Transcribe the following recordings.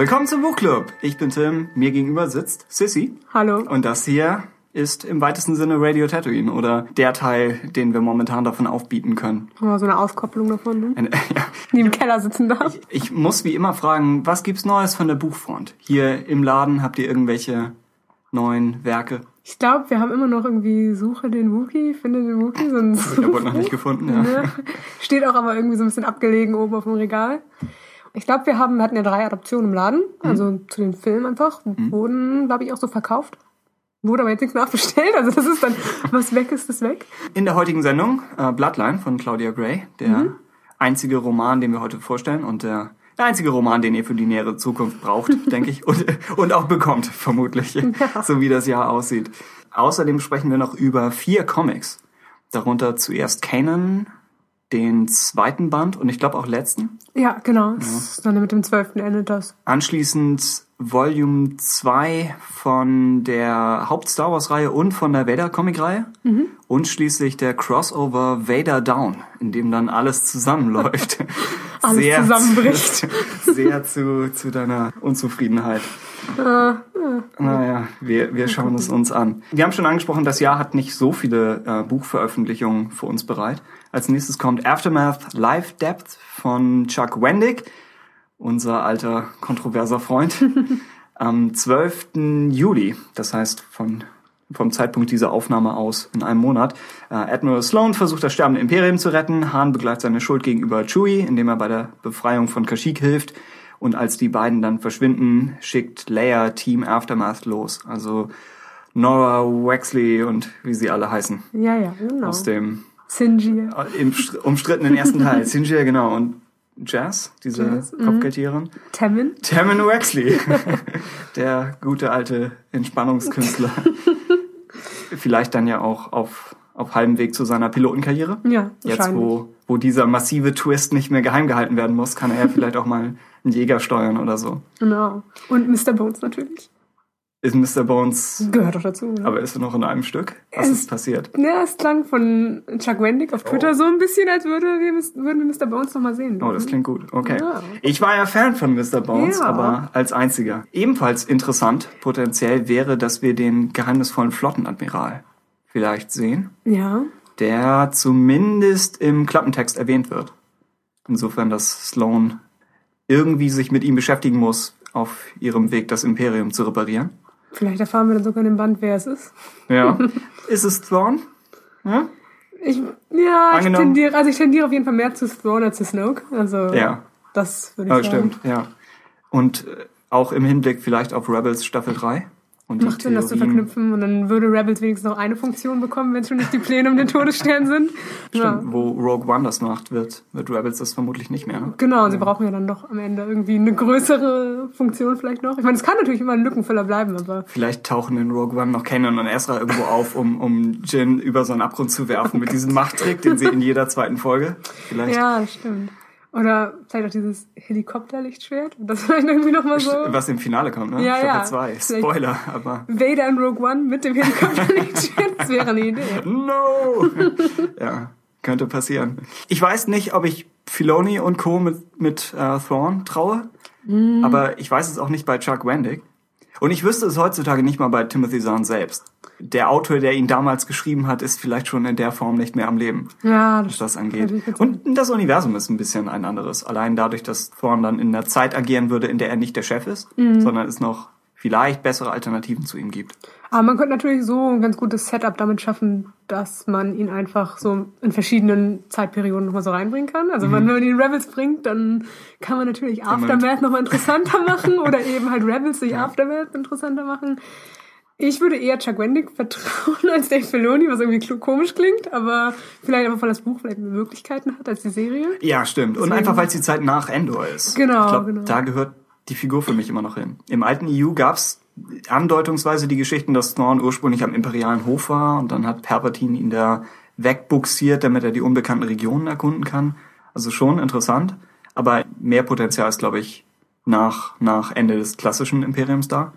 Willkommen zum Buchclub. Ich bin Tim, mir gegenüber sitzt Sissy. Hallo. Und das hier ist im weitesten Sinne Radio Tatooine oder der Teil, den wir momentan davon aufbieten können. Oh, so eine Auskopplung davon, ne? Eine, ja. Die im Keller sitzen darf. Ich muss wie immer fragen, was gibt's Neues von der Buchfront? Hier im Laden habt ihr irgendwelche neuen Werke? Ich glaube, wir haben immer noch irgendwie Suche den Wookie, finde den Wookie, so ein Der wurde noch nicht gefunden, ja. Ne? Steht auch aber irgendwie so ein bisschen abgelegen oben auf dem Regal. Ich glaube, wir haben, wir hatten ja drei Adaptionen im Laden, also zu den Filmen einfach, wurden, glaube ich, auch so verkauft. Wurde aber jetzt nichts nachbestellt, also das ist dann, was weg ist, ist weg. In der heutigen Sendung äh, Bloodline von Claudia Gray, der einzige Roman, den wir heute vorstellen und der, der einzige Roman, den ihr für die nähere Zukunft braucht, denke ich, und, und auch bekommt, vermutlich, so wie das Jahr aussieht. Außerdem sprechen wir noch über vier Comics, darunter zuerst Kanan, den zweiten Band und ich glaube auch letzten. Ja, genau. Das- Dann mit dem 12. endet das. Anschließend Volume 2 von der Haupt-Star Wars-Reihe und von der Vader-Comic-Reihe. Und schließlich der Crossover Vader Down, in dem dann alles zusammenläuft. Alles zusammenbricht. sehr zu, zu deiner Unzufriedenheit. Naja, wir, wir schauen es uns an. Wir haben schon angesprochen, das Jahr hat nicht so viele äh, Buchveröffentlichungen für uns bereit. Als nächstes kommt Aftermath Life Depth von Chuck Wendig, unser alter kontroverser Freund. Am 12. Juli, das heißt von, vom Zeitpunkt dieser Aufnahme aus in einem Monat, äh, Admiral Sloan versucht das sterbende Imperium zu retten. Hahn begleitet seine Schuld gegenüber Chewie, indem er bei der Befreiung von Kashyyyk hilft. Und als die beiden dann verschwinden, schickt Leia Team Aftermath los. Also Nora Wexley und wie sie alle heißen. Ja, ja, genau. Aus dem Sinji. äh, im str- umstrittenen ersten Teil. Sinjir, genau. Und Jazz, diese Jazz, mhm. Kopfgeldjägerin. Tammin. Tammin Wexley, der gute alte Entspannungskünstler. Vielleicht dann ja auch auf, auf halbem Weg zu seiner Pilotenkarriere. Ja, Jetzt, wo, wo dieser massive Twist nicht mehr geheim gehalten werden muss, kann er ja vielleicht auch mal einen Jäger steuern oder so. Genau. Und Mr. Bones natürlich. Ist Mr. Bones, Gehört doch dazu. Ne? aber ist er noch in einem Stück? Was Es- ist passiert? Ja, es klang von Chuck Wendig auf Twitter Oh. so ein bisschen, als würde wir, würden wir Mr. Bones noch mal sehen. Oh, das klingt gut. Okay. Ja. Ich war ja Fan von Mr. Bones, Ja. aber als einziger. Ebenfalls interessant potenziell wäre, dass wir den geheimnisvollen Flottenadmiral vielleicht sehen, Ja. der zumindest im Klappentext erwähnt wird. Insofern, dass Sloane irgendwie sich mit ihm beschäftigen muss auf ihrem Weg, das Imperium zu reparieren. Vielleicht erfahren wir dann sogar in dem Band, wer es ist. Ja. ist es Thrawn? Ja? Ich, ja, ich tendiere, also ich tendiere auf jeden Fall mehr zu Thrawn als zu Snoke. Also, Ja. das würde ich Ja, sagen. stimmt, ja. Und äh, auch im Hinblick vielleicht auf Rebels Staffel 3. Und Macht Sinn, das zu verknüpfen und dann würde Rebels wenigstens noch eine Funktion bekommen, wenn schon nicht die Pläne um den Todesstern sind. Ja. Stimmt, wo Rogue One das macht, wird, wird Rebels das vermutlich nicht mehr. Ne? Genau, und sie brauchen ja dann doch am Ende irgendwie eine größere Funktion vielleicht noch. Ich meine, es kann natürlich immer ein Lückenfüller bleiben, aber Vielleicht tauchen in Rogue One noch Kanan und Ezra irgendwo auf, um, um Jin über so einen Abgrund zu werfen mit diesem Machttrick, den sie in jeder zweiten Folge vielleicht. ja, stimmt. Oder vielleicht auch dieses Helikopterlichtschwert. Das vielleicht irgendwie nochmal so. Was im Finale kommt, ne? Ja, Staffel ja. 2. Vielleicht- Spoiler, aber. Vader in Rogue One mit dem Helikopterlichtschwert. Das wäre eine Idee. No! ja, könnte passieren. Ich weiß nicht, ob ich Filoni und Co. mit, mit äh, Thrawn traue, Mhm. aber ich weiß es auch nicht bei Chuck Wendig. Und ich wüsste es heutzutage nicht mal bei Timothy Zahn selbst. Der Autor, der ihn damals geschrieben hat, ist vielleicht schon in der Form nicht mehr am Leben. Ja, was das angeht. Und das Universum ist ein bisschen ein anderes. Allein dadurch, dass Thorn dann in einer Zeit agieren würde, in der er nicht der Chef ist, Mhm. sondern es noch vielleicht bessere Alternativen zu ihm gibt. Aber man könnte natürlich so ein ganz gutes Setup damit schaffen, dass man ihn einfach so in verschiedenen Zeitperioden nochmal so reinbringen kann. Also wenn man ihn in Rebels bringt, dann kann man natürlich Aftermath nochmal interessanter machen oder eben halt Rebels durch Aftermath interessanter machen. Ich würde eher Chuck Wendig vertrauen als Dave Filoni, was irgendwie komisch klingt, aber vielleicht einfach, weil das Buch vielleicht mehr Möglichkeiten hat als die Serie. Ja, stimmt. Und Deswegen- einfach, weil es die Zeit nach Endor ist. Genau, ich glaub, genau. Da gehört die Figur für mich immer noch hin. Im alten EU gab's andeutungsweise die Geschichten, dass Thrawn ursprünglich am imperialen Hof war und dann hat Palpatine ihn da wegbuxiert, damit er die unbekannten Regionen erkunden kann. Also schon interessant, aber mehr Potenzial ist, glaube ich, nach, nach Ende des klassischen Imperiums da.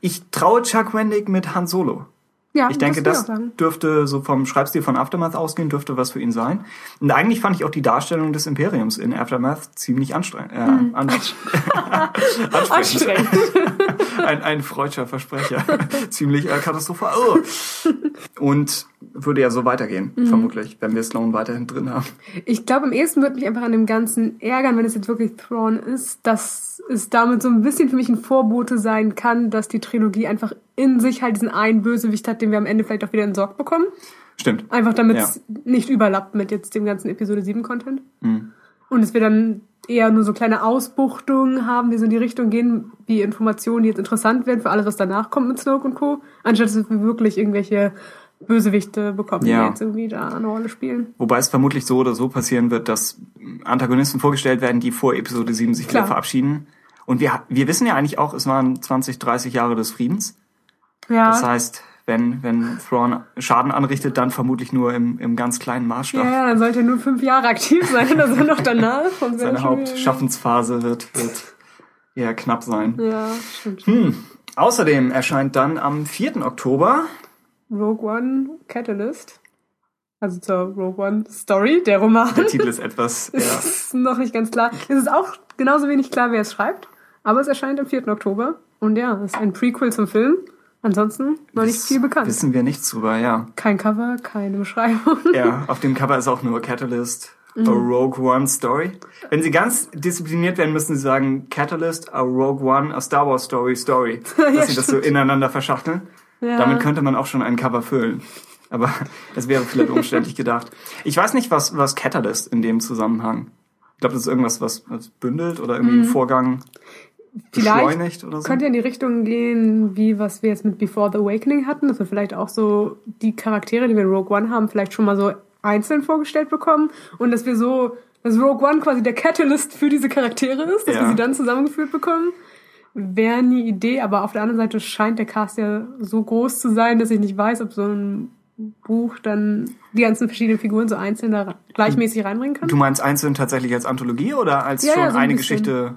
Ich traue Chuck Wendig mit Han Solo. Ja, ich denke, das das dürfte so vom Schreibstil von Aftermath ausgehen, dürfte was für ihn sein. Und eigentlich fand ich auch die Darstellung des Imperiums in Aftermath ziemlich anstrengend. Äh, Mhm. an anstrengend. ein, ein freudscher Versprecher. ziemlich äh, katastrophal. Oh. Und würde ja so weitergehen, Mhm. vermutlich, wenn wir Sloan weiterhin drin haben. Ich glaube, am ehesten würde mich einfach an dem Ganzen ärgern, wenn es jetzt wirklich Thrawn ist, dass es damit so ein bisschen für mich ein Vorbote sein kann, dass die Trilogie einfach in sich halt diesen einen Bösewicht hat, den wir am Ende vielleicht auch wieder entsorgt bekommen. Stimmt. Einfach damit Ja. es nicht überlappt mit jetzt dem ganzen Episode 7 Content. Und dass wir dann eher nur so kleine Ausbuchtungen haben, die so in die Richtung gehen, wie Informationen, die jetzt interessant werden für alles, was danach kommt mit Snoke und Co., anstatt dass wir wirklich irgendwelche Bösewichte bekommen, Ja. die jetzt irgendwie da eine Rolle spielen. Wobei es vermutlich so oder so passieren wird, dass Antagonisten vorgestellt werden, die vor Episode 7 sich Klar. wieder verabschieden. Und wir, wir wissen ja eigentlich auch, es waren 20, 30 Jahre des Friedens. Ja. Das heißt, wenn, wenn Thrawn Schaden anrichtet, dann vermutlich nur im, im ganz kleinen Maßstab. Ja, ja, dann sollte er nur fünf Jahre aktiv sein oder so noch danach. Und Seine Hauptschaffensphase wird, wird eher knapp sein. Ja, stimmt. Hm. Außerdem erscheint dann am 4. Oktober Rogue One Catalyst. Also zur Rogue One Story, der Roman. Der Titel ist etwas, ja. ist noch nicht ganz klar. Es ist auch genauso wenig klar, wer es schreibt. Aber es erscheint am 4. Oktober. Und ja, es ist ein Prequel zum Film. Ansonsten noch nicht viel bekannt. Wissen wir nichts drüber, ja. Kein Cover, keine Beschreibung. Ja, auf dem Cover ist auch nur Catalyst, Mhm. a Rogue One Story. Wenn Sie ganz diszipliniert werden, müssen Sie sagen Catalyst, a Rogue One, a Star Wars Story, Story. Dass Ja, Sie das so ineinander verschachteln. Ja. Damit könnte man auch schon ein Cover füllen. Aber es wäre vielleicht umständlich gedacht. Ich weiß nicht, was, was Catalyst in dem Zusammenhang. Ich glaube, das ist irgendwas, was, was bündelt oder irgendwie einen Vorgang beschleunigt Mhm. Vielleicht so. könnte ja in die Richtung gehen, wie was wir jetzt mit Before the Awakening hatten, dass wir vielleicht auch so die Charaktere, die wir in Rogue One haben, vielleicht schon mal so einzeln vorgestellt bekommen und dass wir so, dass Rogue One quasi der Catalyst für diese Charaktere ist, dass Ja. wir sie dann zusammengeführt bekommen. Wäre eine Idee, aber auf der anderen Seite scheint der Cast ja so groß zu sein, dass ich nicht weiß, ob so ein Buch dann die ganzen verschiedenen Figuren so einzeln da gleichmäßig reinbringen kann. Du meinst einzeln tatsächlich als Anthologie oder als Ja, schon ja, so ein eine bisschen. Geschichte?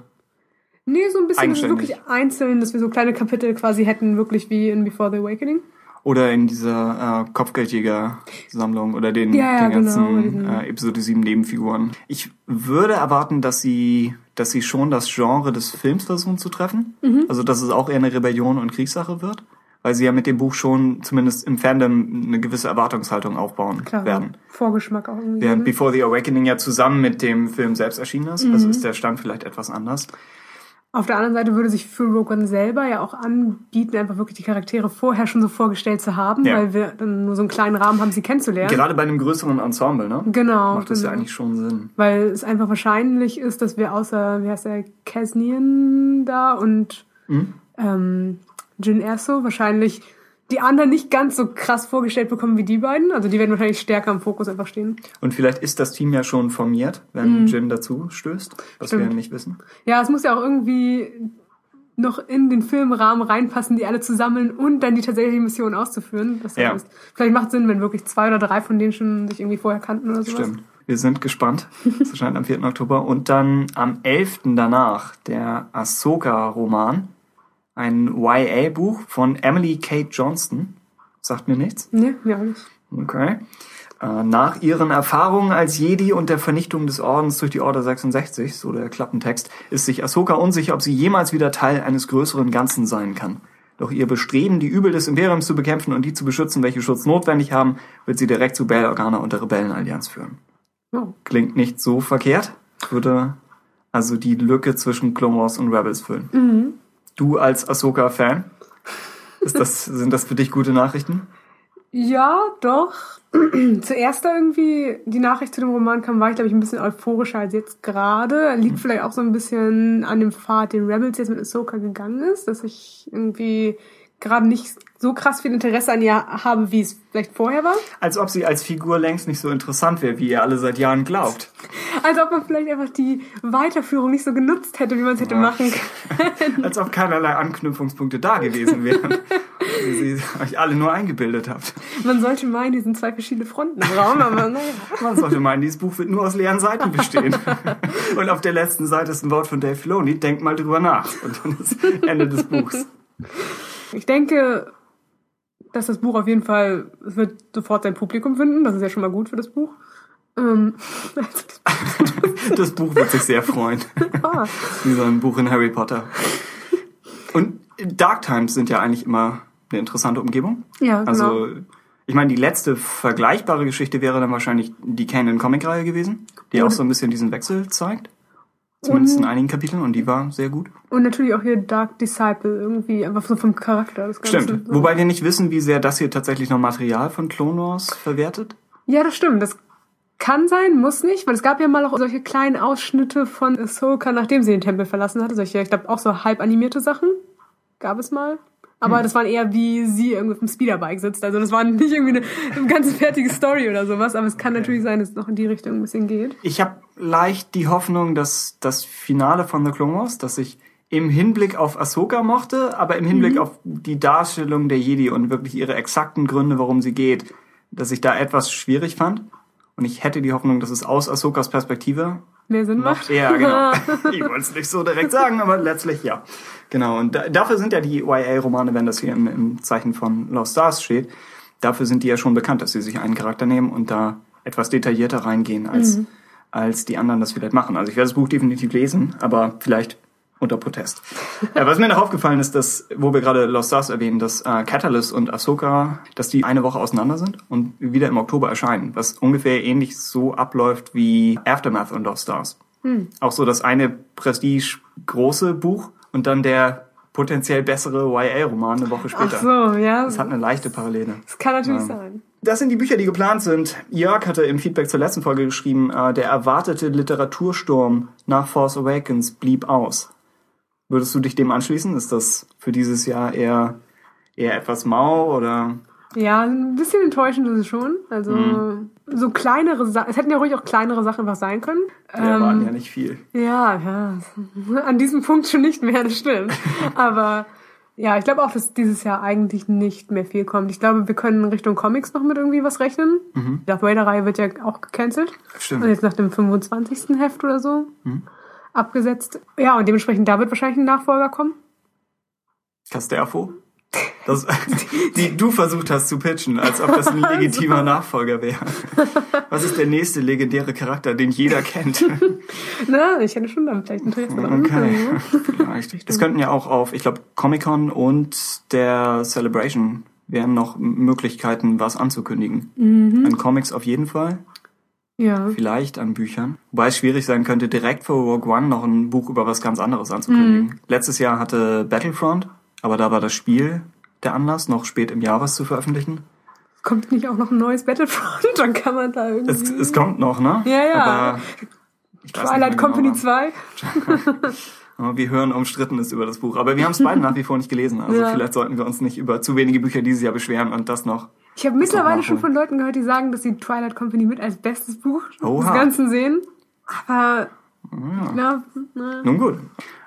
Nee, so ein bisschen Eigenständig. wirklich einzeln, dass wir so kleine Kapitel quasi hätten, wirklich wie in Before the Awakening. Oder in dieser äh, Kopfgeldjäger-Sammlung oder den, Ja, den ganzen genau, äh, Episode 7 Nebenfiguren. Ich würde erwarten, dass sie, dass sie schon das Genre des Films versuchen zu treffen. Mhm. Also dass es auch eher eine Rebellion und Kriegssache wird. Weil sie ja mit dem Buch schon zumindest im Fandom eine gewisse Erwartungshaltung aufbauen Klar, werden. Vorgeschmack auch irgendwie. Während ne? Before the Awakening ja zusammen mit dem Film selbst erschienen ist. Also Mhm. ist der Stand vielleicht etwas anders. Auf der anderen Seite würde sich für Rogue One selber ja auch anbieten, einfach wirklich die Charaktere vorher schon so vorgestellt zu haben, Ja. weil wir dann nur so einen kleinen Rahmen haben, sie kennenzulernen. Gerade bei einem größeren Ensemble, ne? Genau. Macht das ja genau. eigentlich schon Sinn. Weil es einfach wahrscheinlich ist, dass wir außer, wie heißt der, Casnian da und Mhm. ähm, Jin Erso wahrscheinlich die anderen nicht ganz so krass vorgestellt bekommen wie die beiden. Also die werden wahrscheinlich stärker im Fokus einfach stehen. Und vielleicht ist das Team ja schon formiert, wenn Jin dazu stößt, was wir. Stimmt. nicht wissen. Ja, es muss ja auch irgendwie noch in den Filmrahmen reinpassen, die alle zu sammeln und dann die tatsächliche Mission auszuführen. Das Ja. heißt, vielleicht macht Sinn, wenn wirklich zwei oder drei von denen schon sich irgendwie vorher kannten oder sowas. Stimmt. Wir sind gespannt. Das erscheint am 4. Oktober. Und dann am 11. danach der Ahsoka-Roman. Ein YA-Buch von Emily Kate Johnston. Sagt mir nichts. Nee, mir auch nicht. Okay. Äh, Nach ihren Erfahrungen als Jedi und der Vernichtung des Ordens durch die Order 66, so der Klappentext, ist sich Ahsoka unsicher, ob sie jemals wieder Teil eines größeren Ganzen sein kann. Doch ihr Bestreben, die Übel des Imperiums zu bekämpfen und die zu beschützen, welche Schutz notwendig haben, wird sie direkt zu Bail Organa und der Rebellenallianz führen. Oh. Klingt nicht so verkehrt, würde also die Lücke zwischen Clone Wars und Rebels füllen. Du als Ahsoka-Fan, das, sind das für dich gute Nachrichten? Ja, doch. Zuerst da irgendwie die Nachricht zu dem Roman kam, war ich, glaube ich, ein bisschen euphorischer als jetzt gerade. Liegt vielleicht auch so ein bisschen an dem Pfad, den Rebels jetzt mit Ahsoka gegangen ist, dass ich irgendwie gerade nicht so krass viel Interesse an ihr habe, wie es vielleicht vorher war. Als ob sie als Figur längst nicht so interessant wäre, wie ihr alle seit Jahren glaubt. Als ob man vielleicht einfach die Weiterführung nicht so genutzt hätte, wie man es hätte Ja. machen können. Als ob keinerlei Anknüpfungspunkte da gewesen wären. wie sie euch alle nur eingebildet habt. Man sollte meinen, die sind zwei verschiedene Fronten im Raum, aber naja. Man sollte meinen, dieses Buch wird nur aus leeren Seiten bestehen. Und auf der letzten Seite ist ein Wort von Dave Filoni. Denkt mal drüber nach. Und dann ist Ende des Buchs. Ich denke, dass das Buch auf jeden Fall, es wird sofort sein Publikum finden. Das ist ja schon mal gut für das Buch. Ähm, das Buch wird sich sehr freuen. Ah. Wie so ein Buch in Harry Potter. Und Dark Times sind ja eigentlich immer eine interessante Umgebung. Ja, genau. Also, ich meine, die letzte vergleichbare Geschichte wäre dann wahrscheinlich die Canon Comic-Reihe gewesen, die auch so ein bisschen diesen Wechsel zeigt. Zumindest und, in einigen Kapiteln und die war sehr gut. Und natürlich auch hier Dark Disciple, irgendwie einfach so vom Charakter. Das Ganze. Stimmt. So. Wobei wir nicht wissen, wie sehr das hier tatsächlich noch Material von Clone Wars verwertet. Ja, das stimmt. Das kann sein, muss nicht, weil es gab ja mal auch solche kleinen Ausschnitte von Ahsoka, nachdem sie den Tempel verlassen hatte. Solche, ich glaube, auch so halb animierte Sachen gab es mal. Aber hm. das waren eher wie sie irgendwie auf dem Speederbike sitzt. Also das war nicht irgendwie eine, ganz fertige Story oder sowas. Aber es kann natürlich sein, dass es noch in die Richtung ein bisschen geht. Ich habe leicht die Hoffnung, dass das Finale von The Clone Wars, dass ich im Hinblick auf Ahsoka mochte, aber im Hinblick mhm. auf die Darstellung der Jedi und wirklich ihre exakten Gründe, warum sie geht, dass ich da etwas schwierig fand. Und ich hätte die Hoffnung, dass es aus Ahsokas Perspektive mehr Sinn macht. Ja, genau. ich wollte es nicht so direkt sagen, aber letztlich ja. Genau. Und da, dafür sind ja die YA-Romane, wenn das hier im, im Zeichen von Lost Stars steht, dafür sind die ja schon bekannt, dass sie sich einen Charakter nehmen und da etwas detaillierter reingehen, als, mhm. als die anderen das vielleicht machen. Also ich werde das Buch definitiv lesen, aber vielleicht unter Protest. äh, was mir noch aufgefallen ist, dass, wo wir gerade Lost Stars erwähnen, dass äh, Catalyst und Ahsoka, dass die eine Woche auseinander sind und wieder im Oktober erscheinen, was ungefähr ähnlich so abläuft wie Aftermath und Lost Stars. Hm. Auch so das eine Prestige große Buch und dann der potenziell bessere YA-Roman eine Woche später. Ach so, ja. Das hat eine leichte Parallele. Das kann natürlich ja. sein. Das sind die Bücher, die geplant sind. Jörg hatte im Feedback zur letzten Folge geschrieben, äh, der erwartete Literatursturm nach Force Awakens blieb aus. Würdest du dich dem anschließen? Ist das für dieses Jahr eher, eher etwas mau oder? Ja, ein bisschen enttäuschend ist es schon. Also mhm. so kleinere Sachen, es hätten ja ruhig auch kleinere Sachen was sein können. Ja, ähm, waren ja nicht viel. Ja, ja. An diesem Punkt schon nicht mehr, das stimmt. Aber ja, ich glaube auch, dass dieses Jahr eigentlich nicht mehr viel kommt. Ich glaube, wir können in Richtung Comics noch mit irgendwie was rechnen. Mhm. Die Darth Vader-Reihe wird ja auch gecancelt. Stimmt. Und jetzt nach dem 25. Heft oder so. Mhm abgesetzt. Ja, und dementsprechend da wird wahrscheinlich ein Nachfolger kommen. Casterfo? Das, die du versucht hast zu pitchen, als ob das ein legitimer Nachfolger wäre. Was ist der nächste legendäre Charakter, den jeder kennt? Na, ich hätte schon damit vielleicht Interesse. Okay, vielleicht. Das könnten ja auch auf, ich glaube, Comic-Con und der Celebration wären noch Möglichkeiten, was anzukündigen. Mhm. An Comics auf jeden Fall. Ja. Vielleicht an Büchern. Wobei es schwierig sein könnte, direkt vor Rogue One noch ein Buch über was ganz anderes anzukündigen. Mhm. Letztes Jahr hatte Battlefront, aber da war das Spiel der Anlass, noch spät im Jahr was zu veröffentlichen. Kommt nicht auch noch ein neues Battlefront? Dann kann man da irgendwie... Es, es kommt noch, ne? Ja, ja. Aber Twilight genau Company genau 2. wie hören umstritten ist über das Buch. Aber wir haben es beide nach wie vor nicht gelesen. Also ja. vielleicht sollten wir uns nicht über zu wenige Bücher dieses Jahr beschweren und das noch ich habe mittlerweile schon von Leuten gehört, die sagen, dass sie Twilight Company mit als bestes Buch Oha. des Ganzen sehen. Aber ja. Na, na. Nun gut.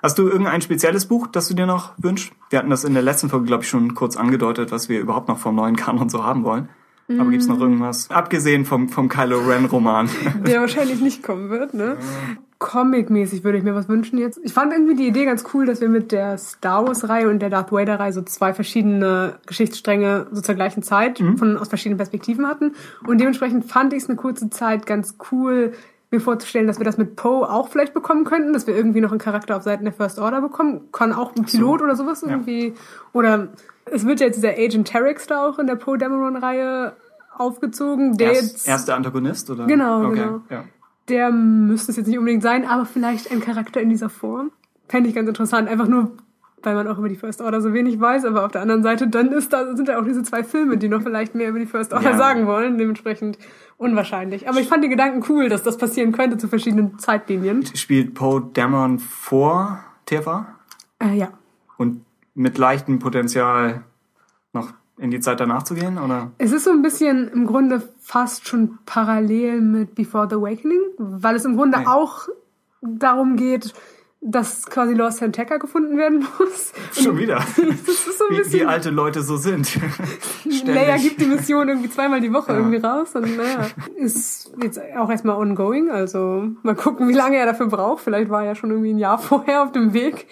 Hast du irgendein spezielles Buch, das du dir noch wünschst? Wir hatten das in der letzten Folge, glaube ich, schon kurz angedeutet, was wir überhaupt noch vom neuen Kanon so haben wollen. Aber gibt's noch mm. irgendwas? Abgesehen vom, vom Kylo Ren Roman. Der wahrscheinlich nicht kommen wird, ne? Comic-mäßig würde ich mir was wünschen jetzt. Ich fand irgendwie die Idee ganz cool, dass wir mit der Star Wars-Reihe und der Darth Vader-Reihe so zwei verschiedene Geschichtsstränge so zur gleichen Zeit mhm. von, aus verschiedenen Perspektiven hatten. Und dementsprechend fand ich es eine kurze Zeit ganz cool, mir vorzustellen, dass wir das mit Poe auch vielleicht bekommen könnten, dass wir irgendwie noch einen Charakter auf Seiten der First Order bekommen. Kann auch ein Pilot so. oder sowas irgendwie. Ja. Oder es wird ja jetzt dieser Agent Terex da auch in der Poe Dameron-Reihe aufgezogen, der Erst, jetzt. Erster Antagonist, oder? Genau, okay. genau. Ja der müsste es jetzt nicht unbedingt sein, aber vielleicht ein Charakter in dieser Form. Fände ich ganz interessant. Einfach nur, weil man auch über die First Order so wenig weiß, aber auf der anderen Seite, dann ist da, sind da auch diese zwei Filme, die noch vielleicht mehr über die First Order ja. sagen wollen. Dementsprechend unwahrscheinlich. Aber ich fand die Gedanken cool, dass das passieren könnte zu verschiedenen Zeitlinien. Spielt Poe Dameron vor TFA? Äh, ja. Und mit leichtem Potenzial noch in die Zeit danach zu gehen, oder? Es ist so ein bisschen im Grunde fast schon parallel mit Before the Awakening, weil es im Grunde okay. auch darum geht, dass quasi Lost Santeca gefunden werden muss. Schon wieder. das ist so ein wie, wie alte Leute so sind. Leia gibt die Mission irgendwie zweimal die Woche ja. irgendwie raus und naja, ist jetzt auch erstmal ongoing, also mal gucken, wie lange er dafür braucht. Vielleicht war er ja schon irgendwie ein Jahr vorher auf dem Weg.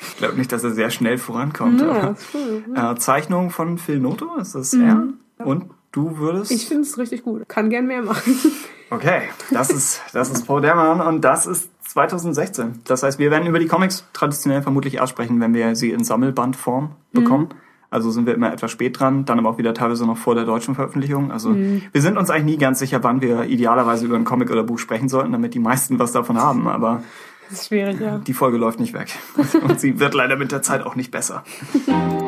Ich glaube nicht, dass er sehr schnell vorankommt. Ja, cool. äh, Zeichnung von Phil Noto, ist das mhm. er? Und du würdest? Ich finde es richtig gut. Kann gern mehr machen. Okay, das ist, das ist Paul Derman und das ist 2016. Das heißt, wir werden über die Comics traditionell vermutlich erst sprechen, wenn wir sie in Sammelbandform bekommen. Mhm. Also sind wir immer etwas spät dran, dann aber auch wieder teilweise noch vor der deutschen Veröffentlichung. Also mhm. wir sind uns eigentlich nie ganz sicher, wann wir idealerweise über ein Comic oder Buch sprechen sollten, damit die meisten was davon haben. Aber das ist schwierig, ja. Die Folge läuft nicht weg. Und sie wird leider mit der Zeit auch nicht besser.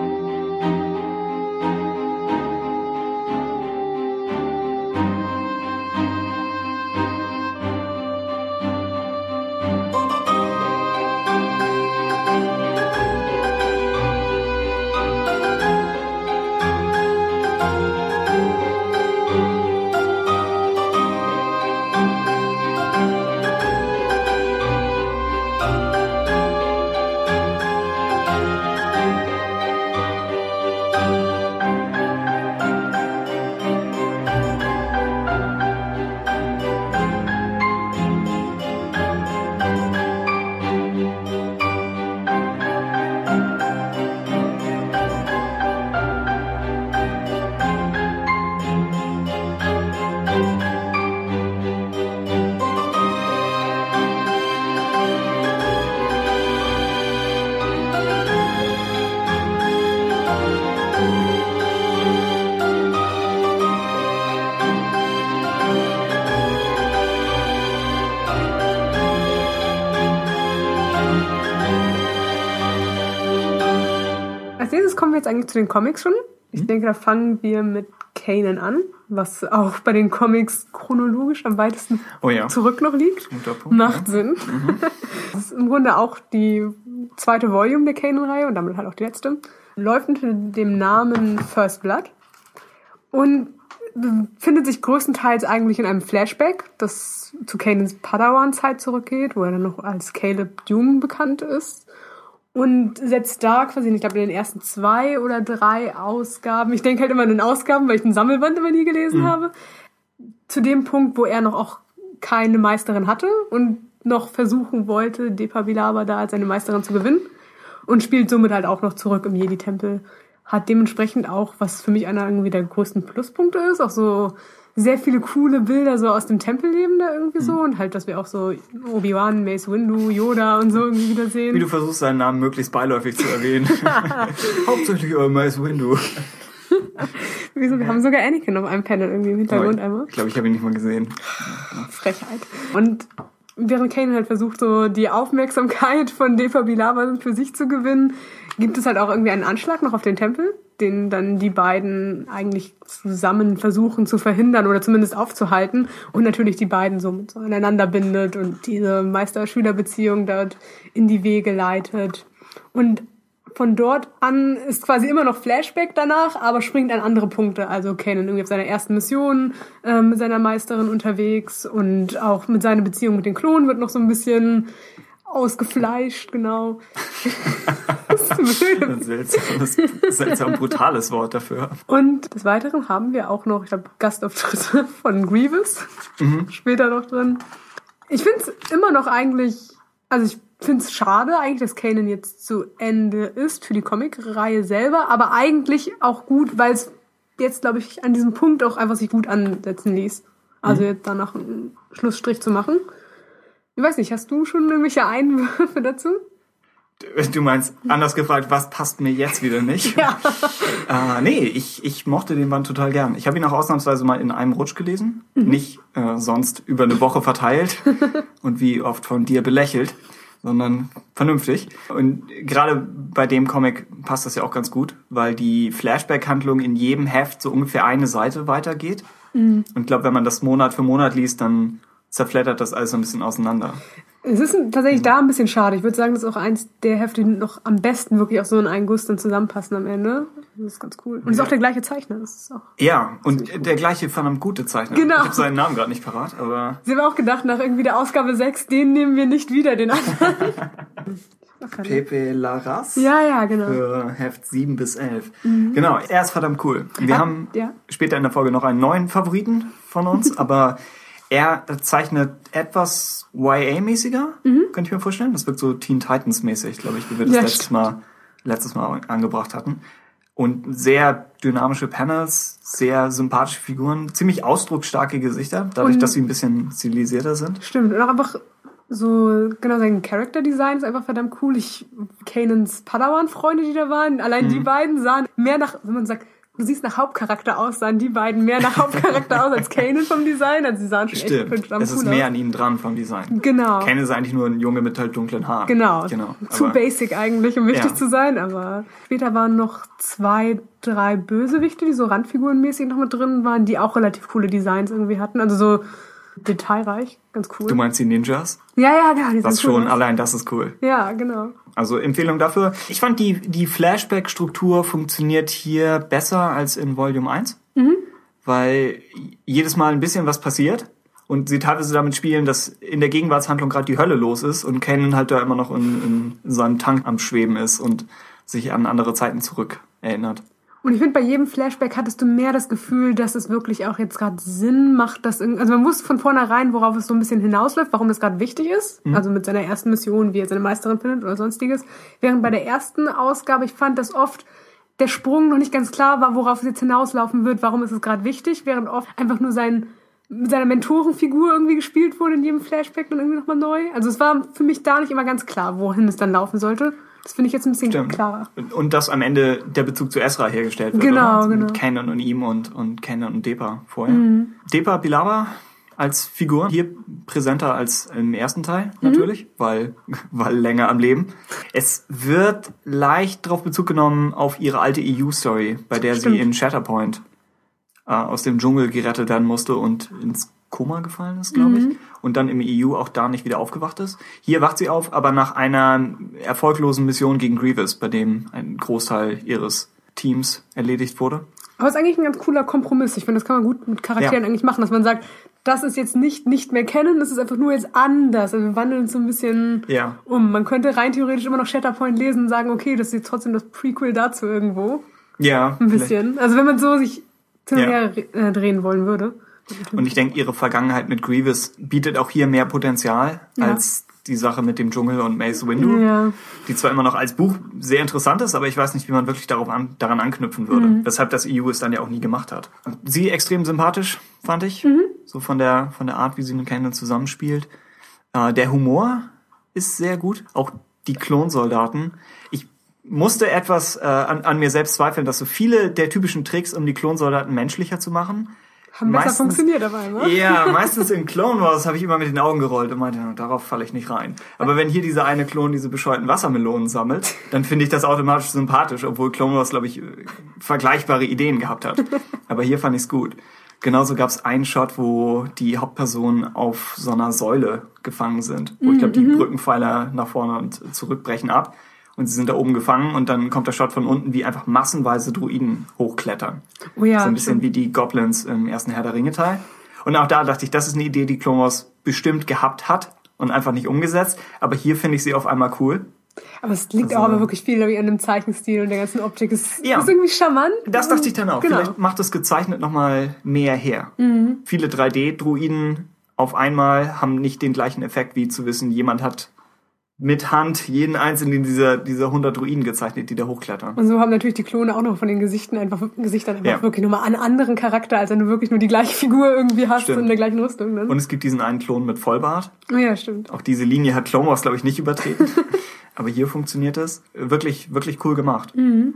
jetzt eigentlich zu den Comics schon. Ich mhm. denke, da fangen wir mit Kanan an, was auch bei den Comics chronologisch am weitesten oh ja. zurück noch liegt. Punkt, Macht ja. Sinn. Mhm. Das ist im Grunde auch die zweite Volume der Kanan-Reihe und damit halt auch die letzte. Läuft unter dem Namen First Blood und befindet sich größtenteils eigentlich in einem Flashback, das zu Kanans Padawan-Zeit zurückgeht, wo er dann noch als Caleb Dune bekannt ist und setzt da quasi, ich glaube in den ersten zwei oder drei Ausgaben, ich denke halt immer in den Ausgaben, weil ich den Sammelband immer nie gelesen mhm. habe, zu dem Punkt, wo er noch auch keine Meisterin hatte und noch versuchen wollte, Depabilaba da als seine Meisterin zu gewinnen und spielt somit halt auch noch zurück im Jedi-Tempel. Hat dementsprechend auch, was für mich einer irgendwie der größten Pluspunkte ist, auch so sehr viele coole Bilder so aus dem Tempelleben da irgendwie so mhm. und halt, dass wir auch so Obi-Wan, Mace Windu, Yoda und so irgendwie wieder sehen. Wie du versuchst, seinen Namen möglichst beiläufig zu erwähnen. Hauptsächlich über Mace Windu. Wieso? Wir haben sogar Anakin auf einem Panel irgendwie im Hintergrund einmal. Ich glaube, ich habe ihn nicht mal gesehen. Frechheit. Und während Kane halt versucht, so die Aufmerksamkeit von Defa Bilaba für sich zu gewinnen, gibt es halt auch irgendwie einen Anschlag noch auf den Tempel den dann die beiden eigentlich zusammen versuchen zu verhindern oder zumindest aufzuhalten und natürlich die beiden so, so aneinander bindet und diese Meister-Schüler-Beziehung dort in die Wege leitet. Und von dort an ist quasi immer noch Flashback danach, aber springt an andere Punkte. Also Kanan irgendwie auf seiner ersten Mission äh, mit seiner Meisterin unterwegs und auch mit seiner Beziehung mit den Klonen wird noch so ein bisschen Ausgefleischt, genau. das ist ein seltsames, seltsam brutales Wort dafür. Und des Weiteren haben wir auch noch, ich glaube, Gastauftritte von Grievous mhm. später noch drin. Ich finde es immer noch eigentlich, also ich finde es schade eigentlich, dass Kanan jetzt zu Ende ist für die Comic-Reihe selber, aber eigentlich auch gut, weil es jetzt, glaube ich, an diesem Punkt auch einfach sich gut ansetzen ließ. Also mhm. jetzt danach einen Schlussstrich zu machen. Ich weiß nicht, hast du schon irgendwelche Einwürfe dazu? Du meinst, anders gefragt, was passt mir jetzt wieder nicht? Ja. äh, nee, ich, ich mochte den Band total gern. Ich habe ihn auch ausnahmsweise mal in einem Rutsch gelesen, mhm. nicht äh, sonst über eine Woche verteilt und wie oft von dir belächelt, sondern vernünftig. Und gerade bei dem Comic passt das ja auch ganz gut, weil die Flashback-Handlung in jedem Heft so ungefähr eine Seite weitergeht. Mhm. Und ich glaube, wenn man das Monat für Monat liest, dann zerfleddert das alles so ein bisschen auseinander. Es ist tatsächlich da ein bisschen schade. Ich würde sagen, das ist auch eins der Hefte, die noch am besten wirklich auch so in einen Guss dann zusammenpassen am Ende. Das ist ganz cool. Und ist auch der gleiche Zeichner. Das ist auch Ja, und der gleiche verdammt gute Zeichner. Genau. Ich habe seinen Namen gerade nicht parat, aber Sie haben auch gedacht, nach irgendwie der Ausgabe 6, den nehmen wir nicht wieder, den anderen. Pepe Larraz ja, ja, genau. für Heft 7 bis 11. Genau, er ist verdammt cool. Wir Ah, haben ja. später in der Folge noch einen neuen Favoriten von uns, aber er zeichnet etwas YA-mäßiger, könnte ich mir vorstellen. Das wirkt so Teen Titans-mäßig, glaube ich, wie wir das Ja, letztes stimmt. Mal, letztes Mal angebracht hatten. Und sehr dynamische Panels, sehr sympathische Figuren, ziemlich ausdrucksstarke Gesichter, dadurch, Und- dass sie ein bisschen stilisierter sind. Stimmt. Und auch einfach so, genau, sein Character Design ist einfach verdammt cool. Ich, Kanans Padawan-Freunde, die da waren, allein Mhm. die beiden sahen mehr nach, wenn man sagt, du siehst nach Hauptcharakter aus, sahen die beiden mehr nach Hauptcharakter aus als Kanan vom Design. Also sie sahen schon echt Stimmt. verdammt Es ist mehr an ihnen dran vom Design. Genau. Ken ist eigentlich nur ein Junge mit halt dunklen Haaren. Genau. genau. Zu Aber- basic eigentlich, um wichtig Ja. zu sein, aber später waren noch zwei, drei Bösewichte, die so Randfigurenmäßig noch mit drin waren, die auch relativ coole Designs irgendwie hatten. Also so detailreich, ganz cool. Du meinst die Ninjas? ja, ja, genau. Die Das sind cool schon, aus. allein das ist cool. Ja, genau. Also Empfehlung dafür. Ich fand die, die Flashback-Struktur funktioniert hier besser als in Volume 1. Mhm. Weil jedes Mal ein bisschen was passiert und sie teilweise damit spielen, dass in der Gegenwartshandlung gerade die Hölle los ist und Kanan halt da immer noch in, in seinem Tank am Schweben ist und sich an andere Zeiten zurück erinnert. Und ich finde, bei jedem Flashback hattest du mehr das Gefühl, dass es wirklich auch jetzt gerade Sinn macht, dass irgend- also man wusste von vornherein, worauf es so ein bisschen hinausläuft, warum das gerade wichtig ist. Also mit seiner ersten Mission, wie er seine Meisterin findet oder sonstiges. Während bei der ersten Ausgabe, ich fand, dass oft der Sprung noch nicht ganz klar war, worauf es jetzt hinauslaufen wird, warum ist es gerade wichtig, während oft einfach nur sein mit seiner Mentorenfigur irgendwie gespielt wurde in jedem Flashback dann irgendwie nochmal neu. Also es war für mich da nicht immer ganz klar, wohin es dann laufen sollte. Das finde ich jetzt ein bisschen Stimmt. klarer. Und dass am Ende der Bezug zu Ezra hergestellt wird. Genau? Also genau. Mit Kanan und ihm und, und Kanan und Depa vorher. Mhm. Depa Bilaba als Figur hier präsenter als im ersten Teil Mhm. natürlich, weil, weil länger am Leben. Es wird leicht darauf Bezug genommen auf ihre alte EU-Story, bei der Stimmt. sie in Shatterpoint äh, aus dem Dschungel gerettet werden musste und ins Koma gefallen ist, glaube Mhm. ich. Und dann im EU auch da nicht wieder aufgewacht ist. Hier wacht sie auf, aber nach einer erfolglosen Mission gegen Grievous, bei dem ein Großteil ihres Teams erledigt wurde. Aber es ist eigentlich ein ganz cooler Kompromiss. Ich finde, das kann man gut mit Charakteren Ja. eigentlich machen, dass man sagt, das ist jetzt nicht nicht mehr kennen, das ist einfach nur jetzt anders. Also wir wandeln uns so ein bisschen Ja. um. Man könnte rein theoretisch immer noch Shatterpoint lesen und sagen, okay, das ist jetzt trotzdem das Prequel dazu irgendwo. Ja, Ein bisschen. Also wenn man so sich hin Ja. her drehen wollen würde. Und ich denke, ihre Vergangenheit mit Grievous bietet auch hier mehr Potenzial Ja. als die Sache mit dem Dschungel und Mace Windu. Ja. Die zwar immer noch als Buch sehr interessant ist, aber ich weiß nicht, wie man wirklich darauf an, daran anknüpfen würde. Mhm. Weshalb das EU es dann ja auch nie gemacht hat. Sie extrem sympathisch, fand ich. Mhm. So von der, von der Art, wie sie mit Kanan zusammenspielt. Äh, der Humor ist sehr gut. Auch die Klonsoldaten. Ich musste etwas äh, an, an mir selbst zweifeln, dass so viele der typischen Tricks, um die Klonsoldaten menschlicher zu machen, Haben besser Meistens- funktioniert auf einmal. ja, meistens in Clone Wars habe ich immer mit den Augen gerollt und meinte, darauf falle ich nicht rein. Aber wenn hier dieser eine Klon diese bescheuerten Wassermelonen sammelt, dann finde ich das automatisch sympathisch, obwohl Clone Wars, glaube ich, äh, vergleichbare Ideen gehabt hat. Aber hier fand ich es gut. Genauso gab es einen Shot, wo die Hauptpersonen auf so einer Säule gefangen sind. Wo ich glaube, die Brückenpfeiler nach vorne und zurückbrechen ab. Und sie sind da oben gefangen und dann kommt der Shot von unten, wie einfach massenweise Druiden hochklettern. Oh ja, so ein bisschen stimmt. wie die Goblins im ersten Herr der Ringe Teil. Und auch da dachte ich, das ist eine Idee, die Clone Wars bestimmt gehabt hat und einfach nicht umgesetzt. Aber hier finde ich sie auf einmal cool. Aber es liegt Also- auch aber wirklich viel ich, an dem Zeichenstil und der ganzen Optik. Es Ja. ist irgendwie charmant. Das dachte ich dann auch. Genau. Vielleicht macht es gezeichnet nochmal mehr her. Mhm. Viele 3D-Druiden auf einmal haben nicht den gleichen Effekt, wie zu wissen, jemand hat mit Hand jeden einzelnen dieser, dieser 100 Druiden gezeichnet, die da hochklettern. Und so haben natürlich die Klone auch noch von den Gesichten einfach Gesichtern einfach Ja. wirklich nochmal einen anderen Charakter, als wenn du wirklich nur die gleiche Figur irgendwie hast Stimmt. in der gleichen Rüstung. Dann. Und es gibt diesen einen Klon mit Vollbart. oh ja, stimmt. Auch diese Linie hat Clone Wars, glaube ich, nicht übertreten. Aber hier funktioniert es. Wirklich, wirklich cool gemacht. Und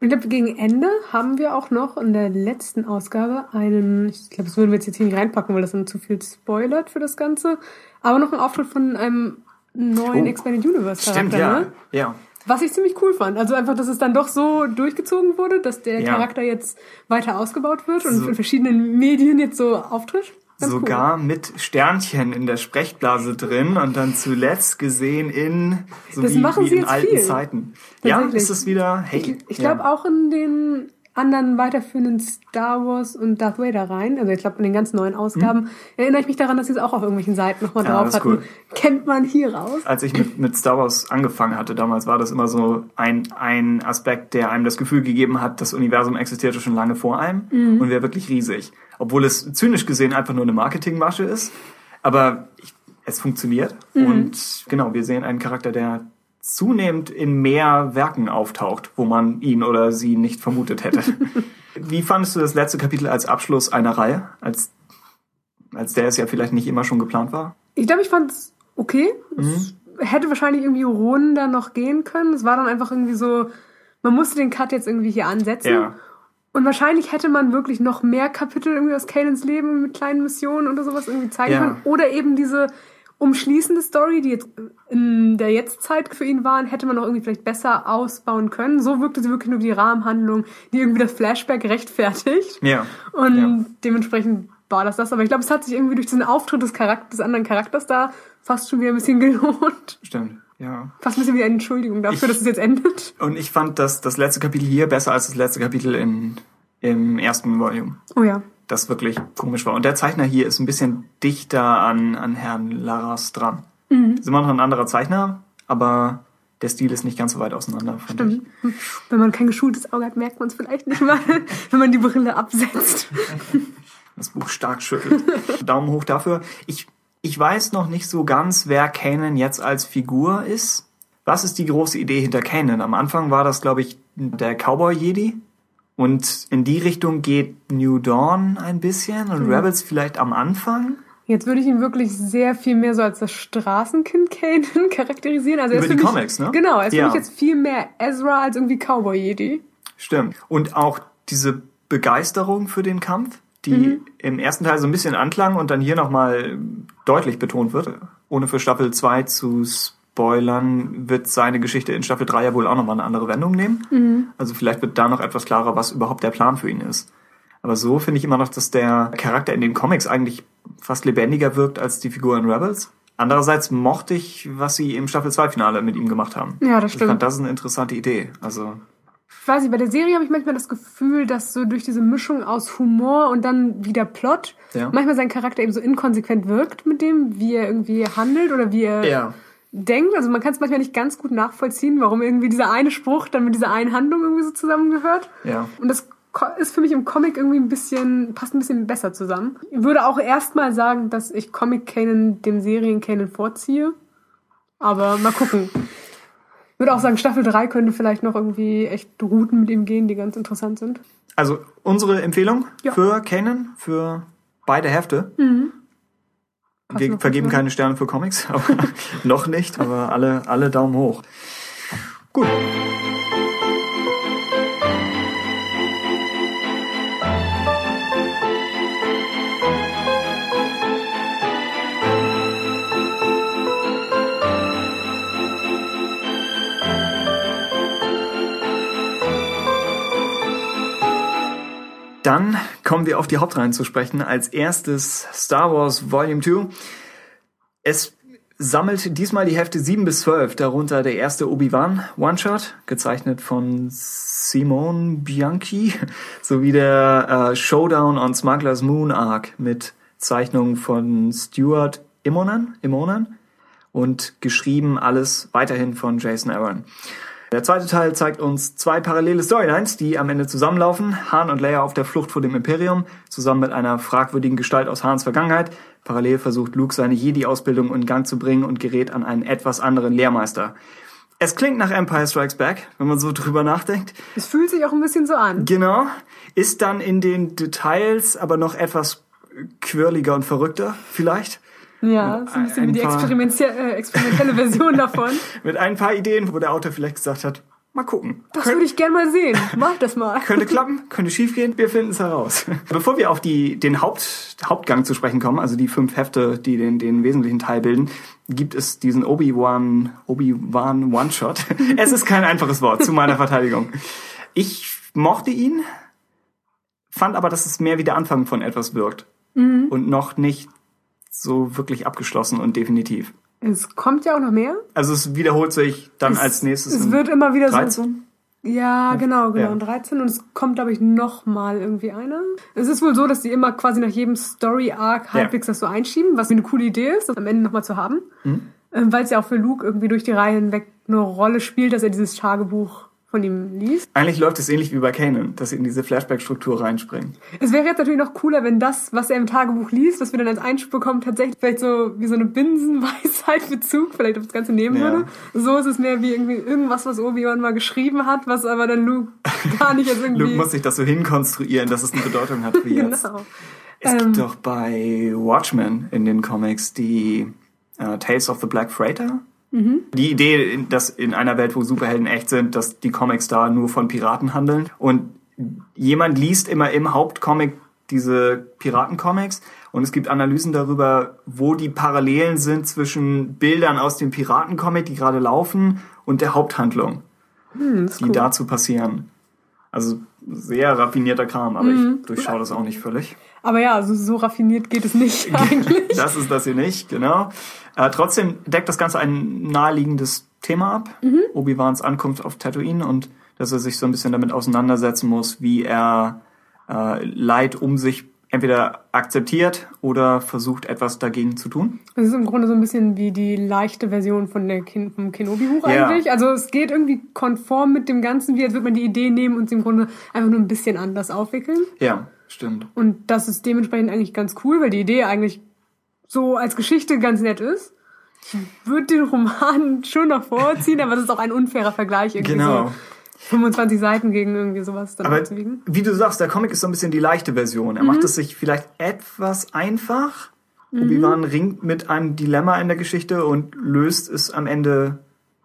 ich glaube, gegen Ende haben wir auch noch in der letzten Ausgabe einen, ich glaube, das würden wir jetzt, jetzt hier nicht reinpacken, weil das dann zu viel spoilert für das Ganze, aber noch einen Auftritt von einem neuen Oh. Expanded Universe Charakter, Stimmt, ja. ne? Ja. Was ich ziemlich cool fand. Also einfach, dass es dann doch so durchgezogen wurde, dass der Ja. Charakter jetzt weiter ausgebaut wird und So. in verschiedenen Medien jetzt so auftritt. sogar cool. mit Sternchen in der Sprechblase drin und dann zuletzt gesehen in so das wie, machen wie sie in jetzt alten viel. Zeiten. Ja, ist es wieder, hey. Ich, ich ja. glaube auch in den anderen weiterführenden Star Wars und Darth Vader rein, also ich glaube in den ganz neuen Ausgaben, erinnere ich mich daran, dass sie es auch auf irgendwelchen Seiten nochmal Hm. Ja, drauf das ist hatten. cool. Kennt man hier raus? als ich mit, mit Star Wars angefangen hatte damals, war das immer so ein, ein Aspekt, der einem das Gefühl gegeben hat, das Universum existierte schon lange vor einem Mhm. und wäre wirklich riesig. Obwohl es zynisch gesehen einfach nur eine Marketingmasche ist. Aber ich, es funktioniert. Mhm. Und genau, wir sehen einen Charakter, der zunehmend in mehr Werken auftaucht, wo man ihn oder sie nicht vermutet hätte. Wie fandest du das letzte Kapitel als Abschluss einer Reihe? Als, als der es ja vielleicht nicht immer schon geplant war? Ich glaube, ich fand es okay. Es Mhm. hätte wahrscheinlich irgendwie runder noch gehen können. Es war dann einfach irgendwie so, man musste den Cut jetzt irgendwie hier ansetzen. Ja. Und wahrscheinlich hätte man wirklich noch mehr Kapitel irgendwie aus Kanans Leben mit kleinen Missionen oder sowas irgendwie zeigen Ja. können. Oder eben diese umschließende Story, die jetzt in der Jetztzeit für ihn waren, hätte man noch irgendwie vielleicht besser ausbauen können. So wirkte sie wirklich nur wie die Rahmenhandlung, die irgendwie das Flashback rechtfertigt. Ja. Und Ja. dementsprechend war das das. Aber ich glaube, es hat sich irgendwie durch diesen Auftritt des, Charakter, des anderen Charakters da fast schon wieder ein bisschen gelohnt. Stimmt, ja. Fast ein bisschen wie eine Entschuldigung dafür, Ich- dass es jetzt endet. Und ich fand das, das letzte Kapitel hier besser als das letzte Kapitel in, im ersten Volume. Oh ja. Das wirklich komisch war. Und der Zeichner hier ist ein bisschen dichter an, an Herrn Laras dran. Mhm. Ist immer noch ein anderer Zeichner, aber der Stil ist nicht ganz so weit auseinander, fand ich. Stimmt. Wenn man kein geschultes Auge hat, merkt man es vielleicht nicht mal, wenn man die Brille absetzt. Das Buch stark schüttelt. Daumen hoch dafür. Ich, ich weiß noch nicht so ganz, wer Kanan jetzt als Figur ist. Was ist die große Idee hinter Kanan? Am Anfang war das, glaube ich, der Cowboy-Jedi. Und in die Richtung geht New Dawn ein bisschen und Mhm. Rebels vielleicht am Anfang. Jetzt würde ich ihn wirklich sehr viel mehr so als das Straßenkind Kanan charakterisieren. Also er Über die mich, Comics, ne? Genau, er ist Ja. für mich jetzt viel mehr Ezra als irgendwie Cowboy-Jedi. Stimmt. Und auch diese Begeisterung für den Kampf, die Mhm. im ersten Teil so ein bisschen anklang und dann hier nochmal deutlich betont wird. Ohne für Staffel 2 zu spoilern, wird seine Geschichte in Staffel 3 ja wohl auch nochmal eine andere Wendung nehmen. Mhm. Also vielleicht wird da noch etwas klarer, was überhaupt der Plan für ihn ist. Aber so finde ich immer noch, dass der Charakter in den Comics eigentlich fast lebendiger wirkt als die Figur in Rebels. Andererseits mochte ich, was sie im Staffel 2 Finale mit ihm gemacht haben. Ja, das Ich fand stimmt. das eine interessante Idee. Also Ich weiß nicht, bei der Serie habe ich manchmal das Gefühl, dass so durch diese Mischung aus Humor und dann wieder Plot Ja. manchmal sein Charakter eben so inkonsequent wirkt mit dem, wie er irgendwie handelt oder wie er ja. Denkt. Also man kann es manchmal nicht ganz gut nachvollziehen, warum irgendwie dieser eine Spruch dann mit dieser einen Handlung irgendwie so zusammengehört. Ja. Und das ist für mich im Comic irgendwie ein bisschen, passt ein bisschen besser zusammen. Ich würde auch erstmal sagen, dass ich Comic Canon dem Serien Canon vorziehe. Aber mal gucken. Ich würde auch sagen, Staffel 3 könnte vielleicht noch irgendwie echt Routen mit ihm gehen, die ganz interessant sind. Also unsere Empfehlung Ja. für Canon, für beide Hefte. Wir vergeben ne? keine Sterne für Comics, aber noch nicht, aber alle, alle Daumen hoch. Gut. Dann kommen wir auf die Hauptreihen zu sprechen. Als erstes Star Wars Volume 2. Es sammelt diesmal die Hefte 7 bis 12, darunter der erste Obi-Wan One-Shot, gezeichnet von Simone Bianchi, sowie der äh, Showdown on Smuggler's Moon Arc mit Zeichnungen von Stuart Immonen, Immonen und geschrieben alles weiterhin von Jason Aaron. Der zweite Teil zeigt uns zwei parallele Storylines, die am Ende zusammenlaufen. Han und Leia auf der Flucht vor dem Imperium, zusammen mit einer fragwürdigen Gestalt aus Hans Vergangenheit. Parallel versucht Luke seine Jedi-Ausbildung in Gang zu bringen und gerät an einen etwas anderen Lehrmeister. Es klingt nach Empire Strikes Back, wenn man so drüber nachdenkt. Es fühlt sich auch ein bisschen so an. Genau. Ist dann in den Details aber noch etwas quirliger und verrückter, vielleicht. Ja, so ein bisschen wie die Ein experimentie- äh, experimentelle Version davon. Mit ein paar Ideen, wo der Autor vielleicht gesagt hat, mal gucken. Das würde ich gern mal sehen. Mach das mal. Könnte klappen, könnte schiefgehen, wir finden es heraus. Bevor wir auf die, den Haupt, Hauptgang zu sprechen kommen, also die fünf Hefte, die den, den wesentlichen Teil bilden, gibt es diesen Obi-Wan, One-Shot. Es ist kein einfaches Wort, zu meiner Verteidigung. Ich mochte ihn, fand aber, dass es mehr wie der Anfang von etwas wirkt. mhm. und noch nicht so wirklich abgeschlossen und definitiv. Es kommt ja auch noch mehr. Also es wiederholt sich dann es, als nächstes. Es wird immer wieder 13? so. Ja, genau, genau. Ja. 13 und es kommt, glaube ich, noch mal irgendwie einer. Es ist wohl so, dass die immer quasi nach jedem Story-Arc halbwegs ja. das so einschieben, was eine coole Idee ist, das am Ende nochmal zu haben. Mhm. Weil es ja auch für Luke irgendwie durch die Reihe hinweg eine Rolle spielt, dass er dieses Tagebuch von ihm liest. Eigentlich läuft es ähnlich wie bei Kanan, dass sie in diese Flashback-Struktur reinspringen. Es wäre jetzt natürlich noch cooler, wenn das, was er im Tagebuch liest, was wir dann als Einspruch bekommen, tatsächlich vielleicht so wie so eine Binsenweisheit-Bezug vielleicht auf das Ganze nehmen ja. würde. So ist es mehr wie irgendwie irgendwas, was Obi-Wan mal geschrieben hat, was aber dann Luke gar nicht jetzt irgendwie... Luke muss sich das so hinkonstruieren, dass es eine Bedeutung hat wie jetzt. genau. Es gibt ähm, doch bei Watchmen in den Comics die uh, Tales of the Black Freighter Mhm. Die Idee, dass in einer Welt, wo Superhelden echt sind, dass die Comics da nur von Piraten handeln. Und jemand liest immer im Hauptcomic diese Piratencomics und es gibt Analysen darüber, wo die Parallelen sind zwischen Bildern aus dem Piratencomic, die gerade laufen, und der Haupthandlung, hm, die cool. dazu passieren. Also sehr raffinierter Kram, aber mhm. ich durchschaue das auch nicht völlig. Aber ja, also so raffiniert geht es nicht eigentlich. das ist das hier nicht, genau. Äh, trotzdem deckt das Ganze ein naheliegendes Thema ab. Mhm. Obi-Wans Ankunft auf Tatooine und dass er sich so ein bisschen damit auseinandersetzen muss, wie er äh, Leid um sich entweder akzeptiert oder versucht, etwas dagegen zu tun. Das ist im Grunde so ein bisschen wie die leichte Version von der Kin vom Kenobi-Buch ja. eigentlich. Also es geht irgendwie konform mit dem Ganzen, wie als würde man die Idee nehmen und sie im Grunde einfach nur ein bisschen anders aufwickeln. Ja, stimmt. Und das ist dementsprechend eigentlich ganz cool, weil die Idee eigentlich so als Geschichte ganz nett ist. Ich würde den Roman schon noch vorziehen, aber das ist auch ein unfairer Vergleich irgendwie. Genau. So 25 Seiten gegen irgendwie sowas dann Aber wie du sagst, der Comic ist so ein bisschen die leichte Version. Er mhm. macht es sich vielleicht etwas einfach. Mhm. Obi-Wan ringt mit einem Dilemma in der Geschichte und löst es am Ende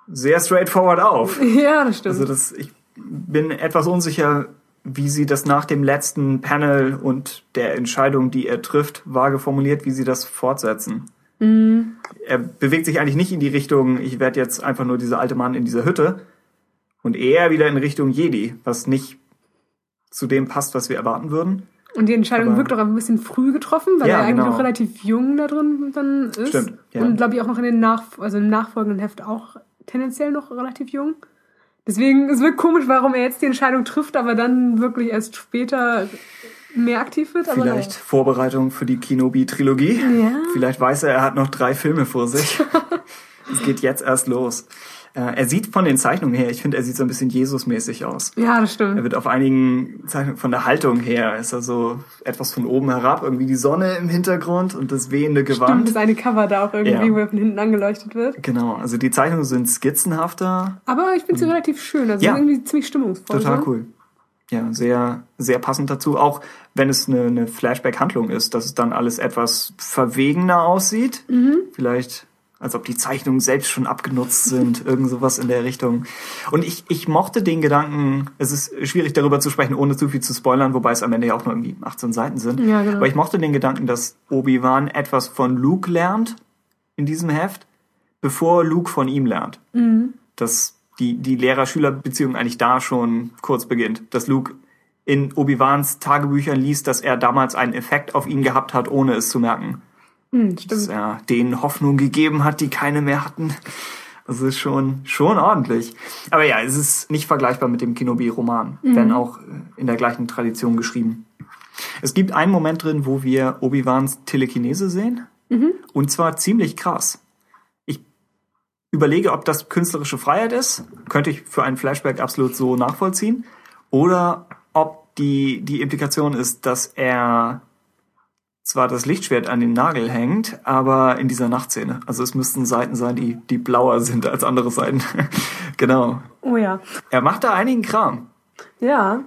sehr straightforward auf. Ja, das stimmt. Also das, ich bin etwas unsicher, wie sie das nach dem letzten Panel und der Entscheidung, die er trifft, vage formuliert, wie sie das fortsetzen. Mhm. Er bewegt sich eigentlich nicht in die Richtung, ich werde jetzt einfach nur dieser alte Mann in dieser Hütte, und eher wieder in Richtung Jedi, was nicht zu dem passt, was wir erwarten würden. Und die Entscheidung Aber, wirkt auch ein bisschen früh getroffen, weil ja, er eigentlich genau. noch relativ jung da drin dann ist. Stimmt, ja. Und glaube ich auch noch in den Nach also im nachfolgenden Heft auch tendenziell noch relativ jung. Deswegen, es wirkt komisch, warum er jetzt die Entscheidung trifft, aber dann wirklich erst später mehr aktiv wird. Vielleicht ja. Vorbereitung für die Kenobi-Trilogie. Ja. Vielleicht weiß er, er hat noch drei Filme vor sich. es geht jetzt erst los. Äh, er sieht von den Zeichnungen her, ich finde, er sieht so ein bisschen Jesus-mäßig aus. Ja, das stimmt. Er wird auf einigen Zeichnungen, von der Haltung her, ist er so etwas von oben herab, irgendwie die Sonne im Hintergrund und das wehende Gewand. Stimmt, das eine Cover da auch irgendwie, ja. wo er von hinten angeleuchtet wird. Genau, also die Zeichnungen sind skizzenhafter. Aber ich finde sie relativ schön, also ja. irgendwie ziemlich stimmungsvoll. Total so. cool. Ja, sehr, sehr passend dazu. Auch wenn es eine, eine Flashback-Handlung ist, dass es dann alles etwas verwegener aussieht. Mhm. Vielleicht als ob die Zeichnungen selbst schon abgenutzt sind, irgend sowas in der Richtung. Und ich, ich mochte den Gedanken, es ist schwierig darüber zu sprechen, ohne zu viel zu spoilern, wobei es am Ende ja auch nur irgendwie 18 Seiten sind. Ja, genau. Aber ich mochte den Gedanken, dass Obi-Wan etwas von Luke lernt in diesem Heft, bevor Luke von ihm lernt. Mhm. Dass die, die Lehrer-Schüler-Beziehung eigentlich da schon kurz beginnt. Dass Luke in Obi-Wans Tagebüchern liest, dass er damals einen Effekt auf ihn gehabt hat, ohne es zu merken. Hm, Dass er denen Hoffnung gegeben hat, die keine mehr hatten. Das ist schon, schon ordentlich. Aber ja, es ist nicht vergleichbar mit dem Kenobi-Roman, mhm. wenn auch in der gleichen Tradition geschrieben. Es gibt einen Moment drin, wo wir Obi-Wans Telekinese sehen. Mhm. Und zwar ziemlich krass. Ich überlege, ob das künstlerische Freiheit ist. Könnte ich für einen Flashback absolut so nachvollziehen. Oder ob die, die Implikation ist, dass er zwar das Lichtschwert an den Nagel hängt, aber in dieser Nachtszene. Also es müssten Seiten sein, die, die blauer sind als andere Seiten. genau. Oh ja. Er macht da einigen Kram. Ja.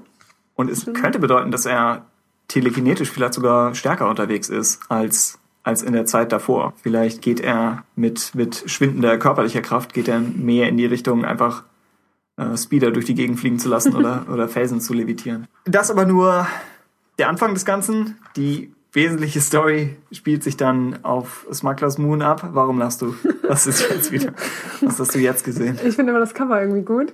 Und es könnte bedeuten, dass er telekinetisch vielleicht sogar stärker unterwegs ist als, als in der Zeit davor. Vielleicht geht er mit, mit schwindender körperlicher Kraft, geht er mehr in die Richtung einfach äh, Speeder durch die Gegend fliegen zu lassen oder, oder Felsen zu levitieren. Das aber nur der Anfang des Ganzen. Die wesentliche Story spielt sich dann auf Smugglers Moon ab. Warum lachst du? Was ist jetzt wieder? Was hast du jetzt gesehen? Ich finde immer das Cover irgendwie gut.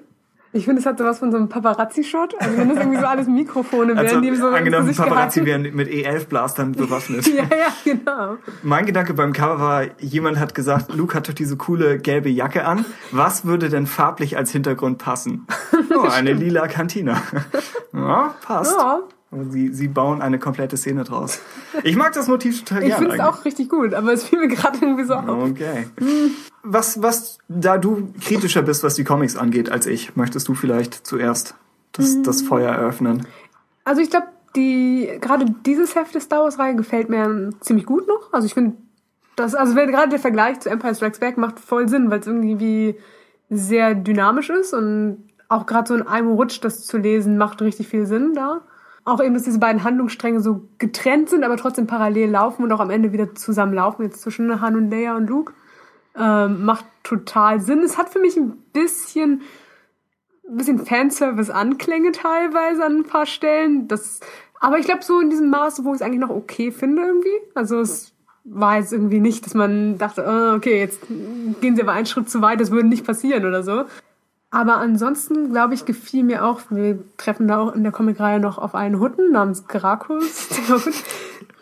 Ich finde, es hat sowas von so einem Paparazzi-Shot. Also wenn das irgendwie so alles Mikrofone Also, wären, die ihm so angenommen, ins Gesicht Paparazzi gehalten. wären mit E11-Blastern bewaffnet. Ja, ja, genau. Mein Gedanke beim Cover war, jemand hat gesagt, Luke hat doch diese coole gelbe Jacke an. Was würde denn farblich als Hintergrund passen? Oh, eine lila Kantina. Ja, passt. Ja. Sie, sie bauen eine komplette Szene draus. Ich mag das Motiv total Ich gerne. finde es auch richtig gut, aber es fiel mir gerade irgendwie so auf. Okay. Was, was, da du kritischer bist, was die Comics angeht, als ich, möchtest du vielleicht zuerst das, das Feuer eröffnen? Also ich glaube, die gerade dieses Heft der Star Wars Reihe gefällt mir ziemlich gut noch. Also ich finde das, also gerade der Vergleich zu Empire Strikes Back macht voll Sinn, weil es irgendwie sehr dynamisch ist und auch gerade so in einem Rutsch das zu lesen macht richtig viel Sinn da. Auch eben, dass diese beiden Handlungsstränge so getrennt sind, aber trotzdem parallel laufen und auch am Ende wieder zusammen laufen, jetzt zwischen Han und Leia und Luke. Ähm, macht total Sinn. Es hat für mich ein bisschen ein bisschen Fanservice-Anklänge teilweise an ein paar Stellen. Das, aber ich glaube so in diesem Maße, wo ich es eigentlich noch okay finde irgendwie. Also es war jetzt irgendwie nicht, dass man dachte, ah, okay, jetzt gehen sie aber einen Schritt zu weit, das würde nicht passieren oder so. Aber ansonsten, glaube ich, gefiel mir auch, wir treffen da auch in der Comicreihe noch auf einen Hutten namens Grakus, der, Hund,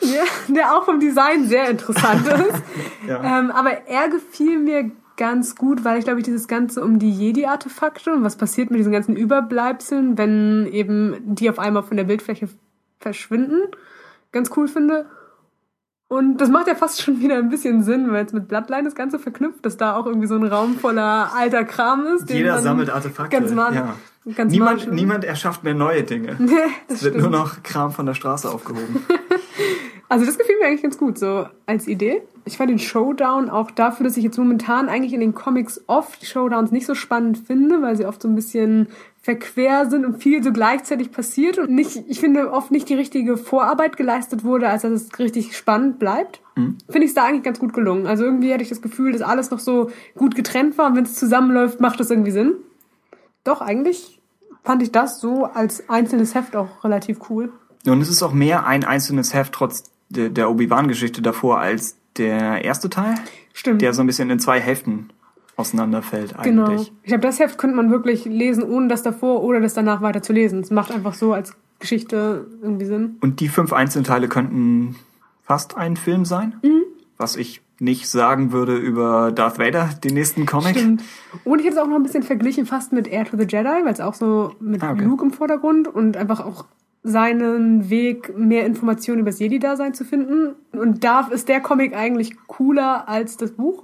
der, der auch vom Design sehr interessant ist. Ja. Ähm, aber er gefiel mir ganz gut, weil ich glaube ich dieses Ganze um die Jedi-Artefakte und was passiert mit diesen ganzen Überbleibseln, wenn eben die auf einmal von der Bildfläche verschwinden, ganz cool finde. Und das macht ja fast schon wieder ein bisschen Sinn, weil jetzt mit Bloodline das Ganze verknüpft, dass da auch irgendwie so ein Raum voller alter Kram ist. den Jeder man sammelt Artefakte. Ganz mal, ja. ganz Niemand, mal- niemand erschafft mehr neue Dinge. Nee, das Es wird stimmt. nur noch Kram von der Straße aufgehoben. Also das gefiel mir eigentlich ganz gut, so als Idee. Ich fand den Showdown auch dafür, dass ich jetzt momentan eigentlich in den Comics oft die Showdowns nicht so spannend finde, weil sie oft so ein bisschen verquer sind und viel so gleichzeitig passiert und nicht, ich finde oft nicht die richtige Vorarbeit geleistet wurde, als dass es richtig spannend bleibt. Finde ich es da eigentlich ganz gut gelungen. Also irgendwie hatte ich das Gefühl, dass alles noch so gut getrennt war und wenn es zusammenläuft, macht das irgendwie Sinn. Doch, eigentlich fand ich das so als einzelnes Heft auch relativ cool. Und es ist auch mehr ein einzelnes Heft trotz der, der Obi-Wan-Geschichte davor als der erste Teil, Stimmt. der so ein bisschen in zwei Hälften auseinanderfällt Genau. eigentlich. Ich glaube, das Heft könnte man wirklich lesen, ohne das davor oder das danach weiter zu lesen. Es macht einfach so als Geschichte irgendwie Sinn. Und die fünf Einzelteile könnten fast ein Film sein, Mhm. was ich nicht sagen würde über Darth Vader, den nächsten Comic. Stimmt. Und ich hätte es auch noch ein bisschen verglichen fast mit Air to the Jedi, weil es auch so mit Ah, okay. Luke im Vordergrund und einfach auch seinen Weg, mehr Informationen über das Jedi-Dasein zu finden. Und da ist der Comic eigentlich cooler als das Buch.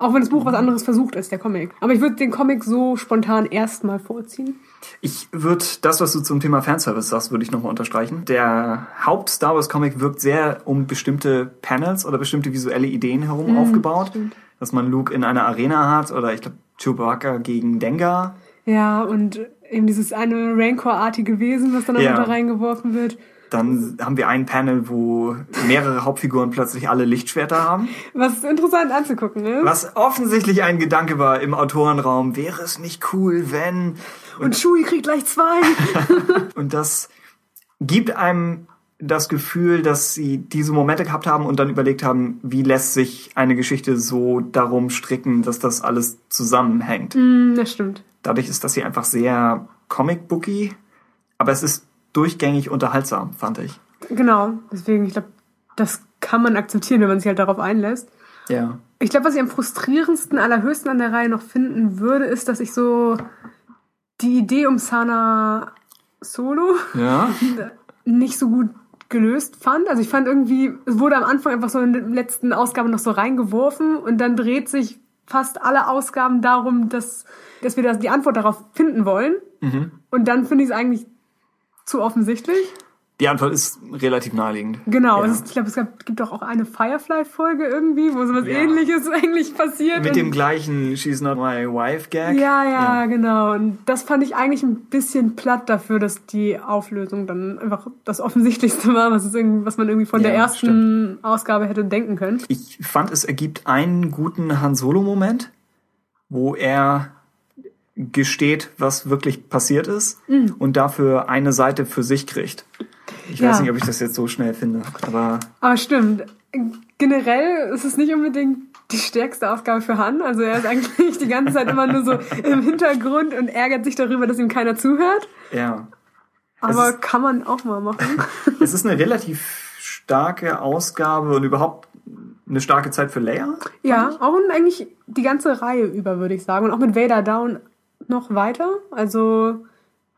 Auch wenn das Buch was anderes versucht als der Comic. Aber ich würde den Comic so spontan erstmal vorziehen. Ich würde das, was du zum Thema Fanservice sagst, würde ich nochmal unterstreichen. Der Haupt-Star Wars-Comic wirkt sehr um bestimmte Panels oder bestimmte visuelle Ideen herum aufgebaut. Dass man Luke in einer Arena hat oder ich glaube Chewbacca gegen Dengar. Ja, und eben dieses eine Rancor-artige Wesen, was dann Ja. da reingeworfen wird. Dann haben wir ein Panel, wo mehrere Hauptfiguren plötzlich alle Lichtschwerter haben. Was interessant anzugucken ist. Was offensichtlich ein Gedanke war im Autorenraum. Wäre es nicht cool, wenn... Und Chewie kriegt gleich zwei. Und das gibt einem das Gefühl, dass sie diese Momente gehabt haben und dann überlegt haben, wie lässt sich eine Geschichte so darum stricken, dass das alles zusammenhängt. Hm, das stimmt. Dadurch ist das hier einfach sehr comic-booky, aber es ist durchgängig unterhaltsam, fand ich. Genau. Deswegen, ich glaube, das kann man akzeptieren, wenn man sich halt darauf einlässt. Ja. Ich glaube, was ich am frustrierendsten, allerhöchsten an der Reihe noch finden würde, ist, dass ich so die Idee um Sana Solo Ja. nicht so gut gelöst fand. Also ich fand irgendwie, es wurde am Anfang einfach so in den letzten Ausgaben noch so reingeworfen und dann dreht sich fast alle Ausgaben darum, dass, dass wir das, die Antwort darauf finden wollen. Und dann finde ich es eigentlich zu offensichtlich. Die Antwort ist relativ naheliegend. Genau, Ja. ist, ich glaube, es gab, gibt auch eine Firefly-Folge irgendwie, wo sowas Ja. ähnliches eigentlich passiert. Mit dem gleichen She's Not My Wife Gag. ja, ja, genau. Und das fand ich eigentlich ein bisschen platt dafür, dass die Auflösung dann einfach das Offensichtlichste war, was, irgendwie, was man irgendwie von der Ja, ersten Ausgabe hätte denken können. Ich fand, es ergibt einen guten Han Solo-Moment, wo er gesteht, was wirklich passiert ist und dafür eine Seite für sich kriegt. Ich weiß Ja. nicht, ob ich das jetzt so schnell finde, aber Aber stimmt. Generell ist es nicht unbedingt die stärkste Aufgabe für Han. Also er ist eigentlich die ganze Zeit immer nur so im Hintergrund und ärgert sich darüber, dass ihm keiner zuhört. Ja. Aber ist, kann man auch mal machen. Es ist eine relativ starke Ausgabe und überhaupt eine starke Zeit für Leia. Ja, auch und eigentlich die ganze Reihe über, würde ich sagen. Und auch mit Vader Down noch weiter. Also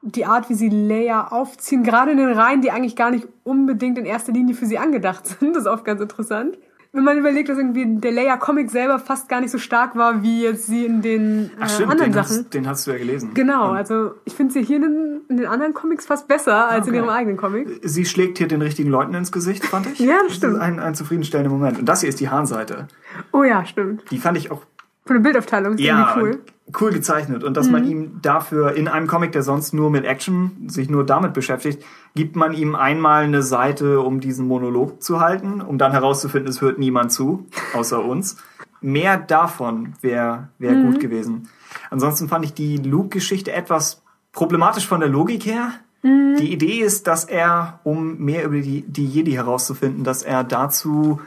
die Art, wie sie Leia aufziehen, gerade in den Reihen, die eigentlich gar nicht unbedingt in erster Linie für sie angedacht sind, das ist oft ganz interessant wenn man überlegt, dass irgendwie der Leia-Comic selber fast gar nicht so stark war, wie jetzt sie in den äh, Ach, stimmt, anderen den Sachen. Hast, den hast du ja gelesen. Genau, also ich finde sie hier in den, in den, anderen Comics fast besser als okay. in ihrem eigenen Comic. Sie schlägt hier den richtigen Leuten ins Gesicht, fand ich. ja, das stimmt. Das ist ein, ein zufriedenstellender Moment. Und das hier ist die Hahnseite. Oh ja, stimmt. Die fand ich auch von der Bildaufteilung ist ja, cool. Cool gezeichnet. Und dass mhm. man ihm dafür in einem Comic, der sonst nur mit Action sich nur damit beschäftigt, gibt man ihm einmal eine Seite, um diesen Monolog zu halten, um dann herauszufinden, es hört niemand zu, außer uns. Mehr davon wäre wär mhm. gut gewesen. Ansonsten fand ich die Luke-Geschichte etwas problematisch von der Logik her. Mhm. Die Idee ist, dass er, um mehr über die, die Jedi herauszufinden, dass er dazu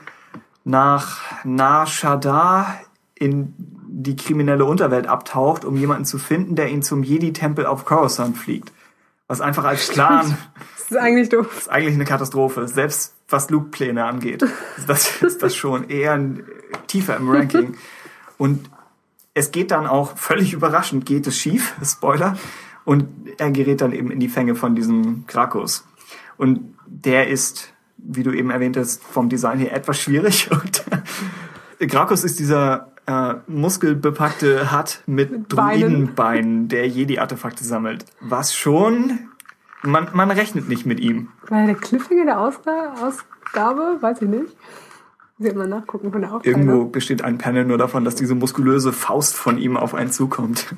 nach Nar Shaddaa in die kriminelle Unterwelt abtaucht, um jemanden zu finden, der ihn zum Jedi-Tempel auf Coruscant fliegt. Was einfach als Plan. das ist eigentlich doof. Das ist eigentlich eine Katastrophe. Selbst was Luke-Pläne angeht. Das ist das schon eher ein, tiefer im Ranking. Und es geht dann auch völlig überraschend, geht es schief, Spoiler. Und er gerät dann eben in die Fänge von diesem Krakus. Und der ist, wie du eben erwähnt hast, vom Design her etwas schwierig. Und Krakus ist dieser äh, muskelbepackte hat mit, mit Druidenbeinen, der Jedi-Artefakte sammelt. Was schon, man, man rechnet nicht mit ihm. Weil der Cliffhanger der Ausgabe, Ausgabe, weiß ich nicht. Wird man nachgucken von der Aufgabe. Irgendwo besteht ein Panel nur davon, dass diese muskulöse Faust von ihm auf einen zukommt.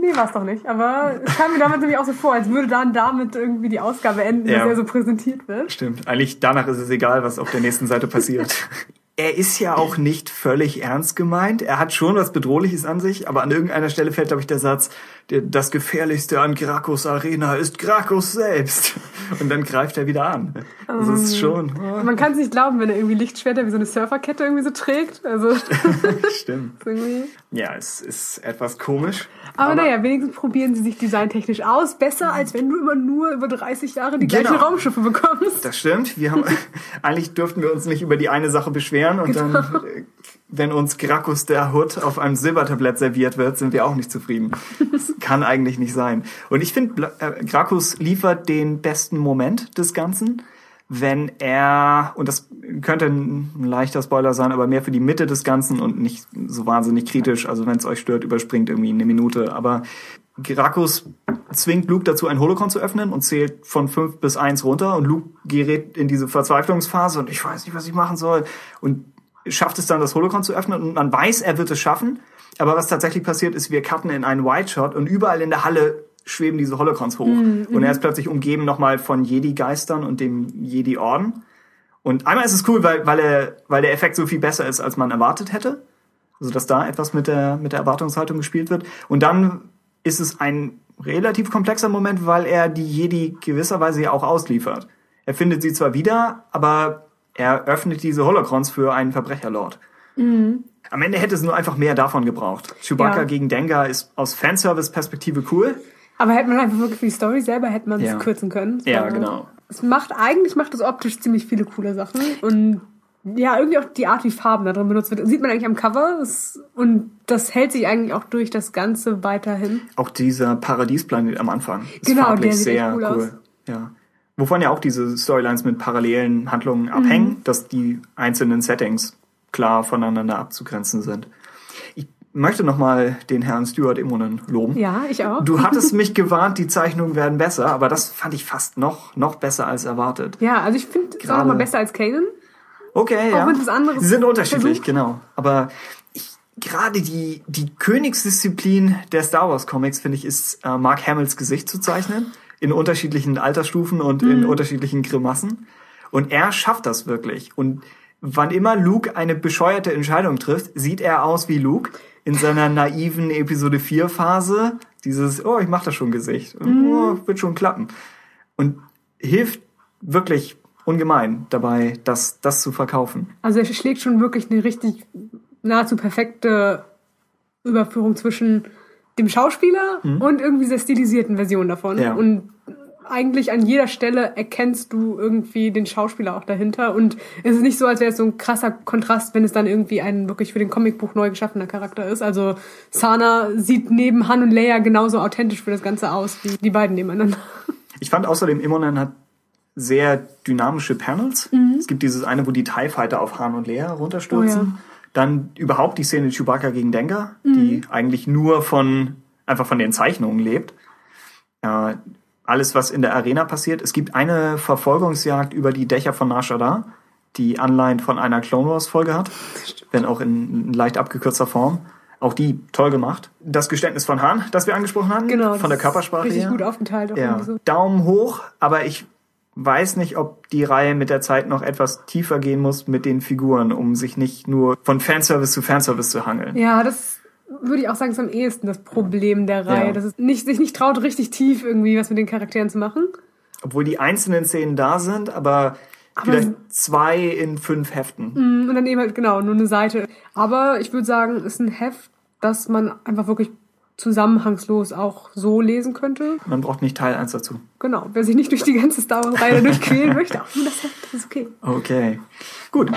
Nee, war es doch nicht. Aber es kam mir damit nämlich auch so vor, als würde dann damit irgendwie die Ausgabe enden, ja. dass er so präsentiert wird. Stimmt. Eigentlich danach ist es egal, was auf der nächsten Seite passiert. er ist ja auch nicht völlig ernst gemeint. Er hat schon was Bedrohliches an sich, aber an irgendeiner Stelle fällt, glaube ich, der Satz, das Gefährlichste an Grakos Arena ist Grakos selbst. Und dann greift er wieder an. Das ist ähm, schon. Oh. Man kann es nicht glauben, wenn er irgendwie Lichtschwerter wie so eine Surferkette irgendwie so trägt. Also Stimmt. ja, es ist etwas komisch. Aber, aber naja, wenigstens probieren sie sich designtechnisch aus. Besser, als wenn du immer nur über 30 Jahre die genau. gleichen Raumschiffe bekommst. Das stimmt. Wir haben, eigentlich dürften wir uns nicht über die eine Sache beschweren und genau. dann wenn uns Grakus der Hood auf einem Silbertablett serviert wird, sind wir auch nicht zufrieden. Das kann eigentlich nicht sein. Und ich finde, äh, Grakus liefert den besten Moment des Ganzen, wenn er, und das könnte ein leichter Spoiler sein, aber mehr für die Mitte des Ganzen und nicht so wahnsinnig kritisch. Also wenn es euch stört, überspringt irgendwie eine Minute. Aber Grakus zwingt Luke dazu, ein Holocron zu öffnen und zählt von fünf bis eins runter und Luke gerät in diese Verzweiflungsphase und ich weiß nicht, was ich machen soll. Und schafft es dann, das Holocron zu öffnen und man weiß, er wird es schaffen. Aber was tatsächlich passiert ist, wir cutten in einen White Shot und überall in der Halle schweben diese Holocrons hoch. Mhm. Und er ist plötzlich umgeben nochmal von Jedi-Geistern und dem Jedi-Orden. Und einmal ist es cool, weil, weil, er, weil der Effekt so viel besser ist, als man erwartet hätte. Also, dass da etwas mit der, mit der Erwartungshaltung gespielt wird. Und dann ist es ein relativ komplexer Moment, weil er die Jedi gewisserweise ja auch ausliefert. Er findet sie zwar wieder, aber er öffnet diese Holocrons für einen Verbrecherlord. Mhm. Am Ende hätte es nur einfach mehr davon gebraucht. Chewbacca ja. gegen Dengar ist aus Fanservice-Perspektive cool. Aber hätte man einfach wirklich die Story selber hätte man es ja. kürzen können. Ja, genau. Es macht eigentlich macht es optisch ziemlich viele coole Sachen und ja, irgendwie auch die Art, wie Farben da drin benutzt wird, sieht man eigentlich am Cover und das hält sich eigentlich auch durch das Ganze weiterhin. Auch dieser Paradiesplanet am Anfang ist genau, farblich sehr cool. cool. Ja. Wovon ja auch diese Storylines mit parallelen Handlungen mhm. abhängen, dass die einzelnen Settings klar voneinander abzugrenzen sind. Ich möchte nochmal den Herrn Stuart Immonen loben. Ja, ich auch. Du hattest mich gewarnt, die Zeichnungen werden besser, aber das fand ich fast noch, noch besser als erwartet. Ja, also ich finde es auch mal besser als Kaden. Okay, auch ja. Wenn das anderes Sie sind unterschiedlich, versucht. genau. Aber ich, gerade die, die Königsdisziplin der Star Wars Comics, finde ich, ist äh, Mark Hamills Gesicht zu zeichnen in unterschiedlichen Altersstufen und mhm. in unterschiedlichen Grimassen. Und er schafft das wirklich. Und wann immer Luke eine bescheuerte Entscheidung trifft, sieht er aus wie Luke in seiner naiven Episode 4 Phase. Dieses, oh, ich mach das schon Gesicht. Mhm. Oh, wird schon klappen. Und hilft wirklich ungemein dabei, das, das zu verkaufen. Also er schlägt schon wirklich eine richtig nahezu perfekte Überführung zwischen dem Schauspieler mhm. und irgendwie der stilisierten Version davon. Ja. Und eigentlich an jeder Stelle erkennst du irgendwie den Schauspieler auch dahinter. Und es ist nicht so, als wäre es so ein krasser Kontrast, wenn es dann irgendwie ein wirklich für den Comicbuch neu geschaffener Charakter ist. Also Sana sieht neben Han und Leia genauso authentisch für das Ganze aus wie die beiden nebeneinander. Ich fand außerdem Imonen hat sehr dynamische Panels. Mhm. Es gibt dieses eine, wo die TIE Fighter auf Han und Leia runterstürzen. Oh ja. Dann überhaupt die Szene Chewbacca gegen Dengar, mhm. die eigentlich nur von einfach von den Zeichnungen lebt. Äh, alles, was in der Arena passiert. Es gibt eine Verfolgungsjagd über die Dächer von Nar Shaddaa, die Anleihen von einer Clone Wars Folge hat, wenn auch in leicht abgekürzter Form. Auch die toll gemacht. Das Geständnis von Hahn, das wir angesprochen haben, genau, von der Körpersprache richtig her. gut aufgeteilt. Ja. So. Daumen hoch, aber ich weiß nicht, ob die Reihe mit der Zeit noch etwas tiefer gehen muss mit den Figuren, um sich nicht nur von Fanservice zu Fanservice zu hangeln. Ja, das würde ich auch sagen, ist am ehesten das Problem der Reihe, ja. dass es nicht, sich nicht traut, richtig tief irgendwie was mit den Charakteren zu machen. Obwohl die einzelnen Szenen da sind, aber, aber vielleicht zwei in fünf Heften. Mm, und dann eben halt, genau, nur eine Seite. Aber ich würde sagen, ist ein Heft, das man einfach wirklich zusammenhangslos auch so lesen könnte. Man braucht nicht Teil 1 dazu. Genau. Wer sich nicht durch die ganze Star Wars-Reihe durchquälen möchte, auch nur das Heft, ist okay. Okay. Gut.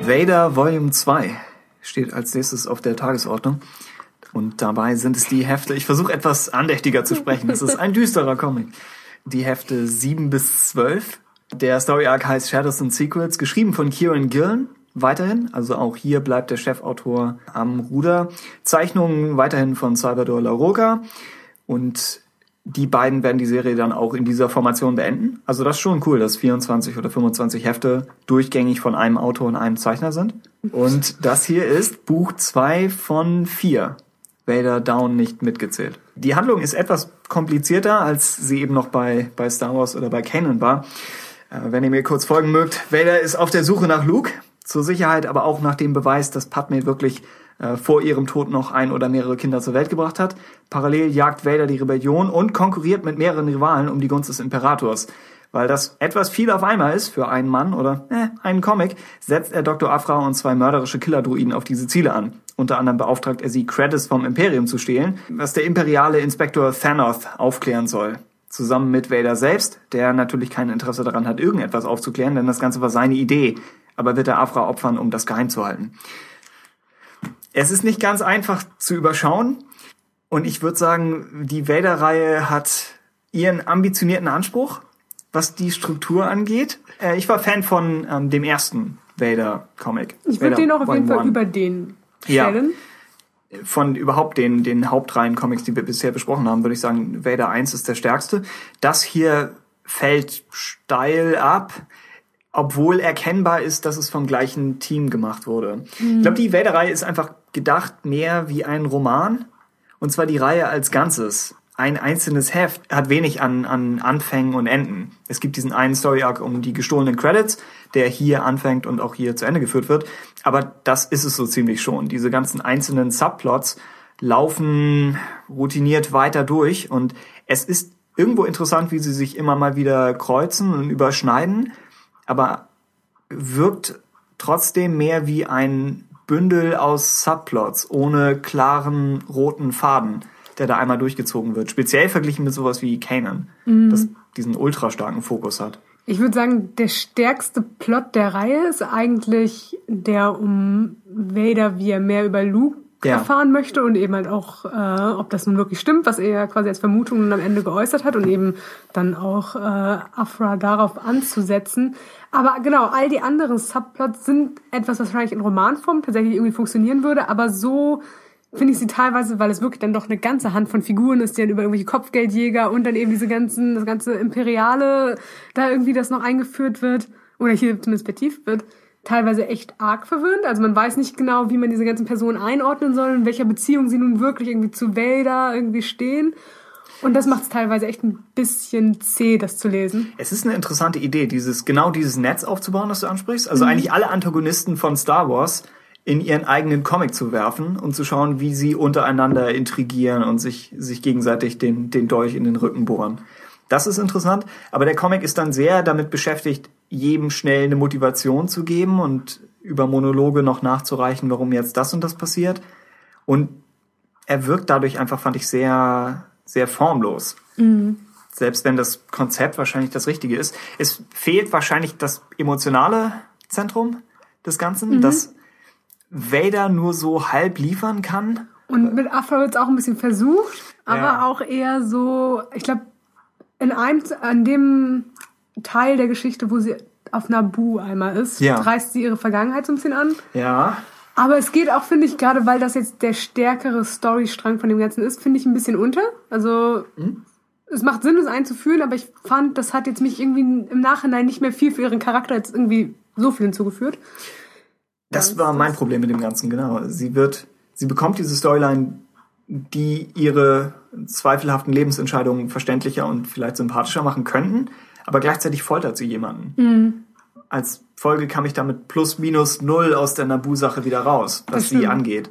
Vader Volume 2 steht als nächstes auf der Tagesordnung. Und dabei sind es die Hefte, ich versuche etwas andächtiger zu sprechen, es ist ein düsterer Comic. Die Hefte 7 bis 12. Der Story Arc heißt Shadows and Secrets, geschrieben von Kieran Gillen, weiterhin. Also auch hier bleibt der Chefautor am Ruder. Zeichnungen weiterhin von Salvador Larroca. Und die beiden werden die Serie dann auch in dieser Formation beenden. Also das ist schon cool, dass 24 oder 25 Hefte durchgängig von einem Autor und einem Zeichner sind. Und das hier ist Buch 2 von 4. Vader Down nicht mitgezählt. Die Handlung ist etwas komplizierter, als sie eben noch bei, bei Star Wars oder bei Kanon war. Äh, wenn ihr mir kurz folgen mögt, Vader ist auf der Suche nach Luke, zur Sicherheit aber auch nach dem Beweis, dass Padme wirklich äh, vor ihrem Tod noch ein oder mehrere Kinder zur Welt gebracht hat. Parallel jagt Vader die Rebellion und konkurriert mit mehreren Rivalen um die Gunst des Imperators. Weil das etwas viel auf einmal ist für einen Mann oder äh, einen Comic, setzt er Dr. Afra und zwei mörderische Killerdruiden auf diese Ziele an. Unter anderem beauftragt er sie, Credits vom Imperium zu stehlen, was der imperiale Inspektor Thanoth aufklären soll. Zusammen mit Vader selbst, der natürlich kein Interesse daran hat, irgendetwas aufzuklären, denn das Ganze war seine Idee. Aber wird er Afra opfern, um das geheim zu halten. Es ist nicht ganz einfach zu überschauen. Und ich würde sagen, die Vader-Reihe hat ihren ambitionierten Anspruch, was die Struktur angeht. Äh, ich war Fan von ähm, dem ersten Vader-Comic. Ich würde den auch auf jeden Fall über den stellen. Ja. Von überhaupt den, den Hauptreihen-Comics, die wir bisher besprochen haben, würde ich sagen, Vader 1 ist der stärkste. Das hier fällt steil ab obwohl erkennbar ist, dass es vom gleichen Team gemacht wurde. Mhm. Ich glaube, die Vader-Reihe ist einfach gedacht mehr wie ein Roman. Und zwar die Reihe als Ganzes. Ein einzelnes Heft hat wenig an, an Anfängen und Enden. Es gibt diesen einen Story-Arc um die gestohlenen Credits, der hier anfängt und auch hier zu Ende geführt wird. Aber das ist es so ziemlich schon. Diese ganzen einzelnen Subplots laufen routiniert weiter durch und es ist irgendwo interessant, wie sie sich immer mal wieder kreuzen und überschneiden aber wirkt trotzdem mehr wie ein Bündel aus Subplots ohne klaren roten Faden, der da einmal durchgezogen wird. Speziell verglichen mit sowas wie Kanan, mhm. das diesen ultra starken Fokus hat. Ich würde sagen, der stärkste Plot der Reihe ist eigentlich der um Vader, wie er mehr über Luke ja. erfahren möchte und eben halt auch, äh, ob das nun wirklich stimmt, was er quasi als Vermutung am Ende geäußert hat und eben dann auch äh, Afra darauf anzusetzen. Aber genau, all die anderen Subplots sind etwas, was wahrscheinlich in Romanform tatsächlich irgendwie funktionieren würde, aber so finde ich sie teilweise, weil es wirklich dann doch eine ganze Hand von Figuren ist, die dann über irgendwelche Kopfgeldjäger und dann eben diese ganzen, das ganze Imperiale, da irgendwie das noch eingeführt wird, oder hier zumindest vertieft wird, teilweise echt arg verwirrend. Also man weiß nicht genau, wie man diese ganzen Personen einordnen soll, in welcher Beziehung sie nun wirklich irgendwie zu Vader irgendwie stehen. Und das macht es teilweise echt ein bisschen zäh, das zu lesen. Es ist eine interessante Idee, dieses genau dieses Netz aufzubauen, das du ansprichst. Also mhm. eigentlich alle Antagonisten von Star Wars in ihren eigenen Comic zu werfen und zu schauen, wie sie untereinander intrigieren und sich, sich gegenseitig den, den Dolch in den Rücken bohren. Das ist interessant, aber der Comic ist dann sehr damit beschäftigt, jedem schnell eine Motivation zu geben und über Monologe noch nachzureichen, warum jetzt das und das passiert. Und er wirkt dadurch einfach, fand ich, sehr, sehr formlos. Mhm. Selbst wenn das Konzept wahrscheinlich das Richtige ist. Es fehlt wahrscheinlich das emotionale Zentrum des Ganzen, mhm. das Vader nur so halb liefern kann. Und mit Afro wird es auch ein bisschen versucht, aber ja. auch eher so, ich glaube, in einem, an dem Teil der Geschichte, wo sie auf Nabu einmal ist, ja. reißt sie ihre Vergangenheit so ein bisschen an. Ja. Aber es geht auch, finde ich, gerade weil das jetzt der stärkere Storystrang von dem Ganzen ist, finde ich ein bisschen unter. Also hm? es macht Sinn, es einzuführen, aber ich fand, das hat jetzt mich irgendwie im Nachhinein nicht mehr viel für ihren Charakter jetzt irgendwie so viel hinzugeführt. Das war mein Problem mit dem Ganzen, genau. Sie wird, sie bekommt diese Storyline, die ihre zweifelhaften Lebensentscheidungen verständlicher und vielleicht sympathischer machen könnten, aber gleichzeitig foltert sie jemanden. Mhm. Als Folge kam ich damit plus minus null aus der Nabu-Sache wieder raus, was sie angeht.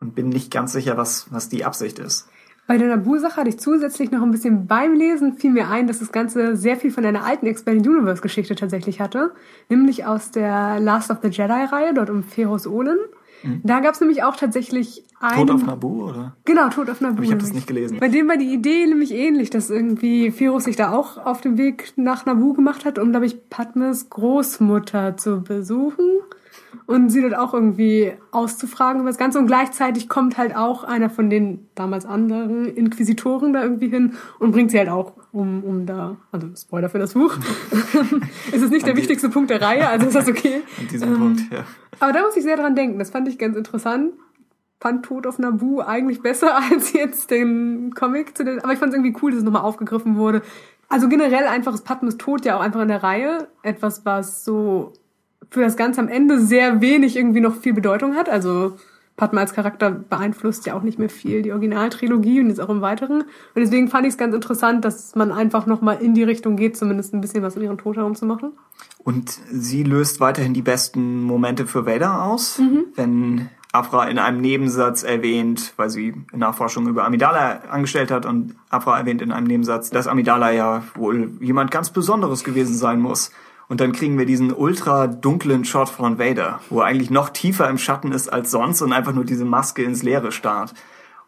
Und bin nicht ganz sicher, was, was die Absicht ist. Bei der Nabu-Sache hatte ich zusätzlich noch ein bisschen beim Lesen fiel mir ein, dass das Ganze sehr viel von einer alten Expanded Universe-Geschichte tatsächlich hatte. Nämlich aus der Last of the Jedi-Reihe, dort um Ferus Olin. Mhm. Da gab es nämlich auch tatsächlich einen... Tod auf Nabu, oder? Genau, Tod auf Nabu. Aber ich habe das nicht gelesen. Bei dem war die Idee nämlich ähnlich, dass irgendwie Ferus sich da auch auf den Weg nach Nabu gemacht hat, um, glaube ich, Padmes Großmutter zu besuchen und sie dort auch irgendwie auszufragen über das Ganze. Und gleichzeitig kommt halt auch einer von den damals anderen Inquisitoren da irgendwie hin und bringt sie halt auch um, um da, also Spoiler für das Buch. es ist nicht der wichtigste Punkt der Reihe, also ist das okay. An diesem ähm, Punkt, ja. Aber da muss ich sehr dran denken. Das fand ich ganz interessant. Fand Tod auf Nabu eigentlich besser als jetzt den Comic zu den, aber ich fand es irgendwie cool, dass es nochmal aufgegriffen wurde. Also generell einfach ist Padmes Tod ja auch einfach in der Reihe etwas, was so für das Ganze am Ende sehr wenig irgendwie noch viel Bedeutung hat. Also Padma als Charakter beeinflusst ja auch nicht mehr viel die Originaltrilogie und jetzt auch im Weiteren. Und deswegen fand ich es ganz interessant, dass man einfach nochmal in die Richtung geht, zumindest ein bisschen was um ihren Tod herumzumachen. Und sie löst weiterhin die besten Momente für Vader aus, mhm. wenn Afra in einem Nebensatz erwähnt, weil sie Nachforschung über Amidala angestellt hat und Afra erwähnt in einem Nebensatz, dass Amidala ja wohl jemand ganz Besonderes gewesen sein muss. Und dann kriegen wir diesen ultra dunklen Shot von Vader, wo er eigentlich noch tiefer im Schatten ist als sonst und einfach nur diese Maske ins Leere starrt.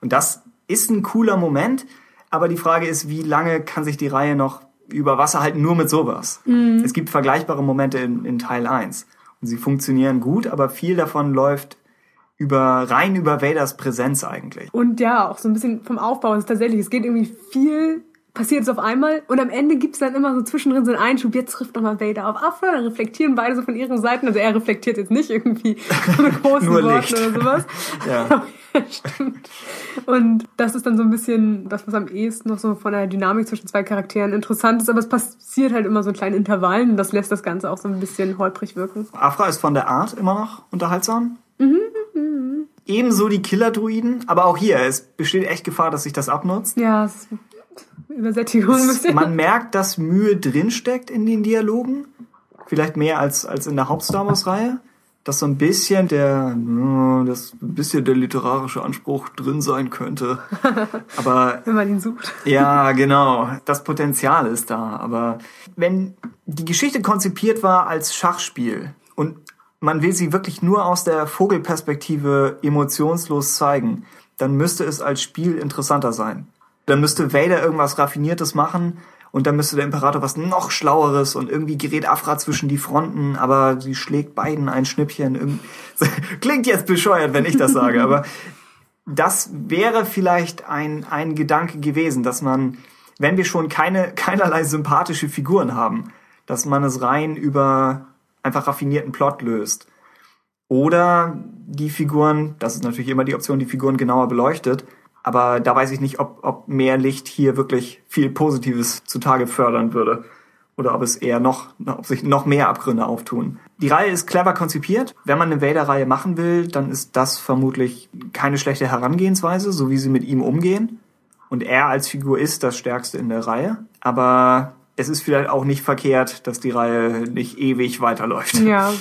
Und das ist ein cooler Moment, aber die Frage ist, wie lange kann sich die Reihe noch über Wasser halten, nur mit sowas? Mhm. Es gibt vergleichbare Momente in, in Teil 1. Und sie funktionieren gut, aber viel davon läuft über rein über Vaders Präsenz eigentlich. Und ja, auch so ein bisschen vom Aufbau ist tatsächlich, es geht irgendwie viel passiert es auf einmal und am Ende gibt's dann immer so zwischendrin so einen Einschub, jetzt trifft nochmal Vader auf Afra, dann reflektieren beide so von ihren Seiten, also er reflektiert jetzt nicht irgendwie mit großen Worten oder sowas. ja. Stimmt. Und das ist dann so ein bisschen das, was am ehesten noch so von der Dynamik zwischen zwei Charakteren interessant ist, aber es passiert halt immer so in kleinen Intervallen und das lässt das Ganze auch so ein bisschen holprig wirken. Afra ist von der Art immer noch unterhaltsam. Mhm. mhm. Ebenso die Killer-Druiden, aber auch hier, es besteht echt Gefahr, dass sich das abnutzt. Ja, es Übersättigung. Es, man merkt, dass Mühe drinsteckt in den Dialogen. Vielleicht mehr als, als in der Haupt-Star Wars-Reihe. Dass so ein bisschen der, das ein bisschen der literarische Anspruch drin sein könnte. Aber. wenn man ihn sucht. Ja, genau. Das Potenzial ist da. Aber wenn die Geschichte konzipiert war als Schachspiel und man will sie wirklich nur aus der Vogelperspektive emotionslos zeigen, dann müsste es als Spiel interessanter sein. Dann müsste Vader irgendwas Raffiniertes machen und dann müsste der Imperator was noch Schlaueres und irgendwie gerät Afra zwischen die Fronten, aber sie schlägt beiden ein Schnippchen. Klingt jetzt bescheuert, wenn ich das sage, aber das wäre vielleicht ein, ein Gedanke gewesen, dass man, wenn wir schon keine, keinerlei sympathische Figuren haben, dass man es rein über einfach raffinierten Plot löst. Oder die Figuren, das ist natürlich immer die Option, die Figuren genauer beleuchtet, aber da weiß ich nicht, ob, ob mehr Licht hier wirklich viel Positives zutage fördern würde. Oder ob es eher noch, ob sich noch mehr Abgründe auftun. Die Reihe ist clever konzipiert. Wenn man eine Vader-Reihe machen will, dann ist das vermutlich keine schlechte Herangehensweise, so wie sie mit ihm umgehen. Und er als Figur ist das Stärkste in der Reihe. Aber es ist vielleicht auch nicht verkehrt, dass die Reihe nicht ewig weiterläuft. Ja.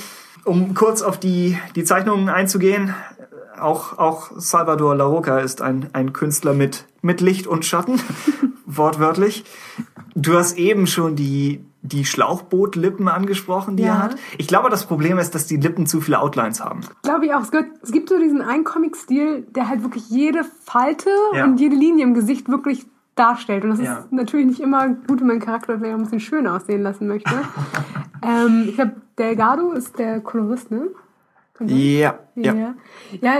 Um kurz auf die, die Zeichnungen einzugehen, auch, auch Salvador La Roca ist ein, ein Künstler mit, mit Licht und Schatten, wortwörtlich. Du hast eben schon die, die Schlauchbootlippen angesprochen, die Ja. er hat. Ich glaube, das Problem ist, dass die Lippen zu viele Outlines haben. Glaube ich auch. Es gibt, es gibt so diesen einen Comic-Stil, der halt wirklich jede Falte Ja. und jede Linie im Gesicht wirklich darstellt. Und das Ja. ist natürlich nicht immer gut, wenn man Charakter vielleicht ein bisschen schöner aussehen lassen möchte. ähm, ich glaube, Delgado ist der Kolorist, ne? Ja, ja. Ja, ja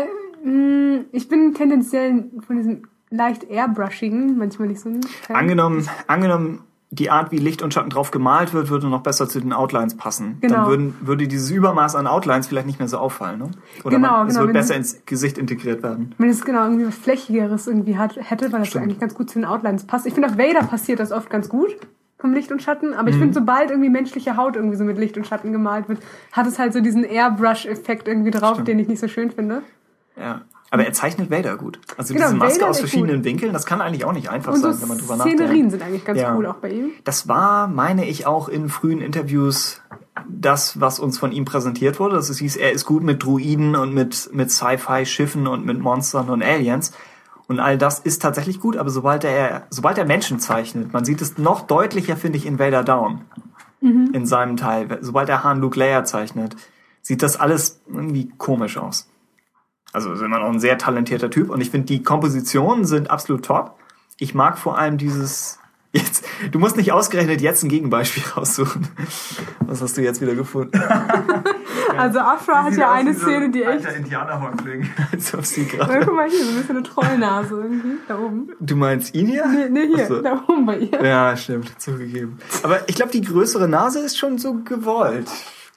mh, ich bin tendenziell von diesem leicht airbrushigen manchmal nicht so ein Fan. Angenommen, angenommen, die Art, wie Licht und Schatten drauf gemalt wird, würde noch besser zu den Outlines passen. Genau. Dann würden, würde dieses Übermaß an Outlines vielleicht nicht mehr so auffallen, ne? Oder Genau, man, es genau, würde besser ins Gesicht integriert werden. Wenn es genau irgendwie was Flächigeres irgendwie hat, hätte, weil das Stimmt. eigentlich ganz gut zu den Outlines passt. Ich finde, auf Vader passiert das oft ganz gut vom Licht und Schatten, aber ich Mhm. finde, sobald irgendwie menschliche Haut irgendwie so mit Licht und Schatten gemalt wird, hat es halt so diesen Airbrush-Effekt irgendwie drauf, Stimmt. den ich nicht so schön finde. Ja. Aber er zeichnet Vader gut. Also Genau, diese Maske Vader aus verschiedenen Winkeln, das kann eigentlich auch nicht einfach Und so sein, wenn man drüber Szenerien nachdenkt. sind eigentlich ganz Ja. cool auch bei ihm. Das war, meine ich, auch in frühen Interviews das, was uns von ihm präsentiert wurde. Das hieß, er ist gut mit Druiden und mit, mit Sci-Fi-Schiffen und mit Monstern und Aliens. Und all das ist tatsächlich gut, aber sobald er, sobald er Menschen zeichnet, man sieht es noch deutlicher, finde ich, in Vader Down. In seinem Teil. Sobald er Han Luke Leia zeichnet, sieht das alles irgendwie komisch aus. Also ist immer noch ein sehr talentierter Typ und ich finde, die Kompositionen sind absolut top. Ich mag vor allem dieses. Jetzt, du musst nicht ausgerechnet jetzt ein Gegenbeispiel raussuchen. Was hast du jetzt wieder gefunden? Also Afra hat ja eine Szene, die echt... Indianerhäuptling. Als ob sie Ja, gerade. guck mal hier, so ein bisschen eine Trollnase irgendwie, da oben. Du meinst ihn hier? Nee, nee hier, so. da oben bei ihr. Ja, stimmt, zugegeben. Aber ich glaube, die größere Nase ist schon so gewollt.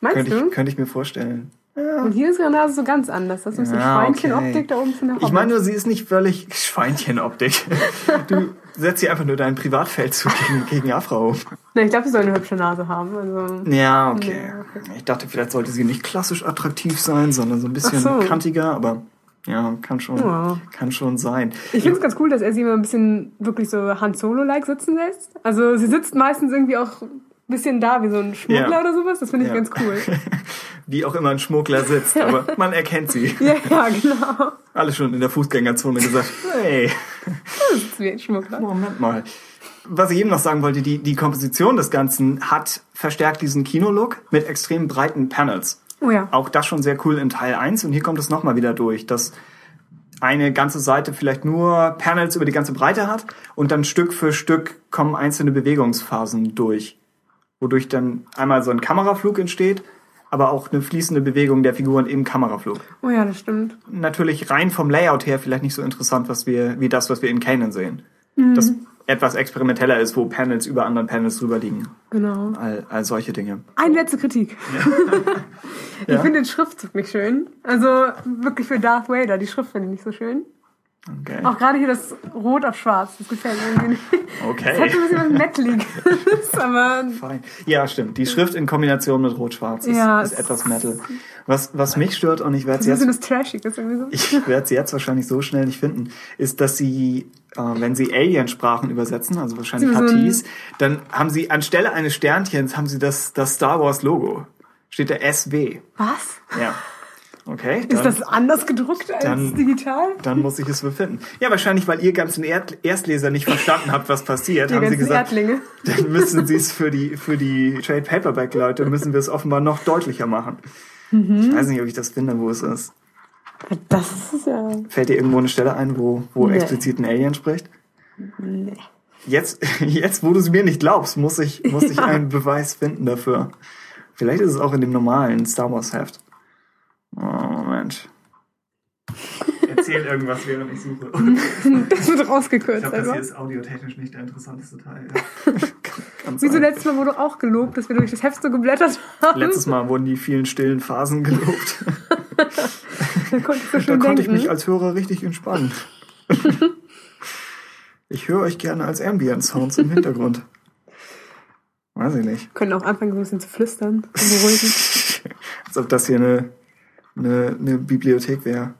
Meinst könnte du? Ich, könnte ich mir vorstellen. Und hier ist ihre Nase so ganz anders. Das ist ein bisschen Ja, Schweinchenoptik, okay. da oben ist eine Ich meine nur, sie ist nicht völlig Schweinchenoptik. Du setzt hier einfach nur deinen Privatfeldzug gegen, gegen Afra um. Nee, ich glaube, sie soll eine hübsche Nase haben. Also, Ja, okay. Ja, okay. Ich dachte, vielleicht sollte sie nicht klassisch attraktiv sein, sondern so ein bisschen so. kantiger, aber ja, kann schon, Ja. kann schon sein. ich finde es ganz cool, dass er sie immer ein bisschen wirklich so Han Solo-like sitzen lässt. Also sie sitzt meistens irgendwie auch ein bisschen da, wie so ein Schmuggler Ja. oder sowas. Das finde ich Ja. ganz cool. Wie auch immer ein Schmuggler sitzt, aber man erkennt sie. ja, ja, genau. Alle schon in der Fußgängerzone gesagt, hey, Das ist wie ein Schmuggler. Moment mal. Was ich eben noch sagen wollte, die, die Komposition des Ganzen hat verstärkt diesen Kinolook mit extrem breiten Panels. Oh ja. Auch das schon sehr cool in Teil 1 und hier kommt es nochmal wieder durch, dass eine ganze Seite vielleicht nur Panels über die ganze Breite hat und dann Stück für Stück kommen einzelne Bewegungsphasen durch, wodurch dann einmal so ein Kameraflug entsteht, aber auch eine fließende Bewegung der Figuren im Kameraflug. Oh ja, das stimmt. Natürlich rein vom Layout her vielleicht nicht so interessant, was wir, wie das, was wir in Kanan sehen. Mhm. Das etwas experimenteller ist, wo Panels über anderen Panels drüber liegen. Genau. All, all solche Dinge. Eine letzte Kritik. ich Ja? finde den Schriftzug nicht schön. Also wirklich für Darth Vader, die Schrift finde ich nicht so schön. Okay. Auch gerade hier das Rot auf Schwarz, das gefällt mir irgendwie nicht. Okay. Das hat ein bisschen was Metaliges, aber Fein. Ja, stimmt. Die Schrift in Kombination mit Rot-Schwarz ist, Ja, ist etwas Metal. Was, was mich stört, und ich werde es so ein bisschen jetzt, das Trashiges irgendwie so. ich werde es jetzt wahrscheinlich so schnell nicht finden, ist, dass sie, äh, wenn sie Alien-Sprachen übersetzen, also wahrscheinlich so Hatis, dann haben sie anstelle eines Sternchens haben sie das, das Star Wars Logo. Steht da SW. Was? Ja. Okay. Ist dann- das anders gedruckt als dann- digital? Dann muss ich es befinden. Ja, wahrscheinlich, weil ihr ganzen Erd Erstleser nicht verstanden habt, was passiert, Die haben sie gesagt, Erdlinge. dann müssen sie es für die, für die Trade Paperback Leute, müssen wir es offenbar noch deutlicher machen. Mhm. Ich weiß nicht, ob ich das finde, wo es ist. Das ist ja. Fällt dir irgendwo eine Stelle ein, wo, wo Nee. explizit ein Alien spricht? Nee. Jetzt, jetzt, wo du es mir nicht glaubst, muss ich, muss ich Ja. einen Beweis finden dafür. Vielleicht ist es auch in dem normalen Star Wars Heft. Oh, Moment. Erzähl irgendwas, während ich suche. Das wird rausgekürzt Ich glaube, das hier ist audiotechnisch nicht der interessanteste Teil. Wieso letztes Mal wurde auch gelobt, dass wir durch das Heft so geblättert haben? Letztes Mal wurden die vielen stillen Phasen gelobt. Da konnte ich so Da konnte ich mich als Hörer richtig entspannen. Ich höre euch gerne als Ambient Sounds im Hintergrund. Weiß ich nicht. können auch anfangen, so ein bisschen zu flüstern. und beruhigen. Als ob das hier eine, eine, eine Bibliothek wäre.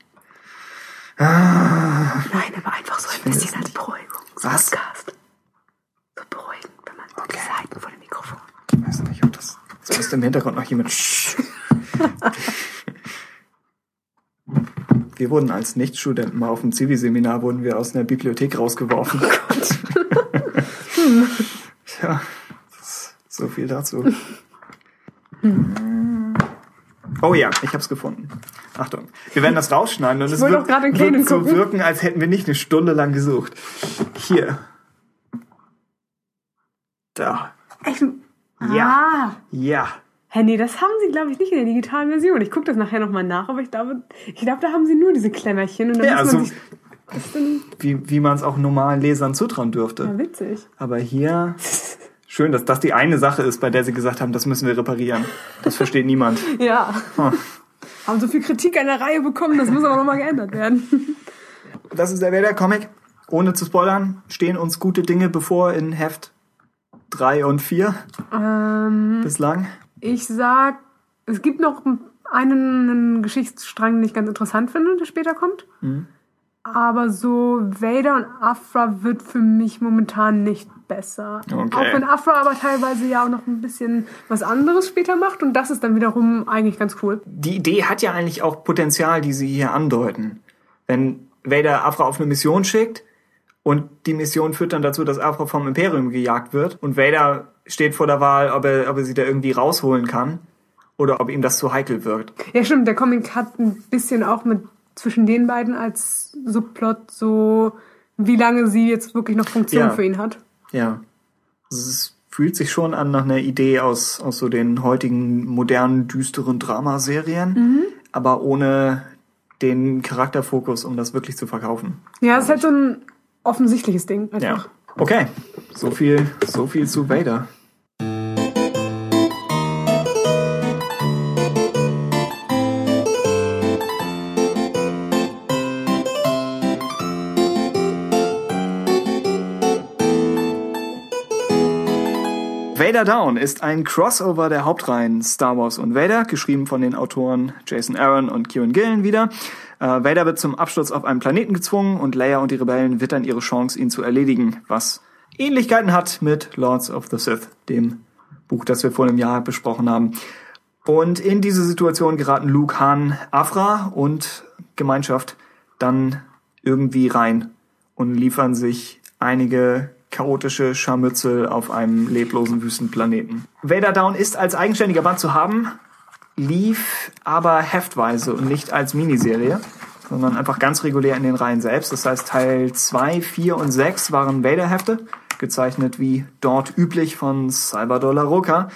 Ah, Nein, aber einfach so ein bisschen als. Beruhigung. Was? Podcast. So beruhigend, wenn man okay. die Seiten vor dem Mikrofon. Ich weiß nicht, ob das. So ist im Hintergrund noch jemand. wir wurden als Nichtstudenten mal auf dem Zivi-Seminar wurden wir aus einer Bibliothek rausgeworfen. Oh Gott. hm. Ja, so viel dazu. Hm. Oh ja, ich hab's gefunden. Achtung, wir werden das rausschneiden und ich es wird, wird so wirken, als hätten wir nicht eine Stunde lang gesucht. Hier. Da. Echt? Ja. Ah. Ja. Hä, nee, das haben sie, glaube ich, nicht in der digitalen Version. Ich gucke das nachher nochmal nach, aber ich glaube, ich glaube, da haben sie nur diese Klemmerchen. Und dann ja, also, wie, wie man es auch normalen Lesern zutrauen dürfte. Ja, witzig. Aber hier, schön, dass das die eine Sache ist, bei der sie gesagt haben, das müssen wir reparieren. Das versteht niemand. ja. Oh. Haben so viel Kritik an der Reihe bekommen, das muss aber nochmal geändert werden. das ist der Vader-Comic. Ohne zu spoilern, stehen uns gute Dinge bevor in Heft 3 und 4 ähm, bislang. Ich sag, es gibt noch einen Geschichtsstrang, den ich ganz interessant finde, der später kommt. Mhm. Aber so Vader und Afra wird für mich momentan nicht besser. Okay. Auch wenn Afra aber teilweise ja auch noch ein bisschen was anderes später macht und das ist dann wiederum eigentlich ganz cool. Die Idee hat ja eigentlich auch Potenzial, die sie hier andeuten. Wenn Vader Afra auf eine Mission schickt und die Mission führt dann dazu, dass Afra vom Imperium gejagt wird und Vader steht vor der Wahl, ob er, ob er sie da irgendwie rausholen kann oder ob ihm das zu heikel wirkt. Ja, stimmt. Der Comic hat ein bisschen auch mit zwischen den beiden als Subplot so, wie lange sie jetzt wirklich noch Funktion ja. für ihn hat. Ja. Es fühlt sich schon an nach einer Idee aus, aus so den heutigen modernen, düsteren Dramaserien, mhm. aber ohne den Charakterfokus, um das wirklich zu verkaufen. Ja, es ist halt so ein offensichtliches Ding einfach. Ja. Okay, so viel, so viel zu Vader. Vader Down ist ein Crossover der Hauptreihen Star Wars und Vader, geschrieben von den Autoren Jason Aaron und Kieran Gillen wieder. Äh, Vader wird zum Absturz auf einen Planeten gezwungen und Leia und die Rebellen wittern ihre Chance, ihn zu erledigen, was Ähnlichkeiten hat mit Lords of the Sith, dem Buch, das wir vor einem Jahr besprochen haben. Und in diese Situation geraten Luke, Han, Afra und Gemeinschaft dann irgendwie rein und liefern sich einige chaotische Scharmützel auf einem leblosen Wüstenplaneten. Vader Down ist als eigenständiger Band zu haben, lief aber heftweise und nicht als Miniserie, sondern einfach ganz regulär in den Reihen selbst. Das heißt, Teil 2, 4 und 6 waren Vader-Hefte, gezeichnet wie dort üblich von Salvador La Roca.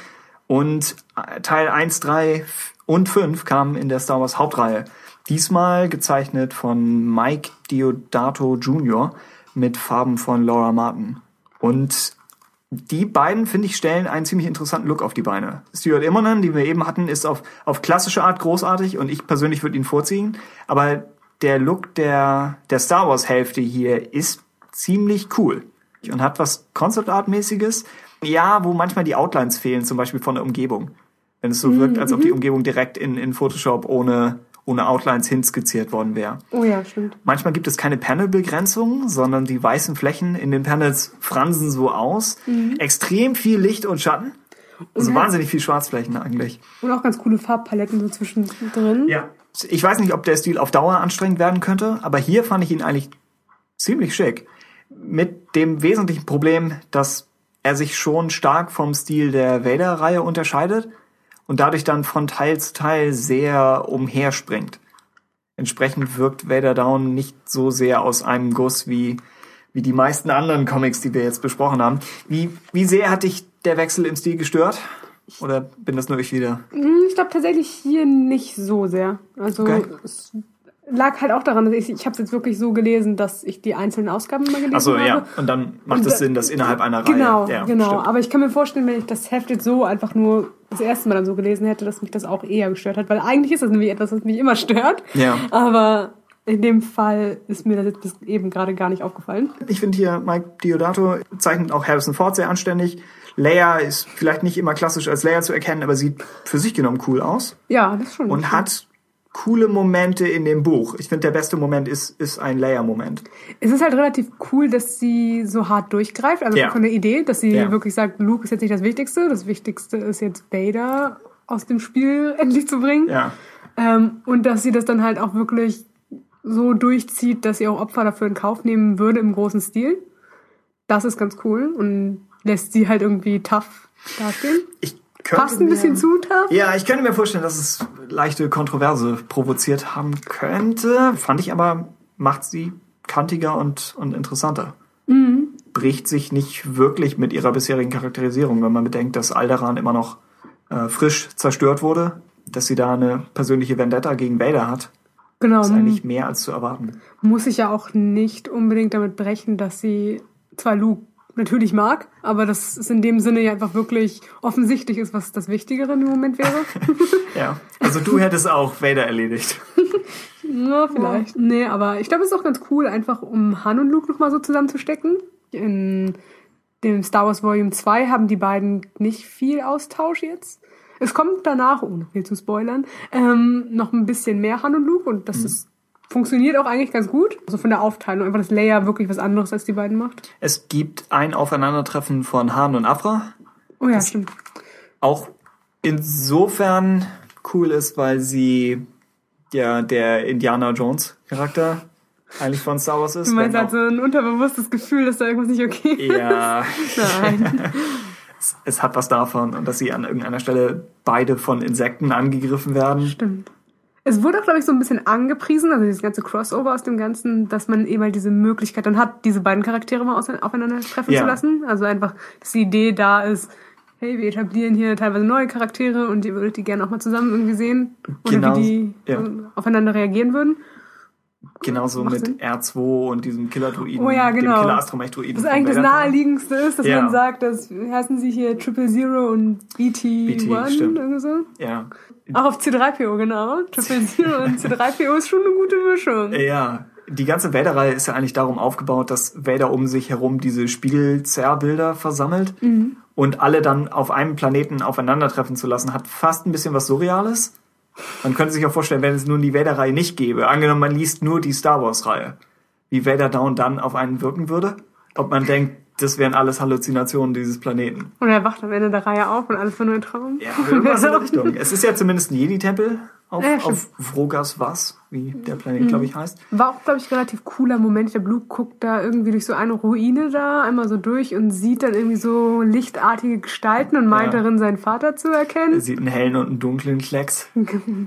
Und Teil 1, 3 und 5 kamen in der Star Wars Hauptreihe. Diesmal gezeichnet von Mike Diodato Jr. mit Farben von Laura Martin. Und die beiden, finde ich, stellen einen ziemlich interessanten Look auf die Beine. Stuart Immonen, den wir eben hatten, ist auf, auf klassische Art großartig und ich persönlich würde ihn vorziehen. Aber der Look der, der Star Wars Hälfte hier ist ziemlich cool und hat was Concept Art mäßiges. Ja, wo manchmal die Outlines fehlen, zum Beispiel von der Umgebung. Wenn es so mhm. wirkt, als ob die Umgebung direkt in, in Photoshop ohne ohne Outlines hinskizziert worden wäre. Oh ja, stimmt. Manchmal gibt es keine Panelbegrenzung, sondern die weißen Flächen in den Panels fransen so aus. Mhm. Extrem viel Licht und Schatten. Also und wahnsinnig viel Schwarzflächen eigentlich. Und auch ganz coole Farbpaletten so zwischendrin. Ja. Ich weiß nicht, ob der Stil auf Dauer anstrengend werden könnte, aber hier fand ich ihn eigentlich ziemlich schick. Mit dem wesentlichen Problem, dass er sich schon stark vom Stil der Vader-Reihe unterscheidet und dadurch dann von Teil zu Teil sehr umherspringt. Entsprechend wirkt Vader Down nicht so sehr aus einem Guss wie, wie die meisten anderen Comics, die wir jetzt besprochen haben. Wie, wie sehr hat dich der Wechsel im Stil gestört? Oder bin das nur ich wieder? Hm, ich glaube tatsächlich hier nicht so sehr. Also okay. es lag halt auch daran, dass ich, ich habe es jetzt wirklich so gelesen, dass ich die einzelnen Ausgaben immer gelesen Ach so, habe. ja. Und dann macht es Sinn, dass innerhalb einer genau, Reihe. Ja, genau, genau. Aber ich kann mir vorstellen, wenn ich das Heft jetzt so einfach nur das erste Mal dann so gelesen hätte, dass mich das auch eher gestört hat. Weil eigentlich ist das nämlich etwas, was mich immer stört. Ja. Aber in dem Fall ist mir das jetzt bis eben gerade gar nicht aufgefallen. Ich finde hier Mike Diodato zeichnet auch Harrison Ford sehr anständig. Leia ist vielleicht nicht immer klassisch als Leia zu erkennen, aber sieht für sich genommen cool aus. Ja, das schon. Und hat coole Momente in dem Buch. Ich finde, der beste Moment ist, ist ein Leia-Moment. Es ist halt relativ cool, dass sie so hart durchgreift, also Ja. von der Idee, dass sie Ja. wirklich sagt, Luke ist jetzt nicht das Wichtigste, das Wichtigste ist jetzt Vader aus dem Spiel endlich zu bringen. Ja. Ähm, und dass sie das dann halt auch wirklich so durchzieht, dass sie auch Opfer dafür in Kauf nehmen würde im großen Stil. Das ist ganz cool und lässt sie halt irgendwie tough dastehen. Ich Passt ein bisschen zu tough. Ja, ich könnte mir vorstellen, dass es leichte Kontroverse provoziert haben könnte. Fand ich aber, macht sie kantiger und, und interessanter. Mhm. Bricht sich nicht wirklich mit ihrer bisherigen Charakterisierung, wenn man bedenkt, dass Alderaan immer noch äh, frisch zerstört wurde, dass sie da eine persönliche Vendetta gegen Vader hat. Genau. ist eigentlich mehr als zu erwarten. muss ich ja auch nicht unbedingt damit brechen, dass sie zwar Luke natürlich mag, aber dass es in dem Sinne ja einfach wirklich offensichtlich ist, was das Wichtigere im Moment wäre. Ja. Also du hättest auch Vader erledigt. ja, vielleicht. Nee, aber ich glaube, es ist auch ganz cool, einfach um Han und Luke nochmal so zusammenzustecken. In dem Star Wars Volume 2 haben die beiden nicht viel Austausch jetzt. Es kommt danach, ohne viel zu spoilern, ähm, noch ein bisschen mehr Han und Luke und das ist, funktioniert auch eigentlich ganz gut. Also von der Aufteilung, einfach dass Leia wirklich was anderes als die beiden macht. Es gibt ein Aufeinandertreffen von Han und Afra. Oh ja, stimmt. Auch insofern cool ist, weil sie ja der Indiana Jones Charakter eigentlich von Star Wars ist. Du meinst halt so ein unterbewusstes Gefühl, dass da irgendwas nicht okay ist? Ja, Nein. es, es hat was davon und dass sie an irgendeiner Stelle beide von Insekten angegriffen werden. Stimmt. Es wurde auch, glaube ich, so ein bisschen angepriesen, also dieses ganze Crossover aus dem Ganzen, dass man eben halt diese Möglichkeit dann hat, diese beiden Charaktere mal aus- aufeinandertreffen Ja. zu lassen. Also einfach, dass die Idee da ist, hey, wir etablieren hier teilweise neue Charaktere und ihr würdet die gerne auch mal zusammen irgendwie sehen. Oder Genau, wie die ja. äh, aufeinander reagieren würden. Genauso Macht mit Sinn. R2 und diesem Killer-Druiden, Oh ja, genau. dem Killer-Astromech-Druiden. Das von eigentlich das. Naheliegendste ist, dass Ja. man sagt, dass heißen sie hier Triple Zero und BT1 stimmt. irgendwie so. Ja, Auch auf C3PO, genau. Triple Zero und C3PO ist schon eine gute Mischung. Ja, die ganze Vader-Reihe ist ja eigentlich darum aufgebaut, dass Vader um sich herum diese Spiegel-Zerrbilder versammelt und alle dann auf einem Planeten aufeinandertreffen zu lassen, hat fast ein bisschen was Surreales. Man könnte sich auch vorstellen, wenn es nun die Vader-Reihe nicht gäbe, angenommen man liest nur die Star Wars-Reihe, wie Vader Down dann auf einen wirken würde, ob man denkt, das wären alles Halluzinationen dieses Planeten. Und er wacht am Ende der Reihe auf und alles war nur ein Traum. Ja, irgendwas in der Richtung. Es ist ja zumindest ein Jedi-Tempel auf, Ja, auf Vrogas was, wie der Planet, glaube ich, heißt. War auch, glaube ich, ein relativ cooler Moment. Der Luke guckt da irgendwie durch so eine Ruine da einmal so durch und sieht dann irgendwie so lichtartige Gestalten und meint Ja. darin seinen Vater zu Er erkennen. sieht einen hellen und einen dunklen Klecks.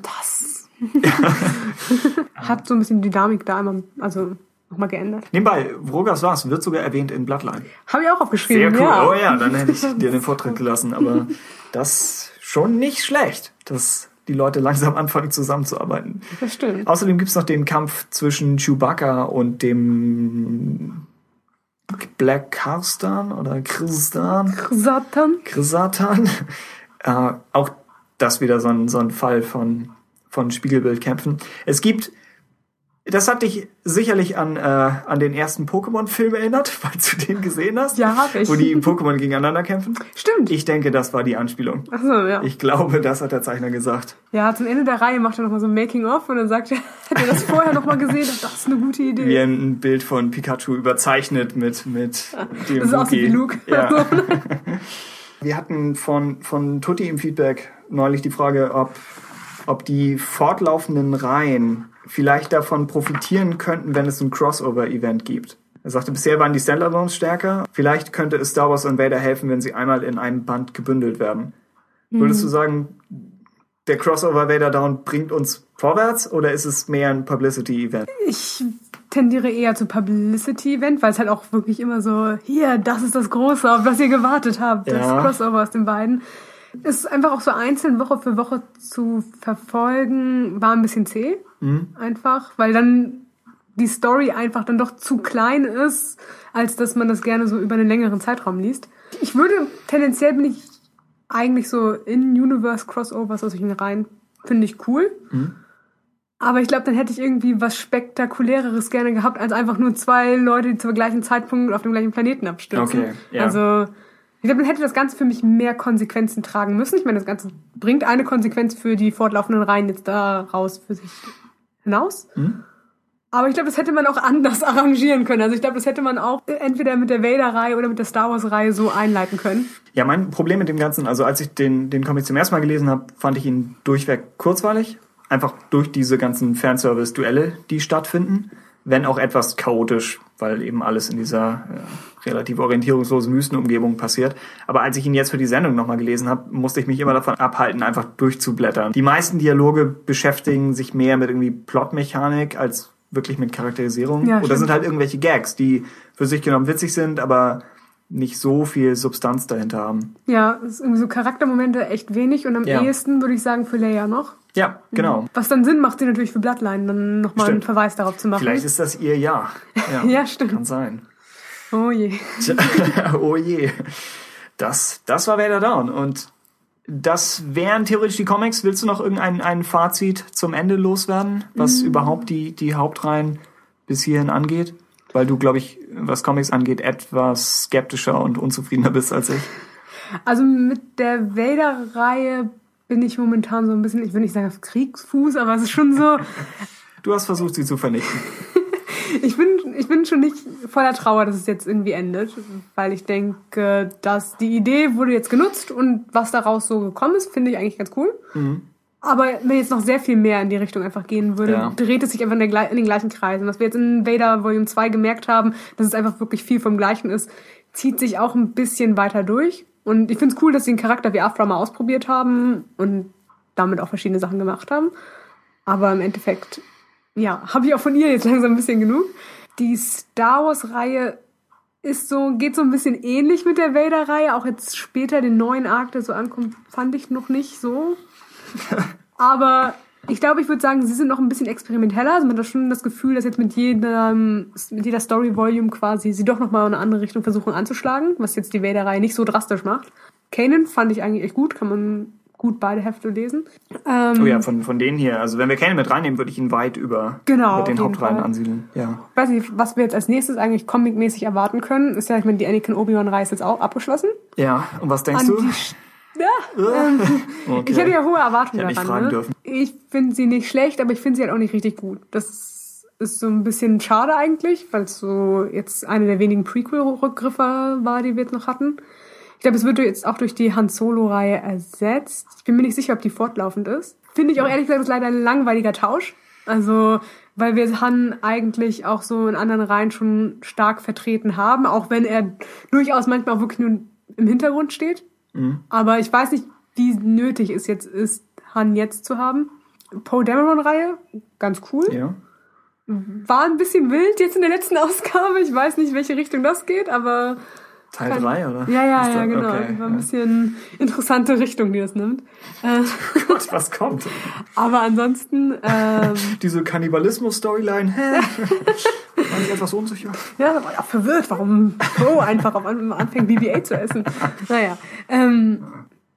Das hat so ein bisschen Dynamik da einmal, also nochmal geändert. Nebenbei, Vrogas was wird sogar erwähnt in Bloodline. Habe ich auch aufgeschrieben. Sehr cool. Ja. Oh ja, dann hätte ich dir den Vortritt gelassen. Aber das schon nicht schlecht, dass die Leute langsam anfangen zusammenzuarbeiten. Das stimmt. Außerdem gibt's noch den Kampf zwischen Chewbacca und dem Black Carstan oder Kristan. Satan. Krisatan. Äh, auch das wieder so ein, so ein Fall von, von Spiegelbildkämpfen. Es gibt, das hat dich sicherlich an, äh, an den ersten Pokémon-Film erinnert, falls du den gesehen hast. Ja, hab ich. Wo die Pokémon gegeneinander kämpfen. Stimmt. Ich denke, das war die Anspielung. Ach so, ja. Ich glaube, das hat der Zeichner gesagt. Ja, zum Ende der Reihe macht er nochmal so ein Making-of und dann sagt er, hat er das vorher nochmal gesehen? Das ist eine gute Idee. Wie ein Bild von Pikachu überzeichnet mit, mit dem Das aussieht wie Luke. Ja. Wir hatten von, von Tutti im Feedback neulich die Frage, ob, ob die fortlaufenden Reihen vielleicht davon profitieren könnten, wenn es ein Crossover-Event gibt. Er sagte, bisher waren die Standalones stärker. Vielleicht könnte es Star Wars und Vader helfen, wenn sie einmal in einem Band gebündelt werden. Würdest du sagen, der Crossover Vader Down bringt uns vorwärts oder ist es mehr ein Publicity-Event? Ich tendiere eher zu Publicity-Event, weil es halt auch wirklich immer so, hier, das ist das Große, auf das ihr gewartet habt, das Ja. Crossover aus den beiden. Es ist einfach auch so einzeln Woche für Woche zu verfolgen, war ein bisschen zäh. Einfach, weil dann die Story einfach dann doch zu klein ist, als dass man das gerne so über einen längeren Zeitraum liest. Ich würde, tendenziell bin ich eigentlich so in Universe Crossovers aus solchen Reihen, finde ich cool. Aber ich glaube, dann hätte ich irgendwie was Spektakuläreres gerne gehabt, als einfach nur zwei Leute, die zum gleichen Zeitpunkt auf dem gleichen Planeten abstürzen. Okay, ja. Also Ich glaube, man hätte das Ganze für mich mehr Konsequenzen tragen müssen. Ich meine, das Ganze bringt eine Konsequenz für die fortlaufenden Reihen jetzt da raus für sich hinaus. Mhm. Aber ich glaube, das hätte man auch anders arrangieren können. Also ich glaube, das hätte man auch entweder mit der Vader-Reihe oder mit der Star Wars-Reihe so einleiten können. Ja, mein Problem mit dem Ganzen, also als ich den, den Comic zum ersten Mal gelesen habe, fand ich ihn durchweg kurzweilig. Einfach durch diese ganzen Fanservice-Duelle, die stattfinden. Wenn auch etwas chaotisch, weil eben alles in dieser äh, relativ orientierungslosen Wüstenumgebung passiert. Aber als ich ihn jetzt für die Sendung nochmal gelesen habe, musste ich mich immer davon abhalten, einfach durchzublättern. Die meisten Dialoge beschäftigen sich mehr mit irgendwie Plotmechanik als wirklich mit Charakterisierung. Ja, Oder sind halt irgendwelche Gags, die für sich genommen witzig sind, aber nicht so viel Substanz dahinter haben. Ja, es ist irgendwie so Charaktermomente echt wenig und am ja. ehesten würde ich sagen für Leia noch. Ja, genau. Was dann Sinn macht, sie natürlich für Bloodline dann nochmal einen Verweis darauf zu machen. Vielleicht ist das ihr Ja. Ja, ja stimmt. Kann sein. Oh je. oh je. Das, das war Vader Down und das wären theoretisch die Comics. Willst du noch irgendein ein Fazit zum Ende loswerden, was mhm. überhaupt die, die Hauptreihen bis hierhin angeht? Weil du, glaube ich, was Comics angeht, etwas skeptischer und unzufriedener bist als ich. Also mit der Vader-Reihe bin ich momentan so ein bisschen, ich will nicht sagen auf Kriegsfuß, aber es ist schon so. du hast versucht, sie zu vernichten. ich bin, ich bin schon nicht voller Trauer, dass es jetzt irgendwie endet, weil ich denke, dass die Idee wurde jetzt genutzt und was daraus so gekommen ist, finde ich eigentlich ganz cool. Mhm. Aber wenn jetzt noch sehr viel mehr in die Richtung einfach gehen würde, ja. dreht es sich einfach in, der, in den gleichen Kreisen. Was wir jetzt in Vader Volume 2 gemerkt haben, dass es einfach wirklich viel vom Gleichen ist, zieht sich auch ein bisschen weiter durch. Und ich finde es cool, dass sie einen Charakter wie Afra mal ausprobiert haben und damit auch verschiedene Sachen gemacht haben. Aber im Endeffekt ja, habe ich auch von ihr jetzt langsam ein bisschen genug. Die Star Wars-Reihe ist so, geht so ein bisschen ähnlich mit der Vader-Reihe. Auch jetzt später den neuen Arc, der so ankommt, fand ich noch nicht so. Aber ich glaube, ich würde sagen, sie sind noch ein bisschen experimenteller. Also man hat schon das Gefühl, dass jetzt mit jedem, mit jeder Story-Volume quasi sie doch nochmal in eine andere Richtung versuchen anzuschlagen, was jetzt die Vader-Reihe nicht so drastisch macht. Kanan fand ich eigentlich echt gut, kann man gut beide Hefte lesen. Ähm, oh ja, von, von denen hier. Also wenn wir Canon mit reinnehmen, würde ich ihn weit über, genau, über den Hauptreihen Fall. ansiedeln. Ja. Ich weiß nicht, was wir jetzt als nächstes eigentlich comicmäßig erwarten können. Ist ja, ich meine, die Anakin Obi-Wan-Reihe ist jetzt auch abgeschlossen. Ja, und was denkst An du? Ja, ähm, okay. Ich habe ja hohe Erwartungen ich daran. Ne? Dürfen. Ich finde sie nicht schlecht, aber ich finde sie halt auch nicht richtig gut. Das ist so ein bisschen schade eigentlich, weil es so jetzt eine der wenigen Prequel-Rückgriffe war, die wir jetzt noch hatten. Ich glaube, es wird jetzt auch durch die Han Solo-Reihe ersetzt. Ich bin mir nicht sicher, ob die fortlaufend ist. Finde ich auch ehrlich gesagt, ist leider ein langweiliger Tausch. Also, weil wir Han eigentlich auch so in anderen Reihen schon stark vertreten haben, auch wenn er durchaus manchmal auch wirklich nur im Hintergrund steht. Mhm. Aber ich weiß nicht, wie nötig es jetzt ist, Han jetzt zu haben. Poe Dameron-Reihe, ganz cool. Ja. War ein bisschen wild jetzt in der letzten Ausgabe. Ich weiß nicht, welche Richtung das geht, aber Teil 3, oder? Ja, ja, ja, genau. Okay, War ein bisschen interessante Richtung, die das nimmt. Äh, Gott, was kommt? Aber ansonsten... Ähm, Diese Kannibalismus-Storyline, hä? War ich etwas unsicher? Ja, da war ja verwirrt, warum Pro einfach am Anfang BB-8 zu essen. Naja, ähm,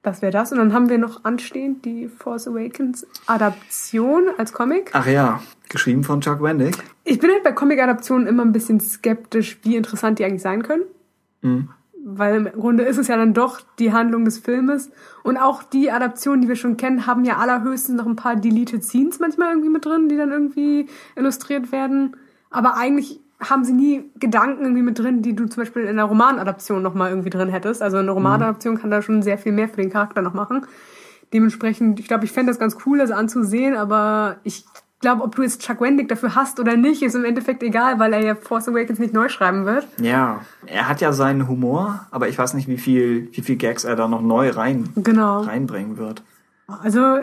das wäre das. Und dann haben wir noch anstehend die Force Awakens Adaption als Comic. Ach ja, geschrieben von Chuck Wendig. Ich bin halt bei Comic-Adaptionen immer ein bisschen skeptisch, wie interessant die eigentlich sein können. Mhm. Weil im Grunde ist es ja dann doch die Handlung des Filmes. Und auch die Adaptionen, die wir schon kennen, haben ja allerhöchstens noch ein paar Deleted Scenes manchmal irgendwie mit drin, die dann irgendwie illustriert werden. Aber eigentlich haben sie nie Gedanken irgendwie mit drin, die du zum Beispiel in einer Romanadaption nochmal irgendwie drin hättest. Also eine Romanadaption kann da schon sehr viel mehr für den Charakter noch machen. Dementsprechend, ich glaube, ich fände das ganz cool, das anzusehen, aber ich glaube, ob du jetzt Chuck Wendig dafür hast oder nicht, ist im Endeffekt egal, weil er ja Force Awakens nicht neu schreiben wird. Ja, er hat ja seinen Humor, aber ich weiß nicht, wie viel, wie viel Gags er da noch neu rein, genau. reinbringen wird. Also,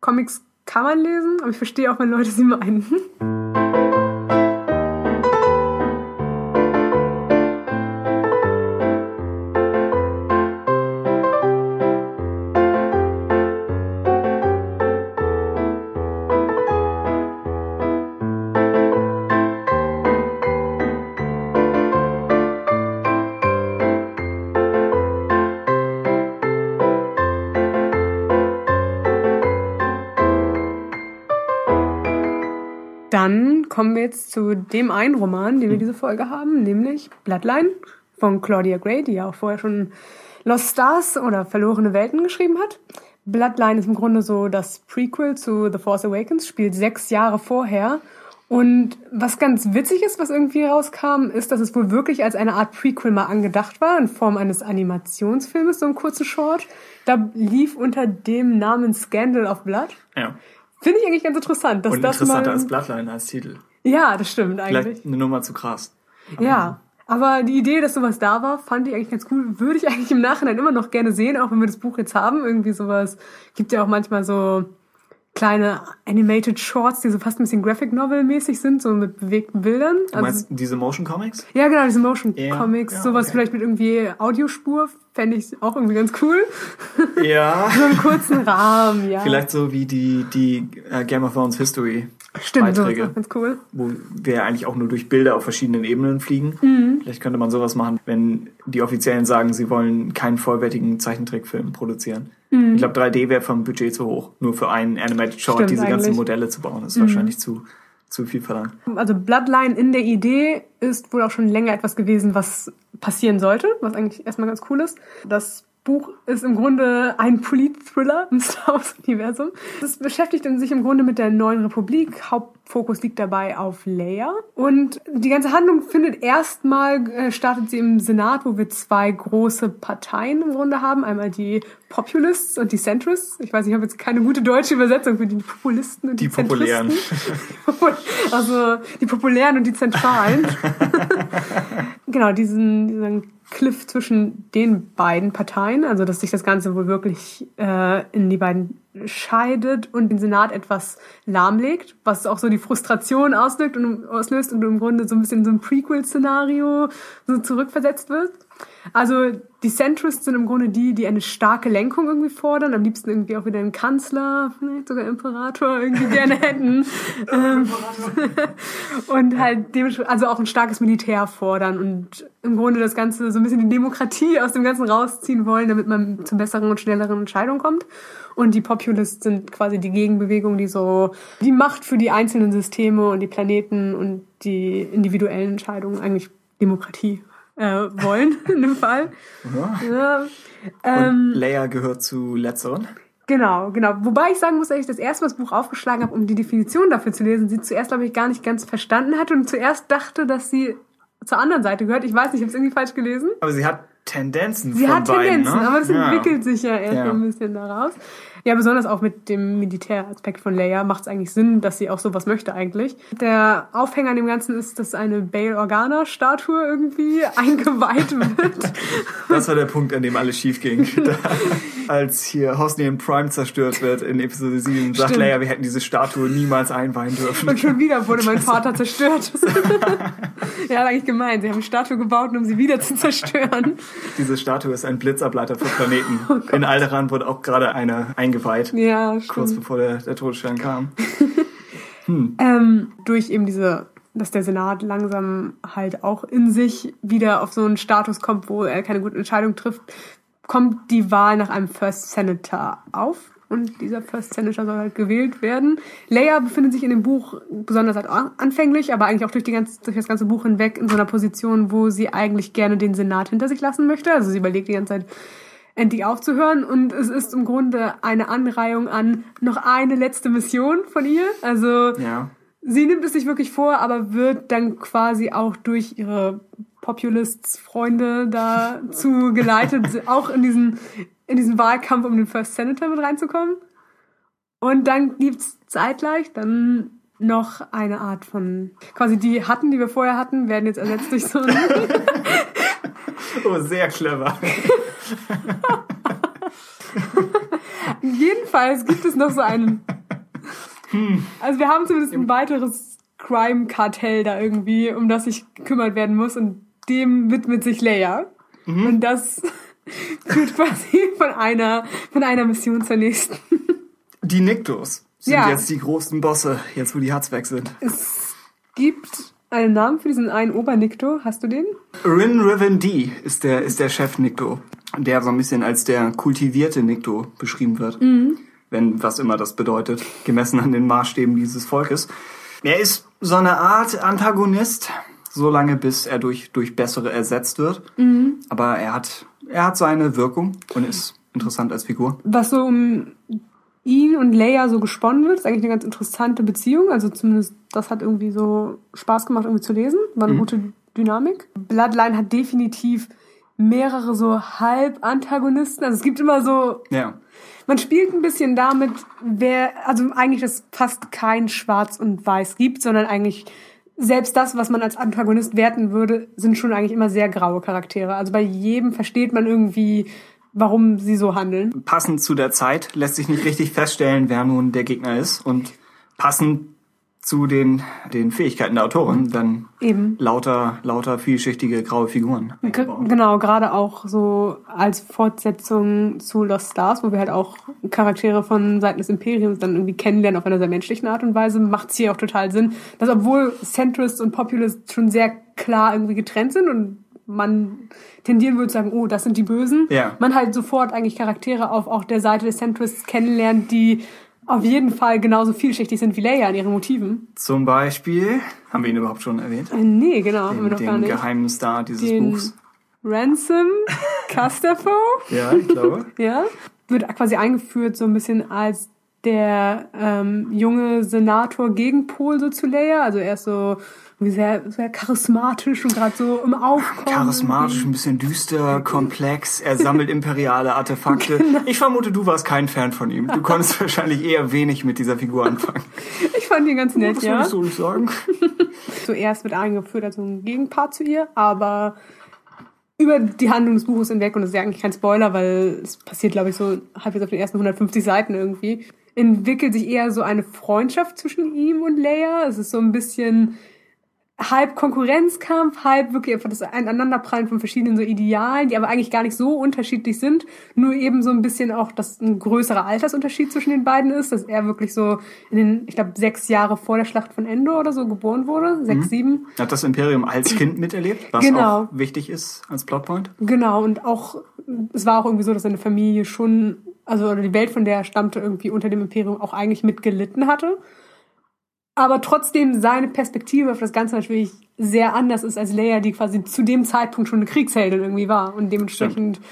Comics kann man lesen, aber ich verstehe auch, wenn Leute sie meinen. kommen wir jetzt zu dem einen Roman, den wir diese Folge haben, nämlich Bloodline von Claudia Gray, die ja auch vorher schon Lost Stars oder Verlorene Welten geschrieben hat. Bloodline ist im Grunde so das Prequel zu The Force Awakens, spielt sechs Jahre vorher. Und was ganz witzig ist, was irgendwie rauskam, ist, dass es wohl wirklich als eine Art Prequel mal angedacht war, in Form eines Animationsfilmes, so einen kurzen Short. Da lief unter dem Namen Scandal of Blood. Ja. Finde ich eigentlich ganz interessant. Dass Und das interessanter mal, als Bloodline als Titel. Ja, das stimmt eigentlich. Vielleicht eine Nummer zu krass. Ja. Aber die Idee, dass sowas da war, fand ich eigentlich ganz cool. Würde ich eigentlich im Nachhinein immer noch gerne sehen, auch wenn wir das Buch jetzt haben. Irgendwie sowas. Gibt ja auch manchmal so kleine Animated Shorts, die so fast ein bisschen Graphic Novel mäßig sind, so mit bewegten Bildern. Also Du meinst diese Motion Comics? ja, genau, diese Motion Ja, Comics, ja, sowas okay. vielleicht mit irgendwie Audiospur, fände ich auch irgendwie ganz cool. Ja. So einen kurzen Rahmen, ja. Vielleicht so wie die, die äh, Game of Thrones History Stimmt, Beiträge. ganz cool. wo wir eigentlich auch nur durch Bilder auf verschiedenen Ebenen fliegen. Mhm. Vielleicht könnte man sowas machen, wenn die Offiziellen sagen, sie wollen keinen vollwertigen Zeichentrickfilm produzieren. Ich glaube, 3D wäre vom Budget zu hoch. Nur für einen Animated Short Mhm. Stimmt diese ganzen eigentlich. Mhm. Modelle zu bauen, ist wahrscheinlich zu, zu viel verlangt. Also Bloodline in der Idee ist wohl auch schon länger etwas gewesen, was passieren sollte, was eigentlich erstmal ganz cool ist. Das Buch ist im Grunde ein Polit-Thriller im Star Wars-Universum. Es beschäftigt sich im Grunde mit der neuen Republik. Hauptfokus liegt dabei auf Leia. Und die ganze Handlung findet erstmal, äh, startet sie im Senat, wo wir zwei große Parteien im Grunde haben. Einmal die Populists und die Centrists. Ich weiß, ich habe jetzt keine gute deutsche Übersetzung für die Populisten und die, Die Populären. Also die Populären und die Zentralen. genau, diesen, diesen Cliff zwischen den beiden Parteien, also dass sich das Ganze wohl wirklich äh, in die beiden scheidet und den Senat etwas lahmlegt, was auch so die Frustration auslöst und, auslöst und im Grunde so ein bisschen so ein Prequel-Szenario so zurückversetzt wird. Also die Centrists sind im Grunde die, die eine starke Lenkung irgendwie fordern, am liebsten irgendwie auch wieder einen Kanzler, vielleicht sogar Imperator irgendwie gerne hätten. ähm, und halt dementsprechend, also auch ein starkes Militär fordern und im Grunde das Ganze so ein bisschen die Demokratie aus dem Ganzen rausziehen wollen, damit man zu besseren und schnelleren Entscheidungen kommt. Und die Populists sind quasi die Gegenbewegung, die so die Macht für die einzelnen Systeme und die Planeten und die individuellen Entscheidungen eigentlich Demokratie äh, wollen in dem Fall. Ja. Ähm, Und Leia gehört zu letzteren. Genau, genau. Wobei ich sagen muss, dass ich das erste Mal das Buch aufgeschlagen habe, um die Definition dafür zu lesen, sie zuerst, glaube ich, gar nicht ganz verstanden hatte und zuerst dachte, dass sie zur anderen Seite gehört. Ich weiß nicht, ich habe es irgendwie falsch gelesen. Aber sie hat Tendenzen Sie von hat beiden, Tendenzen, ne? aber das Ja. entwickelt sich ja erst Ja. ein bisschen daraus. Ja, besonders auch mit dem Militäraspekt von Leia macht es eigentlich Sinn, dass sie auch sowas möchte eigentlich. Der Aufhänger an dem Ganzen ist, dass eine Bail Organa-Statue irgendwie eingeweiht wird. Das war der Punkt, an dem alles schief ging. Da, als hier Hosnian Prime zerstört wird in Episode 7, sagt Stimmt. Leia, wir hätten diese Statue niemals einweihen dürfen. Und schon wieder wurde mein Vater zerstört. er hat eigentlich gemeint, sie haben eine Statue gebaut, um sie wieder zu zerstören. Diese Statue ist ein Blitzableiter für Planeten. Oh in Alderan wurde auch gerade eine eingeweiht, Ja, kurz stimmt. bevor der, der Todesstern kam. Ähm, durch eben diese, dass der Senat langsam halt auch in sich wieder auf so einen Status kommt, wo er keine gute Entscheidung trifft, kommt die Wahl nach einem First Senator auf. Und dieser First Senator soll halt gewählt werden. Leia befindet sich in dem Buch, besonders halt an- anfänglich, aber eigentlich auch durch, die ganze, durch das ganze Buch hinweg, in so einer Position, wo sie eigentlich gerne den Senat hinter sich lassen möchte. Also sie überlegt die ganze Zeit, endlich aufzuhören. Und es ist im Grunde eine Anreihung an noch eine letzte Mission von ihr. Also Ja. sie nimmt es sich wirklich vor, aber wird dann quasi auch durch ihre Populists-Freunde dazu geleitet, auch in diesen, in diesen Wahlkampf um den First Senator mit reinzukommen. Und dann gibt's zeitgleich dann noch eine Art von, quasi die hatten, die wir vorher hatten, werden jetzt ersetzt durch so ein, Oh, sehr clever. Jedenfalls gibt es noch so einen. Also wir haben zumindest ein weiteres Crime-Kartell da irgendwie, um das sich gekümmert werden muss und dem widmet sich Leia. Und das führt quasi von einer, von einer Mission zur nächsten. Die Niktos sind Ja. jetzt die großen Bosse, jetzt wo die Herz weg sind. Es gibt einen Namen für diesen einen Obernikto. Hast du den? Rin Riven D ist der, ist der Chef Nikto, der so ein bisschen als der kultivierte Nikto beschrieben wird. Wenn, was immer das bedeutet, gemessen an den Maßstäben dieses Volkes. Er ist so eine Art Antagonist, so lange, bis er durch, durch bessere ersetzt wird. Mhm. Aber er hat, er hat seine Wirkung und ist interessant als Figur. Was so um ihn und Leia so gesponnen wird, ist eigentlich eine ganz interessante Beziehung. Also zumindest das hat irgendwie so Spaß gemacht, irgendwie zu lesen. War eine mhm. gute Dynamik. Bloodline hat definitiv mehrere so Halb-Antagonisten. Also es gibt immer so. Ja. Man spielt ein bisschen damit, wer, also eigentlich, dass fast kein Schwarz und Weiß gibt, sondern eigentlich selbst das, was man als Antagonist werten würde, sind schon eigentlich immer sehr graue Charaktere. Also bei jedem versteht man irgendwie, warum sie so handeln. Passend zu der Zeit lässt sich nicht richtig feststellen, wer nun der Gegner ist. Und passend zu den, den Fähigkeiten der Autorin, dann Eben. lauter, lauter vielschichtige graue Figuren. G genau, gerade auch so als Fortsetzung zu Lost Stars, wo wir halt auch Charaktere von Seiten des Imperiums dann irgendwie kennenlernen auf einer sehr menschlichen Art und Weise, macht es hier auch total Sinn, dass obwohl Centrist und Populist schon sehr klar irgendwie getrennt sind und man tendieren würde zu sagen, oh, das sind die Bösen, ja. man halt sofort eigentlich Charaktere auf auch der Seite des Centrists kennenlernt, die auf jeden Fall genauso vielschichtig sind wie Leia in ihren Motiven. Zum Beispiel, haben wir ihn überhaupt schon erwähnt? Äh, nee, genau, den, haben wir noch gar nicht. Den geheimen Star dieses den Buchs. Ransom Castafoe. ja, ich glaube. ja, wird quasi eingeführt so ein bisschen als der ähm, junge Senator Gegenpol so zu Leia. Also er ist so sehr, sehr charismatisch und gerade so im Aufkommen. Charismatisch, ein bisschen düster, komplex. Er sammelt imperiale Artefakte. Genau. Ich vermute, du warst kein Fan von ihm. Du konntest wahrscheinlich eher wenig mit dieser Figur anfangen. Ich fand ihn ganz nett, ja. Das so nicht sagen. Zuerst wird eingeführt als ein Gegenpart zu ihr, aber über die Handlung des Buches hinweg, und das ist ja eigentlich kein Spoiler, weil es passiert, glaube ich, so halbwegs auf den ersten 150 Seiten irgendwie, entwickelt sich eher so eine Freundschaft zwischen ihm und Leia. Es ist so ein bisschen halb Konkurrenzkampf, halb wirklich einfach das Aneinanderprallen von verschiedenen so Idealen, die aber eigentlich gar nicht so unterschiedlich sind, nur eben so ein bisschen auch, dass ein größerer Altersunterschied zwischen den beiden ist, dass er wirklich so in den, ich glaube, sechs Jahre vor der Schlacht von Endor oder so geboren wurde, sechs, mhm. sieben. Hat das Imperium als Kind miterlebt, was genau. auch wichtig ist als Plotpoint? Genau, und auch, es war auch irgendwie so, dass seine Familie schon, also oder die Welt, von der er stammte, irgendwie unter dem Imperium auch eigentlich mitgelitten hatte aber trotzdem seine Perspektive auf das Ganze natürlich sehr anders ist als Leia, die quasi zu dem Zeitpunkt schon eine Kriegsheldin irgendwie war. Und dementsprechend Stimmt.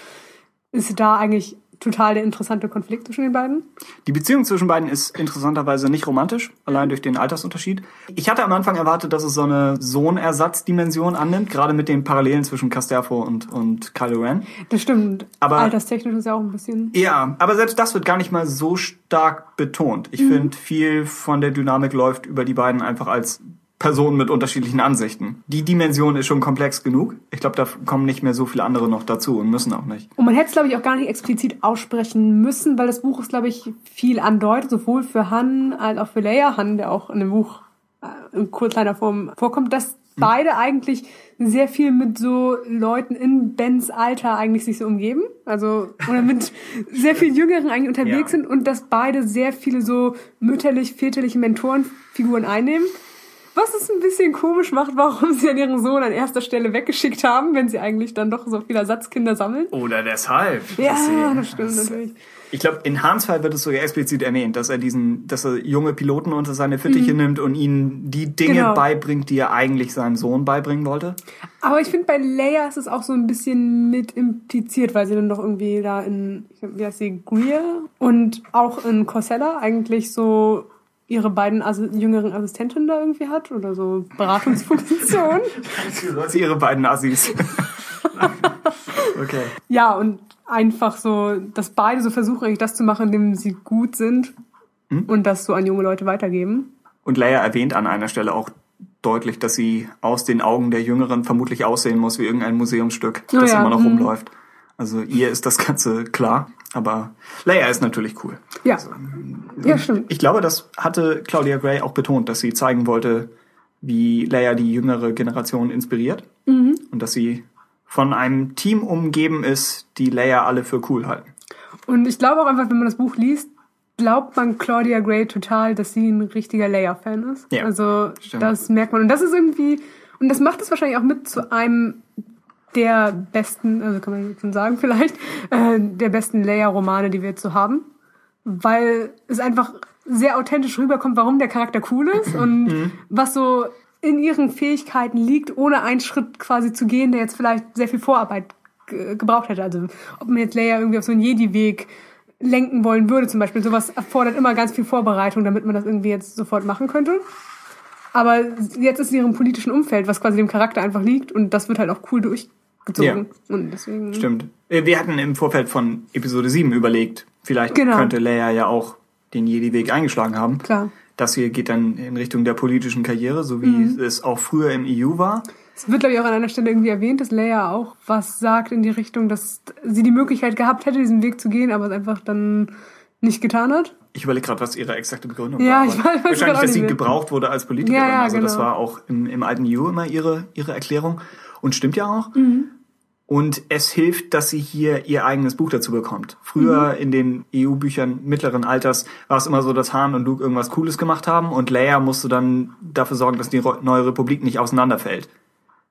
ist da eigentlich total der interessante Konflikt zwischen den beiden. Die Beziehung zwischen beiden ist interessanterweise nicht romantisch, allein durch den Altersunterschied. Ich hatte am Anfang erwartet, dass es so eine Sohnersatzdimension annimmt, gerade mit den Parallelen zwischen Casterfo und, und Kylo Ren. Das stimmt. Aber alterstechnisch ist ja auch ein bisschen. Ja, aber selbst das wird gar nicht mal so stark betont. Ich mhm. finde, viel von der Dynamik läuft über die beiden einfach als Personen mit unterschiedlichen Ansichten. Die Dimension ist schon komplex genug. Ich glaube, da kommen nicht mehr so viele andere noch dazu und müssen auch nicht. Und man hätte es, glaube ich, auch gar nicht explizit aussprechen müssen, weil das Buch ist, glaube ich, viel andeutet, sowohl für Han als auch für Leia. Han, der auch in dem Buch äh, in kleiner Form vorkommt, dass beide eigentlich sehr viel mit so Leuten in Bens Alter eigentlich sich so umgeben. Also, oder mit sehr viel Jüngeren eigentlich unterwegs ja. sind und dass beide sehr viele so mütterlich-väterliche Mentorenfiguren einnehmen. Was es ein bisschen komisch macht, warum sie an ihren Sohn an erster Stelle weggeschickt haben, wenn sie eigentlich dann doch so viele Ersatzkinder sammeln. Oder deshalb. Ja, das stimmt das, natürlich. Ich glaube, in Hans Fall wird es sogar explizit erwähnt, dass er diesen, dass er junge Piloten unter seine Fittiche mhm. nimmt und ihnen die Dinge genau. beibringt, die er eigentlich seinem Sohn beibringen wollte. Aber ich finde, bei Leia ist es auch so ein bisschen mit impliziert, weil sie dann doch irgendwie da in, wie heißt sie, Greer und auch in Corsella eigentlich so ihre beiden Assi jüngeren Assistentinnen da irgendwie hat oder so Beratungsfunktion. sie ihre beiden Assis. okay. Ja, und einfach so, dass beide so versuchen, eigentlich das zu machen, indem sie gut sind hm? und das so an junge Leute weitergeben. Und Leia erwähnt an einer Stelle auch deutlich, dass sie aus den Augen der Jüngeren vermutlich aussehen muss wie irgendein Museumsstück, oh, das ja. immer noch hm. rumläuft. Also ihr ist das Ganze klar, aber Leia ist natürlich cool. Ja. Also, ja, stimmt. Ich glaube, das hatte Claudia Gray auch betont, dass sie zeigen wollte, wie Leia die jüngere Generation inspiriert mhm. und dass sie von einem Team umgeben ist, die Leia alle für cool halten. Und ich glaube auch einfach, wenn man das Buch liest, glaubt man Claudia Gray total, dass sie ein richtiger Leia-Fan ist. Ja, also stimmt. das merkt man. Und das ist irgendwie, und das macht es wahrscheinlich auch mit zu einem der besten, also kann man jetzt schon sagen vielleicht, äh, der besten Leia-Romane, die wir jetzt so haben. Weil es einfach sehr authentisch rüberkommt, warum der Charakter cool ist und mhm. was so in ihren Fähigkeiten liegt, ohne einen Schritt quasi zu gehen, der jetzt vielleicht sehr viel Vorarbeit gebraucht hätte. Also ob man jetzt Leia irgendwie auf so einen Jedi-Weg lenken wollen würde zum Beispiel. Sowas erfordert immer ganz viel Vorbereitung, damit man das irgendwie jetzt sofort machen könnte. Aber jetzt ist in ihrem politischen Umfeld, was quasi dem Charakter einfach liegt und das wird halt auch cool durchgezogen. Ja. Und deswegen Stimmt. Wir hatten im Vorfeld von Episode 7 überlegt, vielleicht genau. könnte Leia ja auch den Jedi-Weg eingeschlagen haben. Klar. Das hier geht dann in Richtung der politischen Karriere, so wie mhm. es auch früher im EU war. Es wird, glaube ich, auch an einer Stelle irgendwie erwähnt, dass Leia auch was sagt in die Richtung, dass sie die Möglichkeit gehabt hätte, diesen Weg zu gehen, aber es einfach dann nicht getan hat. Ich überlege gerade, was ihre exakte Begründung ja, war. Ich weiß, wahrscheinlich, dass sie gebraucht wurde als Politikerin. Ja, ja, also genau. das war auch im, im alten EU immer ihre, ihre Erklärung. Und stimmt ja auch. Mhm. Und es hilft, dass sie hier ihr eigenes Buch dazu bekommt. Früher mhm. in den EU-Büchern mittleren Alters war es immer so, dass Han und Luke irgendwas Cooles gemacht haben und Leia musste dann dafür sorgen, dass die neue Republik nicht auseinanderfällt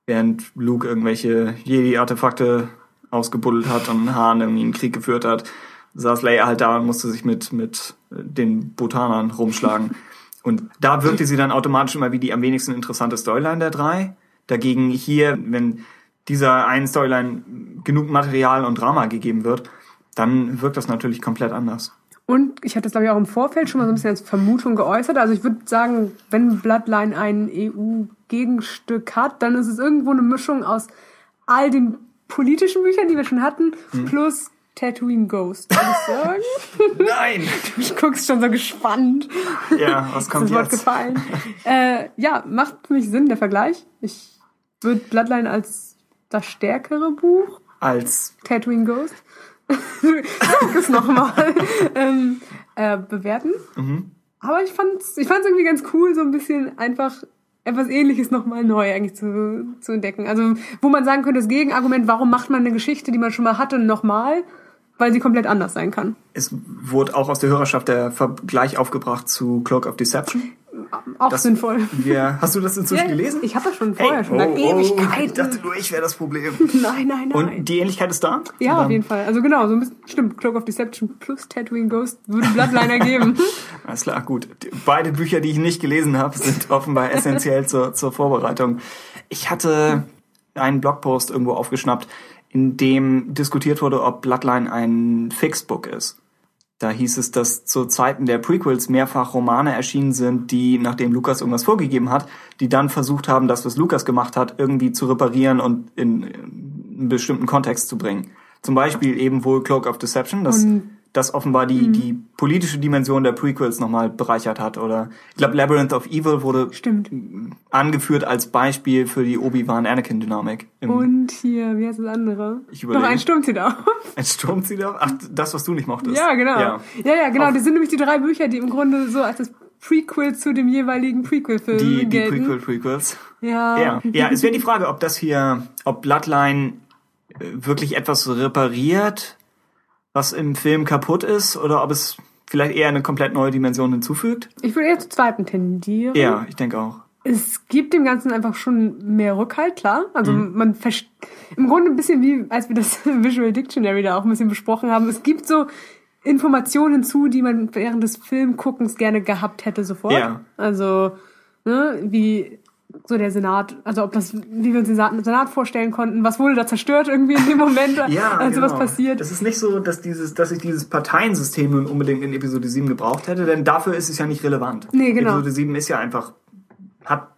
während Luke irgendwelche Jedi-Artefakte ausgebuddelt hat und Han irgendwie einen Krieg geführt hat, saß Leia halt da und musste sich mit, mit den Botanern rumschlagen. Und da wirkte sie dann automatisch immer wie die am wenigsten interessante Storyline der drei. Dagegen hier, wenn dieser einen Storyline genug Material und Drama gegeben wird, dann wirkt das natürlich komplett anders. Und ich hatte es, glaube ich, auch im Vorfeld schon mal so ein bisschen als Vermutung geäußert. Also ich würde sagen, wenn Bloodline ein EU-Gegenstück hat, dann ist es irgendwo eine Mischung aus all den politischen Büchern, die wir schon hatten, hm. plus Tatooine Ghost, würde ich sagen. Nein! Du guckst schon so gespannt. Ja, was kommt das Wort jetzt? gefallen. äh, ja, macht für mich Sinn, der Vergleich. Ich würde Bloodline als das stärkere Buch. Als Tatooine Ghost. Sag es nochmal. ähm, äh, bewerten. Mhm. Aber ich fand's, ich fand's irgendwie ganz cool, so ein bisschen einfach etwas ähnliches nochmal neu eigentlich zu, zu entdecken. Also, wo man sagen könnte, das Gegenargument, warum macht man eine Geschichte, die man schon mal hatte, nochmal? Weil sie komplett anders sein kann. Es wurde auch aus der Hörerschaft der Vergleich aufgebracht zu Cloak of Deception. Auch Das- sinnvoll. Wir, hast du das inzwischen Ja, gelesen? Ich habe das schon vorher schon seit oh, Ewigkeiten. ich dachte nur, ich wäre das Problem. nein, nein, nein. Und die Ähnlichkeit ist da? ja, Oder? auf jeden Fall. Also genau, so ein bisschen, stimmt, Cloak of Deception plus Tatooine Ghost würde Bloodline ergeben. Alles klar, gut. Beide Bücher, die ich nicht gelesen habe, sind offenbar essentiell zur, zur Vorbereitung. Ich hatte einen Blogpost irgendwo aufgeschnappt, in dem diskutiert wurde, ob Bloodline ein Fixbook ist. Da hieß es, dass zu Zeiten der Prequels mehrfach Romane erschienen sind, die, nachdem Lukas irgendwas vorgegeben hat, die dann versucht haben, das, was Lukas gemacht hat, irgendwie zu reparieren und in, in einen bestimmten Kontext zu bringen. Zum Beispiel eben wohl Cloak of Deception, das, Und- das offenbar die, die politische Dimension der Prequels nochmal bereichert hat. Oder ich glaube, Labyrinth of Evil wurde Stimmt. angeführt als Beispiel für die Obi-Wan-Anakin-Dynamik. Und hier, wie heißt das andere? Ich Noch überlege. ein Sturm zieht auf. Ein Sturm zieht auf? Ach, das, was du nicht mochtest. Ja, genau. Ja. Ja, ja, genau. Auf- Das sind nämlich die drei Bücher, die im Grunde so als das Prequel zu dem jeweiligen Prequel-Film Die, die. Prequel-Prequels. Ja. Ja, ja, es wäre die Frage, ob das hier, ob Bloodline äh, wirklich etwas repariert, was im Film kaputt ist, oder ob es vielleicht eher eine komplett neue Dimension hinzufügt. Ich würde eher zu zweiten tendieren. Ja, ich denke auch. Es gibt dem Ganzen einfach schon mehr Rückhalt, klar. Also Mhm. man im Grunde ein bisschen wie, als wir das Visual Dictionary da auch ein bisschen besprochen haben. Es gibt so Informationen hinzu, die man während des Filmguckens gerne gehabt hätte sofort. Ja. Also, ne, wie so der Senat, also ob das, wie wir uns den Senat vorstellen konnten, was wurde da zerstört irgendwie in dem Moment, Ja, als genau. sowas passiert. Das ist nicht so, dass dieses, dass ich dieses Parteiensystem nun unbedingt in Episode 7 gebraucht hätte, denn dafür ist es ja nicht relevant. Nee, genau. Episode 7 ist ja einfach, hat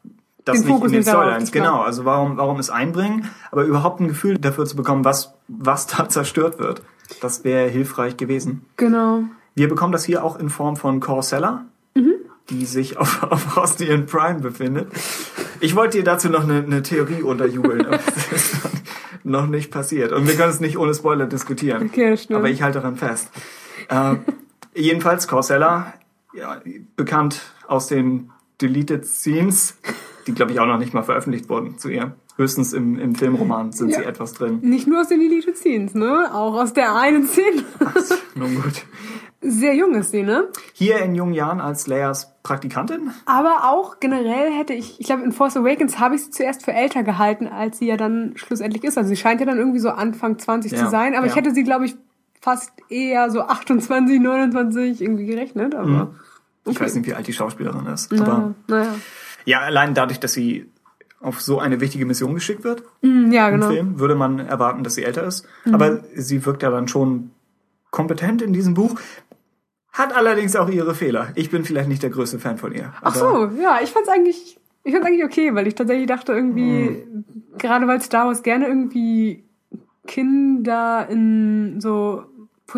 das Den nicht Fokus in den Storylines. Genau, also warum, warum es einbringen, aber überhaupt ein Gefühl dafür zu bekommen, was, was da zerstört wird. Das wäre hilfreich gewesen. Genau. Wir bekommen das hier auch in Form von Corsella, Mhm. Die sich auf, auf Ostian Prime befindet. Ich wollte dir dazu noch eine, eine Theorie unterjubeln, aber das ist noch nicht passiert. Und wir können es nicht ohne Spoiler diskutieren. Okay, stimmt. Aber ich halte daran fest. Äh, jedenfalls Corsella, ja, bekannt aus den Deleted Scenes, die glaube ich auch noch nicht mal veröffentlicht wurden zu ihr. Höchstens im, im Filmroman sind sie Ja. etwas drin. Nicht nur aus den Deleted Scenes, ne? Auch aus der einen Szene. Nun gut. Sehr jung ist sie, ne? Hier in jungen Jahren als Leias Praktikantin. Aber auch generell hätte ich, ich glaube, in Force Awakens habe ich sie zuerst für älter gehalten, als sie ja dann schlussendlich ist. Also sie scheint ja dann irgendwie so Anfang 20 Ja, zu sein, aber ja. ich hätte sie, glaube ich, fast eher so 28, 29 irgendwie gerechnet. Aber Ich weiß nicht, wie alt die Schauspielerin ist. na, Aber naja. Ja, allein dadurch, dass sie auf so eine wichtige Mission geschickt wird Mm, ja, im genau. Film, würde man erwarten, dass sie älter ist. Aber sie wirkt ja dann schon kompetent in diesem Buch. Hat allerdings auch ihre Fehler. Ich bin vielleicht nicht der größte Fan von ihr. Ach so, ja, ich fand's eigentlich, ich fand's eigentlich okay, weil ich tatsächlich dachte irgendwie, gerade weil Star Wars gerne irgendwie Kinder in so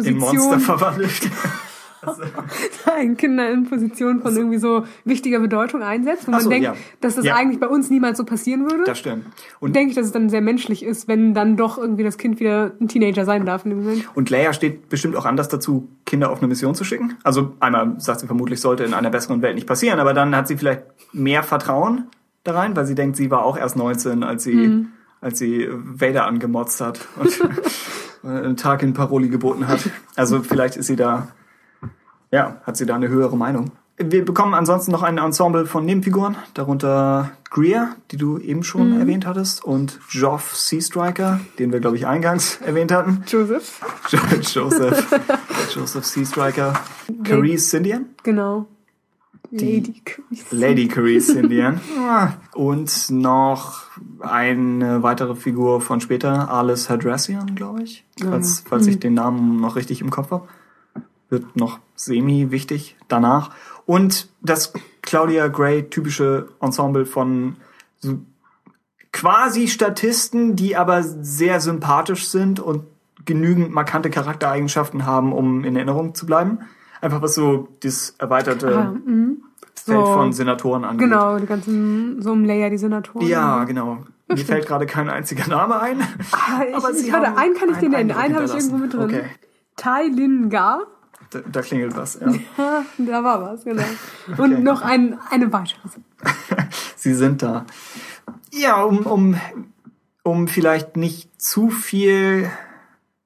In Monster Positionen, verwandelt. nein, Kinder in Positionen von irgendwie so wichtiger Bedeutung einsetzt, wo man so, denkt, ja. dass das Ja. eigentlich bei uns niemals so passieren würde. das stimmt. Und, denke ich, dass es dann sehr menschlich ist, wenn dann doch irgendwie das Kind wieder ein Teenager sein darf in dem Moment. und Leia steht bestimmt auch anders dazu, Kinder auf eine Mission zu schicken. Also einmal sagt sie vermutlich, sollte in einer besseren Welt nicht passieren, aber dann hat sie vielleicht mehr Vertrauen da rein, weil sie denkt, sie war auch erst 19, als sie, Mhm. als sie Vader angemotzt hat und einen Tag in Paroli geboten hat. Also vielleicht ist sie da, ja, hat sie da eine höhere Meinung. Wir bekommen ansonsten noch ein Ensemble von Nebenfiguren, darunter Greer, die du eben schon Mhm. erwähnt hattest, und Joff Seastriker, den wir, glaube ich, eingangs erwähnt hatten. Joseph. Jo- Joseph, Joseph Seastriker, Carice Sindian, Genau. Lady Chris. Lady Carice Sindian und noch eine weitere Figur von später, Alice Hadrassian, glaube ich, falls, falls ich den Namen noch richtig im Kopf habe. Wird noch semi wichtig danach. Und das Claudia Gray typische Ensemble von so quasi Statisten, die aber sehr sympathisch sind und genügend markante Charaktereigenschaften haben, um in Erinnerung zu bleiben. Einfach was so das erweiterte Ah, mhm. Feld So. von Senatoren angeht. Genau, die ganzen, so im Layer, die Senatoren. Ja, genau. Mir fällt gerade kein einziger Name ein. Ah, ich, Aber ich, haben einen kann ich dir nennen, einen habe ich irgendwo mit drin. Okay. Tai Lin Gar. Da, da klingelt was, ja. Ja, da war was, genau. Und noch ein, eine weitere. Sie sind da. Ja, um, um, um vielleicht nicht zu viel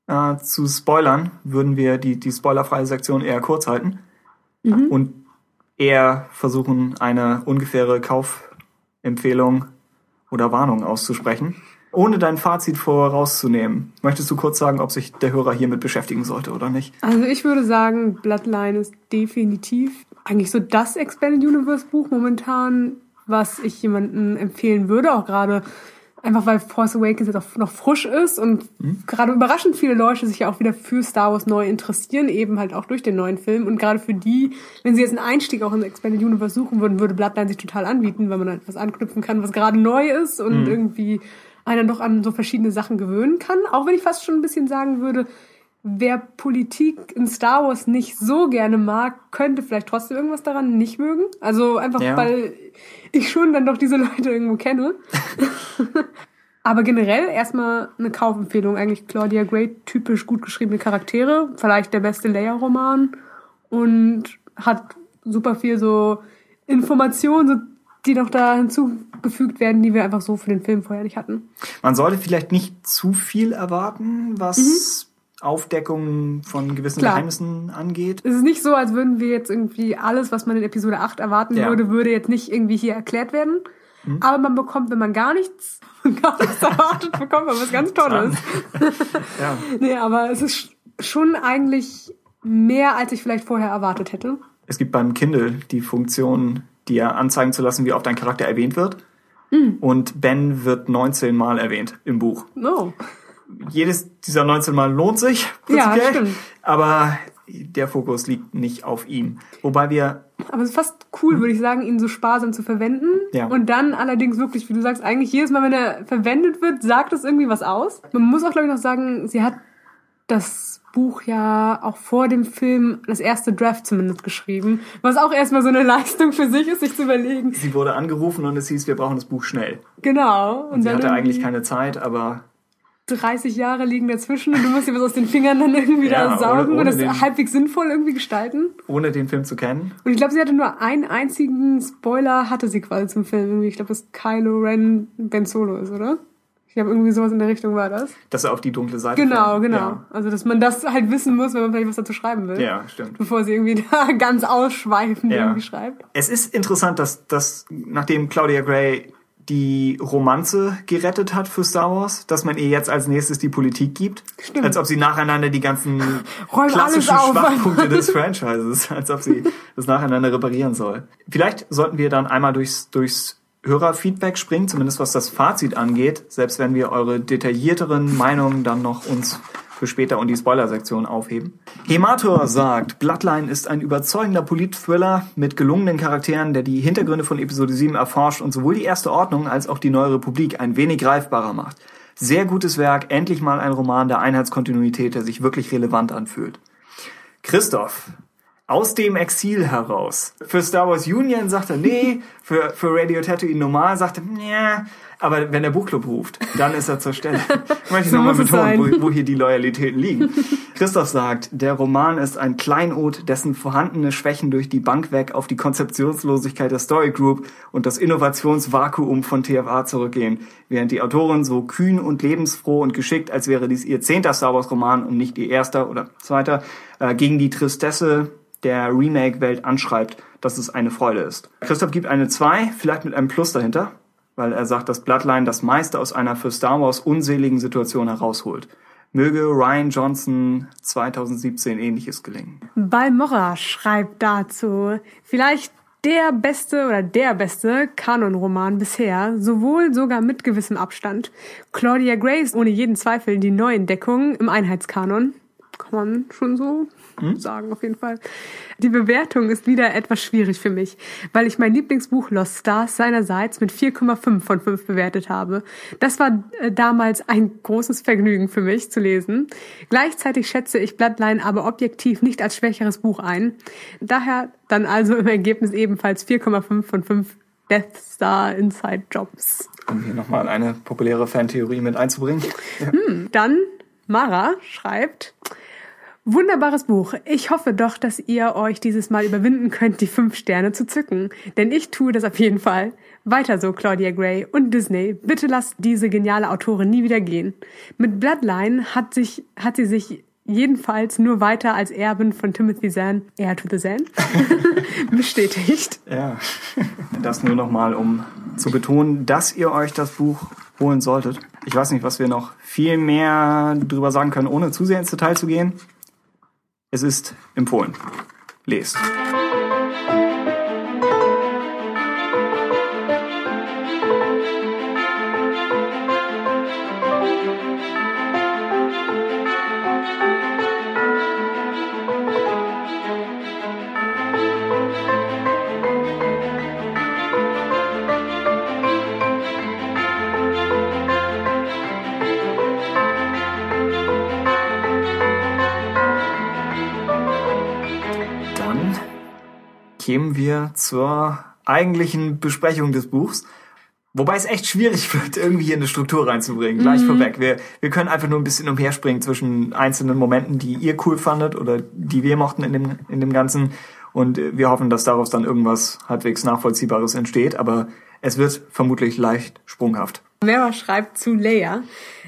äh, zu spoilern, würden wir die, die spoilerfreie Sektion eher kurz halten und eher versuchen, eine ungefähre Kaufempfehlung oder Warnung auszusprechen, ohne dein Fazit vorauszunehmen. Möchtest du kurz sagen, ob sich der Hörer hiermit beschäftigen sollte oder nicht? Also ich würde sagen, Bloodline ist definitiv eigentlich so das Expanded Universe Buch momentan, was ich jemandem empfehlen würde, auch gerade einfach weil Force Awakens jetzt auch noch frisch ist und gerade überraschend viele Leute sich ja auch wieder für Star Wars neu interessieren, eben halt auch durch den neuen Film und gerade für die, wenn sie jetzt einen Einstieg auch in Expanded Universe suchen würden, würde Bloodline sich total anbieten, weil man halt was anknüpfen kann, was gerade neu ist und irgendwie einen doch an so verschiedene Sachen gewöhnen kann, auch wenn ich fast schon ein bisschen sagen würde, wer Politik in Star Wars nicht so gerne mag, könnte vielleicht trotzdem irgendwas daran nicht mögen. Also einfach, Ja. weil ich schon dann doch diese Leute irgendwo kenne. Aber generell erstmal eine Kaufempfehlung. Eigentlich Claudia Gray, typisch gut geschriebene Charaktere. Vielleicht der beste Leia-Roman. Und hat super viel so Informationen, so, die noch da hinzugefügt werden, die wir einfach so für den Film vorher nicht hatten. Man sollte vielleicht nicht zu viel erwarten, was Aufdeckung von gewissen Mhm. Klar. Geheimnissen angeht. Es ist nicht so, als würden wir jetzt irgendwie alles, was man in Episode 8 erwarten Ja. würde, würde jetzt nicht irgendwie hier erklärt werden. Aber man bekommt, wenn man gar nichts, gar nichts erwartet, bekommt man was ganz Tolles. Ja. Nee, aber es ist schon eigentlich mehr, als ich vielleicht vorher erwartet hätte. Es gibt beim Kindle die Funktion, dir anzeigen zu lassen, wie oft ein Charakter erwähnt wird. Mhm. Und Ben wird 19 Mal erwähnt im Buch. No. Jedes dieser 19 Mal lohnt sich. Ja, prinzipiell, stimmt. Aber der Fokus liegt nicht auf ihm. Wobei wir, Aber es ist fast cool, würde ich sagen, ihn so sparsam zu verwenden. Ja. Und dann allerdings wirklich, wie du sagst, eigentlich jedes Mal, wenn er verwendet wird, sagt es irgendwie was aus. Man muss auch, glaube ich, noch sagen, sie hat das Buch ja auch vor dem Film das erste Draft zumindest geschrieben. Was auch erstmal so eine Leistung für sich ist, sich zu überlegen. sie wurde angerufen und es hieß, wir brauchen das Buch schnell. Genau. Und, Und sie hatte eigentlich keine Zeit, aber 30 Jahre liegen dazwischen und du musst dir was aus den Fingern dann irgendwie Ja, da saugen ohne- ohne und das den- halbwegs sinnvoll irgendwie gestalten. ohne den Film zu kennen. Und ich glaube, sie hatte nur einen einzigen Spoiler, hatte sie quasi zum Film. Ich glaube, dass Kylo Ren Ben Solo ist, oder? Ich glaube, irgendwie sowas in der Richtung war das. Dass er auf die dunkle Seite Genau, fällt. genau. Also, dass man das halt wissen muss, wenn man vielleicht was dazu schreiben will. Ja, ja stimmt. Bevor sie irgendwie da ganz ausschweifend Ja. irgendwie schreibt. Es ist interessant, dass, dass nachdem Claudia Gray die Romanze gerettet hat für Star Wars, dass man ihr jetzt als nächstes die Politik gibt. Stimmt. Als ob sie nacheinander die ganzen klassischen Schwachpunkte des Franchises, als ob sie das nacheinander reparieren soll. Vielleicht sollten wir dann einmal durchs, durchs Hörerfeedback springen, zumindest was das Fazit angeht, selbst wenn wir eure detaillierteren Meinungen dann noch uns für später und die Spoiler-Sektion aufheben. Hemator sagt, Bloodline ist ein überzeugender Polit-Thriller mit gelungenen Charakteren, der die Hintergründe von Episode 7 erforscht und sowohl die Erste Ordnung als auch die Neue Republik ein wenig greifbarer macht. Sehr gutes Werk, endlich mal ein Roman der Einheitskontinuität, der sich wirklich relevant anfühlt. Christoph, aus dem Exil heraus. Für Star Wars Union sagt er nee, für, für Radio Tatooine normal sagt er, nee, aber wenn der Buchclub ruft, dann ist er zur Stelle. Ich möchte so nochmal betonen, wo, wo, hier die Loyalitäten liegen. Christoph sagt, der Roman ist ein Kleinod, dessen vorhandene Schwächen durch die Bank weg auf die Konzeptionslosigkeit der Story Group und das Innovationsvakuum von TFA zurückgehen, während die Autorin so kühn und lebensfroh und geschickt, als wäre dies ihr zehnter Star Wars Roman und nicht ihr erster oder zweiter, äh, gegen die Tristesse der Remake-Welt anschreibt, dass es eine Freude ist. Christoph gibt eine 2, vielleicht mit einem Plus dahinter weil er sagt, dass Bloodline das meiste aus einer für Star Wars unseligen Situation herausholt. Möge Ryan Johnson 2017 ähnliches gelingen. Balmorra schreibt dazu, vielleicht der beste oder der beste Kanonroman bisher, sowohl sogar mit gewissem Abstand. Claudia Gray ist ohne jeden Zweifel die Neuentdeckung im Einheitskanon. Kann man schon so hm? sagen, auf jeden Fall. Die Bewertung ist wieder etwas schwierig für mich, weil ich mein Lieblingsbuch Lost Stars seinerseits mit 4,5 von 5 bewertet habe. Das war äh, damals ein großes Vergnügen für mich zu lesen. Gleichzeitig schätze ich Bloodline aber objektiv nicht als schwächeres Buch ein. Daher dann also im Ergebnis ebenfalls 4,5 von 5 Death Star Inside Jobs. Um hier nochmal eine populäre Fantheorie mit einzubringen. Ja. Hm, dann Mara schreibt, Wunderbares Buch. Ich hoffe doch, dass ihr euch dieses Mal überwinden könnt, die fünf Sterne zu zücken. Denn ich tue das auf jeden Fall. Weiter so, Claudia Gray und Disney. Bitte lasst diese geniale Autorin nie wieder gehen. Mit Bloodline hat sich, hat sie sich jedenfalls nur weiter als Erbin von Timothy Zahn, Heir to the Zahn, bestätigt. Ja, das nur nochmal, um zu betonen, dass ihr euch das Buch holen solltet. Ich weiß nicht, was wir noch viel mehr drüber sagen können, ohne zu sehr ins Detail zu gehen. Es ist empfohlen. Lest. Zur eigentlichen Besprechung des Buchs. Wobei es echt schwierig wird, irgendwie hier eine Struktur reinzubringen. Gleich mhm. vorweg. Wir, wir können einfach nur ein bisschen umherspringen zwischen einzelnen Momenten, die ihr cool fandet oder die wir mochten in dem, in dem Ganzen. Und wir hoffen, dass daraus dann irgendwas halbwegs Nachvollziehbares entsteht. Aber es wird vermutlich leicht sprunghaft. Vera schreibt zu Leia,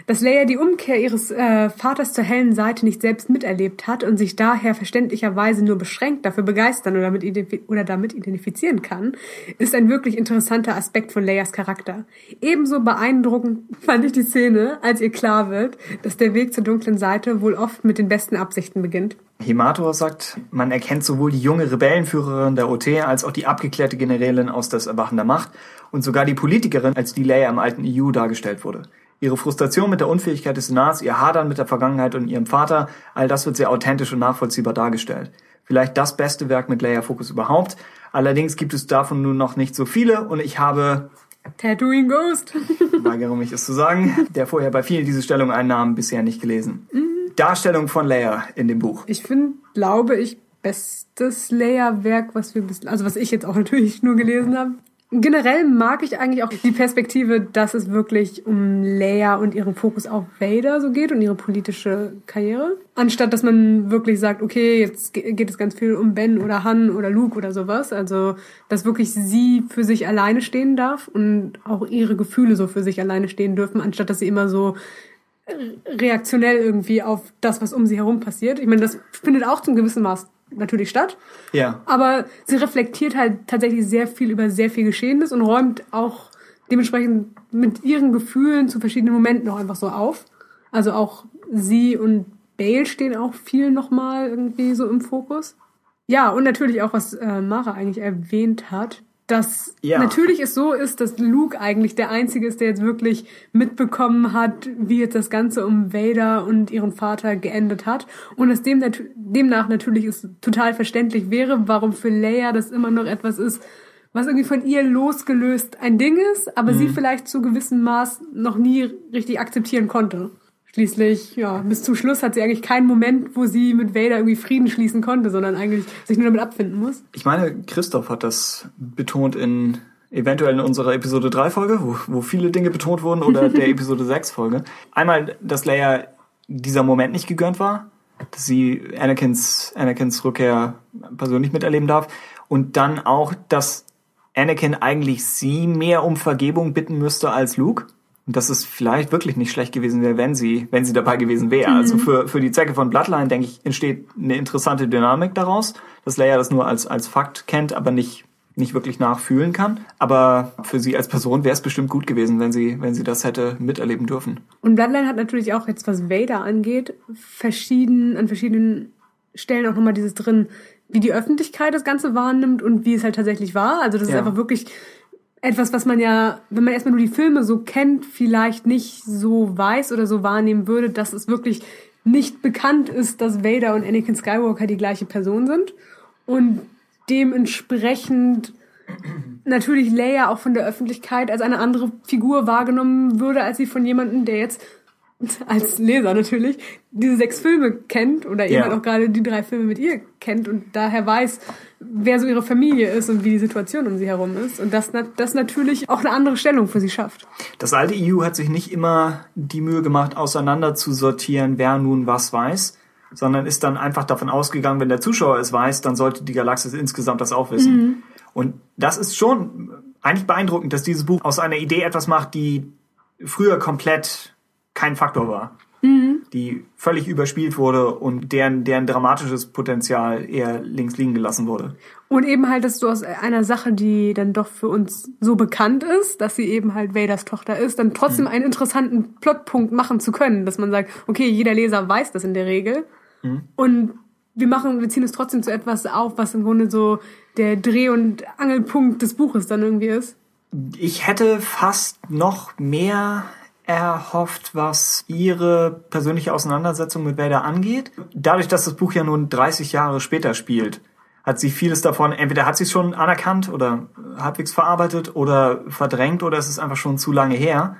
dass Leia die Umkehr ihres äh, Vaters zur hellen Seite nicht selbst miterlebt hat und sich daher verständlicherweise nur beschränkt dafür begeistern oder damit, oder damit identifizieren kann, ist ein wirklich interessanter Aspekt von Leias Charakter. Ebenso beeindruckend fand ich die Szene, als ihr klar wird, dass der Weg zur dunklen Seite wohl oft mit den besten Absichten beginnt. Himator sagt, man erkennt sowohl die junge Rebellenführerin der OT als auch die abgeklärte Generälin aus das Erwachen der Macht und sogar die Politikerin, als die Leia im alten EU dargestellt wurde. Ihre Frustration mit der Unfähigkeit des Senats, ihr Hadern mit der Vergangenheit und ihrem Vater, all das wird sehr authentisch und nachvollziehbar dargestellt. Vielleicht das beste Werk mit Leia Focus überhaupt. Allerdings gibt es davon nun noch nicht so viele und ich habe Tattooing Ghost. weigere mich es zu sagen, der vorher bei vielen diese Stellung einnahm, bisher nicht gelesen. Mhm. Darstellung von Leia in dem Buch. Ich finde, glaube ich, bestes Leia-Werk, was wir bis, also was ich jetzt auch natürlich nur gelesen habe. Generell mag ich eigentlich auch die Perspektive, dass es wirklich um Leia und ihren Fokus auf Vader so geht und ihre politische Karriere. Anstatt dass man wirklich sagt, okay, jetzt geht es ganz viel um Ben oder Han oder Luke oder sowas. Also, dass wirklich sie für sich alleine stehen darf und auch ihre Gefühle so für sich alleine stehen dürfen, anstatt dass sie immer so reaktionell irgendwie auf das, was um sie herum passiert. Ich meine, das findet auch zum gewissen Maß natürlich statt. Ja. Aber sie reflektiert halt tatsächlich sehr viel über sehr viel Geschehenes und räumt auch dementsprechend mit ihren Gefühlen zu verschiedenen Momenten auch einfach so auf. Also auch sie und Bale stehen auch viel nochmal irgendwie so im Fokus. Ja, und natürlich auch, was äh, Mara eigentlich erwähnt hat, dass ja. natürlich es so ist, dass Luke eigentlich der Einzige ist, der jetzt wirklich mitbekommen hat, wie jetzt das Ganze um Vader und ihren Vater geendet hat. Und es dem demnach natürlich ist total verständlich wäre, warum für Leia das immer noch etwas ist, was irgendwie von ihr losgelöst ein Ding ist, aber mhm. sie vielleicht zu gewissem Maß noch nie richtig akzeptieren konnte. Schließlich, ja, bis zum Schluss hat sie eigentlich keinen Moment, wo sie mit Vader irgendwie Frieden schließen konnte, sondern eigentlich sich nur damit abfinden muss. Ich meine, Christoph hat das betont in eventuell in unserer Episode 3 Folge, wo, wo viele Dinge betont wurden, oder der Episode 6 Folge. Einmal, dass Leia dieser Moment nicht gegönnt war, dass sie Anakins, Anakins Rückkehr persönlich miterleben darf. Und dann auch, dass Anakin eigentlich sie mehr um Vergebung bitten müsste als Luke. Und dass es vielleicht wirklich nicht schlecht gewesen wäre, wenn sie, wenn sie dabei gewesen wäre. Also mhm. Also für, für die Zwecke von Bloodline, denke ich, entsteht eine interessante Dynamik daraus, dass Leia das nur als, als Fakt kennt, aber nicht, nicht wirklich nachfühlen kann. Aber für sie als Person wäre es bestimmt gut gewesen, wenn sie, wenn sie das hätte miterleben dürfen. Und Bloodline hat natürlich auch jetzt, was Vader angeht, verschieden, an verschiedenen Stellen auch nochmal dieses drin, wie die Öffentlichkeit das Ganze wahrnimmt und wie es halt tatsächlich war. Also das ja. ist einfach wirklich etwas, was man ja, wenn man erstmal nur die Filme so kennt, vielleicht nicht so weiß oder so wahrnehmen würde, dass es wirklich nicht bekannt ist, dass Vader und Anakin Skywalker die gleiche Person sind. Und dementsprechend natürlich Leia auch von der Öffentlichkeit als eine andere Figur wahrgenommen würde, als sie von jemandem, der jetzt als Leser natürlich diese sechs Filme kennt oder eben ja. halt auch gerade die drei Filme mit ihr kennt und daher weiß, wer so ihre Familie ist und wie die Situation um sie herum ist und das, das natürlich auch eine andere Stellung für sie schafft. Das alte EU hat sich nicht immer die Mühe gemacht, auseinander zu sortieren, wer nun was weiß, sondern ist dann einfach davon ausgegangen, wenn der Zuschauer es weiß, dann sollte die Galaxis insgesamt das auch wissen. Mhm. Und das ist schon eigentlich beeindruckend, dass dieses Buch aus einer Idee etwas macht, die früher komplett kein Faktor war. Mhm. Die völlig überspielt wurde und deren, deren dramatisches Potenzial eher links liegen gelassen wurde. Und eben halt, dass du aus einer Sache, die dann doch für uns so bekannt ist, dass sie eben halt Vaders Tochter ist, dann trotzdem mhm. einen interessanten Plotpunkt machen zu können, dass man sagt, okay, jeder Leser weiß das in der Regel. Mhm. Und wir machen, wir ziehen es trotzdem zu etwas auf, was im Grunde so der Dreh- und Angelpunkt des Buches dann irgendwie ist. Ich hätte fast noch mehr erhofft, was ihre persönliche Auseinandersetzung mit Vader angeht. Dadurch, dass das Buch ja nun 30 Jahre später spielt, hat sie vieles davon, entweder hat sie es schon anerkannt oder halbwegs verarbeitet oder verdrängt oder es ist einfach schon zu lange her.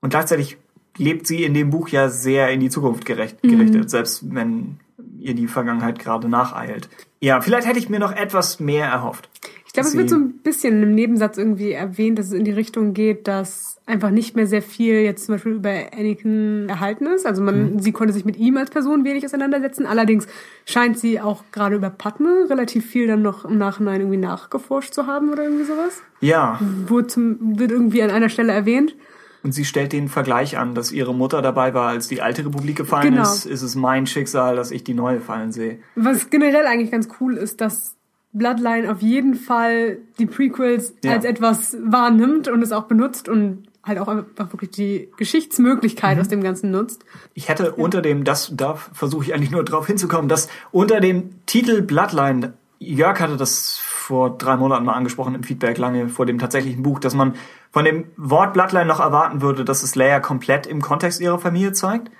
Und gleichzeitig lebt sie in dem Buch ja sehr in die Zukunft gerecht, mhm. gerichtet, selbst wenn ihr die Vergangenheit gerade nacheilt. Ja, vielleicht hätte ich mir noch etwas mehr erhofft. Ich glaube, es wird so ein bisschen im Nebensatz irgendwie erwähnt, dass es in die Richtung geht, dass einfach nicht mehr sehr viel jetzt zum Beispiel über Anakin erhalten ist. Also man, mhm. sie konnte sich mit ihm als Person wenig auseinandersetzen. Allerdings scheint sie auch gerade über Padme relativ viel dann noch im Nachhinein irgendwie nachgeforscht zu haben oder irgendwie sowas. Ja. Wurde zum, wird irgendwie an einer Stelle erwähnt. Und sie stellt den Vergleich an, dass ihre Mutter dabei war, als die alte Republik gefallen genau. ist. Ist es mein Schicksal, dass ich die neue fallen sehe. Was generell eigentlich ganz cool ist, dass Bloodline auf jeden Fall die Prequels ja. als etwas wahrnimmt und es auch benutzt und halt auch einfach wirklich die Geschichtsmöglichkeit mhm. aus dem Ganzen nutzt. Ich hätte ja. unter dem, das, da versuche ich eigentlich nur drauf hinzukommen, dass unter dem Titel Bloodline, Jörg hatte das vor drei Monaten mal angesprochen im Feedback, lange vor dem tatsächlichen Buch, dass man von dem Wort Bloodline noch erwarten würde, dass es Leia komplett im Kontext ihrer Familie zeigt.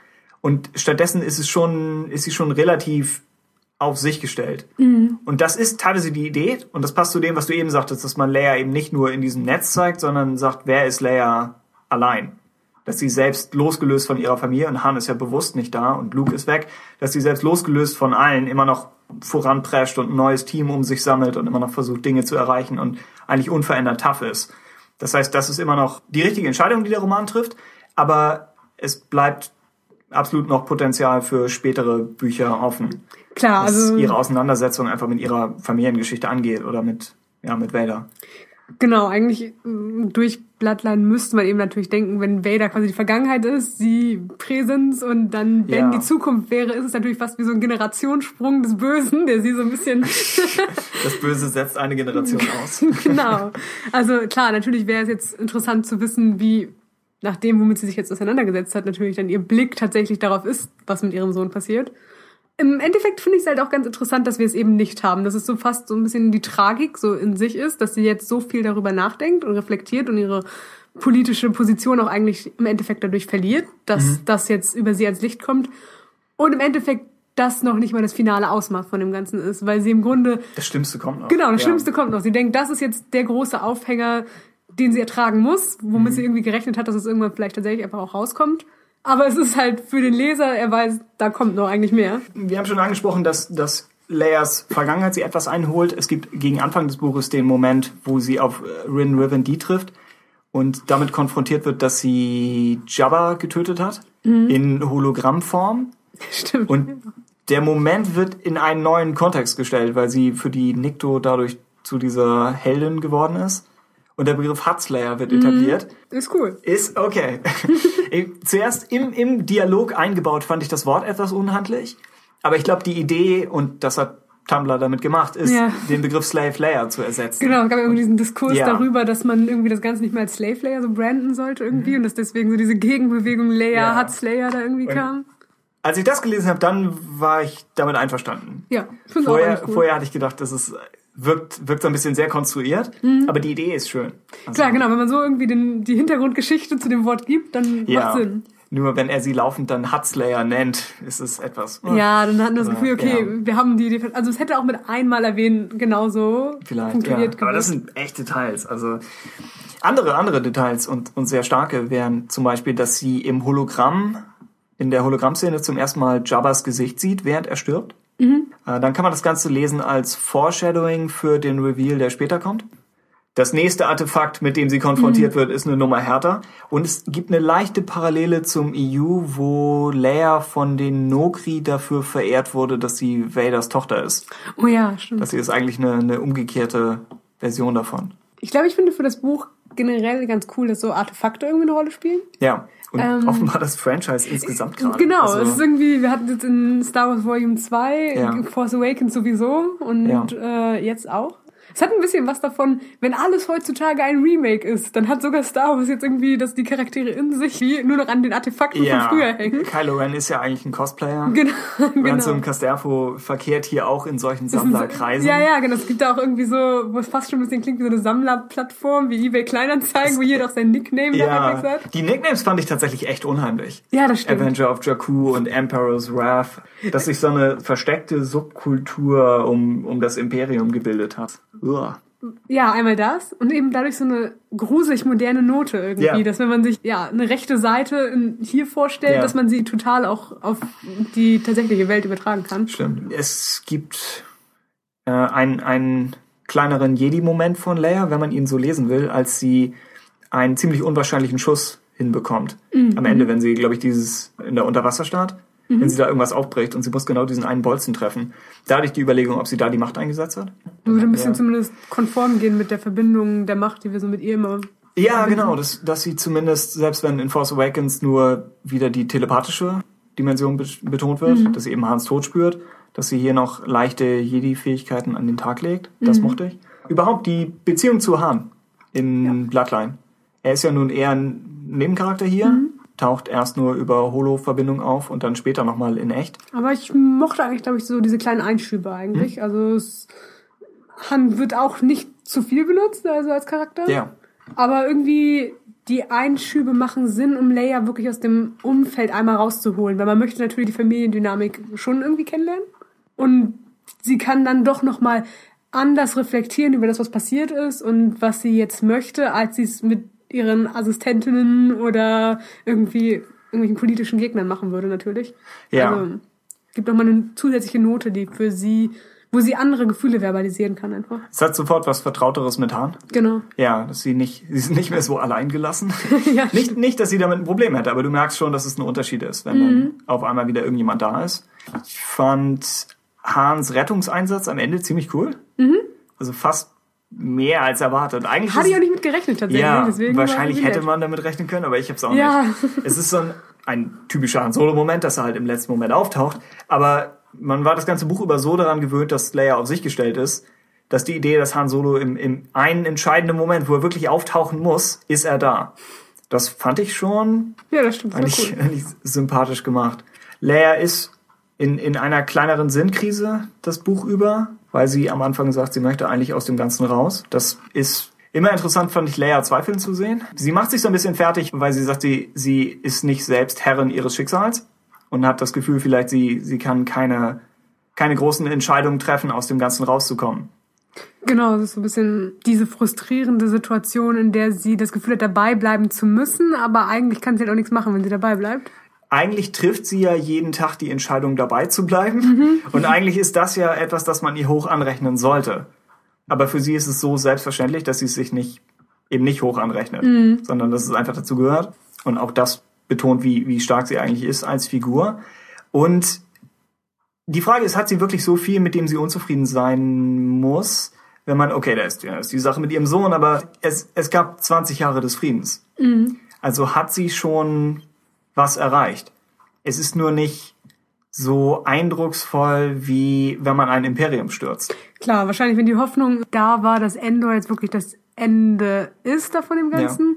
Und stattdessen ist es schon, ist sie schon relativ auf sich gestellt. Mhm. Und das ist teilweise die Idee, und das passt zu dem, was du eben sagtest, dass man Leia eben nicht nur in diesem Netz zeigt, sondern sagt, wer ist Leia allein? Dass sie selbst losgelöst von ihrer Familie, und Han ist ja bewusst nicht da und Luke ist weg, dass sie selbst losgelöst von allen immer noch voranprescht und ein neues Team um sich sammelt und immer noch versucht, Dinge zu erreichen und eigentlich unverändert tough ist. Das heißt, das ist immer noch die richtige Entscheidung, die der Roman trifft, aber es bleibt absolut noch Potenzial für spätere Bücher offen. Klar, was also ihre Auseinandersetzung einfach mit ihrer Familiengeschichte angeht oder mit ja mit Vader. Genau, eigentlich mm, durch Bloodline müsste man eben natürlich denken, wenn Vader quasi die Vergangenheit ist, sie Präsenz und dann, wenn ja. die Zukunft wäre, ist es natürlich fast wie so ein Generationssprung des Bösen, der sie so ein bisschen... das Böse setzt eine Generation aus. genau. Also klar, natürlich wäre es jetzt interessant zu wissen, wie nach dem, womit sie sich jetzt auseinandergesetzt hat, natürlich dann ihr Blick tatsächlich darauf ist, was mit ihrem Sohn passiert. Im Endeffekt finde ich es halt auch ganz interessant, dass wir es eben nicht haben. Dass es so fast so ein bisschen die Tragik so in sich ist, dass sie jetzt so viel darüber nachdenkt und reflektiert und ihre politische Position auch eigentlich im Endeffekt dadurch verliert, dass mhm. das jetzt über sie als Licht kommt. Und im Endeffekt das noch nicht mal das finale Ausmaß von dem Ganzen ist, weil sie im Grunde... Das Schlimmste kommt noch. Genau, das ja. Schlimmste kommt noch. Sie denkt, das ist jetzt der große Aufhänger, den sie ertragen muss, womit mhm. sie irgendwie gerechnet hat, dass es irgendwann vielleicht tatsächlich einfach auch rauskommt. Aber es ist halt für den Leser, er weiß, da kommt noch eigentlich mehr. Wir haben schon angesprochen, dass, dass Leias Vergangenheit sie etwas einholt. Es gibt gegen Anfang des Buches den Moment, wo sie auf äh, Rin Riven D trifft und damit konfrontiert wird, dass sie Jabba getötet hat mhm. in Hologrammform. Stimmt. Und der Moment wird in einen neuen Kontext gestellt, weil sie für die Nikto dadurch zu dieser Heldin geworden ist und der Begriff Hutslayer wird etabliert. Mm, ist cool. Ist okay. Zuerst im, im Dialog eingebaut fand ich das Wort etwas unhandlich, aber ich glaube die Idee, und das hat Tumblr damit gemacht, ist, ja. den Begriff Slave Layer zu ersetzen. Genau, es gab irgendwie diesen Diskurs ja. darüber, dass man irgendwie das Ganze nicht mehr als Slave Layer so branden sollte irgendwie mhm. und dass deswegen so diese Gegenbewegung Layer, ja. Hut Slayer da irgendwie und kam. Als ich das gelesen habe, dann war ich damit einverstanden. Ja, vorher, vorher hatte ich gedacht, das ist wirkt, wirkt so ein bisschen sehr konstruiert, mhm. aber die Idee ist schön. Also, Klar, genau, wenn man so irgendwie den, die Hintergrundgeschichte zu dem Wort gibt, dann ja. macht Sinn. Nur wenn er sie laufend dann Hutslayer nennt, ist es etwas. Oh. Ja, dann hat man das Gefühl, okay, ja. wir haben die, also es hätte auch mit einmal erwähnen genauso Vielleicht, funktioniert. Ja. Aber das sind echte Details. Also andere, andere Details und, und sehr starke wären zum Beispiel, dass sie im Hologramm, in der Hologrammszene zum ersten Mal Jabbas Gesicht sieht, während er stirbt. Mhm. Äh, dann kann man das Ganze lesen als Foreshadowing für den Reveal, der später kommt. Das nächste Artefakt, mit dem sie konfrontiert mhm. wird, ist eine Nummer härter. Und es gibt eine leichte Parallele zum EU, wo Leia von den Nokri dafür verehrt wurde, dass sie Vaders Tochter ist. Oh ja, stimmt. Das hier ist eigentlich eine, eine umgekehrte Version davon. Ich glaube, ich finde für das Buch generell ganz cool, dass so Artefakte irgendwie eine Rolle spielen. Ja. Und ähm, offenbar das Franchise insgesamt gerade. Genau, also, es ist irgendwie, wir hatten jetzt in Star Wars Volume 2, ja. Force Awakens sowieso und ja. äh, jetzt auch. Es hat ein bisschen was davon, wenn alles heutzutage ein Remake ist, dann hat sogar Star Wars jetzt irgendwie, dass die Charaktere in sich wie nur noch an den Artefakten ja, von früher hängen. Kylo Ren ist ja eigentlich ein Cosplayer. Genau. genau. Ransom. Casterfo verkehrt hier auch in solchen Sammlerkreisen. Ja, ja, genau. Es gibt da auch irgendwie so, wo es fast schon ein bisschen klingt wie so eine Sammlerplattform, wie eBay Kleinanzeigen, wo jeder auch sein Nickname ja, hat. Die Nicknames fand ich tatsächlich echt unheimlich. Ja, das stimmt. Avenger of Jakku und Emperor's Wrath. Dass sich so eine versteckte Subkultur um, um das Imperium gebildet hat. Uah. Ja, einmal das und eben dadurch so eine gruselig moderne Note irgendwie, ja. dass wenn man sich ja eine rechte Seite hier vorstellt, ja. dass man sie total auch auf die tatsächliche Welt übertragen kann. Stimmt. Es gibt äh, einen, einen kleineren Jedi-Moment von Leia, wenn man ihn so lesen will, als sie einen ziemlich unwahrscheinlichen Schuss hinbekommt. Mhm. Am Ende, wenn sie, glaube ich, dieses in der Unterwasserstadt mhm. wenn sie da irgendwas aufbricht und sie muss genau diesen einen Bolzen treffen. Da hatte ich die Überlegung, ob sie da die Macht eingesetzt hat. Würde ein bisschen ja. zumindest konform gehen mit der Verbindung der Macht, die wir so mit ihr immer. Ja, verbinden. genau, dass, dass sie zumindest, selbst wenn in Force Awakens nur wieder die telepathische Dimension betont wird, mhm. dass sie eben Hans Tod spürt, dass sie hier noch leichte Jedi-Fähigkeiten an den Tag legt. Das mhm. mochte ich. Überhaupt die Beziehung zu Han in ja. Bloodline. Er ist ja nun eher ein Nebencharakter hier, mhm taucht erst nur über Holo-Verbindung auf und dann später nochmal in echt. Aber ich mochte eigentlich, glaube ich, so diese kleinen Einschübe eigentlich. Hm? Also es Han wird auch nicht zu viel benutzt, also als Charakter. Ja. Aber irgendwie die Einschübe machen Sinn, um Leia wirklich aus dem Umfeld einmal rauszuholen, weil man möchte natürlich die Familiendynamik schon irgendwie kennenlernen. Und sie kann dann doch nochmal anders reflektieren über das, was passiert ist und was sie jetzt möchte, als sie es mit ihren Assistentinnen oder irgendwie irgendwelchen politischen Gegnern machen würde, natürlich. Ja. Also, gibt nochmal eine zusätzliche Note, die für sie, wo sie andere Gefühle verbalisieren kann einfach. Es hat sofort was Vertrauteres mit Hahn. Genau. Ja, dass sie nicht, sie ist nicht mehr so allein gelassen. ja, nicht, nicht, dass sie damit ein Problem hätte, aber du merkst schon, dass es ein Unterschied ist, wenn mhm. dann auf einmal wieder irgendjemand da ist. Ich fand Hahns Rettungseinsatz am Ende ziemlich cool. Mhm. Also fast mehr als erwartet. Eigentlich Hatte ich auch nicht mit gerechnet tatsächlich. Ja, deswegen wahrscheinlich hätte man damit rechnen können, aber ich habe es auch Ja. nicht. Es ist so ein, ein typischer Han Solo-Moment, dass er halt im letzten Moment auftaucht. Aber man war das ganze Buch über so daran gewöhnt, dass Leia auf sich gestellt ist, dass die Idee, dass Han Solo im, im einen entscheidenden Moment, wo er wirklich auftauchen muss, ist er da. Das fand ich schon Ja, das stimmt. Eigentlich, cool. eigentlich sympathisch gemacht. Leia ist in, in einer kleineren Sinnkrise das Buch über, weil sie am Anfang sagt, sie möchte eigentlich aus dem Ganzen raus. Das ist immer interessant, fand ich, Leia zweifeln zu sehen. Sie macht sich so ein bisschen fertig, weil sie sagt, sie, sie ist nicht selbst Herrin ihres Schicksals und hat das Gefühl, vielleicht sie, sie kann keine, keine großen Entscheidungen treffen, aus dem Ganzen rauszukommen. Genau, das ist so ein bisschen diese frustrierende Situation, in der sie das Gefühl hat, dabei bleiben zu müssen, aber eigentlich kann sie halt auch nichts machen, wenn sie dabei bleibt. Eigentlich trifft sie ja jeden Tag die Entscheidung, dabei zu bleiben. Und eigentlich ist das ja etwas, das man ihr hoch anrechnen sollte. Aber für sie ist es so selbstverständlich, dass sie es sich nicht, eben nicht hoch anrechnet, sondern dass es einfach dazu gehört. Und auch das betont, wie, wie stark sie eigentlich ist als Figur. Und die Frage ist, hat sie wirklich so viel, mit dem sie unzufrieden sein muss? Wenn man, okay, da ist, ja, ist die Sache mit ihrem Sohn, aber es, es gab 20 Jahre des Friedens. Also hat sie schon was erreicht. Es ist nur nicht so eindrucksvoll, wie wenn man ein Imperium stürzt. Klar, wahrscheinlich, wenn die Hoffnung da war, dass Endor jetzt wirklich das Ende ist da von dem Ganzen.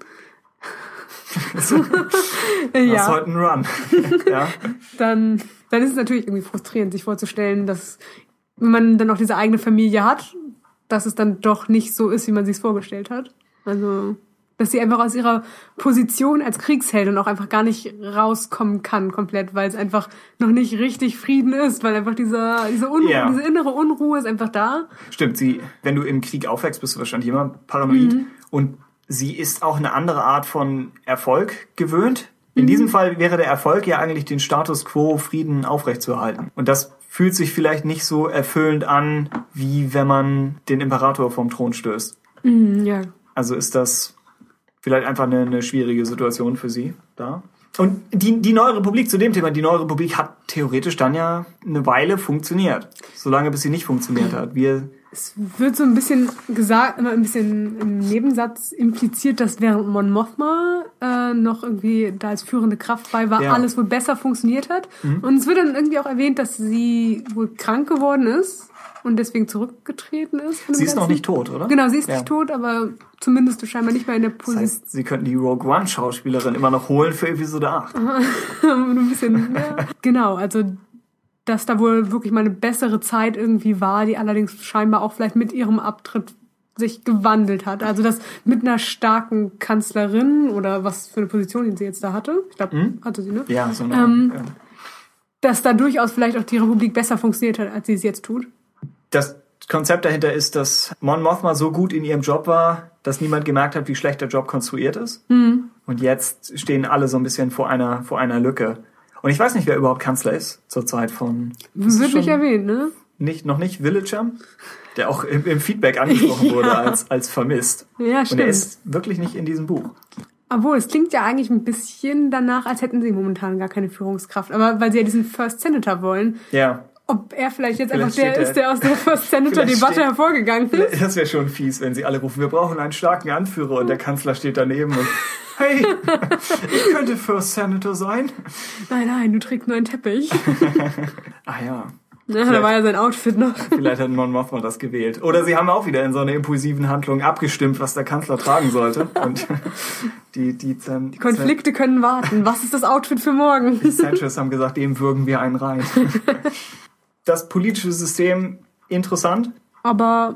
Das Ja, ist heute ein Run. ja. dann, dann ist es natürlich irgendwie frustrierend, sich vorzustellen, dass wenn man dann auch diese eigene Familie hat, dass es dann doch nicht so ist, wie man sich vorgestellt hat. Also, dass sie einfach aus ihrer Position als Kriegsheldin auch einfach gar nicht rauskommen kann komplett, weil es einfach noch nicht richtig Frieden ist, weil einfach dieser, diese, Unruhe, Ja. diese innere Unruhe ist einfach da. Stimmt, sie, wenn du im Krieg aufwächst, bist du wahrscheinlich immer paranoid. Und sie ist auch eine andere Art von Erfolg gewöhnt. In diesem Fall wäre der Erfolg ja eigentlich den Status quo Frieden aufrechtzuerhalten. Und das fühlt sich vielleicht nicht so erfüllend an, wie wenn man den Imperator vom Thron stößt. Mhm, ja, Also ist das vielleicht einfach eine, eine schwierige Situation für sie da. Und die, die Neue Republik, zu dem Thema, die Neue Republik hat theoretisch dann ja eine Weile funktioniert. Solange bis sie nicht funktioniert hat. Wir, Es wird so ein bisschen gesagt, immer ein bisschen im Nebensatz impliziert, dass während Mon Mothma äh, noch irgendwie da als führende Kraft bei war, Ja. Mhm. alles wohl besser funktioniert hat. Und es wird dann irgendwie auch erwähnt, dass sie wohl krank geworden ist und deswegen zurückgetreten ist. sie ist noch Ganzen. nicht tot, oder? Genau, sie ist Ja. nicht tot, aber zumindest scheinbar nicht mehr in der Das Position. heißt, sie könnten die Rogue One Schauspielerin immer noch holen für Episode 8. ein bisschen, ja. Genau, also dass da wohl wirklich mal eine bessere Zeit irgendwie war, die allerdings scheinbar auch vielleicht mit ihrem Abtritt sich gewandelt hat. Also dass mit einer starken Kanzlerin oder was für eine Position die sie jetzt da hatte, ich glaube, hatte sie, ne? Ja, so eine, Ähm, ja. Dass da durchaus vielleicht auch die Republik besser funktioniert hat, als sie es jetzt tut. Das Konzept dahinter ist, dass Mon Mothma so gut in ihrem Job war, dass niemand gemerkt hat, wie schlecht der Job konstruiert ist. Und jetzt stehen alle so ein bisschen vor einer, vor einer Lücke. Und ich weiß nicht, wer überhaupt Kanzler ist zur Zeit von. Wird nicht erwähnt, ne? nicht, noch nicht Villager, der auch im, im Feedback angesprochen wurde Ja. als, als vermisst. Ja, Und er stimmt. ist wirklich nicht in diesem Buch. Obwohl, es klingt ja eigentlich ein bisschen danach, als hätten sie momentan gar keine Führungskraft. Aber weil sie ja diesen First Senator wollen, Ja, ob er vielleicht jetzt Vielleicht einfach der er- ist, der aus der First Senator-Debatte hervorgegangen ist. das wäre schon fies, wenn sie alle rufen, wir brauchen einen starken Anführer und der Kanzler steht daneben und hey, ich könnte First Senator sein. Nein, nein, du trägst nur einen Teppich. Ah ja, Ja, da war ja sein Outfit noch. vielleicht hat Mon Mothma das gewählt. Oder sie haben auch wieder in so einer impulsiven Handlung abgestimmt, was der Kanzler tragen sollte. Und die, die, Zan Die Konflikte können warten. Was ist das Outfit für morgen? Die Sanchez haben gesagt, dem würgen wir einen rein. Das politische System interessant. Aber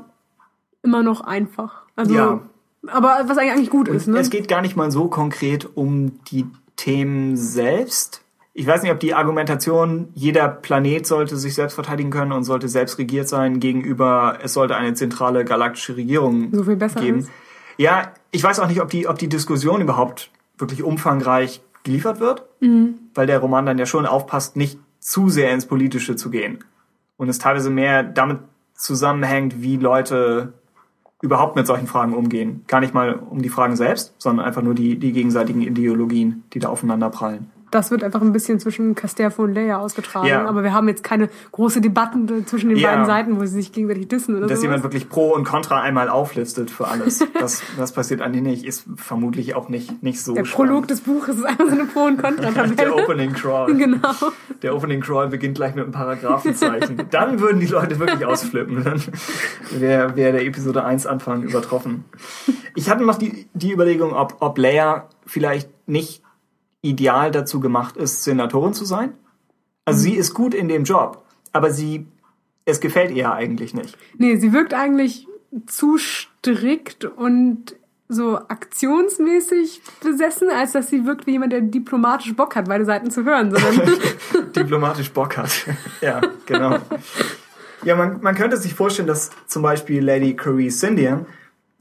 immer noch einfach. Also, Ja. aber was eigentlich gut ist, ne? Es geht gar nicht mal so konkret um die Themen selbst. Ich weiß nicht, ob die Argumentation, jeder Planet sollte sich selbst verteidigen können und sollte selbst regiert sein, gegenüber es sollte eine zentrale galaktische Regierung So viel besser geben. ist. Ja, ich weiß auch nicht, ob die, ob die Diskussion überhaupt wirklich umfangreich geliefert wird, Mhm. weil der Roman dann ja schon aufpasst, nicht zu sehr ins Politische zu gehen. Und es teilweise mehr damit zusammenhängt, wie Leute überhaupt mit solchen Fragen umgehen. Gar nicht mal um die Fragen selbst, sondern einfach nur die, die gegenseitigen Ideologien, die da aufeinander prallen. Das wird einfach ein bisschen zwischen Casterfo und Leia ausgetragen. Ja. Aber wir haben jetzt keine große Debatten zwischen den ja. beiden Seiten, wo sie sich gegenseitig dissen oder Dass sowas. jemand wirklich Pro und Contra einmal auflistet für alles. das, das passiert eigentlich nicht. Ist vermutlich auch nicht, nicht so Der Prolog des Buches ist einfach so eine Pro- und Contra-Tabelle. Der Opening Crawl. Genau. Der Opening Crawl beginnt gleich mit einem Paragraphenzeichen. Dann würden die Leute wirklich ausflippen. Dann wäre wär der Episode 1 Anfang übertroffen. Ich hatte noch die, die Überlegung, ob, ob Leia vielleicht nicht ideal dazu gemacht ist, Senatorin zu sein. Also mhm. sie ist gut in dem Job, aber sie, es gefällt ihr eigentlich nicht. Nee, sie wirkt eigentlich zu strikt und so aktionsmäßig besessen, als dass sie wirkt wie jemand, der diplomatisch Bock hat, beide Seiten zu hören. Diplomatisch Bock hat. ja, genau. Ja, man, man könnte sich vorstellen, dass zum Beispiel Lady Curry Sindian,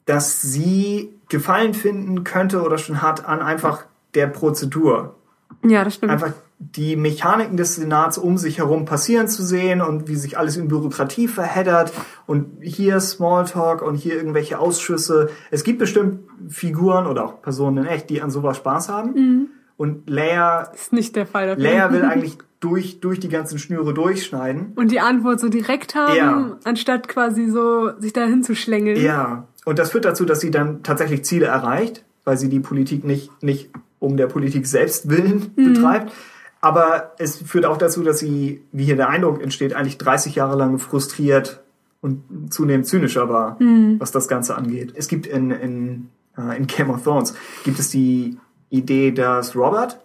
dass sie Gefallen finden könnte oder schon hat an einfach der Prozedur. Ja, das stimmt. Einfach die Mechaniken des Senats um sich herum passieren zu sehen und wie sich alles in Bürokratie verheddert und hier Smalltalk und hier irgendwelche Ausschüsse. Es gibt bestimmt Figuren oder auch Personen in echt, die an sowas Spaß haben. Mhm. Und Leia. Ist nicht der Fall. Dafür. Leia will eigentlich durch, durch die ganzen Schnüre durchschneiden. Und die Antwort so direkt haben, ja. anstatt quasi so sich dahin zu schlängeln. Ja. Und das führt dazu, dass sie dann tatsächlich Ziele erreicht, weil sie die Politik nicht, nicht um der Politik selbst willen mhm. betreibt. Aber es führt auch dazu, dass sie, wie hier der Eindruck entsteht, eigentlich 30 Jahre lang frustriert und zunehmend zynischer war, mhm. was das Ganze angeht. Es gibt in, in, äh, in Game of Thrones gibt es die Idee, dass Robert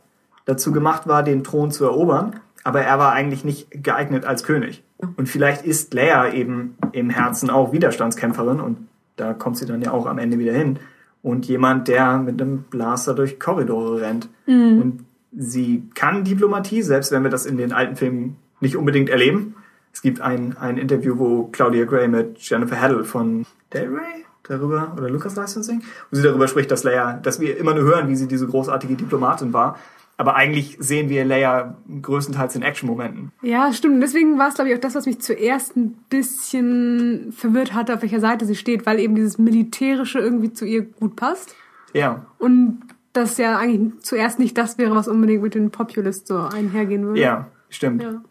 dazu gemacht war, den Thron zu erobern, aber er war eigentlich nicht geeignet als König. Und vielleicht ist Leia eben im Herzen auch Widerstandskämpferin und da kommt sie dann ja auch am Ende wieder hin und jemand, der mit einem Blaster durch Korridore rennt. Mhm. Und sie kann Diplomatie, selbst wenn wir das in den alten Filmen nicht unbedingt erleben. Es gibt ein, ein Interview, wo Claudia Gray mit Jennifer Haddle von Del Rey darüber, oder Lucas Licensing, wo sie darüber spricht, dass Leia, dass wir immer nur hören, wie sie diese großartige Diplomatin war. Aber eigentlich sehen wir Leia größtenteils in Action-Momenten. Ja, stimmt. Deswegen war es, glaube ich, auch das, was mich zuerst ein bisschen verwirrt hatte, auf welcher Seite sie steht, weil eben dieses Militärische irgendwie zu ihr gut passt. Ja. Und das ja eigentlich zuerst nicht das wäre, was unbedingt mit den Populist so einhergehen würde. Ja, stimmt. Ja.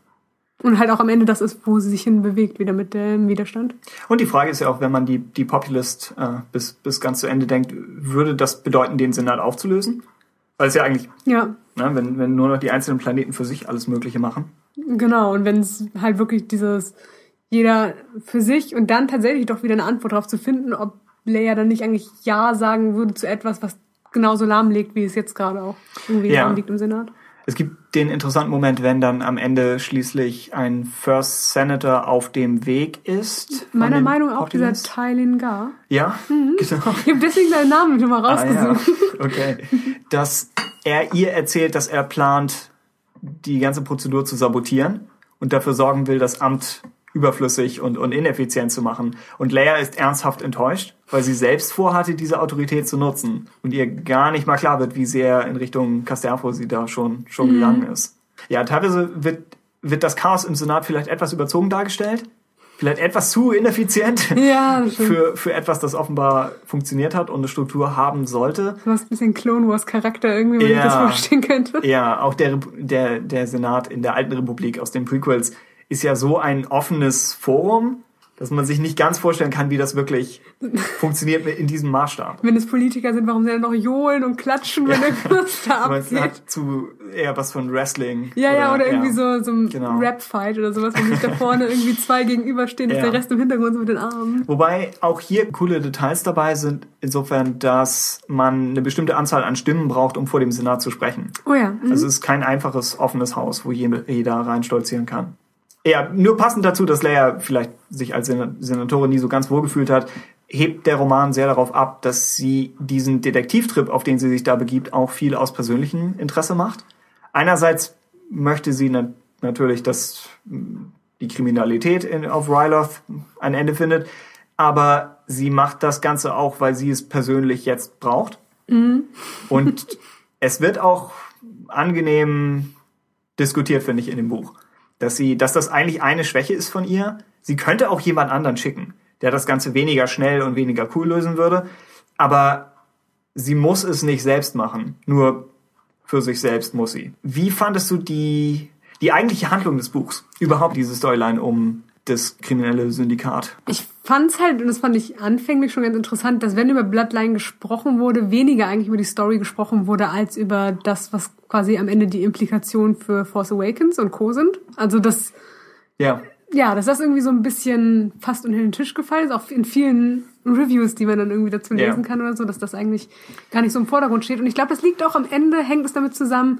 Und halt auch am Ende das ist, wo sie sich hin bewegt, wieder mit dem Widerstand. Und die Frage ist ja auch, wenn man die, die Populist äh, bis, bis ganz zu Ende denkt, würde das bedeuten, den Senat aufzulösen? Weil es ja eigentlich, ja. Ne, wenn, wenn nur noch die einzelnen Planeten für sich alles Mögliche machen. Genau, und wenn es halt wirklich dieses, jeder für sich und dann tatsächlich doch wieder eine Antwort darauf zu finden, ob Leia dann nicht eigentlich Ja sagen würde zu etwas, was genauso lahmlegt, wie es jetzt gerade auch irgendwie ja. lahmliegt im Senat. Es gibt den interessanten Moment, wenn dann am Ende schließlich ein First Senator auf dem Weg ist. Meiner Meinung nach auch dieser Tylin Gar. Ja, mhm. genau. Ich habe deswegen seinen Namen schon mal rausgesucht. Ah, ja. Okay. Dass er ihr erzählt, dass er plant, die ganze Prozedur zu sabotieren und dafür sorgen will, das Amt überflüssig und, und ineffizient zu machen. Und Leia ist ernsthaft enttäuscht, weil sie selbst vorhatte, diese Autorität zu nutzen. Und ihr gar nicht mal klar wird, wie sehr in Richtung Casterfo sie da schon, schon mhm. gegangen ist. Ja, teilweise wird, wird das Chaos im Senat vielleicht etwas überzogen dargestellt. Vielleicht etwas zu ineffizient ja, für, für etwas, das offenbar funktioniert hat und eine Struktur haben sollte. Du hast ein bisschen Clone Wars Charakter irgendwie, wenn ja, ich das vorstellen könnte. Ja, auch der, der, der Senat in der alten Republik aus den Prequels ist ja so ein offenes Forum, dass man sich nicht ganz vorstellen kann, wie das wirklich funktioniert in diesem Maßstab. Wenn es Politiker sind, warum sie dann noch johlen und klatschen, wenn ja. irgendwas da abgeht? Man hat zu eher was von Wrestling. Ja, oder, ja, oder irgendwie ja. so, so ein genau. Rap-Fight oder sowas, wo sich da vorne irgendwie zwei gegenüberstehen ja. und der Rest im Hintergrund so mit den Armen. Wobei auch hier coole Details dabei sind, insofern, dass man eine bestimmte Anzahl an Stimmen braucht, um vor dem Senat zu sprechen. Oh ja. Mhm. Also es ist kein einfaches, offenes Haus, wo jeder reinstolzieren kann. Ja, nur passend dazu, dass Leia vielleicht sich als Senatorin nie so ganz wohlgefühlt hat, hebt der Roman sehr darauf ab, dass sie diesen Detektivtrip, auf den sie sich da begibt, auch viel aus persönlichem Interesse macht. Einerseits möchte sie na natürlich, dass die Kriminalität in, auf Ryloth ein Ende findet, aber sie macht das Ganze auch, weil sie es persönlich jetzt braucht. Mhm. Und es wird auch angenehm diskutiert, finde ich, in dem Buch dass sie, dass das eigentlich eine Schwäche ist von ihr. Sie könnte auch jemand anderen schicken, der das Ganze weniger schnell und weniger cool lösen würde. Aber sie muss es nicht selbst machen. Nur für sich selbst muss sie. Wie fandest du die, die eigentliche Handlung des Buchs? Überhaupt diese Storyline um das kriminelle Syndikat? Ich fand's halt, und das fand ich anfänglich schon ganz interessant, dass wenn über Bloodline gesprochen wurde, weniger eigentlich über die Story gesprochen wurde, als über das, was quasi am Ende die Implikationen für Force Awakens und Co. sind. Also das, Ja. ja, dass das irgendwie so ein bisschen fast unter den Tisch gefallen ist, auch in vielen Reviews, die man dann irgendwie dazu Ja. lesen kann oder so, dass das eigentlich gar nicht so im Vordergrund steht. Und ich glaube, das liegt auch am Ende, hängt es damit zusammen,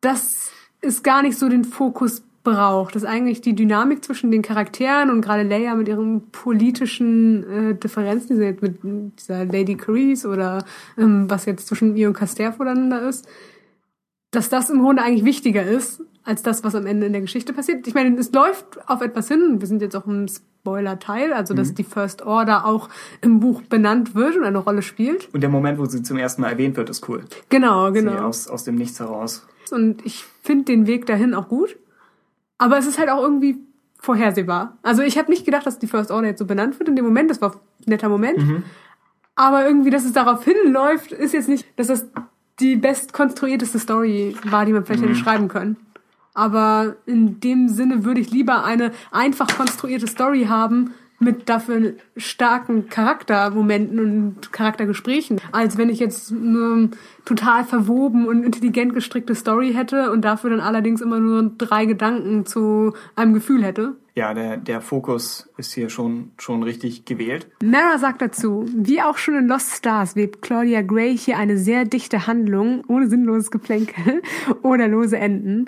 dass es gar nicht so den Fokus braucht, dass eigentlich die Dynamik zwischen den Charakteren und gerade Leia mit ihren politischen äh, Differenzen, die sie jetzt mit dieser Lady Carice oder ähm, was jetzt zwischen ihr und Casterfo dann da ist, dass das im Grunde eigentlich wichtiger ist, als das, was am Ende in der Geschichte passiert. Ich meine, es läuft auf etwas hin. Wir sind jetzt auch im Spoiler-Teil, also dass die First Order auch im Buch benannt wird und eine Rolle spielt. Und der Moment, wo sie zum ersten Mal erwähnt wird, ist cool. Genau, Sie genau. aus, aus dem Nichts heraus. Und ich finde den Weg dahin auch gut. Aber es ist halt auch irgendwie vorhersehbar. Also ich habe nicht gedacht, dass die First Order jetzt so benannt wird in dem Moment. Das war ein netter Moment. Aber irgendwie, dass es darauf hinläuft, ist jetzt nicht, dass das die bestkonstruierteste Story war, die man vielleicht hätte schreiben können. Aber in dem Sinne würde ich lieber eine einfach konstruierte Story haben mit dafür starken Charaktermomenten und Charaktergesprächen, als wenn ich jetzt eine total verwoben und intelligent gestrickte Story hätte und dafür dann allerdings immer nur drei Gedanken zu einem Gefühl hätte. Ja, der, der Fokus ist hier schon, schon richtig gewählt. Mara sagt dazu, wie auch schon in Lost Stars webt Claudia Gray hier eine sehr dichte Handlung, ohne sinnloses Geplänkel oder lose Enden.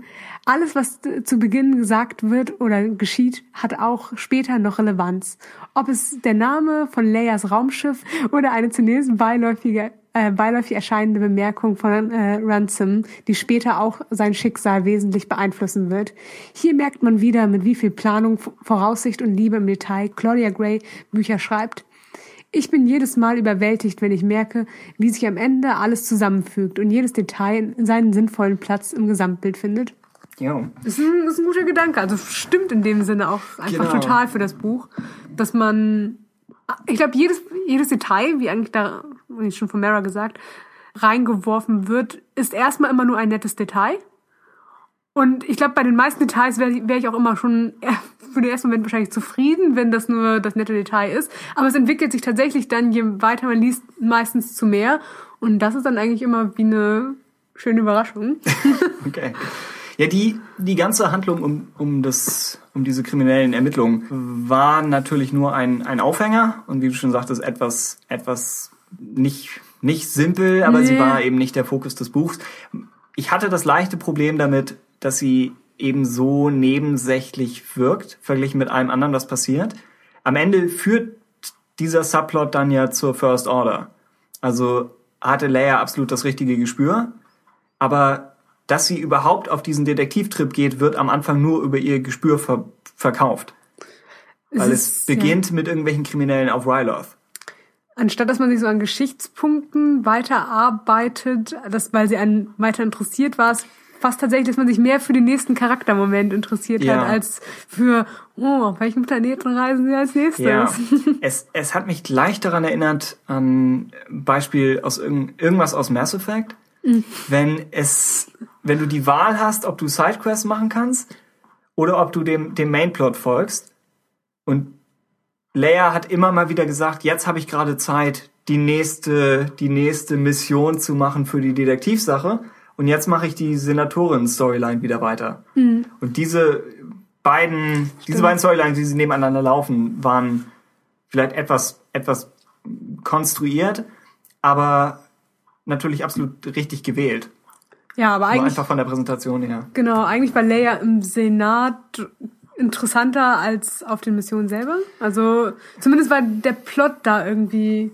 Alles, was zu Beginn gesagt wird oder geschieht, hat auch später noch Relevanz. Ob es der Name von Leias Raumschiff oder eine zunächst beiläufige äh, beiläufig erscheinende Bemerkung von äh, Ransom, die später auch sein Schicksal wesentlich beeinflussen wird. Hier merkt man wieder, mit wie viel Planung, Voraussicht und Liebe im Detail Claudia Gray Bücher schreibt. Ich bin jedes Mal überwältigt, wenn ich merke, wie sich am Ende alles zusammenfügt und jedes Detail seinen sinnvollen Platz im Gesamtbild findet. Ja. Das ist ein, ist ein guter Gedanke. Also stimmt in dem Sinne auch einfach Genau. total für das Buch, dass man, ich glaube, jedes, jedes Detail, wie eigentlich da, wie schon von Mara gesagt, reingeworfen wird, ist erstmal immer nur ein nettes Detail. Und ich glaube, bei den meisten Details wäre wär ich auch immer schon für den ersten Moment wahrscheinlich zufrieden, wenn das nur das nette Detail ist. Aber es entwickelt sich tatsächlich dann, je weiter man liest, meistens zu mehr. Und das ist dann eigentlich immer wie eine schöne Überraschung. Okay. Ja, die, die ganze Handlung um, um, das, um diese kriminellen Ermittlungen war natürlich nur ein, ein Aufhänger und wie du schon sagtest, etwas, etwas nicht, nicht simpel, aber sie Nee. war eben nicht der Fokus des Buchs. Ich hatte das leichte Problem damit, dass sie eben so nebensächlich wirkt, verglichen mit allem anderen, was passiert. Am Ende führt dieser Subplot dann ja zur First Order. Also hatte Leia absolut das richtige Gespür, aber dass sie überhaupt auf diesen Detektivtrip geht, wird am Anfang nur über ihr Gespür ver verkauft. Weil es, ist, ja. beginnt mit irgendwelchen Kriminellen auf Ryloth. Anstatt dass man sich so an Geschichtspunkten weiterarbeitet, das, weil sie einen weiter interessiert war, es fast tatsächlich, dass man sich mehr für den nächsten Charaktermoment interessiert Ja. hat, als für, oh, auf welchen Planeten reisen sie als nächstes? Ja, es, es hat mich gleich daran erinnert an Beispiel aus irgend, irgendwas aus Mass Effect. Wenn es, wenn du die Wahl hast, ob du Sidequests machen kannst oder ob du dem, dem Mainplot folgst. Und Leia hat immer mal wieder gesagt, jetzt habe ich gerade Zeit, die nächste, die nächste Mission zu machen für die Detektivsache. Und jetzt mache ich die Senatorin-Storyline wieder weiter. Und diese beiden, diese beiden Storylines, die sie nebeneinander laufen, waren vielleicht etwas, etwas konstruiert, aber natürlich absolut richtig gewählt. Ja, aber Nur eigentlich, einfach von der Präsentation her. genau, eigentlich war Leia im Senat interessanter als auf den Missionen selber. Also, zumindest war der Plot da irgendwie,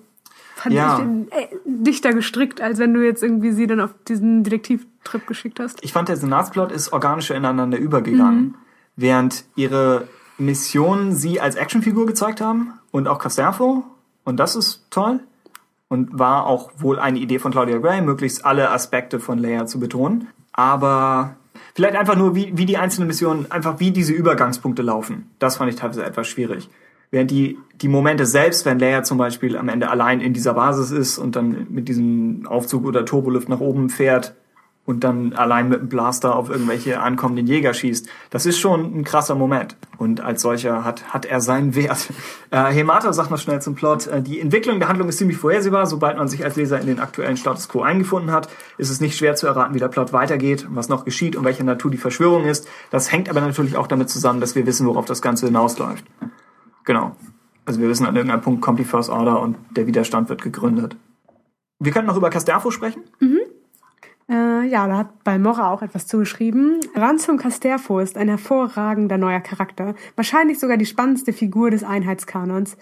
fand Ja. ich, äh, dichter gestrickt, als wenn du jetzt irgendwie sie dann auf diesen Detektivtrip geschickt hast. Ich fand, der Senatsplot ist organischer ineinander übergegangen, während ihre Missionen sie als Actionfigur gezeigt haben und auch Casterfo. Und das ist toll. Und war auch wohl eine Idee von Claudia Gray, möglichst alle Aspekte von Leia zu betonen. Aber vielleicht einfach nur, wie, wie die einzelnen Missionen, einfach wie diese Übergangspunkte laufen. Das fand ich teilweise etwas schwierig. Während die, die Momente selbst, wenn Leia zum Beispiel am Ende allein in dieser Basis ist und dann mit diesem Aufzug oder Turbolift nach oben fährt, und dann allein mit einem Blaster auf irgendwelche ankommenden Jäger schießt. Das ist schon ein krasser Moment. Und als solcher hat, hat er seinen Wert. Äh, Hemata sagt noch schnell zum Plot, äh, die Entwicklung der Handlung ist ziemlich vorhersehbar. Sobald man sich als Leser in den aktuellen Status quo eingefunden hat, ist es nicht schwer zu erraten, wie der Plot weitergeht, was noch geschieht und welcher Natur die Verschwörung ist. Das hängt aber natürlich auch damit zusammen, dass wir wissen, worauf das Ganze hinausläuft. Genau. Also wir wissen, an irgendeinem Punkt kommt die First Order und der Widerstand wird gegründet. Wir können noch über Casterfo sprechen. Mhm. Äh, ja, da hat Balmorra auch etwas zugeschrieben. Ranzum Casterfo ist ein hervorragender neuer Charakter, wahrscheinlich sogar die spannendste Figur des Einheitskanons,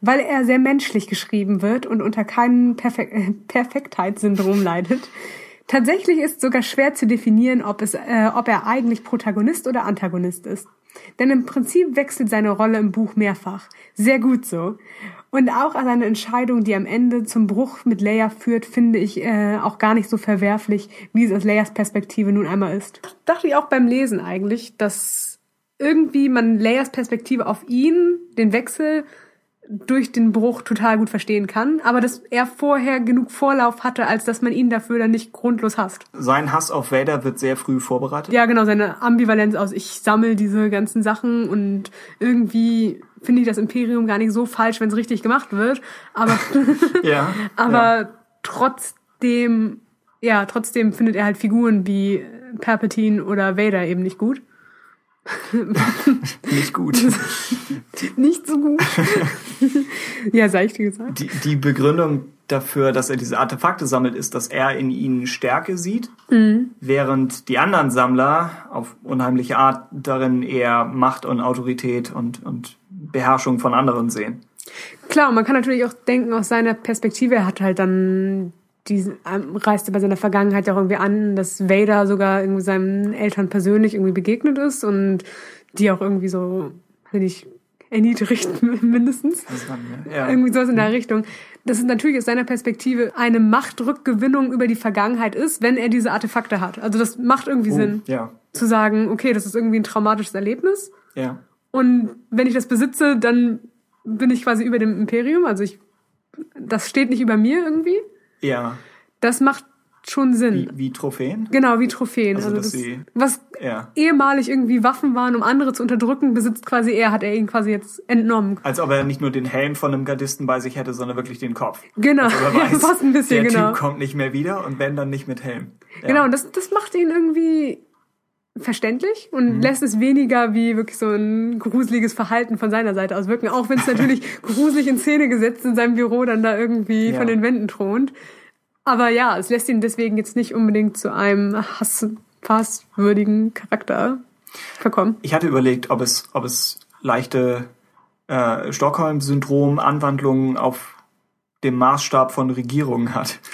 weil er sehr menschlich geschrieben wird und unter keinem Perfek Perfektheitssyndrom leidet. Tatsächlich ist sogar schwer zu definieren, ob, es, äh, ob er eigentlich Protagonist oder Antagonist ist. Denn im Prinzip wechselt seine Rolle im Buch mehrfach. Sehr gut so. Und auch an eine Entscheidung, die am Ende zum Bruch mit Leia führt, finde ich äh, auch gar nicht so verwerflich, wie es aus Leias Perspektive nun einmal ist. Dachte ich auch beim Lesen eigentlich, dass irgendwie man Leias Perspektive auf ihn, den Wechsel, durch den Bruch total gut verstehen kann, aber dass er vorher genug Vorlauf hatte, als dass man ihn dafür dann nicht grundlos hasst. Sein Hass auf Vader wird sehr früh vorbereitet. Ja, genau, seine Ambivalenz aus, ich sammle diese ganzen Sachen und irgendwie finde ich das Imperium gar nicht so falsch, wenn es richtig gemacht wird, aber ja, aber ja. trotzdem ja, trotzdem findet er halt Figuren wie Palpatine oder Vader eben nicht gut. nicht gut. nicht so gut. ja, seichte gesagt. Die, die Begründung dafür, dass er diese Artefakte sammelt, ist, dass er in ihnen Stärke sieht, mhm. während die anderen Sammler auf unheimliche Art darin eher Macht und Autorität und, und Beherrschung von anderen sehen. Klar, man kann natürlich auch denken aus seiner Perspektive, er hat halt dann die ähm, reiste bei seiner Vergangenheit ja auch irgendwie an, dass Vader sogar irgendwie seinen Eltern persönlich irgendwie begegnet ist und die auch irgendwie so, wenn ich erniedrigt mindestens. Ja. Irgendwie sowas in der Richtung. Das ist natürlich aus seiner Perspektive eine Machtrückgewinnung über die Vergangenheit ist, wenn er diese Artefakte hat. Also das macht irgendwie oh, Sinn. Ja. Zu sagen, okay, das ist irgendwie ein traumatisches Erlebnis. Ja. Und wenn ich das besitze, dann bin ich quasi über dem Imperium. Also ich, das steht nicht über mir irgendwie. Ja. Das macht schon Sinn. Wie, wie Trophäen? Genau, wie Trophäen. Also, also das, sie, was ja. ehemalig irgendwie Waffen waren, um andere zu unterdrücken, besitzt quasi er, hat er ihn quasi jetzt entnommen. Als ob er nicht nur den Helm von einem Gardisten bei sich hätte, sondern wirklich den Kopf. Genau, also weiß, fast ein bisschen, der genau. Typ kommt nicht mehr wieder und wenn dann nicht mit Helm. Ja. Genau, und das, das macht ihn irgendwie verständlich und mhm. lässt es weniger wie wirklich so ein gruseliges Verhalten von seiner Seite auswirken, auch wenn es natürlich gruselig in Szene gesetzt in seinem Büro dann da irgendwie ja. von den Wänden thront. Aber ja, es lässt ihn deswegen jetzt nicht unbedingt zu einem hassfasswürdigen Charakter verkommen. Ich hatte überlegt, ob es, ob es leichte äh, Stockholm-Syndrom-Anwandlungen auf dem Maßstab von Regierungen hat.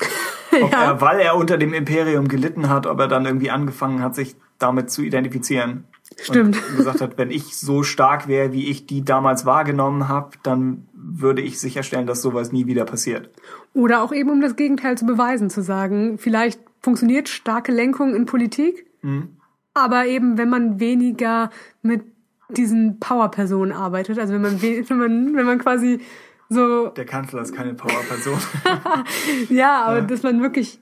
Ob ja. er, weil er unter dem Imperium gelitten hat, ob er dann irgendwie angefangen hat, sich damit zu identifizieren. Stimmt. Und gesagt hat, wenn ich so stark wäre, wie ich die damals wahrgenommen habe, dann würde ich sicherstellen, dass sowas nie wieder passiert. Oder auch eben, um das Gegenteil zu beweisen, zu sagen, vielleicht funktioniert starke Lenkung in Politik, mhm. aber eben, wenn man weniger mit diesen Power-Personen arbeitet, also wenn man, wenn man, wenn man quasi so. Der Kanzler ist keine Power-Person. ja, aber ja. dass man wirklich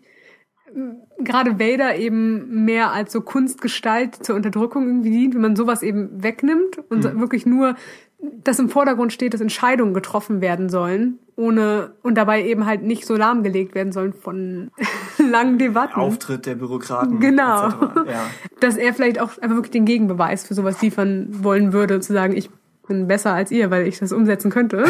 gerade Vader eben mehr als so Kunstgestalt zur Unterdrückung irgendwie dient, wenn man sowas eben wegnimmt und mhm. wirklich nur das im Vordergrund steht, dass Entscheidungen getroffen werden sollen, ohne und dabei eben halt nicht so lahmgelegt werden sollen von langen Debatten. Auftritt der Bürokraten. Genau. Ja. Dass er vielleicht auch einfach wirklich den Gegenbeweis für sowas liefern wollen würde, zu sagen, ich bin besser als ihr, weil ich das umsetzen könnte.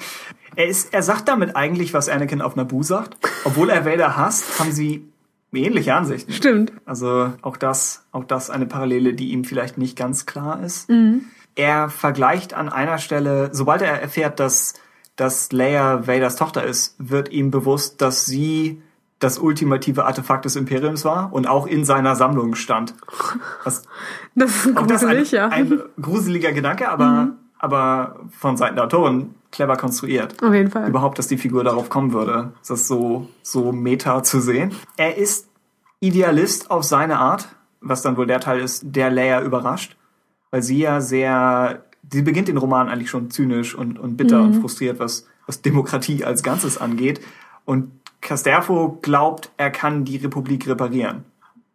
er ist, er sagt damit eigentlich, was Anakin auf Naboo sagt. Obwohl er Vader hasst, haben sie ähnliche Ansichten. Stimmt. Also auch das, auch das eine Parallele, die ihm vielleicht nicht ganz klar ist. Mhm. Er vergleicht an einer Stelle, sobald er erfährt, dass, dass Leia Vaders Tochter ist, wird ihm bewusst, dass sie das ultimative Artefakt des Imperiums war und auch in seiner Sammlung stand. Was, das ist gruselig, ein, ja. Ein gruseliger Gedanke, aber, mhm. aber von Seiten der Autoren clever konstruiert. Auf jeden Fall. Überhaupt, dass die Figur darauf kommen würde, das so, so meta zu sehen. Er ist Idealist auf seine Art, was dann wohl der Teil ist, der Leia überrascht, weil sie ja sehr, sie beginnt den Roman eigentlich schon zynisch und, und bitter mhm. und frustriert, was, was Demokratie als Ganzes angeht. Und Casterfo glaubt, er kann die Republik reparieren.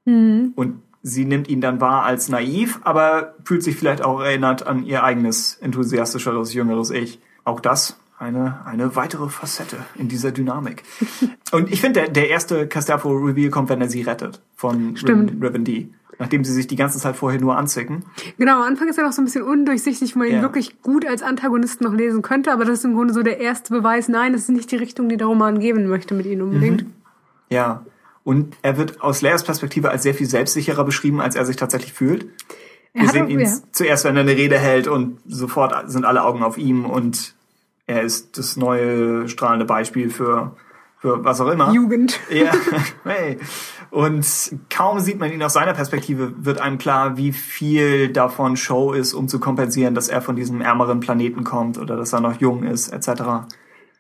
Mhm. Und sie nimmt ihn dann wahr als naiv, aber fühlt sich vielleicht auch erinnert an ihr eigenes enthusiastischeres, jüngeres Ich. Auch das eine, eine weitere Facette in dieser Dynamik. Und ich finde, der, der erste Castapo-Reveal kommt, wenn er sie rettet von Stimmt. Riven D. Nachdem sie sich die ganze Zeit vorher nur anzicken. Genau, am Anfang ist er noch so ein bisschen undurchsichtig, wo man ihn Ja. wirklich gut als Antagonisten noch lesen könnte, aber das ist im Grunde so der erste Beweis, nein, das ist nicht die Richtung, die der Roman geben möchte mit ihnen unbedingt. Ja. Und er wird aus Leias Perspektive als sehr viel selbstsicherer beschrieben, als er sich tatsächlich fühlt. Wir Er hat sehen auch- ihn ja. zuerst, wenn er eine Rede hält und sofort sind alle Augen auf ihm und er ist das neue strahlende Beispiel für, für was auch immer. Jugend. Ja, hey. Und kaum sieht man ihn aus seiner Perspektive, wird einem klar, wie viel davon Show ist, um zu kompensieren, dass er von diesem ärmeren Planeten kommt oder dass er noch jung ist, etc.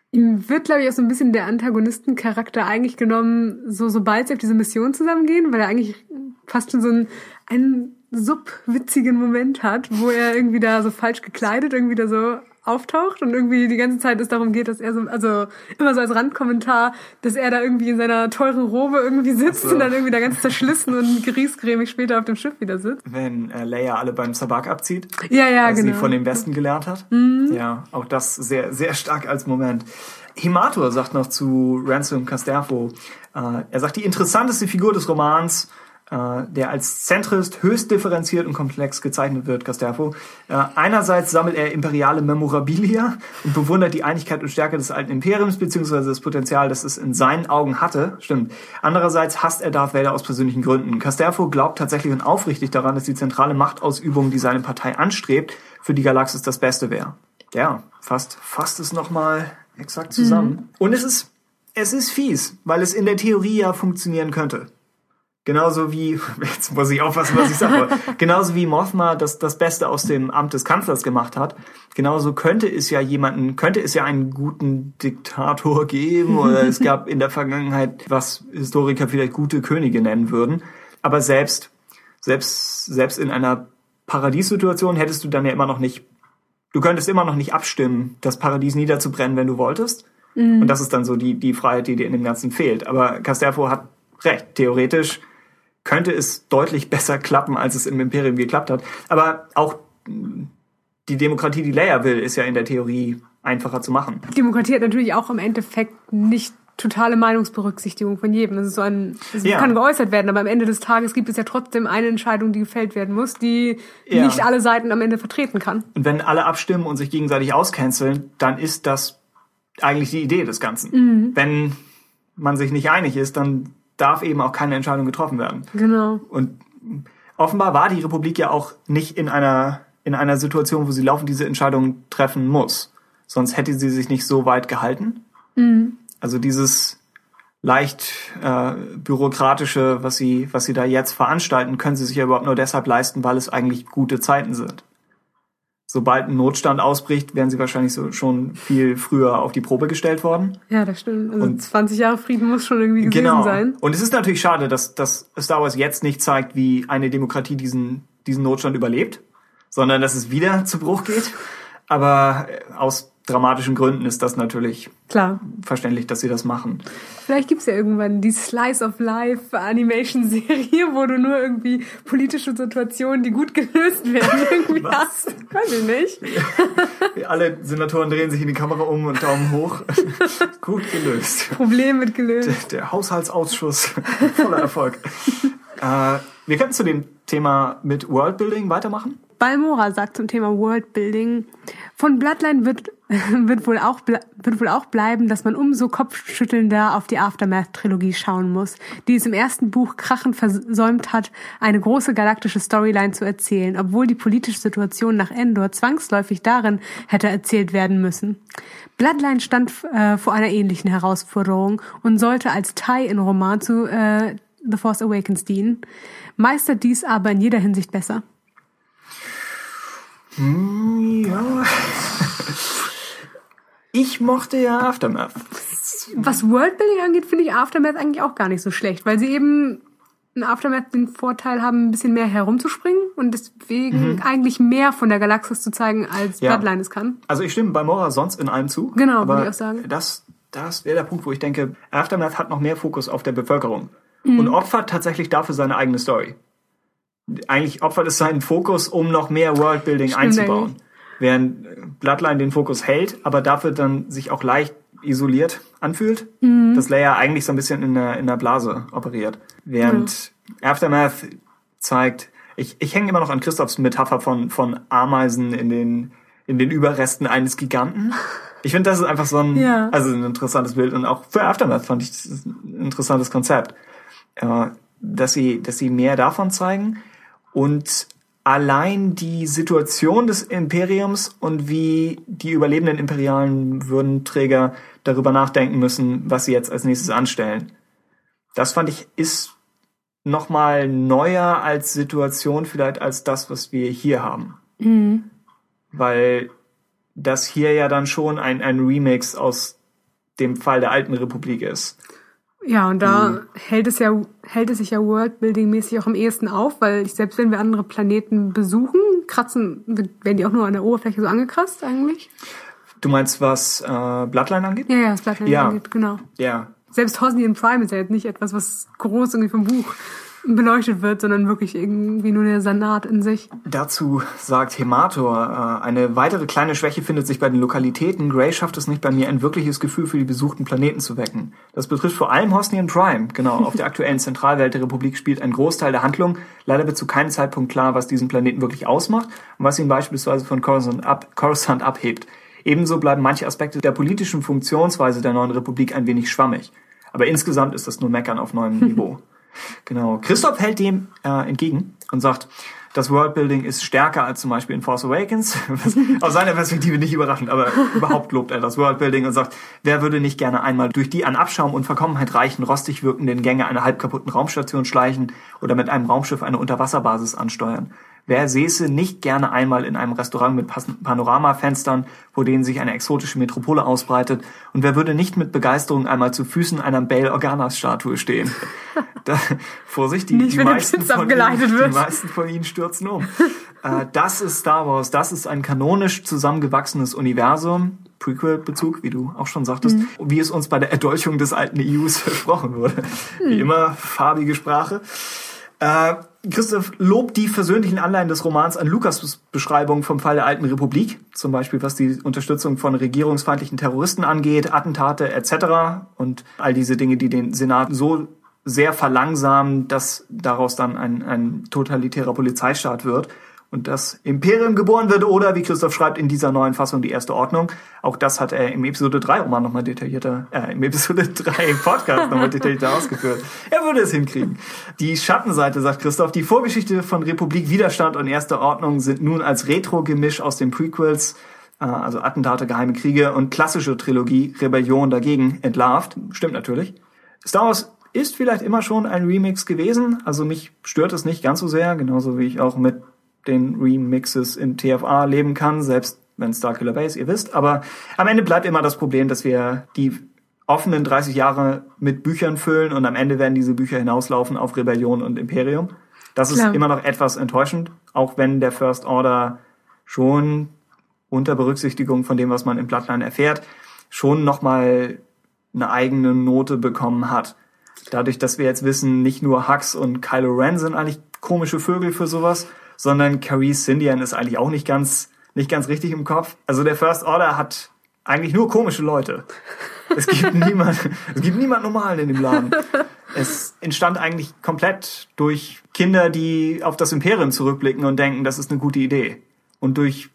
Ihm wird, glaube ich, auch so ein bisschen der Antagonistencharakter eigentlich genommen, so sobald sie auf diese Mission zusammengehen, weil er eigentlich fast schon so einen, einen subwitzigen Moment hat, wo er irgendwie da so falsch gekleidet irgendwie da so auftaucht und irgendwie die ganze Zeit es darum geht, dass er so, also immer so als Randkommentar, dass er da irgendwie in seiner teuren Robe irgendwie sitzt Ach so. und dann irgendwie da ganz zerschlissen und griesgrämig später auf dem Schiff wieder sitzt. Wenn äh, Leia alle beim Sabak abzieht, Ja, ja, genau. Mhm. sie von dem Westen gelernt hat. Ja, auch das sehr, sehr stark als Moment. Himator sagt noch zu Ransom Casterfo, äh, er sagt, die interessanteste Figur des Romans, der als Zentrist höchst differenziert und komplex gezeichnet wird, Casterfo. Äh, einerseits sammelt er imperiale Memorabilia und bewundert die Einigkeit und Stärke des alten Imperiums, beziehungsweise das Potenzial, das es in seinen Augen hatte. Stimmt. Andererseits hasst er Darth Vader aus persönlichen Gründen. Casterfo glaubt tatsächlich und aufrichtig daran, dass die zentrale Machtausübung, die seine Partei anstrebt, für die Galaxis das Beste wäre. Ja, fast, fasst es nochmal exakt zusammen. Und es ist, es ist fies, weil es in der Theorie ja funktionieren könnte. Genauso wie, jetzt muss ich aufpassen, was ich sage, genauso wie Mothma das, das Beste aus dem Amt des Kanzlers gemacht hat, genauso könnte es ja jemanden, könnte es ja einen guten Diktator geben oder es gab in der Vergangenheit, was Historiker vielleicht gute Könige nennen würden. Aber selbst, selbst, selbst in einer Paradiessituation hättest du dann ja immer noch nicht, du könntest immer noch nicht abstimmen, das Paradies niederzubrennen, wenn du wolltest. Und das ist dann so die, die Freiheit, die dir in dem Ganzen fehlt. Aber Casterfo hat recht. Theoretisch könnte es deutlich besser klappen, als es im Imperium geklappt hat. Aber auch die Demokratie, die Leia will, ist ja in der Theorie einfacher zu machen. Demokratie hat natürlich auch im Endeffekt nicht totale Meinungsberücksichtigung von jedem. Das ist so ein, es Ja. kann geäußert werden, aber am Ende des Tages gibt es ja trotzdem eine Entscheidung, die gefällt werden muss, die Ja. nicht alle Seiten am Ende vertreten kann. Und wenn alle abstimmen und sich gegenseitig auscanceln, dann ist das eigentlich die Idee des Ganzen. Wenn man sich nicht einig ist, dann darf eben auch keine Entscheidung getroffen werden. Genau. Und offenbar war die Republik ja auch nicht in einer, in einer Situation, wo sie laufend diese Entscheidung treffen muss. Sonst hätte sie sich nicht so weit gehalten. Also dieses leicht äh, bürokratische, was sie, was sie da jetzt veranstalten, können sie sich ja überhaupt nur deshalb leisten, weil es eigentlich gute Zeiten sind. Sobald ein Notstand ausbricht, wären sie wahrscheinlich so schon viel früher auf die Probe gestellt worden. Ja, das stimmt. Also Und- 20 Jahre Frieden muss schon irgendwie gewesen Genau. sein. Und es ist natürlich schade, dass, dass Star Wars jetzt nicht zeigt, wie eine Demokratie diesen, diesen Notstand überlebt, sondern dass es wieder zu Bruch geht. Aber äh, aus dramatischen Gründen ist das natürlich Klar. verständlich, dass sie das machen. Vielleicht gibt's ja irgendwann die Slice of Life Animation-Serie, wo du nur irgendwie politische Situationen, die gut gelöst werden, irgendwie Was? hast. Weiß ich nicht. Alle Senatoren drehen sich in die Kamera um und Daumen hoch. Gut gelöst. Problem mit gelöst. Der Haushaltsausschuss voller Erfolg. äh, wir könnten zu dem Thema mit Worldbuilding weitermachen. Balmora sagt zum Thema Worldbuilding, von Bloodline wird, wird, wohl auch, wird wohl auch bleiben, dass man umso kopfschüttelnder auf die Aftermath-Trilogie schauen muss, die es im ersten Buch krachend versäumt hat, eine große galaktische Storyline zu erzählen, obwohl die politische Situation nach Endor zwangsläufig darin hätte erzählt werden müssen. Bloodline stand äh, vor einer ähnlichen Herausforderung und sollte als Tie-in-Roman zu äh, The Force Awakens dienen, meistert dies aber in jeder Hinsicht besser. Ja. Ich mochte ja Aftermath. Was Worldbuilding angeht, finde ich Aftermath eigentlich auch gar nicht so schlecht, weil sie eben in Aftermath den Vorteil haben, ein bisschen mehr herumzuspringen und deswegen eigentlich mehr von der Galaxis zu zeigen, als Mhm. Ja. Bloodline es kann. Also ich stimme bei Mora sonst in allem zu. Genau, würde ich auch sagen. Das, das wäre der Punkt, wo ich denke, Aftermath hat noch mehr Fokus auf der Bevölkerung. mhm. und opfert tatsächlich dafür seine eigene Story. Eigentlich opfert es seinen Fokus, um noch mehr Worldbuilding Stimmt einzubauen. Während Bloodline den Fokus hält, aber dafür dann sich auch leicht isoliert anfühlt, mhm. dass Leia eigentlich so ein bisschen in der, in der Blase operiert. Während mhm. Aftermath zeigt, ich, ich hänge immer noch an Christophs Metapher von, von Ameisen in den, in den Überresten eines Giganten. Ich finde, das ist einfach so ein, ja. also ein interessantes Bild und auch für Aftermath fand ich das ein interessantes Konzept, äh, dass sie, dass sie mehr davon zeigen und allein die Situation des Imperiums und wie die überlebenden imperialen Würdenträger darüber nachdenken müssen, was sie jetzt als nächstes anstellen. Das fand ich ist noch mal neuer als Situation vielleicht als das, was wir hier haben. Mhm. Weil das hier ja dann schon ein, ein Remix aus dem Fall der alten Republik ist. Ja, und da mhm. hält es ja, hält es sich ja Worldbuilding-mäßig auch am ehesten auf, weil selbst wenn wir andere Planeten besuchen, kratzen, werden die auch nur an der Oberfläche so angekratzt eigentlich. Du meinst, was äh, Bloodline angeht? Ja, ja, was Bloodline ja. angeht, genau. Ja. Selbst Hosnian Prime ist ja jetzt nicht etwas, was groß irgendwie vom Buch beleuchtet wird, sondern wirklich irgendwie nur der Sanat in sich. Dazu sagt Hemator, äh, eine weitere kleine Schwäche findet sich bei den Lokalitäten. Gray schafft es nicht bei mir, ein wirkliches Gefühl für die besuchten Planeten zu wecken. Das betrifft vor allem Hosnian Prime. Genau, auf der aktuellen Zentralwelt der Republik spielt ein Großteil der Handlung. Leider wird zu keinem Zeitpunkt klar, was diesen Planeten wirklich ausmacht und was ihn beispielsweise von Coruscant, ab, Coruscant abhebt. Ebenso bleiben manche Aspekte der politischen Funktionsweise der neuen Republik ein wenig schwammig. Aber insgesamt ist das nur Meckern auf neuem Niveau. Genau. Christoph hält dem äh, entgegen und sagt, das Worldbuilding ist stärker als zum Beispiel in Force Awakens. Aus seiner Perspektive nicht überraschend, aber überhaupt lobt er das Worldbuilding und sagt, wer würde nicht gerne einmal durch die an Abschaum und Verkommenheit reichen, rostig wirkenden Gänge einer halb kaputten Raumstation schleichen oder mit einem Raumschiff eine Unterwasserbasis ansteuern? Wer säße nicht gerne einmal in einem Restaurant mit Panoramafenstern, vor denen sich eine exotische Metropole ausbreitet? Und wer würde nicht mit Begeisterung einmal zu Füßen einer Bale Organas Statue stehen? Da, Vorsicht, die, die, meisten von ihnen, die meisten von ihnen stürzen um. äh, das ist Star Wars. Das ist ein kanonisch zusammengewachsenes Universum. Prequel-Bezug, wie du auch schon sagtest, mhm. wie es uns bei der Erdolchung des alten EUs versprochen wurde. Mhm. Wie immer, farbige Sprache. Äh, Christoph lobt die versöhnlichen Anleihen des Romans an Lukas Beschreibung vom Fall der Alten Republik, zum Beispiel was die Unterstützung von regierungsfeindlichen Terroristen angeht, Attentate etc. und all diese Dinge, die den Senat so sehr verlangsamen, dass daraus dann ein, ein totalitärer Polizeistaat wird und das Imperium geboren wird oder, wie Christoph schreibt, in dieser neuen Fassung die erste Ordnung. Auch das hat er im Episode 3 Roman nochmal detaillierter, äh, im Episode 3 im Podcast nochmal detaillierter ausgeführt. Er würde es hinkriegen. Die Schattenseite, sagt Christoph, die Vorgeschichte von Republik, Widerstand und erste Ordnung sind nun als Retro-Gemisch aus den Prequels äh, also Attentate, geheime Kriege und klassische Trilogie Rebellion dagegen entlarvt. Stimmt natürlich. Star Wars ist vielleicht immer schon ein Remix gewesen, also mich stört es nicht ganz so sehr, genauso wie ich auch mit den Remixes in TFA leben kann, selbst wenn Starkiller Base, ihr wisst. Aber am Ende bleibt immer das Problem, dass wir die offenen 30 Jahre mit Büchern füllen und am Ende werden diese Bücher hinauslaufen auf Rebellion und Imperium. Das ist Klar. immer noch etwas enttäuschend, auch wenn der First Order schon unter Berücksichtigung von dem, was man im Bloodline erfährt, schon nochmal eine eigene Note bekommen hat. Dadurch, dass wir jetzt wissen, nicht nur Hux und Kylo Ren sind eigentlich komische Vögel für sowas, sondern Carice Sindian ist eigentlich auch nicht ganz, nicht ganz richtig im Kopf. Also der First Order hat eigentlich nur komische Leute. Es gibt niemand, es gibt niemand Normalen in dem Laden. Es entstand eigentlich komplett durch Kinder, die auf das Imperium zurückblicken und denken, das ist eine gute Idee. Und durch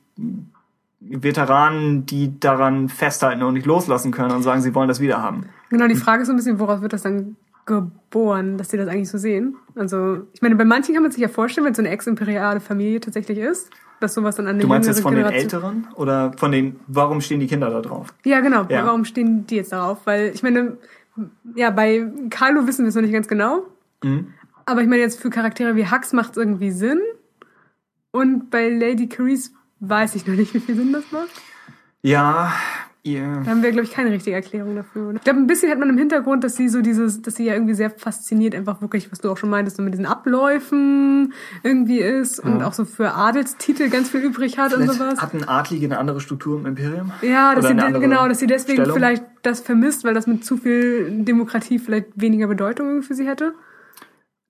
Veteranen, die daran festhalten und nicht loslassen können und sagen, sie wollen das wieder haben. Genau, die Frage ist so ein bisschen, woraus wird das dann geboren, dass sie das eigentlich so sehen. Also, ich meine, bei manchen kann man sich ja vorstellen, wenn es so eine ex-imperiale Familie tatsächlich ist, dass sowas dann an den Du meinst jetzt von Generation den Älteren oder von den, warum stehen die Kinder da drauf? Ja, genau. Ja. Warum stehen die jetzt darauf? Weil, ich meine, ja, bei Carlo wissen wir es noch nicht ganz genau. Mhm. Aber ich meine, jetzt für Charaktere wie Hux macht es irgendwie Sinn. Und bei Lady Carice weiß ich noch nicht, wie viel Sinn das macht. Ja, Yeah. Da haben wir, glaube ich, keine richtige Erklärung dafür. Ich glaube, ein bisschen hat man im Hintergrund, dass sie so dieses, dass sie ja irgendwie sehr fasziniert, einfach wirklich, was du auch schon meintest, so mit diesen Abläufen irgendwie ist ja. und auch so für Adelstitel ganz viel übrig hat vielleicht und sowas. Hatten Adlige eine andere Struktur im Imperium? Ja, dass sie, genau, dass sie deswegen Stellung? vielleicht das vermisst, weil das mit zu viel Demokratie vielleicht weniger Bedeutung für sie hätte.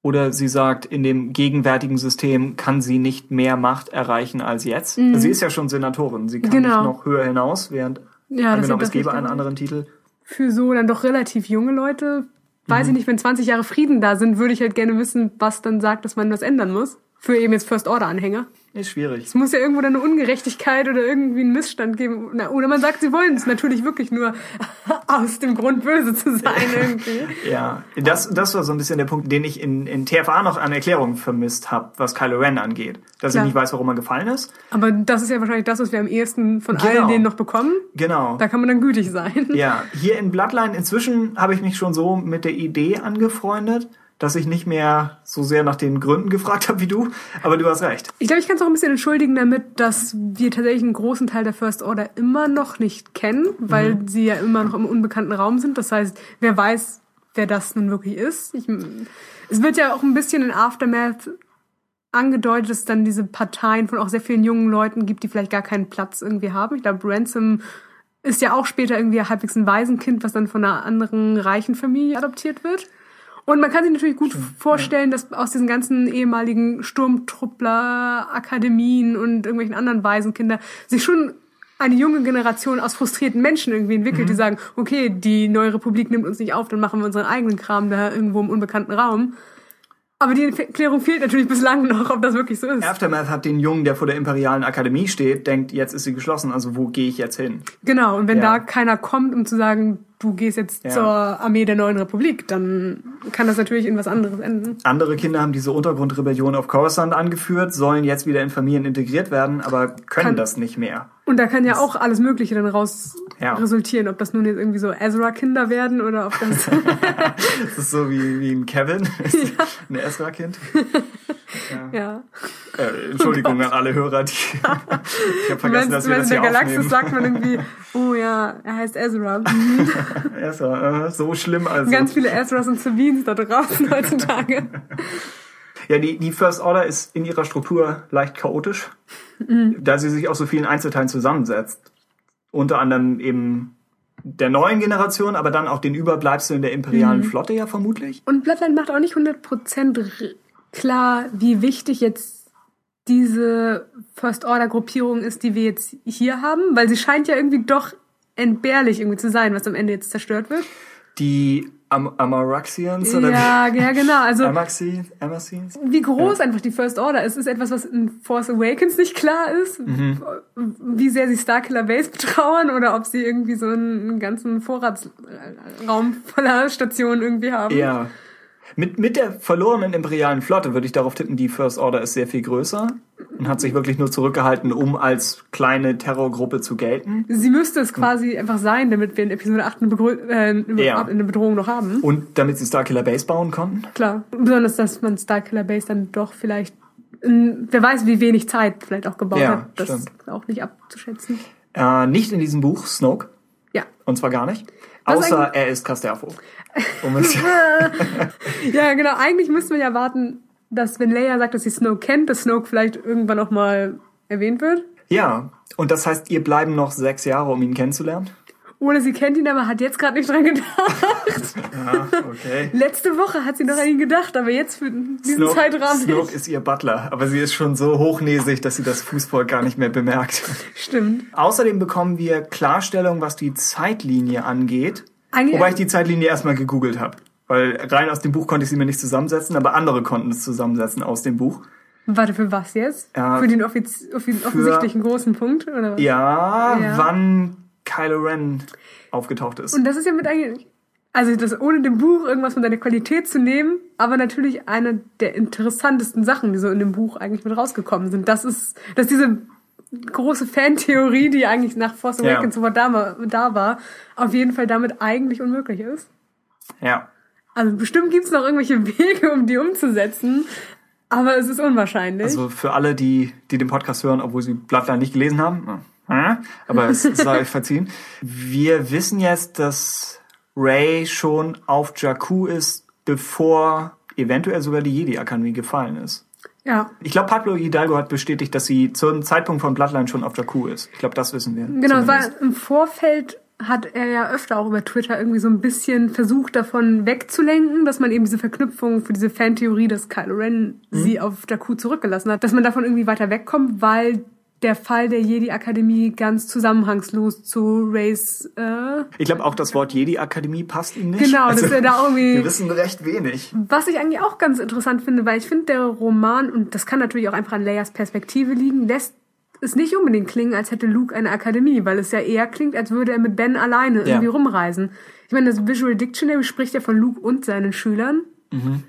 Oder sie sagt, in dem gegenwärtigen System kann sie nicht mehr Macht erreichen als jetzt. Mhm. Sie ist ja schon Senatorin. Sie kann genau. nicht noch höher hinaus, während ja, angenommen, es gäbe einen anderen Titel. Für so dann doch relativ junge Leute, weiß mhm. ich nicht, wenn 20 Jahre Frieden da sind, würde ich halt gerne wissen, was dann sagt, dass man was ändern muss. Für eben jetzt First-Order-Anhänger. Ist schwierig. Es muss ja irgendwo dann eine Ungerechtigkeit oder irgendwie einen Missstand geben. Oder man sagt, sie wollen es natürlich wirklich nur aus dem Grund böse zu sein irgendwie. ja, das, das war so ein bisschen der Punkt, den ich in, in TFA noch an Erklärung vermisst habe, was Kylo Ren angeht. Dass Klar. ich nicht weiß, warum er gefallen ist. Aber das ist ja wahrscheinlich das, was wir am ehesten von genau. allen denen noch bekommen. Genau. Da kann man dann gütig sein. Ja, hier in Bloodline inzwischen habe ich mich schon so mit der Idee angefreundet dass ich nicht mehr so sehr nach den Gründen gefragt habe wie du, aber du hast recht. Ich glaube, ich kann es auch ein bisschen entschuldigen damit, dass wir tatsächlich einen großen Teil der First Order immer noch nicht kennen, weil mhm. sie ja immer noch im unbekannten Raum sind. Das heißt, wer weiß, wer das nun wirklich ist. Ich, es wird ja auch ein bisschen in Aftermath angedeutet, dass es dann diese Parteien von auch sehr vielen jungen Leuten gibt, die vielleicht gar keinen Platz irgendwie haben. Ich glaube, Ransom ist ja auch später irgendwie halbwegs ein Waisenkind, was dann von einer anderen reichen Familie adoptiert wird. Und man kann sich natürlich gut vorstellen, dass aus diesen ganzen ehemaligen Sturmtruppler-Akademien und irgendwelchen anderen Waisenkinder sich schon eine junge Generation aus frustrierten Menschen irgendwie entwickelt, mhm. die sagen, okay, die neue Republik nimmt uns nicht auf, dann machen wir unseren eigenen Kram da irgendwo im unbekannten Raum. Aber die Erklärung fehlt natürlich bislang noch, ob das wirklich so ist. Aftermath hat den Jungen, der vor der Imperialen Akademie steht, denkt, jetzt ist sie geschlossen, also wo gehe ich jetzt hin? Genau, und wenn ja. da keiner kommt, um zu sagen, du gehst jetzt ja. zur Armee der neuen Republik, dann kann das natürlich in was anderes enden. Andere Kinder haben diese Untergrundrebellion auf Coruscant angeführt, sollen jetzt wieder in Familien integriert werden, aber können kann, das nicht mehr. Und da kann ja auch alles Mögliche dann raus ja. resultieren, ob das nun jetzt irgendwie so Ezra-Kinder werden oder ob das... das ist so wie, wie ein Kevin, ja. ein Ezra-Kind. Ja. ja. Äh, Entschuldigung oh an alle Hörer, die ich habe vergessen, dass wir das hier in der Galaxis sagt man irgendwie, oh ja, er heißt Ezra. Mhm. Ezra, äh, so schlimm also. Ganz viele Ezras und Sabines da draußen heutzutage. Ja, die, die First Order ist in ihrer Struktur leicht chaotisch, mhm. da sie sich aus so vielen Einzelteilen zusammensetzt. Unter anderem eben der neuen Generation, aber dann auch den Überbleibseln der imperialen mhm. Flotte ja vermutlich. Und Bloodline macht auch nicht 100% klar, wie wichtig jetzt diese First Order Gruppierung ist, die wir jetzt hier haben, weil sie scheint ja irgendwie doch entbehrlich irgendwie zu sein, was am Ende jetzt zerstört wird. Die Am Amaraxians oder ja, ja, genau. Also Amaxi, Amaxines? Wie groß ja. einfach die First Order ist, ist etwas, was in Force Awakens nicht klar ist. Mhm. Wie sehr sie Starkiller Base betrauern oder ob sie irgendwie so einen ganzen Vorratsraum voller Stationen irgendwie haben. Ja. Mit, mit der verlorenen imperialen Flotte würde ich darauf tippen, die First Order ist sehr viel größer und hat sich wirklich nur zurückgehalten, um als kleine Terrorgruppe zu gelten. Sie müsste es quasi hm. einfach sein, damit wir in Episode 8 eine, Begrü äh, ja. eine Bedrohung noch haben. Und damit sie Starkiller Base bauen konnten. Klar. Besonders, dass man Starkiller Base dann doch vielleicht, wer weiß, wie wenig Zeit vielleicht auch gebaut ja, hat. Das stimmt. ist auch nicht abzuschätzen. Äh, nicht in diesem Buch, Snoke. Ja. Und zwar gar nicht. Außer er ist Casterfo. Um ja, genau. Eigentlich müssten wir ja warten, dass wenn Leia sagt, dass sie Snoke kennt, dass Snoke vielleicht irgendwann noch mal erwähnt wird. Ja, und das heißt, ihr bleiben noch sechs Jahre, um ihn kennenzulernen? Oder sie kennt ihn, aber hat jetzt gerade nicht dran gedacht. ja, okay. Letzte Woche hat sie noch an ihn gedacht, aber jetzt für diesen Snoke, Zeitrahmen Snoke nicht. ist ihr Butler, aber sie ist schon so hochnäsig, dass sie das Fußvolk gar nicht mehr bemerkt. Stimmt. Außerdem bekommen wir Klarstellung, was die Zeitlinie angeht. Eigentlich Wobei ich die Zeitlinie erstmal gegoogelt habe. Weil rein aus dem Buch konnte ich sie mir nicht zusammensetzen, aber andere konnten es zusammensetzen aus dem Buch. Warte, für was jetzt? Ja, für den offiz offensichtlichen großen Punkt? Oder was? Ja, ja, wann Kylo Ren aufgetaucht ist. Und das ist ja mit eigentlich, also das ohne dem Buch irgendwas von seiner Qualität zu nehmen, aber natürlich eine der interessantesten Sachen, die so in dem Buch eigentlich mit rausgekommen sind. Das ist, dass diese große Fantheorie, die eigentlich nach Force Awakens ja. da, da war, auf jeden Fall damit eigentlich unmöglich ist. Ja. Also bestimmt gibt's noch irgendwelche Wege, um die umzusetzen, aber es ist unwahrscheinlich. Also für alle, die, die den Podcast hören, obwohl sie Bloodline nicht gelesen haben, aber es sei verziehen. Wir wissen jetzt, dass Ray schon auf Jakku ist, bevor eventuell sogar die Jedi-Akademie gefallen ist. Ja. Ich glaube, Pablo Hidalgo hat bestätigt, dass sie zum Zeitpunkt von Bloodline schon auf Jakku ist. Ich glaube, das wissen wir. Genau, war im Vorfeld hat er ja öfter auch über Twitter irgendwie so ein bisschen versucht, davon wegzulenken, dass man eben diese Verknüpfung für diese Fantheorie, dass Kylo Ren mhm. sie auf Jakku zurückgelassen hat, dass man davon irgendwie weiter wegkommt, weil der Fall der Jedi-Akademie ganz zusammenhangslos zu Rays. Äh ich glaube auch das Wort Jedi-Akademie passt ihm nicht. Genau, also, dass er da irgendwie. Wir wissen recht wenig. Was ich eigentlich auch ganz interessant finde, weil ich finde, der Roman, und das kann natürlich auch einfach an Leias Perspektive liegen, lässt es nicht unbedingt klingen, als hätte Luke eine Akademie, weil es ja eher klingt, als würde er mit Ben alleine irgendwie ja. rumreisen. Ich meine, das Visual Dictionary spricht ja von Luke und seinen Schülern. Mhm.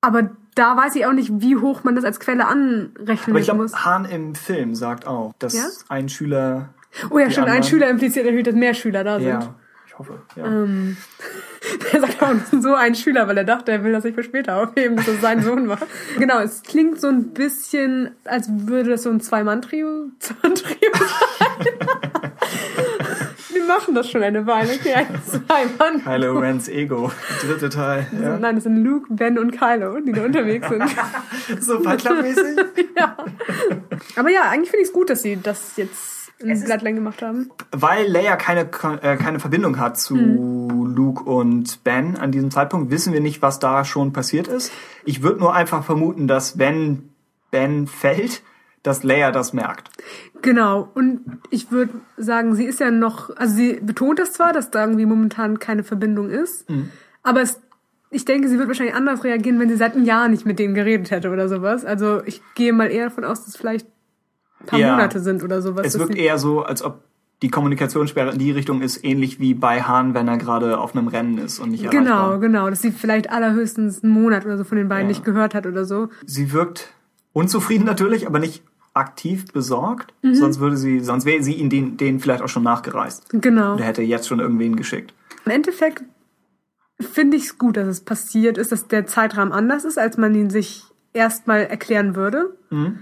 Aber da weiß ich auch nicht, wie hoch man das als Quelle anrechnen Aber ich glaube, Hahn im Film sagt auch, dass ja? ein Schüler. Oh ja, stimmt, ein Schüler impliziert natürlich, dass mehr Schüler da sind. Ja, ich hoffe. Ja. Ähm, der sagt auch so ein Schüler, weil er dachte, er will das sich für später aufheben, dass es sein Sohn war. Genau, es klingt so ein bisschen, als würde das so ein Zwei-Mann-Trio sein. Wir machen das schon eine Weile. Okay, ein Zwei-Mann. Kylo Rens Ego, dritte Teil. Ja. Nein, das sind Luke, Ben und Kylo, die da unterwegs sind. so Fight ja. Aber ja, eigentlich finde ich es gut, dass sie das jetzt in Bloodline gemacht haben. Weil Leia keine, äh, keine Verbindung hat zu mhm. Luke und Ben an diesem Zeitpunkt, wissen wir nicht, was da schon passiert ist. Ich würde nur einfach vermuten, dass wenn Ben fällt, dass Leia das merkt. Genau. Und ich würde sagen, sie ist ja noch, also sie betont das zwar, dass da irgendwie momentan keine Verbindung ist, mhm. aber es, ich denke, sie wird wahrscheinlich anders reagieren, wenn sie seit einem Jahr nicht mit denen geredet hätte oder sowas. Also ich gehe mal eher davon aus, dass vielleicht paar ja. Monate sind oder sowas. Es wirkt eher so, als ob die Kommunikationssperre in die Richtung ist, ähnlich wie bei Hahn, wenn er gerade auf einem Rennen ist und nicht erreichbar. Genau, genau. Dass sie vielleicht allerhöchstens einen Monat oder so von den beiden ja. nicht gehört hat oder so. Sie wirkt unzufrieden natürlich, aber nicht aktiv besorgt, mhm. sonst würde sie, sonst wäre sie ihn den, den vielleicht auch schon nachgereist. Genau. Der hätte jetzt schon irgendwen geschickt. Im Endeffekt finde ich es gut, dass es passiert ist, dass der Zeitrahmen anders ist, als man ihn sich erstmal erklären würde. Mhm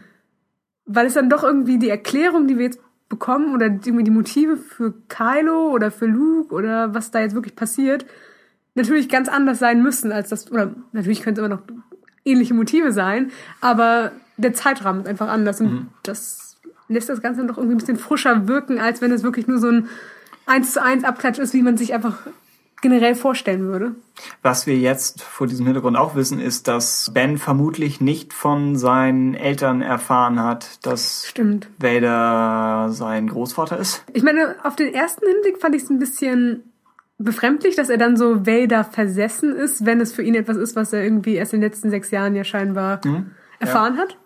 weil es dann doch irgendwie die Erklärung, die wir jetzt bekommen oder irgendwie die Motive für Kylo oder für Luke oder was da jetzt wirklich passiert, natürlich ganz anders sein müssen als das, oder natürlich können es immer noch ähnliche Motive sein, aber der Zeitrahmen ist einfach anders und mhm. das lässt das Ganze doch irgendwie ein bisschen frischer wirken, als wenn es wirklich nur so ein eins zu eins Abklatsch ist, wie man sich einfach generell vorstellen würde. Was wir jetzt vor diesem Hintergrund auch wissen, ist, dass Ben vermutlich nicht von seinen Eltern erfahren hat, dass Stimmt. Vader sein Großvater ist. Ich meine, auf den ersten Hinblick fand ich es ein bisschen befremdlich, dass er dann so Vader versessen ist, wenn es für ihn etwas ist, was er irgendwie erst in den letzten sechs Jahren ja scheinbar mhm. erfahren ja. hat.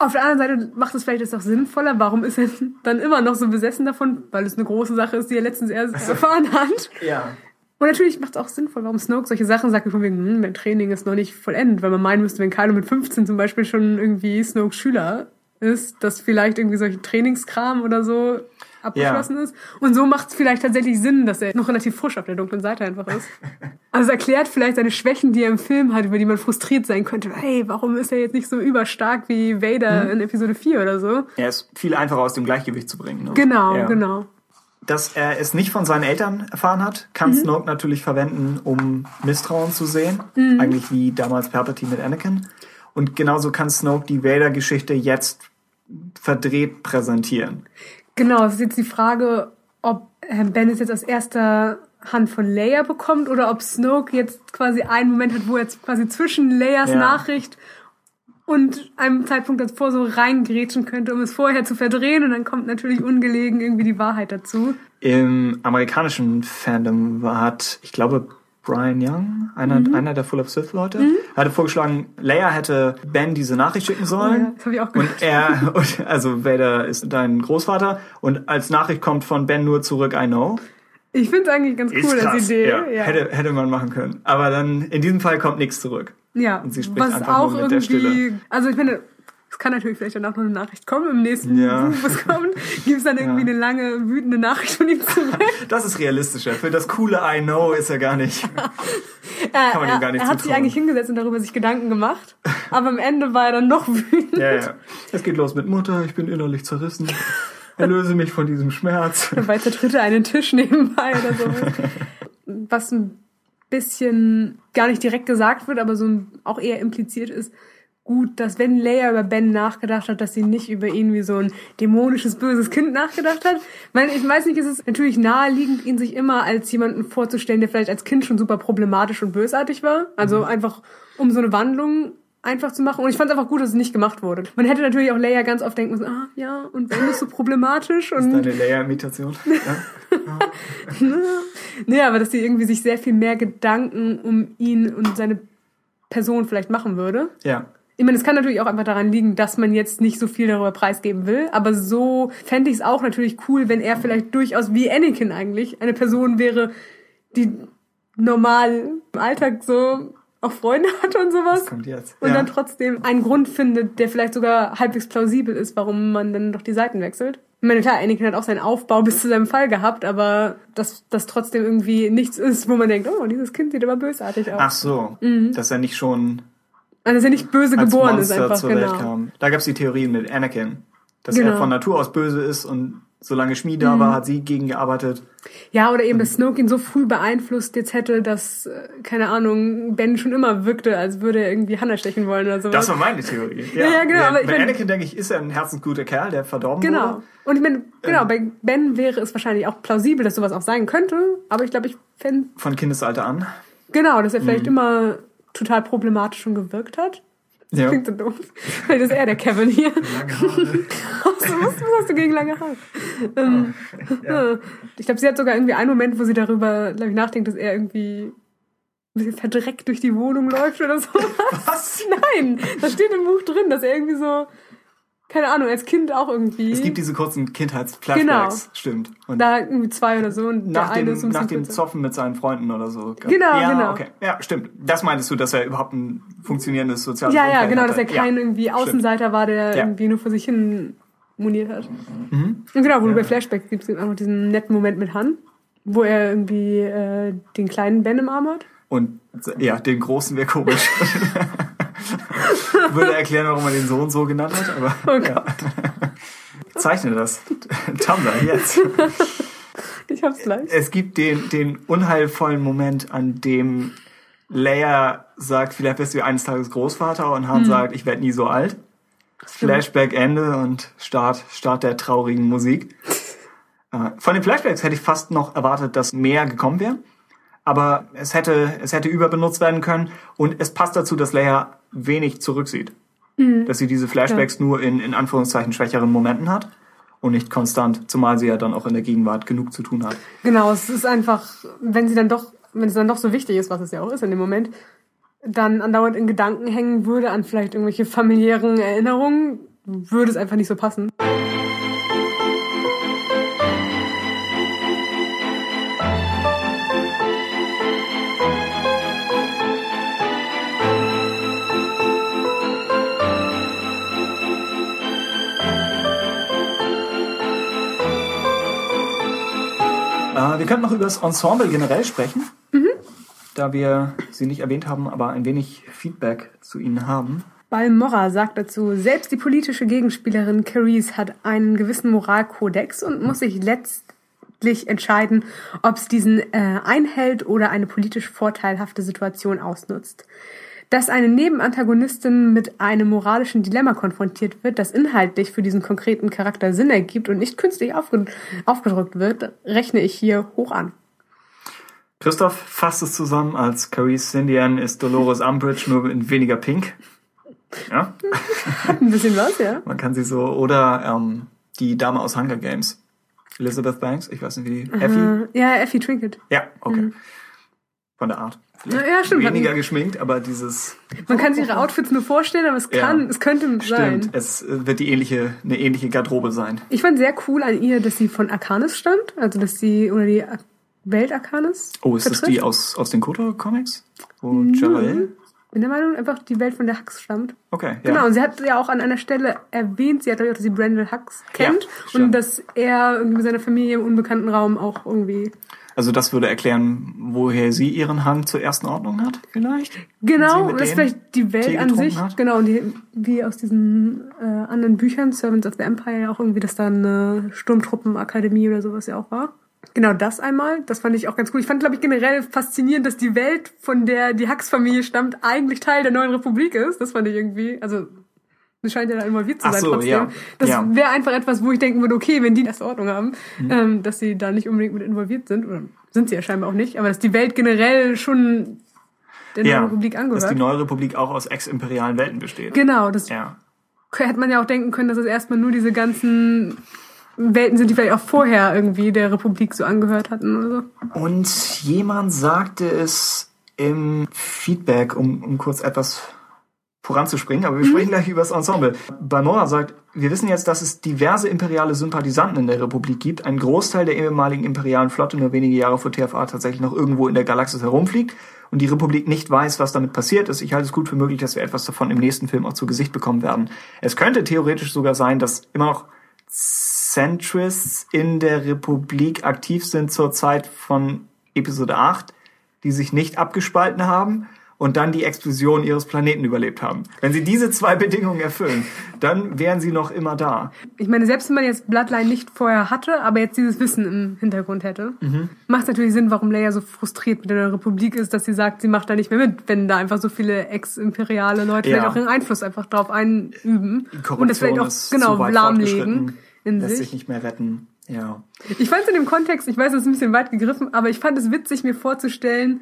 Auf der anderen Seite macht es vielleicht jetzt auch sinnvoller. Warum ist er dann immer noch so besessen davon? Weil es eine große Sache ist, die er letztens erst also, erfahren hat. Ja. Und natürlich macht es auch sinnvoll, warum Snoke solche Sachen sagt, wie von wegen, hm, mein Training ist noch nicht vollendet, weil man meinen müsste, wenn Kylo mit 15 zum Beispiel schon irgendwie Snokes Schüler ist, dass vielleicht irgendwie solche Trainingskram oder so abgeschlossen ja. ist. Und so macht es vielleicht tatsächlich Sinn, dass er noch relativ frisch auf der dunklen Seite einfach ist. Also es erklärt vielleicht seine Schwächen, die er im Film hat, über die man frustriert sein könnte. Hey, warum ist er jetzt nicht so überstark wie Vader mhm. in Episode 4 oder so? Er ist viel einfacher aus dem Gleichgewicht zu bringen. Ne? Genau, ja. genau dass er es nicht von seinen Eltern erfahren hat, kann mhm. Snoke natürlich verwenden, um Misstrauen zu sehen. Mhm. Eigentlich wie damals Palpatine mit Anakin. Und genauso kann Snoke die Vader-Geschichte jetzt verdreht präsentieren. Genau, es ist jetzt die Frage, ob Ben es jetzt aus erster Hand von Leia bekommt oder ob Snoke jetzt quasi einen Moment hat, wo er jetzt quasi zwischen Leias ja. Nachricht und einem Zeitpunkt davor so reingrätschen könnte, um es vorher zu verdrehen und dann kommt natürlich ungelegen irgendwie die Wahrheit dazu. Im amerikanischen Fandom hat, ich glaube, Brian Young, einer, mhm. einer der Full of Sith Leute, mhm. hatte vorgeschlagen, Leia hätte Ben diese Nachricht schicken sollen. Oh ja, das habe ich auch gehört. Und er, also Vader ist dein Großvater und als Nachricht kommt von Ben nur zurück, I know. Ich finde es eigentlich ganz cool als Idee. Ja, ja. Hätte, hätte man machen können. Aber dann, in diesem Fall kommt nichts zurück. Ja. Und sie spricht was einfach auch nur mit der Stille. Also ich meine, es kann natürlich vielleicht dann auch noch eine Nachricht kommen im nächsten ja. Buch, was kommt. Gibt es dann irgendwie ja. eine lange, wütende Nachricht von ihm zurück? Das ist realistischer. Für das coole I know ist er gar nicht. kann man ihm gar nicht Er hat sich eigentlich hingesetzt und darüber sich Gedanken gemacht. Aber am Ende war er dann noch wütend. Ja, ja. Es geht los mit Mutter, ich bin innerlich zerrissen. Erlöse mich von diesem Schmerz. Dabei zertritt er einen Tisch nebenbei oder so. Was ein bisschen gar nicht direkt gesagt wird, aber so auch eher impliziert ist, gut, dass wenn Leia über Ben nachgedacht hat, dass sie nicht über ihn wie so ein dämonisches, böses Kind nachgedacht hat. Weil ich weiß nicht, ist es natürlich naheliegend, ihn sich immer als jemanden vorzustellen, der vielleicht als Kind schon super problematisch und bösartig war. Also mhm. einfach um so eine Wandlung einfach zu machen. Und ich fand es einfach gut, dass es nicht gemacht wurde. Man hätte natürlich auch Leia ganz oft denken müssen, ah ja, und Ben ist so problematisch. Und das ist deine Leia-Imitation. ja. nee, aber dass sie irgendwie sich sehr viel mehr Gedanken um ihn und seine Person vielleicht machen würde. Ja. Ich meine, es kann natürlich auch einfach daran liegen, dass man jetzt nicht so viel darüber preisgeben will. Aber so fände ich es auch natürlich cool, wenn er vielleicht durchaus wie Anakin eigentlich eine Person wäre, die normal im Alltag so auch Freunde hat und sowas. Das kommt jetzt. Und ja. dann trotzdem einen Grund findet, der vielleicht sogar halbwegs plausibel ist, warum man dann doch die Seiten wechselt. Ich meine, klar, Anakin hat auch seinen Aufbau bis zu seinem Fall gehabt, aber dass das trotzdem irgendwie nichts ist, wo man denkt, oh, dieses Kind sieht aber bösartig aus. Ach so, mhm. dass er nicht schon also dass er nicht böse geboren Monster ist einfach, zur genau. Welt kam. Da gab es die Theorien mit Anakin, dass genau. er von Natur aus böse ist und solange Schmied da mhm. war, hat sie gegen gearbeitet. Ja, oder eben, dass Snoke ihn so früh beeinflusst jetzt hätte, dass, äh, keine Ahnung, Ben schon immer wirkte, als würde er irgendwie Hannah stechen wollen oder sowas. Das war meine Theorie. Ja, ja, ja genau. Ja, aber bei Anakin, denke ich, ist er ein herzensguter Kerl, der verdorben genau. wurde. Genau. Und ich meine, genau, ähm, bei Ben wäre es wahrscheinlich auch plausibel, dass sowas auch sein könnte, aber ich glaube, ich fände... Von Kindesalter an? Genau, dass er vielleicht mhm. immer total problematisch schon gewirkt hat. Das ja. klingt so doof. Weil das ist eher der Kevin hier. Lange Haare. was, was, hast du gegen lange Haare? Ähm, ja. Ich glaube, sie hat sogar irgendwie einen Moment, wo sie darüber, ich, nachdenkt, dass er irgendwie ein bisschen verdreckt durch die Wohnung läuft oder so. Was? Nein, das steht im Buch drin, dass er irgendwie so keine Ahnung, als Kind auch irgendwie. Es gibt diese kurzen Kindheitsflashbacks, genau. stimmt. Und da irgendwie zwei oder so und nach der dem, eine ist Nach dem Zoffen mit seinen Freunden oder so. Genau, ja, genau. Okay. Ja, stimmt. Das meintest du, dass er überhaupt ein funktionierendes soziales Ja, ja, genau, hatte. dass er kein ja. irgendwie Außenseiter stimmt. war, der ja. irgendwie nur vor sich hin moniert hat. Mhm. Und genau, wo ja. du bei Flashbacks gibt es auch noch diesen netten Moment mit Han, wo er irgendwie äh, den kleinen Ben im Arm hat. Und ja, den großen wäre komisch. Würde erklären, warum man den Sohn so genannt hat, aber. Oh. Ja. Zeichne das. Tumblr, jetzt. Ich hab's gleich. Es gibt den, den unheilvollen Moment, an dem Leia sagt, vielleicht bist du eines Tages Großvater und Han hm. sagt, ich werde nie so alt. Flashback Ende und Start, Start der traurigen Musik. Äh, von den Flashbacks hätte ich fast noch erwartet, dass mehr gekommen wäre. Aber es hätte, es hätte überbenutzt werden können und es passt dazu, dass Leia wenig zurücksieht. Mhm. Dass sie diese Flashbacks ja. nur in, in Anführungszeichen schwächeren Momenten hat und nicht konstant, zumal sie ja dann auch in der Gegenwart genug zu tun hat. Genau, es ist einfach, wenn sie dann doch, wenn es dann doch so wichtig ist, was es ja auch ist in dem Moment, dann andauernd in Gedanken hängen würde an vielleicht irgendwelche familiären Erinnerungen, würde es einfach nicht so passen. Wir können noch über das Ensemble generell sprechen, mhm. da wir sie nicht erwähnt haben, aber ein wenig Feedback zu ihnen haben. Balmorra sagt dazu, selbst die politische Gegenspielerin Carice hat einen gewissen Moralkodex und muss sich letztlich entscheiden, ob es diesen äh, einhält oder eine politisch vorteilhafte Situation ausnutzt dass eine Nebenantagonistin mit einem moralischen Dilemma konfrontiert wird, das inhaltlich für diesen konkreten Charakter Sinn ergibt und nicht künstlich aufgedrückt wird, rechne ich hier hoch an. Christoph fasst es zusammen als Carice Sindian ist Dolores Umbridge nur in weniger pink. Ja. Ein bisschen was, ja. Man kann sie so, oder ähm, die Dame aus Hunger Games. Elizabeth Banks, ich weiß nicht wie die. Effie? Ja, Effie Trinket. Ja, okay. Mhm. Von der Art. Ja, ja, stimmt. Weniger geschminkt, aber dieses. Man kann sich ihre Outfits nur vorstellen, aber es kann, ja, es könnte sein. Stimmt, es wird die ähnliche, eine ähnliche Garderobe sein. Ich fand sehr cool an ihr, dass sie von Arcanis stammt, also dass sie, oder die Welt Arcanis. Oh, ist vertritt. das die aus, aus den Kotor-Comics? Wo mhm. Jarael? bin der Meinung, einfach die Welt von der Hux stammt. Okay, ja. Genau, und sie hat ja auch an einer Stelle erwähnt, sie hat auch, dass sie Brandon Hux kennt ja, und dass er irgendwie mit seiner Familie im unbekannten Raum auch irgendwie also das würde erklären, woher sie ihren Hang zur ersten Ordnung hat, vielleicht? Genau, das ist vielleicht die Welt an sich. Hat. Genau, und die, wie aus diesen äh, anderen Büchern, Servants of the Empire, ja auch irgendwie, dass da eine Sturmtruppenakademie oder sowas ja auch war. Genau das einmal. Das fand ich auch ganz cool. Ich fand, glaube ich, generell faszinierend, dass die Welt, von der die Hux-Familie stammt, eigentlich Teil der neuen Republik ist. Das fand ich irgendwie, also das scheint ja da involviert zu sein so, trotzdem. ja. Das Ja. wäre einfach etwas, wo ich denken würde, okay, wenn die erste Ordnung haben, Mhm. ähm, dass sie da nicht unbedingt mit involviert sind, oder sind sie ja scheinbar auch nicht, aber dass die Welt generell schon der neuen Ja, Republik dass angehört. die neue Republik auch aus ex-imperialen Welten besteht. genau, das Ja. hätte man ja auch denken können, dass es erstmal nur diese ganzen Welten sind, die vielleicht auch vorher irgendwie der Republik so angehört hatten oder so. Und jemand sagte es im Feedback, um, um kurz etwas voranzuspringen, aber wir sprechen gleich über das Ensemble. Balmora sagt, wir wissen jetzt, dass es diverse imperiale Sympathisanten in der Republik gibt. Ein Großteil der ehemaligen imperialen Flotte nur wenige Jahre vor TFA tatsächlich noch irgendwo in der Galaxis herumfliegt und die Republik nicht weiß, was damit passiert ist. Ich halte es gut für möglich, dass wir etwas davon im nächsten Film auch zu Gesicht bekommen werden. Es könnte theoretisch sogar sein, dass immer noch Centrists in der Republik aktiv sind zur Zeit von Episode 8, die sich nicht abgespalten haben und dann die Explosion ihres Planeten überlebt haben. Wenn sie diese zwei Bedingungen erfüllen, dann wären sie noch immer da. Ich meine, selbst wenn man jetzt Bloodline nicht vorher hatte, aber jetzt dieses Wissen im Hintergrund hätte, macht es natürlich Sinn, warum Leia so frustriert mit der Republik ist, dass sie sagt, sie macht da nicht mehr mit, wenn da einfach so viele ex-imperiale Leute Ja. vielleicht auch ihren Einfluss einfach drauf einüben und das vielleicht auch genau lahmlegen in lässt sich sich. nicht mehr retten. Ja. Ich fand es in dem Kontext, ich weiß, es ist ein bisschen weit gegriffen, aber ich fand es witzig, mir vorzustellen,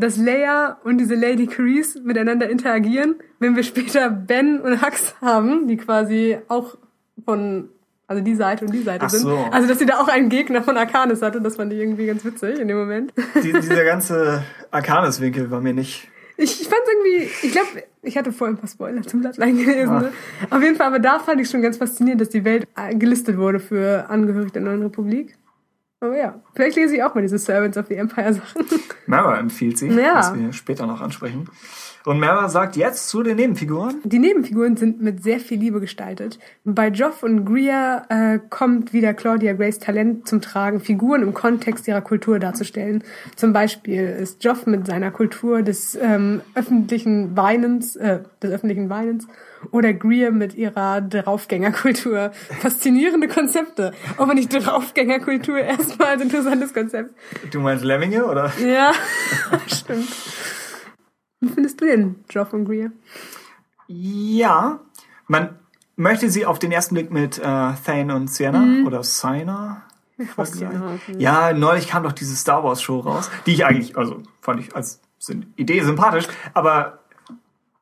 dass Leia und diese Lady Carice miteinander interagieren, wenn wir später Ben und Hux haben, die quasi auch von, also die Seite und die Seite Ach sind. so. Also, dass sie da auch einen Gegner von Arcanis hatte, das fand ich irgendwie ganz witzig in dem Moment. Die, dieser ganze Arcanis-Winkel war mir nicht. Ich, ich fand irgendwie, ich glaube, ich hatte vorhin ein paar Spoiler zum Bloodline gelesen. Ah. Ne? Auf jeden Fall, aber da fand ich schon ganz faszinierend, dass die Welt gelistet wurde für Angehörige der neuen Republik. Aber ja, vielleicht lese ich auch mal diese Servants of the Empire Sachen. Mara empfiehlt sie, Ja. was wir später noch ansprechen. Und Mara sagt jetzt zu den Nebenfiguren. Die Nebenfiguren sind mit sehr viel Liebe gestaltet. Bei Joff und Greer äh, kommt wieder Claudia Grace Talent zum Tragen, Figuren im Kontext ihrer Kultur darzustellen. Zum Beispiel ist Joff mit seiner Kultur des ähm, öffentlichen Weinens, äh, des öffentlichen Weinens oder Greer mit ihrer Draufgängerkultur. Faszinierende Konzepte. Aber nicht Draufgängerkultur erstmal als interessantes Konzept. Du meinst Lemminge, oder? Ja, stimmt. Wie findest du denn Joff und Greer? Ja. Man möchte sie auf den ersten Blick mit äh, Thane und Sienna oder Sienna vergleichen. Ja, neulich kam doch diese Star Wars Show raus, die ich eigentlich, also fand ich als Idee sympathisch, aber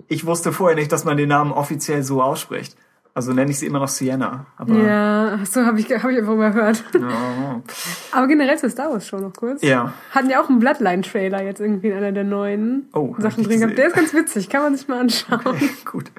ich wusste vorher nicht, dass man den Namen offiziell so ausspricht. Also nenne ich sie immer noch Sienna. Aber Ja, so habe ich, hab ich einfach überhört. Ja. Aber generell zur Star Wars Show noch kurz. Ja. Hatten ja auch einen Bloodline-Trailer jetzt irgendwie in einer der neuen Oh, Sachen drin gehabt. Der ist ganz witzig, kann man sich mal anschauen. Gut.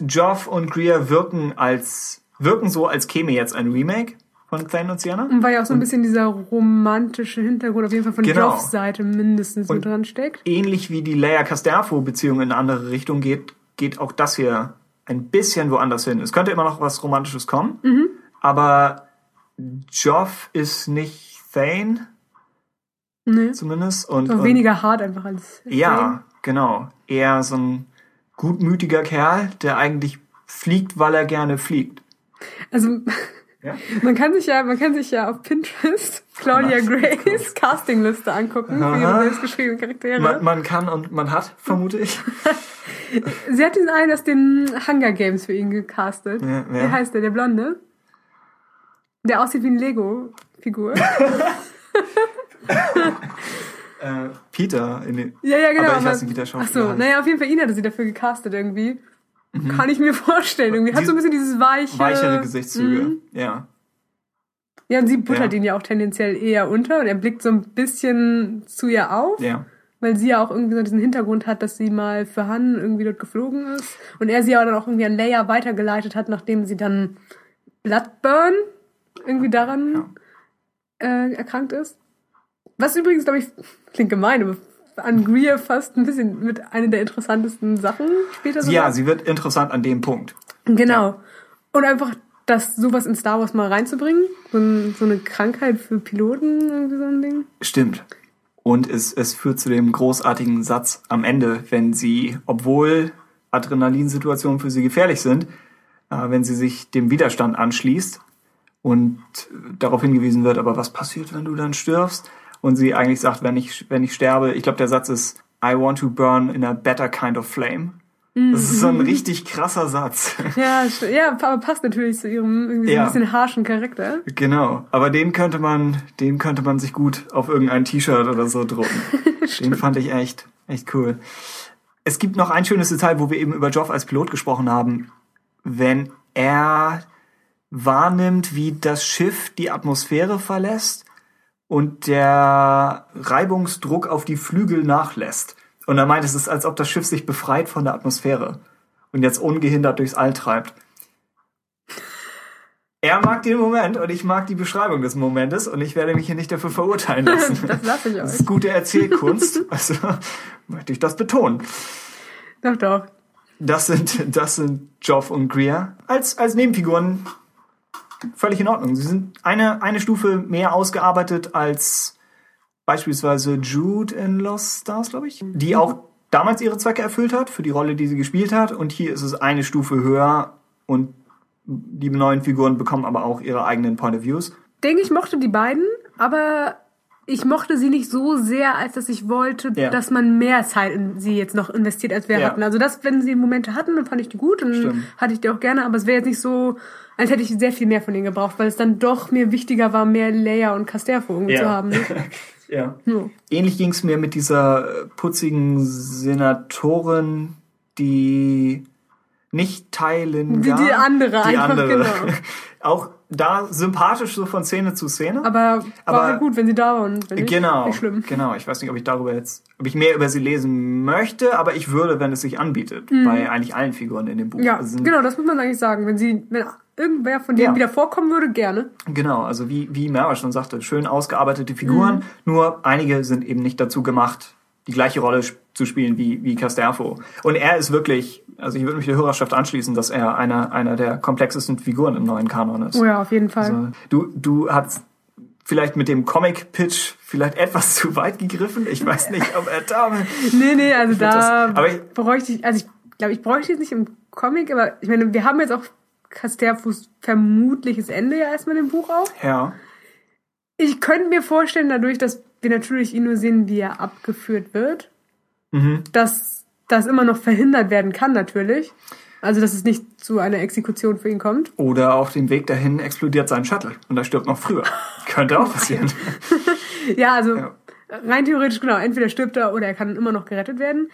Joff und Greer wirken als wirken so, als käme jetzt ein Remake von Thane und Sienna. Und weil ja auch so ein bisschen dieser romantische Hintergrund auf jeden Fall von Genau. Joffs Seite mindestens mit dran steckt. ähnlich wie die Leia Casterfo-Beziehung in eine andere Richtung geht, geht auch das hier ein bisschen woanders hin. Es könnte immer noch was Romantisches kommen, Mhm. aber Joff ist nicht Thane, Nee. zumindest. Und, So und weniger hart einfach als ja, genau. Eher so ein gutmütiger Kerl, der eigentlich fliegt, weil er gerne fliegt. Also Ja? man kann sich ja, man kann sich ja auf Pinterest Claudia Grace Castingliste angucken für ihre Aha. selbstgeschriebenen Charaktere. Man, man kann und man hat, vermute ich. Sie hat den einen aus den Hunger Games für ihn gecastet. Ja, Wie wer? heißt der? Der Blonde? Der aussieht wie ein Lego-Figur. Äh, Peter in den, ja, ja, genau. Aber ich weiß nicht, wie der Ach Schauspieler naja, auf jeden Fall ihn hatte sie dafür gecastet irgendwie. Kann ich mir vorstellen. Irgendwie hat so ein bisschen dieses weiche... weichere Gesichtszüge. Mhm. Ja. Ja, und sie buttert Ja. ihn ja auch tendenziell eher unter und er blickt so ein bisschen zu ihr auf. Ja. Weil sie ja auch irgendwie so diesen Hintergrund hat, dass sie mal für Han irgendwie dort geflogen ist. Und er sie aber dann auch irgendwie an Leia weitergeleitet hat, nachdem sie dann Bloodburn irgendwie daran äh, erkrankt ist. Was übrigens, glaube ich, klingt gemein, aber an Greer fast ein bisschen mit einer der interessantesten Sachen später so. Ja, sie wird interessant an dem Punkt. Genau. Und einfach das sowas in Star Wars mal reinzubringen, so, ein, so eine Krankheit für Piloten, irgendwie so ein Ding. Stimmt. Und es, es führt zu dem großartigen Satz am Ende, wenn sie, obwohl Adrenalinsituationen für sie gefährlich sind, äh, wenn sie sich dem Widerstand anschließt und darauf hingewiesen wird, aber was passiert, wenn du dann stirbst? Und sie eigentlich sagt, wenn ich, wenn ich sterbe, ich glaube, der Satz ist, I want to burn in a better kind of flame. Das ist so ein richtig krasser Satz. Ja, ja, aber passt natürlich zu ihrem irgendwie ja. so ein bisschen harschen Charakter. Genau, aber den könnte man, den könnte man sich gut auf irgendein T-Shirt oder so drucken. den fand ich echt, echt cool. Es gibt noch ein schönes Detail, wo wir eben über Joff als Pilot gesprochen haben. Wenn er wahrnimmt, wie das Schiff die Atmosphäre verlässt und der Reibungsdruck auf die Flügel nachlässt. Und er meint, es ist, als ob das Schiff sich befreit von der Atmosphäre und jetzt ungehindert durchs All treibt. Er mag den Moment und ich mag die Beschreibung des Momentes und ich werde mich hier nicht dafür verurteilen lassen. das lasse ich euch. Das ist gute Erzählkunst, also möchte ich das betonen. Doch, doch. Das sind, das sind Joff und Greer als, als Nebenfiguren völlig in Ordnung. Sie sind eine, eine Stufe mehr ausgearbeitet als beispielsweise Jude in Lost Stars, glaube ich, die auch damals ihre Zwecke erfüllt hat für die Rolle, die sie gespielt hat. Und hier ist es eine Stufe höher und die neuen Figuren bekommen aber auch ihre eigenen Point of Views. Denke ich mochte die beiden, aber ich mochte sie nicht so sehr, als dass ich wollte, ja. dass man mehr Zeit in sie jetzt noch investiert, als wir ja. hatten. Also das, wenn sie Momente hatten, dann fand ich die gut und Stimmt. hatte ich die auch gerne, aber es wäre jetzt nicht so, als hätte ich sehr viel mehr von denen gebraucht, weil es dann doch mir wichtiger war, mehr Leia und Casterfo irgendwie ja. zu haben. Ne? Ja. ja. Ähnlich ging es mir mit dieser äh, putzigen Senatorin, die nicht teilen Wie die andere, die einfach, andere. genau. Auch da sympathisch so von Szene zu Szene. Aber, aber war halt gut, wenn sie da waren. Wenn genau, nicht schlimm. genau. Ich weiß nicht, ob ich darüber jetzt, ob ich mehr über sie lesen möchte, aber ich würde, wenn es sich anbietet, mhm. bei eigentlich allen Figuren in dem Buch. Ja, also, genau, das muss man eigentlich sagen. Wenn sie, wenn irgendwer von denen ja. wieder vorkommen würde, gerne. Genau, also wie, wie Mara schon sagte, schön ausgearbeitete Figuren, mhm. nur einige sind eben nicht dazu gemacht, die gleiche Rolle zu spielen wie, wie Casterfo. Und er ist wirklich, also ich würde mich der Hörerschaft anschließen, dass er einer, einer der komplexesten Figuren im neuen Kanon ist. Oh ja, auf jeden Fall. Also, du, du hast vielleicht mit dem Comic-Pitch vielleicht etwas zu weit gegriffen. Ich weiß nicht, ob er da... nee, nee, also da das, aber ich, bräuchte ich, also ich glaube, ich bräuchte es nicht im Comic, aber ich meine, wir haben jetzt auch Casterfus vermutliches Ende ja erstmal im Buch auch. Ja. Ich könnte mir vorstellen, dadurch, dass wir natürlich ihn nur sehen, wie er abgeführt wird, mhm. dass das immer noch verhindert werden kann, natürlich. Also, dass es nicht zu einer Exekution für ihn kommt. Oder auf dem Weg dahin explodiert sein Shuttle und er stirbt noch früher. Könnte auch passieren. ja, also ja. rein theoretisch, genau, entweder stirbt er oder er kann immer noch gerettet werden.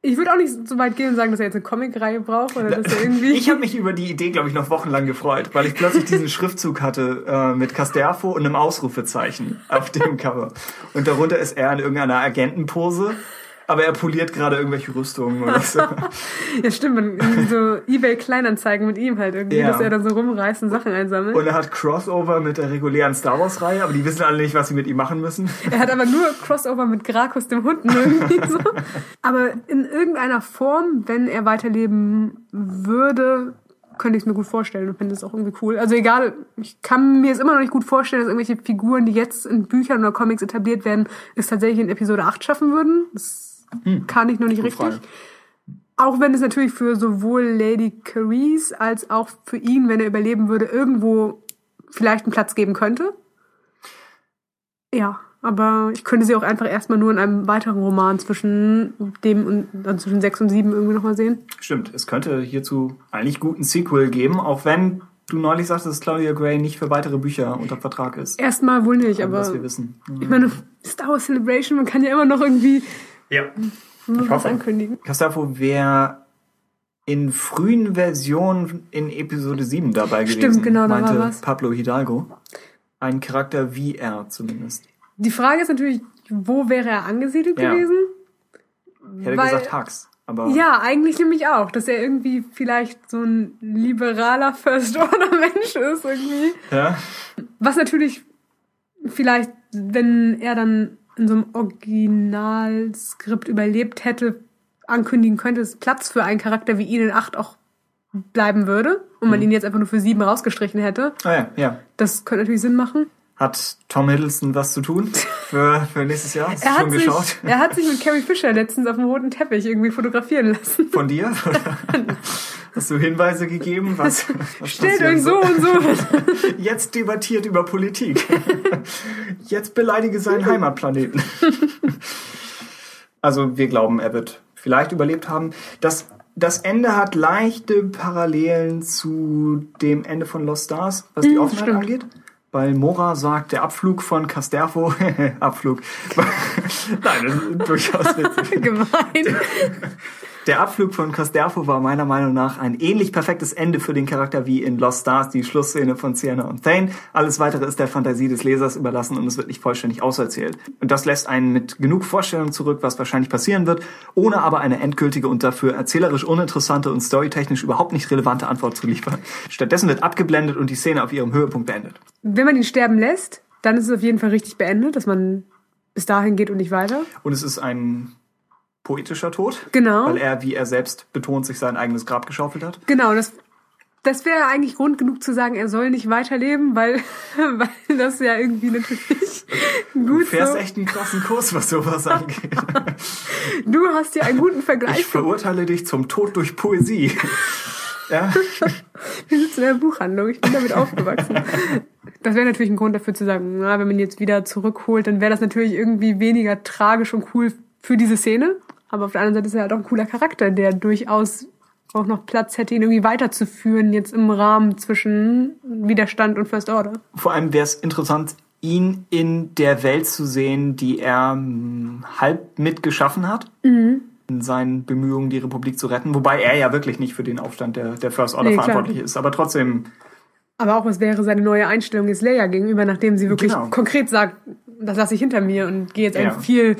Ich würde auch nicht so weit gehen und sagen, dass er jetzt eine Comicreihe braucht oder dass er irgendwie. Ich habe mich über die Idee, glaube ich, noch wochenlang gefreut, weil ich plötzlich diesen Schriftzug hatte äh, mit Casterfo und einem Ausrufezeichen auf dem Cover. Und darunter ist er in irgendeiner Agentenpose aber er poliert gerade irgendwelche Rüstungen oder so. ja, stimmt. So Ebay-Kleinanzeigen mit ihm halt irgendwie, ja. dass er dann so rumreißt und Sachen einsammelt. Und er hat Crossover mit der regulären Star Wars-Reihe, aber die wissen alle nicht, was sie mit ihm machen müssen. Er hat aber nur Crossover mit Grakus dem Hund irgendwie so. Aber in irgendeiner Form, wenn er weiterleben würde, könnte ich es mir gut vorstellen und finde es auch irgendwie cool. Also egal, ich kann mir es immer noch nicht gut vorstellen, dass irgendwelche Figuren, die jetzt in Büchern oder Comics etabliert werden, es tatsächlich in Episode 8 schaffen würden. Das hm. Kann ich noch nicht richtig. Frage. Auch wenn es natürlich für sowohl Lady Carice als auch für ihn, wenn er überleben würde, irgendwo vielleicht einen Platz geben könnte. Ja, aber ich könnte sie auch einfach erstmal nur in einem weiteren Roman zwischen dem und dann zwischen sechs und sieben irgendwie nochmal sehen. Stimmt, es könnte hierzu eigentlich guten Sequel geben, auch wenn du neulich sagst, dass Claudia Gray nicht für weitere Bücher unter Vertrag ist. Erstmal wohl nicht, aber. Was wir wissen. Ich meine, Star Wars Celebration, man kann ja immer noch irgendwie ja. Ich hoffe. ankündigen. Gustavo, wer in frühen Versionen in Episode 7 dabei Stimmt, gewesen, genau, da meinte war was. Pablo Hidalgo. Ein Charakter wie er zumindest. Die Frage ist natürlich, wo wäre er angesiedelt ja. gewesen? Ich hätte Weil, gesagt Hux. Aber ja, eigentlich nämlich auch, dass er irgendwie vielleicht so ein liberaler First-Order-Mensch ist irgendwie. Ja. Was natürlich vielleicht, wenn er dann in so einem Originalskript überlebt hätte, ankündigen könnte, dass Platz für einen Charakter wie ihn in 8 auch bleiben würde und man mhm. ihn jetzt einfach nur für 7 rausgestrichen hätte. Ah ja, ja. Das könnte natürlich Sinn machen. Hat Tom Hiddleston was zu tun für, für nächstes Jahr? Hast er hat, sich, er hat sich mit Carrie Fisher letztens auf dem roten Teppich irgendwie fotografieren lassen. Von dir? Hast du Hinweise gegeben? Was, was Stellt euch so und so. Jetzt debattiert über Politik. Jetzt beleidige seinen Heimatplaneten. Also wir glauben, er wird vielleicht überlebt haben. Das, das Ende hat leichte Parallelen zu dem Ende von Lost Stars, was die Mm, Offenheit stimmt. angeht. Weil Mora sagt, der Abflug von Casterfo, Abflug, nein, durchaus witzig. Gemein. Der Abflug von Casterfo war meiner Meinung nach ein ähnlich perfektes Ende für den Charakter wie in Lost Stars, die Schlussszene von Sienna und Thane. Alles weitere ist der Fantasie des Lesers überlassen und es wird nicht vollständig auserzählt. Und das lässt einen mit genug Vorstellungen zurück, was wahrscheinlich passieren wird, ohne aber eine endgültige und dafür erzählerisch uninteressante und storytechnisch überhaupt nicht relevante Antwort zu liefern. Stattdessen wird abgeblendet und die Szene auf ihrem Höhepunkt beendet. Wenn man ihn sterben lässt, dann ist es auf jeden Fall richtig beendet, dass man bis dahin geht und nicht weiter. Und es ist ein poetischer Tod, Genau. weil er, wie er selbst betont, sich sein eigenes Grab geschaufelt hat. Genau, das, das wäre eigentlich Grund genug zu sagen, er soll nicht weiterleben, weil, weil das ja irgendwie natürlich Du gut fährst so. echt einen krassen Kurs, was sowas angeht. Du hast ja einen guten Vergleich. Ich verurteile dich zum Tod durch Poesie. ja, Wir sitzen in der Buchhandlung, ich bin damit aufgewachsen. Das wäre natürlich ein Grund dafür zu sagen, na, wenn man ihn jetzt wieder zurückholt, dann wäre das natürlich irgendwie weniger tragisch und cool für diese Szene. Aber auf der anderen Seite ist er halt auch ein cooler Charakter, der durchaus auch noch Platz hätte, ihn irgendwie weiterzuführen, jetzt im Rahmen zwischen Widerstand und First Order. vor allem wäre es interessant, ihn in der Welt zu sehen, die er hm, halb mitgeschaffen hat. Mhm. In seinen Bemühungen, die Republik zu retten. Wobei er ja wirklich nicht für den Aufstand der, der First Order Nee, klar. verantwortlich ist. Aber trotzdem, Aber auch, was wäre seine neue Einstellung jetzt Leia gegenüber, nachdem sie wirklich Genau. konkret sagt, das lasse ich hinter mir und gehe jetzt Ja. einen viel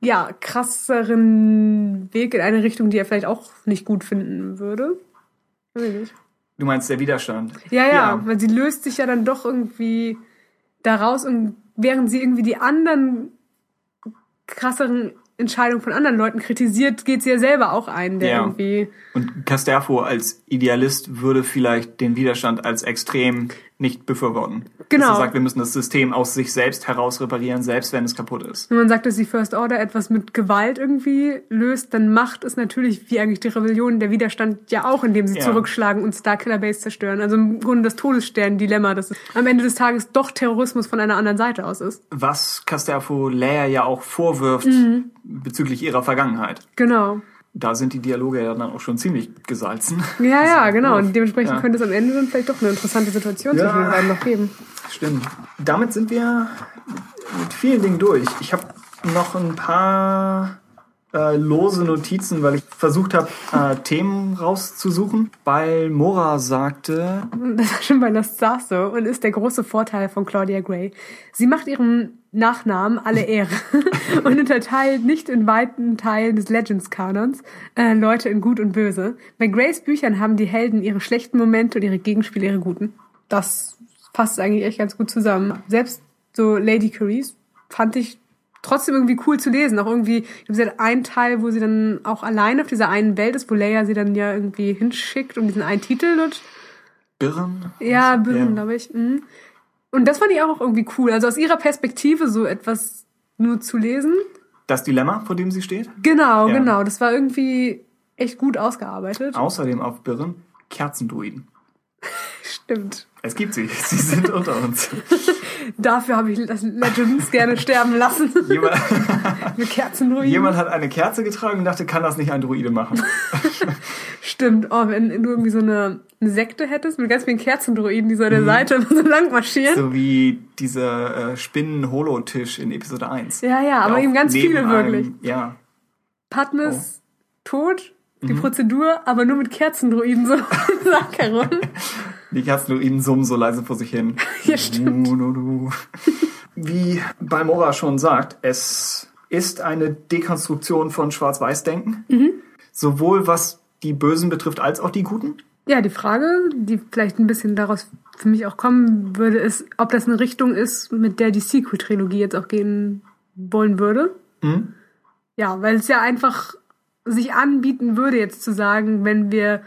ja, krasseren Weg in eine Richtung, die er vielleicht auch nicht gut finden würde. Weiß ich nicht. du meinst der Widerstand. Ja, ja, Ja. weil sie löst sich ja dann doch irgendwie daraus und während sie irgendwie die anderen krasseren Entscheidungen von anderen Leuten kritisiert, geht sie ja selber auch ein, der Ja. irgendwie Und Casterfo als Idealist würde vielleicht den Widerstand als extrem nicht befürworten. Genau. Dass er sagt, wir müssen das System aus sich selbst heraus reparieren, selbst wenn es kaputt ist. Wenn man sagt, dass die First Order etwas mit Gewalt irgendwie löst, dann macht es natürlich, wie eigentlich die Rebellion, der Widerstand ja auch, indem sie Ja. zurückschlagen und Starkiller Base zerstören. Also im Grunde das Todesstern-Dilemma, dass es am Ende des Tages doch Terrorismus von einer anderen Seite aus ist. Was Casterfo Leia ja auch vorwirft Mhm. bezüglich ihrer Vergangenheit. Genau. Da sind die Dialoge ja dann auch schon ziemlich gesalzen. Ja, ja, genau. Und dementsprechend Ja. könnte es am Ende dann vielleicht doch eine interessante Situation Ja. zwischen den beiden noch geben. Stimmt. Damit sind wir mit vielen Dingen durch. Ich habe noch ein paar äh, lose Notizen, weil ich versucht habe, äh, Themen rauszusuchen. Weil Mora sagte, Das war schon bei Lost Stars so und ist der große Vorteil von Claudia Gray. Sie macht ihrem Nachnamen alle Ehre und unterteilt nicht in weiten Teilen des Legends-Kanons äh, Leute in Gut und Böse. Bei Grays Büchern haben die Helden ihre schlechten Momente und ihre Gegenspieler ihre guten. Das passt eigentlich echt ganz gut zusammen. Selbst so Lady Carice fand ich trotzdem irgendwie cool zu lesen. Auch irgendwie, ich glaube, sie hat einen Teil, wo sie dann auch allein auf dieser einen Welt ist, wo Leia sie dann ja irgendwie hinschickt um diesen einen Titel und Birren. ja, Birnen, Ja. glaube ich. Mhm. Und das fand ich auch irgendwie cool. Also aus ihrer Perspektive so etwas nur zu lesen. Das Dilemma, vor dem sie steht. Genau, Ja. genau. Das war irgendwie echt gut ausgearbeitet. Außerdem auf Birren Kerzendruiden. Stimmt. Es gibt sie. Sie sind unter uns. Dafür habe ich das Legends gerne sterben lassen. Jemand, Mit Kerzenruinen. jemand hat eine Kerze getragen und dachte, kann das nicht ein Druide machen? Stimmt. Oh, wenn du irgendwie so eine, eine Sekte hättest mit ganz vielen Kerzendruiden, die so Mhm. an der Seite immer so lang marschieren. So wie dieser äh, Spinnen-Holo-Tisch in Episode 1. Ja, ja, aber eben ganz viele einem- wirklich. Ja. Padmes Oh. tot, die Mhm. Prozedur, aber nur mit Kerzendruiden so im Sack herum. Die Kerzendruiden summen so leise vor sich hin. Ja, stimmt. Du, du, du. Wie Balmora schon sagt, es ist eine Dekonstruktion von Schwarz-Weiß-Denken. Mhm. Sowohl was die Bösen betrifft, als auch die Guten. Ja, die Frage, die vielleicht ein bisschen daraus für mich auch kommen würde, ist, ob das eine Richtung ist, mit der die Sequel-Trilogie jetzt auch gehen wollen würde. Hm? Ja, weil es ja einfach sich anbieten würde, jetzt zu sagen, wenn wir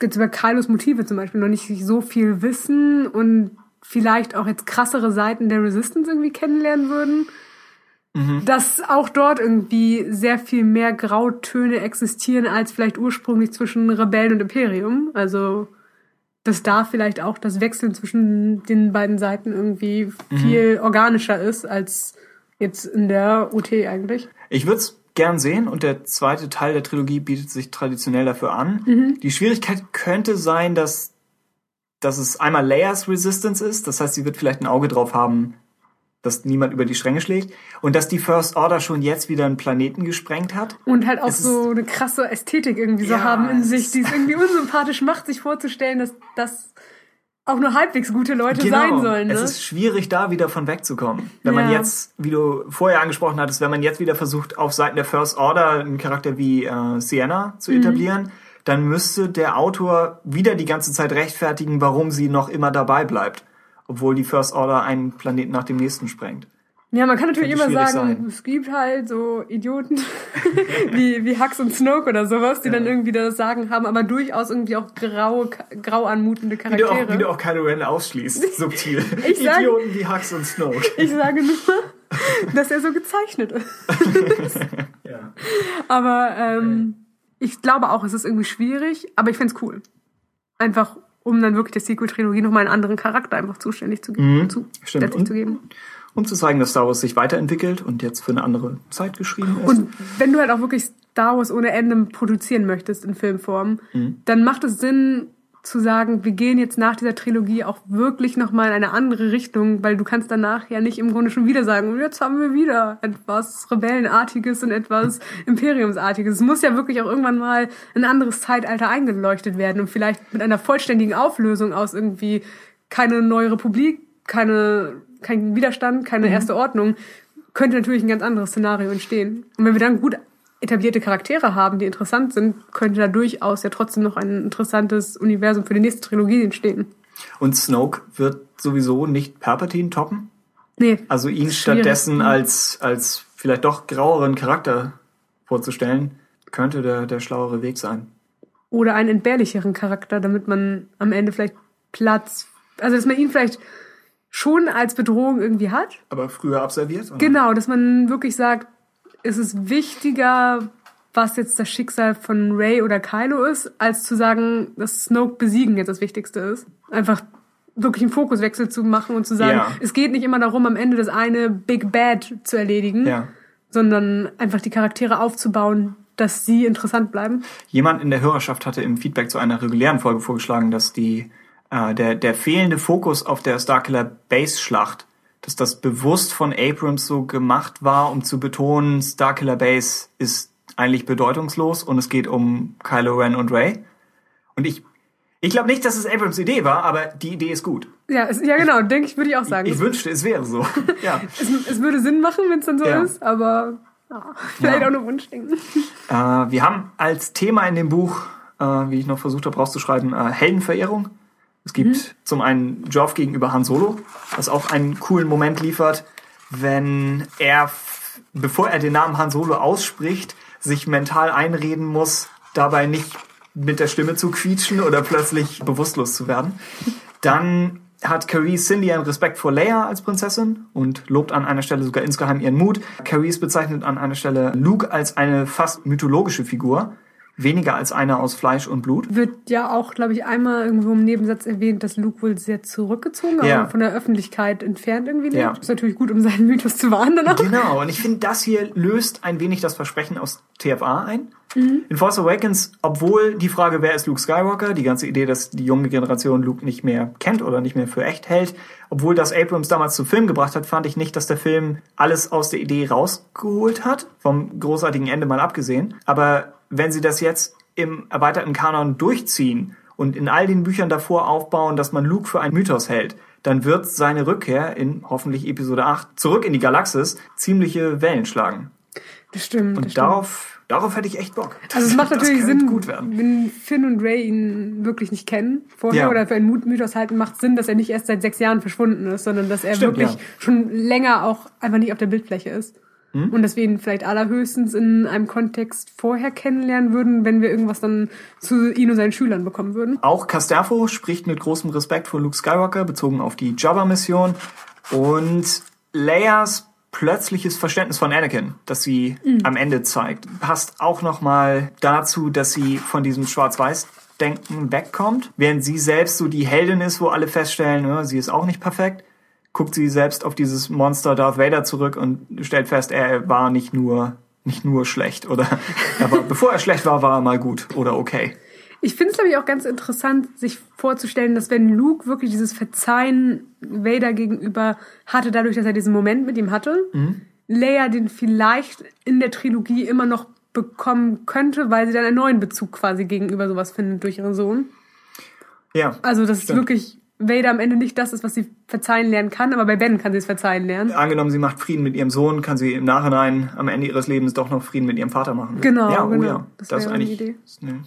jetzt über Kylos Motive zum Beispiel noch nicht so viel wissen und vielleicht auch jetzt krassere Seiten der Resistance irgendwie kennenlernen würden, mhm. dass auch dort irgendwie sehr viel mehr Grautöne existieren als vielleicht ursprünglich zwischen Rebellen und Imperium. Also dass da vielleicht auch das Wechseln zwischen den beiden Seiten irgendwie mhm. viel organischer ist als jetzt in der UT eigentlich. Ich würde es gern sehen und der zweite Teil der Trilogie bietet sich traditionell dafür an. Mhm. Die Schwierigkeit könnte sein, dass, dass es einmal Layers Resistance ist, das heißt, sie wird vielleicht ein Auge drauf haben, dass niemand über die Stränge schlägt und dass die First Order schon jetzt wieder einen Planeten gesprengt hat. Und halt auch es so eine krasse Ästhetik irgendwie so haben in sich, die es irgendwie unsympathisch macht, sich vorzustellen, dass das auch nur halbwegs gute Leute genau. sein sollen. Ne? Es ist schwierig, da wieder von wegzukommen. Wenn ja. man jetzt, wie du vorher angesprochen hattest, wenn man jetzt wieder versucht, auf Seiten der First Order einen Charakter wie äh, Sienna zu mhm. etablieren, dann müsste der Autor wieder die ganze Zeit rechtfertigen, warum sie noch immer dabei bleibt obwohl die First Order einen Planeten nach dem nächsten sprengt. Ja, man kann natürlich immer sagen, sein. es gibt halt so Idioten wie, wie Hux und Snoke oder sowas, die ja. dann irgendwie das Sagen haben, aber durchaus irgendwie auch grau, grau anmutende Charaktere. Wie du auch, wie du auch Kylo Ren ausschließt, subtil. ich sage, Idioten wie Hux und Snoke. Ich sage nur, dass er so gezeichnet ist. ja. Aber ähm, ich glaube auch, es ist irgendwie schwierig, aber ich find's cool. Einfach um dann wirklich der Sequel-Trilogie nochmal einen anderen Charakter einfach zuständig zu geben. Mhm, zu, stimmt. Und, zu geben. Um zu zeigen, dass Star Wars sich weiterentwickelt und jetzt für eine andere Zeit geschrieben ist. Und wenn du halt auch wirklich Star Wars ohne Ende produzieren möchtest in Filmform, mhm. dann macht es Sinn, zu sagen, wir gehen jetzt nach dieser Trilogie auch wirklich nochmal in eine andere Richtung, weil du kannst danach ja nicht im Grunde schon wieder sagen, jetzt haben wir wieder etwas Rebellenartiges und etwas Imperiumsartiges. Es muss ja wirklich auch irgendwann mal ein anderes Zeitalter eingeleuchtet werden und vielleicht mit einer vollständigen Auflösung aus irgendwie keine neue Republik, keine, kein Widerstand, keine mhm. erste Ordnung, könnte natürlich ein ganz anderes Szenario entstehen. Und wenn wir dann gut etablierte Charaktere haben, die interessant sind, könnte da durchaus ja trotzdem noch ein interessantes Universum für die nächste Trilogie entstehen. Und Snoke wird sowieso nicht Palpatine toppen? Nee. Also ihn stattdessen mhm. als, als vielleicht doch graueren Charakter vorzustellen, könnte der, der schlauere Weg sein. Oder einen entbehrlicheren Charakter, damit man am Ende vielleicht Platz, also dass man ihn vielleicht schon als Bedrohung irgendwie hat. Aber früher absolviert? Oder? Genau, dass man wirklich sagt, ist es wichtiger, was jetzt das Schicksal von Ray oder Kylo ist, als zu sagen, dass Snoke besiegen jetzt das Wichtigste ist. Einfach wirklich einen Fokuswechsel zu machen und zu sagen, ja. es geht nicht immer darum, am Ende das eine Big Bad zu erledigen, ja. sondern einfach die Charaktere aufzubauen, dass sie interessant bleiben. Jemand in der Hörerschaft hatte im Feedback zu einer regulären Folge vorgeschlagen, dass die äh, der der fehlende Fokus auf der Starkiller Base Schlacht dass das bewusst von Abrams so gemacht war, um zu betonen, Starkiller Base ist eigentlich bedeutungslos und es geht um Kylo Ren und Ray. Und ich, ich glaube nicht, dass es Abrams Idee war, aber die Idee ist gut. Ja, es, ja genau, denke ich, würde ich auch sagen. Ich, ich wünschte, es wäre so. ja. es, es würde Sinn machen, wenn es dann so ja. ist, aber ja, vielleicht auch nur Wunschdenken. Äh, wir haben als Thema in dem Buch, äh, wie ich noch versucht habe rauszuschreiben, äh, Heldenverehrung. Es gibt mhm. zum einen Joff gegenüber Han Solo, was auch einen coolen Moment liefert, wenn er, bevor er den Namen Han Solo ausspricht, sich mental einreden muss, dabei nicht mit der Stimme zu quietschen oder plötzlich bewusstlos zu werden. Dann hat Carrie Cindy einen Respekt vor Leia als Prinzessin und lobt an einer Stelle sogar insgeheim ihren Mut. Carrie bezeichnet an einer Stelle Luke als eine fast mythologische Figur weniger als einer aus Fleisch und Blut. Wird ja auch, glaube ich, einmal irgendwo im Nebensatz erwähnt, dass Luke wohl sehr zurückgezogen, ja. aber von der Öffentlichkeit entfernt irgendwie lebt. Ja. Ist natürlich gut, um seinen Mythos zu wahren dann auch. Genau, und ich finde, das hier löst ein wenig das Versprechen aus TFA ein. Mhm. In Force Awakens, obwohl die Frage, wer ist Luke Skywalker, die ganze Idee, dass die junge Generation Luke nicht mehr kennt oder nicht mehr für echt hält, obwohl das Abrams damals zum Film gebracht hat, fand ich nicht, dass der Film alles aus der Idee rausgeholt hat, vom großartigen Ende mal abgesehen. Aber wenn sie das jetzt im erweiterten Kanon durchziehen und in all den Büchern davor aufbauen, dass man Luke für einen Mythos hält, dann wird seine Rückkehr in hoffentlich Episode 8 zurück in die Galaxis ziemliche Wellen schlagen. Das stimmt. Und das darauf, stimmt. Darauf hätte ich echt Bock. Also es macht natürlich Sinn, gut werden. wenn Finn und Ray ihn wirklich nicht kennen vorher ja. oder für einen Mythos halten, macht Sinn, dass er nicht erst seit sechs Jahren verschwunden ist, sondern dass er stimmt, wirklich ja. schon länger auch einfach nicht auf der Bildfläche ist. Hm? Und dass wir ihn vielleicht allerhöchstens in einem Kontext vorher kennenlernen würden, wenn wir irgendwas dann zu ihm und seinen Schülern bekommen würden. Auch Casterfo spricht mit großem Respekt von Luke Skywalker, bezogen auf die Jabba-Mission. Und Leias plötzliches Verständnis von Anakin, das sie mhm. am Ende zeigt, passt auch nochmal dazu, dass sie von diesem Schwarz-Weiß-Denken wegkommt, während sie selbst so die Heldin ist, wo alle feststellen, ja, sie ist auch nicht perfekt, guckt sie selbst auf dieses Monster Darth Vader zurück und stellt fest, er war nicht nur nicht nur schlecht oder aber bevor er schlecht war, war er mal gut oder okay. Ich finde es, glaube ich, auch ganz interessant, sich vorzustellen, dass wenn Luke wirklich dieses Verzeihen Vader gegenüber hatte, dadurch, dass er diesen Moment mit ihm hatte, mhm. Leia den vielleicht in der Trilogie immer noch bekommen könnte, weil sie dann einen neuen Bezug quasi gegenüber sowas findet durch ihren Sohn. Ja. Also, dass stimmt. wirklich Vader am Ende nicht das ist, was sie verzeihen lernen kann, aber bei Ben kann sie es verzeihen lernen. Angenommen, sie macht Frieden mit ihrem Sohn, kann sie im Nachhinein am Ende ihres Lebens doch noch Frieden mit ihrem Vater machen. Genau, ja, oh genau. ja. Das, das ist eigentlich, Idee. Ist eine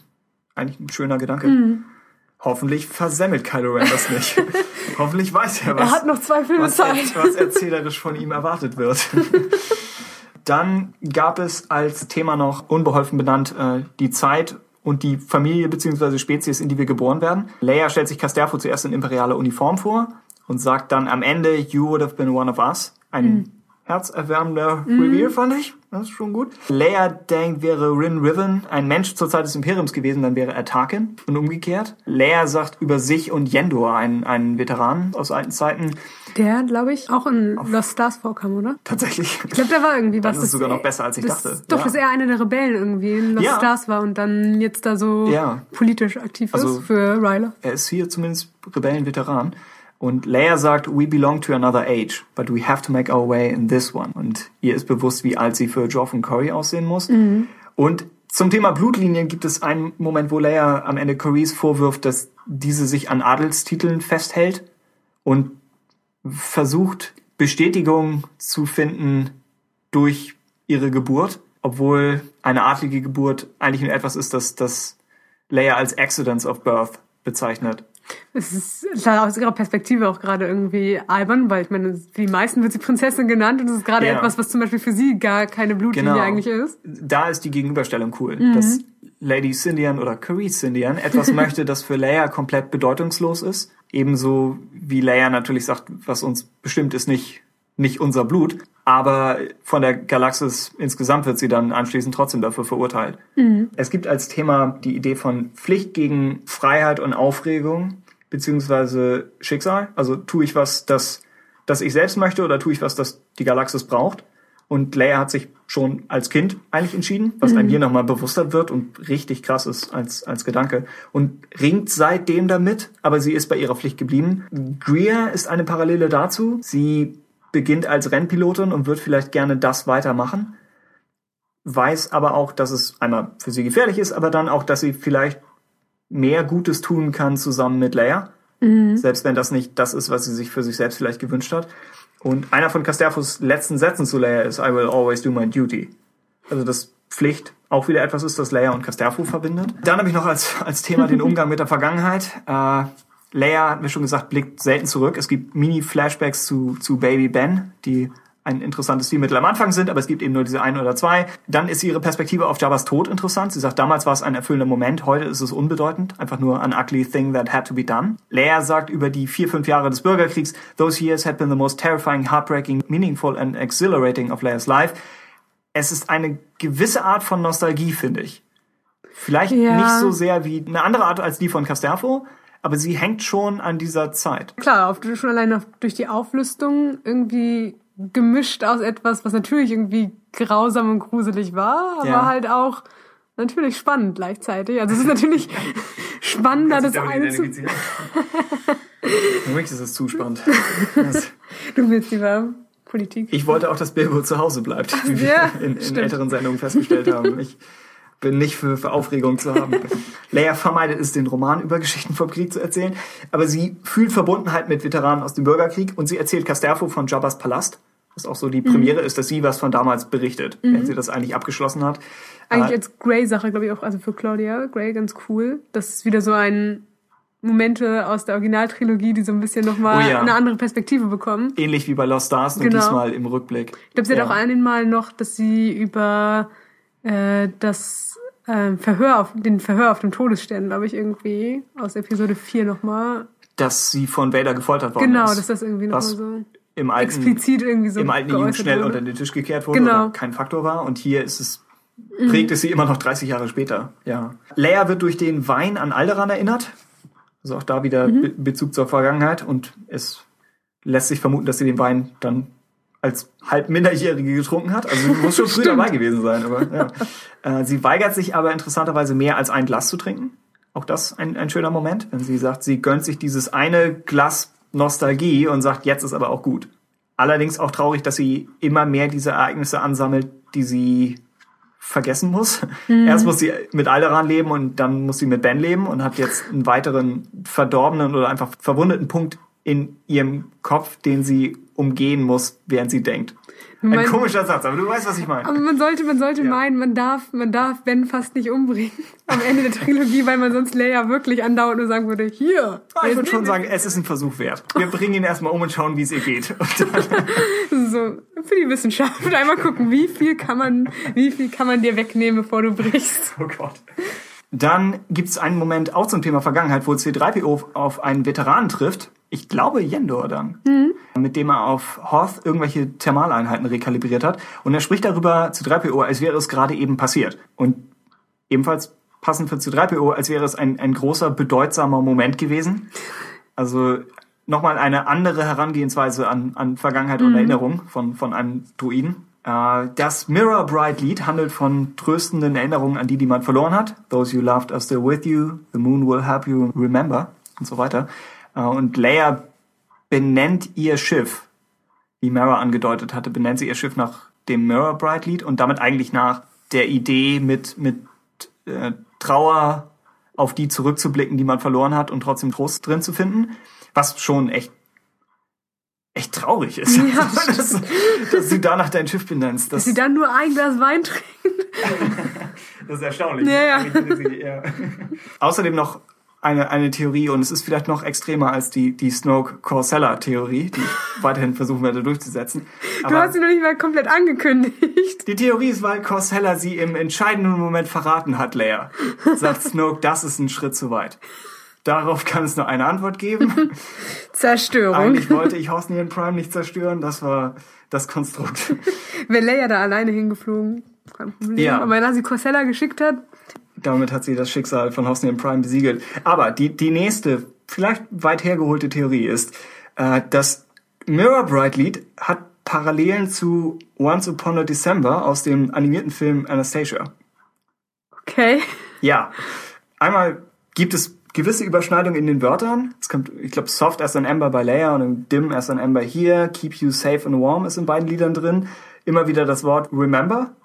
eigentlich ein schöner Gedanke. Mhm. Hoffentlich versemmelt Kylo Ren das nicht. Hoffentlich weiß er, was, er hat noch zwei Filme was, Zeit. was erzählerisch von ihm erwartet wird. Dann gab es als Thema noch unbeholfen benannt äh, die Zeit und die Familie bzw. Spezies, in die wir geboren werden. Leia stellt sich Casterfo zuerst in imperialer Uniform vor und sagt dann am Ende, you would have been one of us. Ein mhm herzerwärmender mm. Reveal, fand ich. Das ist schon gut. Leia denkt, wäre Rin Riven ein Mensch zur Zeit des Imperiums gewesen, dann wäre er Tarkin und umgekehrt. Leia sagt über sich und Yendor, ein, ein Veteran aus alten Zeiten. Der, glaube ich, auch in Auf Lost Stars vorkam, oder? Tatsächlich. Ich glaube, der war irgendwie was. Das ist sogar noch besser, als ich das, dachte. Doch, ja. dass er einer der Rebellen irgendwie in Lost ja. Stars war und dann jetzt da so ja. politisch aktiv also, ist für Ryler. Er ist hier zumindest Rebellenveteran. Und Leia sagt, we belong to another age, but we have to make our way in this one. Und ihr ist bewusst, wie alt sie für Joff und Corey aussehen muss. Mhm. Und zum Thema Blutlinien gibt es einen Moment, wo Leia am Ende Corys vorwirft, dass diese sich an Adelstiteln festhält und versucht, Bestätigung zu finden durch ihre Geburt, obwohl eine adlige Geburt eigentlich nur etwas ist, das, das Leia als Accidents of Birth bezeichnet. Es ist aus ihrer Perspektive auch gerade irgendwie albern, weil ich meine, für die meisten wird sie Prinzessin genannt und das ist gerade ja. etwas, was zum Beispiel für sie gar keine Blutlinie genau. eigentlich ist. Da ist die Gegenüberstellung cool, mhm. dass Lady Cindian oder Carrie Cindian etwas möchte, das für Leia komplett bedeutungslos ist. Ebenso wie Leia natürlich sagt, was uns bestimmt ist nicht, nicht unser Blut. Aber von der Galaxis insgesamt wird sie dann anschließend trotzdem dafür verurteilt. Mhm. Es gibt als Thema die Idee von Pflicht gegen Freiheit und Aufregung beziehungsweise Schicksal. Also tue ich was, das, das ich selbst möchte oder tue ich was, das die Galaxis braucht. Und Leia hat sich schon als Kind eigentlich entschieden, was mhm. einem hier nochmal bewusster wird und richtig krass ist als, als Gedanke. Und ringt seitdem damit, aber sie ist bei ihrer Pflicht geblieben. Greer ist eine Parallele dazu. Sie beginnt als Rennpilotin und wird vielleicht gerne das weitermachen, weiß aber auch, dass es einmal für sie gefährlich ist, aber dann auch, dass sie vielleicht mehr Gutes tun kann zusammen mit Leia. Mhm. Selbst wenn das nicht das ist, was sie sich für sich selbst vielleicht gewünscht hat. Und einer von Casterfos letzten Sätzen zu Leia ist, I will always do my duty. Also das Pflicht auch wieder etwas ist, das Leia und Casterfo verbindet. Dann habe ich noch als, als Thema den Umgang mit der Vergangenheit. Äh, Leia, hatten wir schon gesagt, blickt selten zurück. Es gibt Mini-Flashbacks zu, zu Baby Ben, die ein interessantes Stilmittel am Anfang sind, aber es gibt eben nur diese ein oder zwei. Dann ist ihre Perspektive auf Jabba's Tod interessant. Sie sagt, damals war es ein erfüllender Moment, heute ist es unbedeutend, einfach nur an ugly thing that had to be done. Leia sagt über die vier, fünf Jahre des Bürgerkriegs, those years had been the most terrifying, heartbreaking, meaningful and exhilarating of Leia's life. Es ist eine gewisse Art von Nostalgie, finde ich. Vielleicht ja. nicht so sehr wie eine andere Art als die von Casterfo, aber sie hängt schon an dieser Zeit. Klar, auf, schon allein durch die Auflistung irgendwie gemischt aus etwas, was natürlich irgendwie grausam und gruselig war, aber ja. halt auch natürlich spannend gleichzeitig. Also es ist natürlich spannender, das eine zu... Für mich ist es zu spannend. du willst lieber Politik. Ich wollte auch, dass Bilbo zu Hause bleibt, wie wir in, in älteren Sendungen festgestellt haben. Ich, bin nicht für, für Aufregung zu haben. Leia vermeidet es, den Roman über Geschichten vom Krieg zu erzählen, aber sie fühlt Verbundenheit mit Veteranen aus dem Bürgerkrieg und sie erzählt Casterfo von Jabba's Palast, was auch so die Premiere mhm. ist, dass sie was von damals berichtet, mhm. wenn sie das eigentlich abgeschlossen hat. Eigentlich als Grey-Sache, glaube ich, auch, also für Claudia, Grey ganz cool. Das ist wieder so ein Momente aus der Originaltrilogie, die so ein bisschen nochmal oh ja. eine andere Perspektive bekommen. Ähnlich wie bei Lost Stars, nur genau. diesmal im Rückblick. Ich glaube, sie ja. hat auch einmal noch, dass sie über äh, das äh, Verhör auf, den Verhör auf dem Todesstern, glaube ich, irgendwie aus Episode 4 nochmal. Dass sie von Vader gefoltert worden genau, ist. Genau, dass das irgendwie nochmal so. im alten, explizit irgendwie so im alten EU schnell wurde. unter den Tisch gekehrt wurde Genau. oder kein Faktor war. Und hier ist es, prägt es sie immer noch 30 Jahre später. Ja. Leia wird durch den Wein an Alderaan erinnert. Also auch da wieder Be Bezug zur Vergangenheit. Und es lässt sich vermuten, dass sie den Wein dann als halb Minderjährige getrunken hat. Also sie muss schon früh dabei gewesen sein. Aber, ja. äh, sie weigert sich aber interessanterweise mehr als ein Glas zu trinken. Auch das ein, ein schöner Moment, wenn sie sagt, sie gönnt sich dieses eine Glas Nostalgie und sagt, jetzt ist aber auch gut. Allerdings auch traurig, dass sie immer mehr diese Ereignisse ansammelt, die sie vergessen muss. Erst muss sie mit Alderan leben und dann muss sie mit Ben leben und hat jetzt einen weiteren verdorbenen oder einfach verwundeten Punkt in ihrem Kopf, den sie umgehen muss, während sie denkt. Ein Mein- komischer Satz, aber du weißt, was ich meine. Aber man sollte, man sollte Ja. meinen, man darf, man darf Ben fast nicht umbringen am Ende der Trilogie, weil man sonst Leia wirklich andauernd nur sagen würde, hier. Ah, ich würde schon sagen, es ist ein Versuch wert. Wir bringen ihn erstmal um und schauen, wie es ihr geht. So für die Wissenschaft einmal gucken, wie viel kann man, wie viel kann man dir wegnehmen, bevor du brichst. oh Gott. Dann gibt es einen Moment auch zum Thema Vergangenheit, wo C3PO auf einen Veteranen trifft. Ich glaube Yendor dann. Mit dem er auf Hoth irgendwelche Thermaleinheiten rekalibriert hat. Und er spricht darüber zu 3PO, als wäre es gerade eben passiert. Und ebenfalls passend für C3PO, als wäre es ein, ein großer, bedeutsamer Moment gewesen. Also nochmal eine andere Herangehensweise an, an Vergangenheit und Erinnerung von, von einem Druiden. Äh, Das Mirror Bright Lied handelt von tröstenden Erinnerungen an die, die man verloren hat. Those you loved are still with you. The moon will help you remember. Und so weiter. Äh, Und Leia benennt ihr Schiff, wie Mara angedeutet hatte, benennt sie ihr Schiff nach dem Mirror Bright Lied und damit eigentlich nach der Idee mit, mit äh, Trauer auf die zurückzublicken, die man verloren hat und trotzdem Trost drin zu finden. Was schon echt echt traurig ist. Ja, dass, dass du danach dein Schiff benennst. Das, Dass sie dann nur ein Glas Wein trinken. das ist erstaunlich. Ja, ja. ja. Außerdem noch eine, eine Theorie, und es ist vielleicht noch extremer als die, die Snoke-Corsella-Theorie, die ich weiterhin versuchen werde durchzusetzen. Du Aber hast sie noch nicht mal komplett angekündigt. die Theorie ist, weil Corsella sie im entscheidenden Moment verraten hat, Leia. Sagt Snoke, das ist ein Schritt zu weit. Darauf kann es nur eine Antwort geben. Zerstörung. Eigentlich wollte ich Hosnian Prime nicht zerstören, das war das Konstrukt. Wäre Leia da alleine hingeflogen. Kein Problem. Ja. Aber wenn er sie Corsella geschickt hat, Damit hat sie das Schicksal von Hosnian Prime besiegelt. Aber die, die nächste, vielleicht weit hergeholte Theorie ist, äh, das Mirror Bright Lied hat Parallelen zu Once Upon a December aus dem animierten Film Anastasia. okay. Ja, einmal gibt es gewisse Überschneidungen in den Wörtern. Es kommt, ich glaube, Soft as an Ember bei Leia und im Dim as an Ember hier. Keep you safe and warm ist in beiden Liedern drin. Immer wieder das Wort Remember.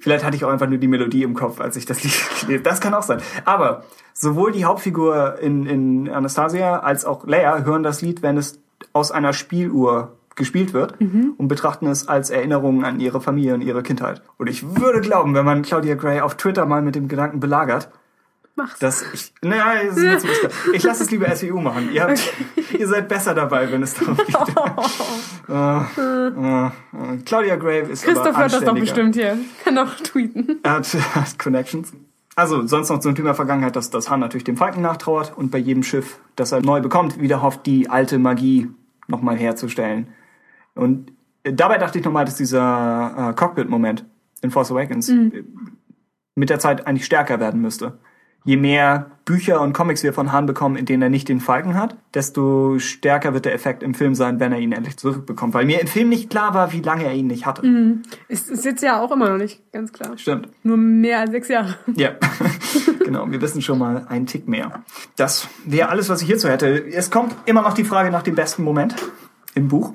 Vielleicht hatte ich auch einfach nur die Melodie im Kopf, als ich das Lied gelesen Das kann auch sein. Aber sowohl die Hauptfigur in, in Anastasia als auch Leia hören das Lied, wenn es aus einer Spieluhr gespielt wird und betrachten es als Erinnerung an ihre Familie und ihre Kindheit. Und ich würde glauben, wenn man Claudia Gray auf Twitter mal mit dem Gedanken belagert, Mach's. dass ich, naja, es ist mir ich lasse es lieber SEU machen. Ihr, habt, ihr seid besser dabei, wenn es darum geht. Äh, äh, äh, Claudia Grave ist Christoph hört das doch bestimmt hier. Kann doch tweeten. Er hat, hat Connections. Also, sonst noch zum Thema Vergangenheit, dass, dass Han natürlich dem Falken nachtrauert und bei jedem Schiff, das er neu bekommt, wieder hofft, die alte Magie nochmal herzustellen. Und dabei dachte ich nochmal, dass dieser äh, Cockpit-Moment in Force Awakens äh, mit der Zeit eigentlich stärker werden müsste. Je mehr Bücher und Comics wir von Han bekommen, in denen er nicht den Falken hat, desto stärker wird der Effekt im Film sein, wenn er ihn endlich zurückbekommt. Weil mir im Film nicht klar war, wie lange er ihn nicht hatte. Ist, ist jetzt ja auch immer noch nicht ganz klar. Stimmt. Nur mehr als sechs Jahre. Ja, genau. Wir wissen schon mal einen Tick mehr. Das wäre alles, was ich hierzu hätte. Es kommt immer noch die Frage nach dem besten Moment im Buch.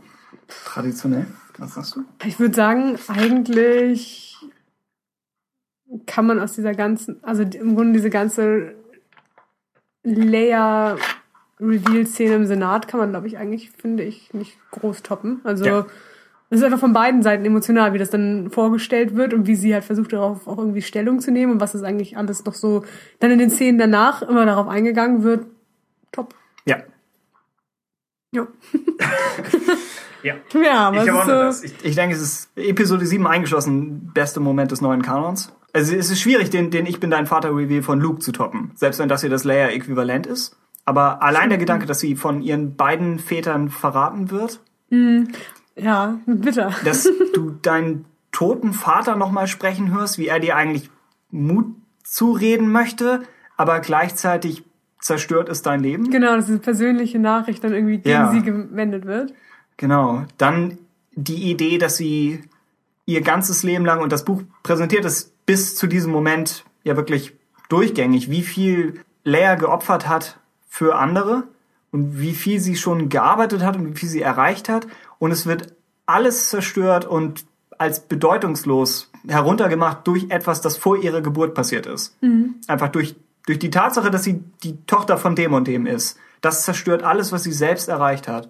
Traditionell. Was sagst du? Ich würde sagen, eigentlich kann man aus dieser ganzen, also im Grunde diese ganze Leia-Reveal-Szene im Senat kann man, glaube ich, eigentlich, finde ich, nicht groß toppen. Also Ja. es ist einfach von beiden Seiten emotional, wie das dann vorgestellt wird und wie sie halt versucht, darauf auch irgendwie Stellung zu nehmen und was ist eigentlich alles noch so, dann in den Szenen danach immer darauf eingegangen wird. Top. Ja. Ja. Ja. Ja, aber Ich es das. Ich, ich denke, es ist Episode 7 eingeschlossen, beste Moment des neuen Kanons. Also es ist schwierig, den, den Ich bin dein Vater-Reveal von Luke zu toppen. Selbst wenn das hier das Layer-Äquivalent ist. Aber allein der Gedanke, dass sie von ihren beiden Vätern verraten wird, Ja, bitter. Dass du deinen toten Vater nochmal sprechen hörst, wie er dir eigentlich Mut zureden möchte, aber gleichzeitig zerstört ist dein Leben. Genau, dass diese persönliche Nachricht dann irgendwie gegen Ja. sie gewendet wird. Genau. Dann die Idee, dass sie ihr ganzes Leben lang, und das Buch präsentiert es bis zu diesem Moment ja wirklich durchgängig, wie viel Leia geopfert hat für andere und wie viel sie schon gearbeitet hat und wie viel sie erreicht hat. Und es wird alles zerstört und als bedeutungslos heruntergemacht durch etwas, das vor ihrer Geburt passiert ist. Einfach durch, durch die Tatsache, dass sie die Tochter von dem und dem ist. Das zerstört alles, was sie selbst erreicht hat.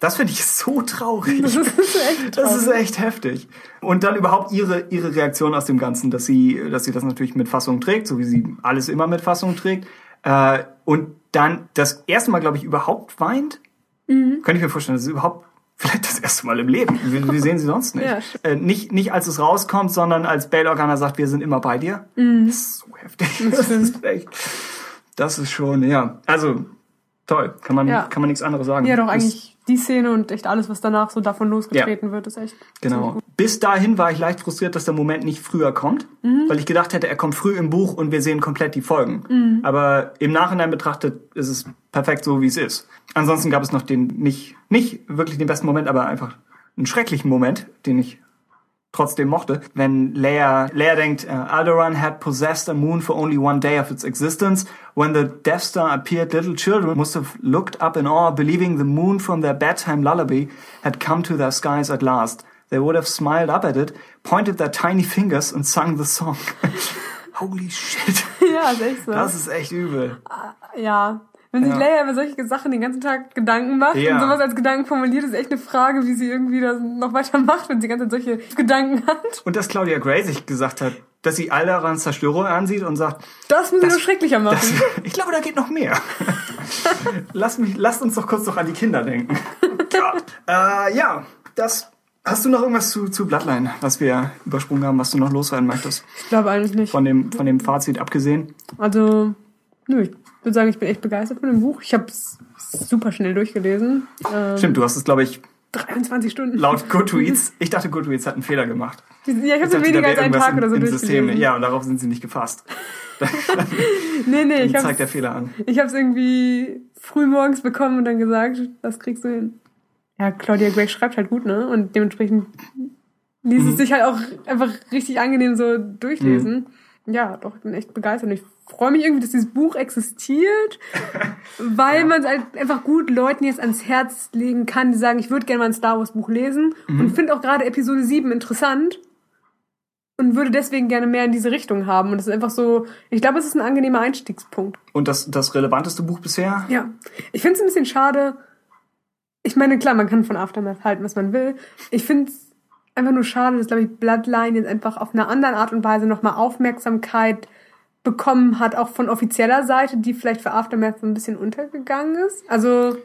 Das finde ich so traurig. Das ist echt Das ist echt heftig. Und dann überhaupt ihre, ihre Reaktion aus dem Ganzen, dass sie, dass sie das natürlich mit Fassung trägt, so wie sie alles immer mit Fassung trägt. Äh, und dann das erste Mal, glaube ich, überhaupt weint. Mhm. Könnte ich mir vorstellen, das ist überhaupt vielleicht das erste Mal im Leben. Wir, wir sehen sie sonst nicht. Ja, äh, nicht. Nicht als es rauskommt, sondern als Bail Organa sagt, wir sind immer bei dir. Mhm. Das ist so heftig. Das ist echt. Das ist schon, ja. Also, toll. Kann man, Ja. kann man nichts anderes sagen. Ja, doch Das- eigentlich die Szene und echt alles, was danach so davon losgetreten wird, ist echt. Genau. Bis dahin war ich leicht frustriert, dass der Moment nicht früher kommt, Mhm. weil ich gedacht hätte, er kommt früh im Buch und wir sehen komplett die Folgen. Mhm. Aber im Nachhinein betrachtet ist es perfekt so, wie es ist. Ansonsten gab es noch den nicht, nicht wirklich den besten Moment, aber einfach einen schrecklichen Moment, den ich trotzdem mochte, wenn Leia, Leia denkt, uh, Alderaan had possessed a moon for only one day of its existence. When the Death Star appeared, little children must have looked up in awe, believing the moon from their bedtime lullaby had come to their skies at last. They would have smiled up at it, pointed their tiny fingers and sung the song. Holy shit. Ja, ist echt so. Das ist echt übel. ja. Wenn sich Ja. Leia über solche Sachen den ganzen Tag Gedanken macht Ja. und sowas als Gedanken formuliert, ist echt eine Frage, wie sie irgendwie das noch weiter macht, wenn sie die ganze Zeit solche Gedanken hat. Und dass Claudia Gray sich gesagt hat, dass sie Alderans Zerstörung ansieht und sagt, Das muss sie noch schrecklicher machen. Das, ich glaube, da geht noch mehr. Lass mich, lasst uns doch kurz noch an die Kinder denken. Gott. Äh, ja, das. Hast du noch irgendwas zu, zu Bloodline, was wir übersprungen haben, was du noch loswerden möchtest? ich glaube eigentlich nicht. Von dem, von dem Fazit abgesehen? Also, nö, ich würde sagen, ich bin echt begeistert von dem Buch. Ich habe es super schnell durchgelesen. Ähm, Stimmt, du hast es, glaube ich, 23 Stunden. laut Goodreads, ich dachte, Goodreads hat einen Fehler gemacht. Ja, ich habe dachte, weniger als einen Tag oder so durchgelesen. Ja, und darauf sind sie nicht gefasst. Nee, nee, ich zeigt der Fehler an. Ich habe es irgendwie früh morgens bekommen und dann gesagt, das kriegst du hin. Ja, Claudia Gray schreibt halt gut, ne? Und dementsprechend ließ Mhm. es sich halt auch einfach richtig angenehm so durchlesen. Ja, doch, ich bin echt begeistert. Ich freue mich irgendwie, dass dieses Buch existiert, weil man es halt einfach gut Leuten jetzt ans Herz legen kann, die sagen, ich würde gerne mal ein Star Wars Buch lesen Mhm. und finde auch gerade Episode 7 interessant und würde deswegen gerne mehr in diese Richtung haben. Und es ist einfach so, ich glaube, es ist ein angenehmer Einstiegspunkt. Und das, das relevanteste Buch bisher? Ja, ich finde es ein bisschen schade. Ich meine, klar, man kann von Aftermath halten, was man will. Ich finde es einfach nur schade, dass, glaube ich, Bloodline jetzt einfach auf einer anderen Art und Weise nochmal Aufmerksamkeit bekommen hat, auch von offizieller Seite, die vielleicht für Aftermath so ein bisschen untergegangen ist. Also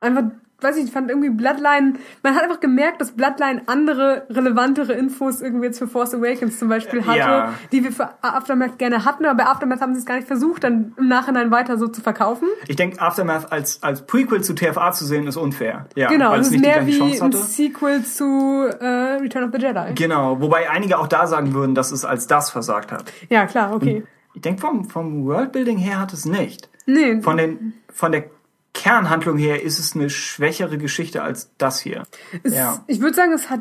einfach, weiß ich, ich fand irgendwie Bloodline, man hat einfach gemerkt, dass Bloodline andere relevantere Infos irgendwie jetzt für Force Awakens zum Beispiel hatte, Ja. die wir für Aftermath gerne hatten, aber bei Aftermath haben sie es gar nicht versucht, dann im Nachhinein weiter so zu verkaufen. Ich denke, Aftermath als, als Prequel zu TFA zu sehen, ist unfair. Ja, Genau, weil es nicht die mehr gleiche wie Chance ein. Sequel zu äh, Return of the Jedi. Genau, wobei einige auch da sagen würden, dass es als das versagt hat. Ja, klar, okay. Ich denke, vom, vom Worldbuilding her hat es nicht. Nee, Von, den, von der Kernhandlung her ist es eine schwächere Geschichte als das hier. es, ja. ich würde sagen, es hat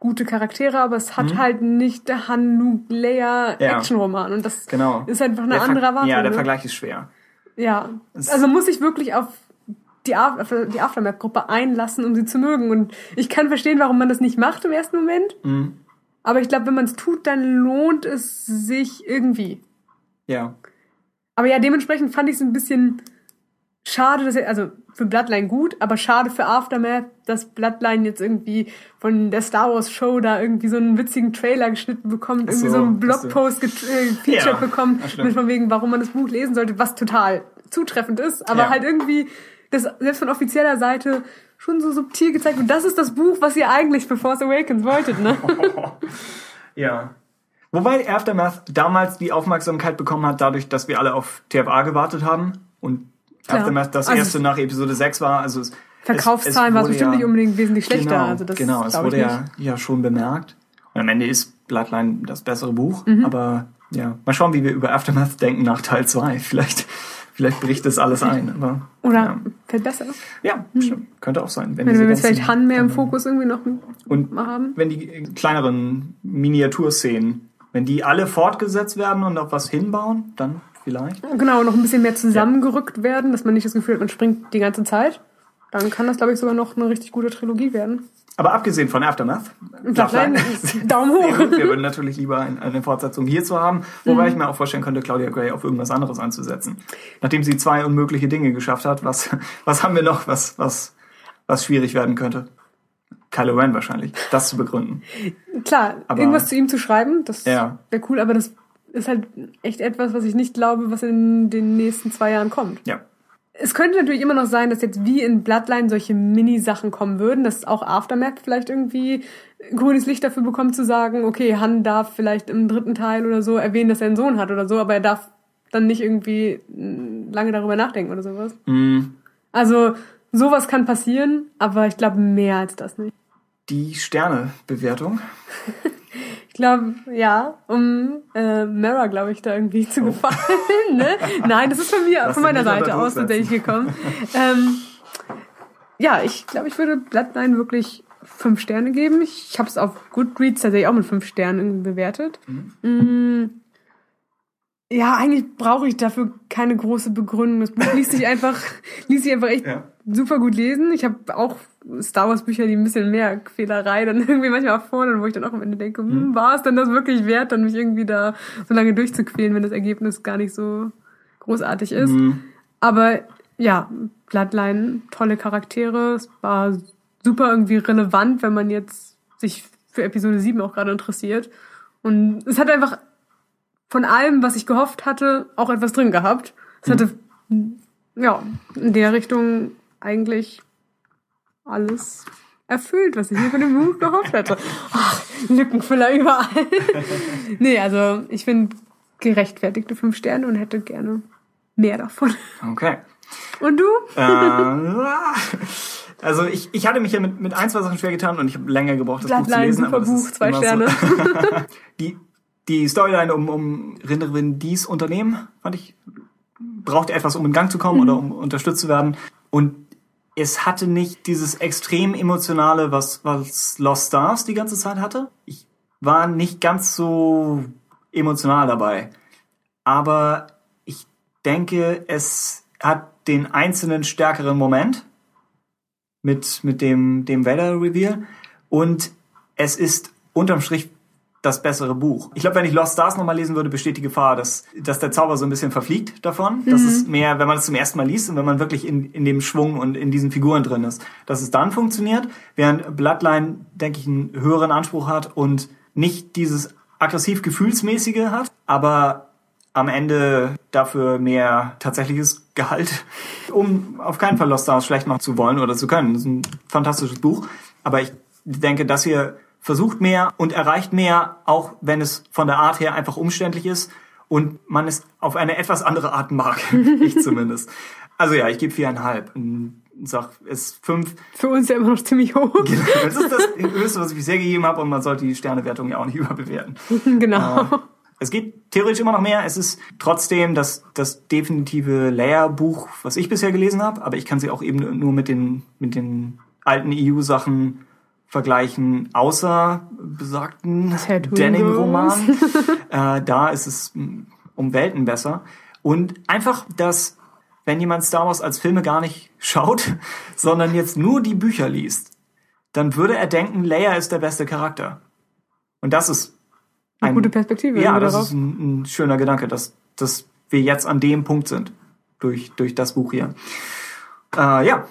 gute Charaktere, aber es hat halt nicht der Han Luke Leia Mhm. Ja. Actionroman und das Genau. ist einfach eine Der andere Erwartung. Ja, der ne? Vergleich ist schwer. Ja, also muss ich wirklich auf die, Af- die Aftermath-Gruppe einlassen, um sie zu mögen. Und ich kann verstehen, warum man das nicht macht im ersten Moment. Mhm. Aber ich glaube, wenn man es tut, dann lohnt es sich irgendwie. Ja. Aber ja, dementsprechend fand ich es ein bisschen schade, dass er, also für Bloodline gut, aber schade für Aftermath, dass Bloodline jetzt irgendwie von der Star Wars Show da irgendwie so einen witzigen Trailer geschnitten bekommt, irgendwie so, einen. Blogpost get- äh, Ja, bekommt, mit von wegen, warum man das Buch lesen sollte, was total zutreffend ist, aber Ja. halt irgendwie das selbst von offizieller Seite schon so subtil gezeigt wird. Das ist das Buch, was ihr eigentlich für Force Awakens wolltet, ne? Ja. Wobei Aftermath damals die Aufmerksamkeit bekommen hat, dadurch, dass wir alle auf TFA gewartet haben und Klar. Aftermath das Also erste nach Episode 6 war. Also es, Verkaufszahlen war es bestimmt ja, nicht unbedingt wesentlich schlechter. Genau, also das genau es wurde ja, ja schon bemerkt. Und am Ende ist Bloodline das bessere Buch, mhm. aber ja, mal schauen, wie wir über Aftermath denken nach Teil 2. Vielleicht, vielleicht bricht das alles ein. Aber, Oder ja. fällt besser. Ja, mhm. Könnte auch sein. Wenn, wenn wir jetzt vielleicht Han mehr im Fokus irgendwie noch und haben. Wenn die kleineren Miniaturszenen, wenn die alle fortgesetzt werden und auf was hinbauen, dann vielleicht. Genau, noch ein bisschen mehr zusammengerückt ja. werden, dass man nicht das Gefühl hat, man springt die ganze Zeit. Dann kann das, glaube ich, sogar noch eine richtig gute Trilogie werden. Aber abgesehen von Aftermath, Bloodline, Daumen hoch. wir würden natürlich lieber eine Fortsetzung hier zu haben, wobei mhm. ich mir auch vorstellen könnte, Claudia Gray auf irgendwas anderes anzusetzen. Nachdem sie zwei unmögliche Dinge geschafft hat, was, was haben wir noch, was, was, was schwierig werden könnte? Kylo Ren wahrscheinlich, das zu begründen. Klar, aber, irgendwas zu ihm zu schreiben, das ja. wäre cool, aber das ist halt echt etwas, was ich nicht glaube, was in den nächsten zwei Jahren kommt. Ja. Es könnte natürlich immer noch sein, dass jetzt wie in Bloodline solche Mini-Sachen kommen würden, dass auch Aftermath vielleicht irgendwie grünes Licht dafür bekommt zu sagen, okay, Han darf vielleicht im dritten Teil oder so erwähnen, dass er einen Sohn hat oder so, aber er darf dann nicht irgendwie lange darüber nachdenken oder sowas. Mm. Also sowas kann passieren, aber ich glaube mehr als das nicht. Die Sternebewertung glaube, ja, um äh, Mara, glaube ich, da irgendwie zu oh. gefallen. ne? Nein, das ist von mir, Lass von meiner Seite aus tatsächlich gekommen. ähm, ja, ich glaube, ich würde Bloodline wirklich fünf Sterne geben. Ich, ich habe es auf Goodreads tatsächlich auch mit fünf Sternen bewertet. Mhm. Mm, ja, eigentlich brauche ich dafür keine große Begründung. Das Buch liest sich einfach, liest sich einfach echt ja. super gut lesen. Ich habe auch Star Wars Bücher, die ein bisschen mehr Quälerei dann irgendwie manchmal fordern, wo ich dann auch am Ende denke, hm, hm, war es denn das wirklich wert, dann mich irgendwie da so lange durchzuquälen, wenn das Ergebnis gar nicht so großartig ist. Mhm. Aber ja, Bloodline, tolle Charaktere, es war super irgendwie relevant, wenn man jetzt sich für Episode 7 auch gerade interessiert. Und es hat einfach von allem, was ich gehofft hatte, auch etwas drin gehabt. Es hatte, mhm. ja, in der Richtung eigentlich alles erfüllt, was ich mir von dem Buch gehofft hatte. Ach, Lückenfüller überall. nee, also ich finde gerechtfertigte fünf Sterne und hätte gerne mehr davon. Okay. Und du? Äh, also ich, ich hatte mich ja mit, mit ein, zwei Sachen schwer getan und ich habe länger gebraucht, das Buch zu lesen. Super aber Buch, zwei Sterne. So. die, die Storyline um, um Rinderin dies Unternehmen, fand ich, brauchte etwas, um in Gang zu kommen mhm. oder um unterstützt zu werden. Und es hatte nicht dieses extrem emotionale, was, was Lost Stars die ganze Zeit hatte. Ich war nicht ganz so emotional dabei. Aber ich denke, es hat den einzelnen stärkeren Moment mit, mit dem, dem Vader-Reveal. Und es ist unterm Strich das bessere Buch. Ich glaube, wenn ich Lost Stars nochmal lesen würde, besteht die Gefahr, dass, dass der Zauber so ein bisschen verfliegt davon. Mhm. Dass es mehr, wenn man es zum ersten Mal liest und wenn man wirklich in, in dem Schwung und in diesen Figuren drin ist, dass es dann funktioniert. Während Bloodline, denke ich, einen höheren Anspruch hat und nicht dieses aggressiv gefühlsmäßige hat, aber am Ende dafür mehr tatsächliches Gehalt, um auf keinen Fall Lost Stars schlecht machen zu wollen oder zu können. Das ist ein fantastisches Buch. Aber ich denke, dass hier versucht mehr und erreicht mehr, auch wenn es von der Art her einfach umständlich ist und man es auf eine etwas andere Art mag. ich zumindest. Also ja, ich gebe viereinhalb. Und sag, ist fünf. Für uns ja immer noch ziemlich hoch. Genau, das ist das Höchste, was ich bisher gegeben habe und man sollte die Sternewertung ja auch nicht überbewerten. genau. Äh, es geht theoretisch immer noch mehr. Es ist trotzdem das, das definitive Layer-Buch, was ich bisher gelesen habe, aber ich kann sie auch eben nur mit den, mit den alten EU-Sachen vergleichen, außer besagten Denning-Roman. äh, da ist es um Welten besser. Und einfach, dass, wenn jemand Star Wars als Filme gar nicht schaut, sondern jetzt nur die Bücher liest, dann würde er denken, Leia ist der beste Charakter. Und das ist ein, eine gute Perspektive. Ja, das darauf. ist ein, ein, schöner Gedanke, dass, dass wir jetzt an dem Punkt sind durch, durch das Buch hier. Äh, ja,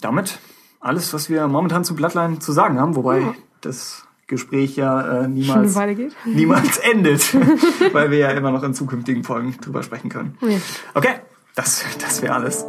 damit alles, was wir momentan zu Bloodline zu sagen haben, wobei ja. das Gespräch ja äh, niemals, niemals endet, weil wir ja immer noch in zukünftigen Folgen drüber sprechen können. Ja. Okay, das, das wäre alles.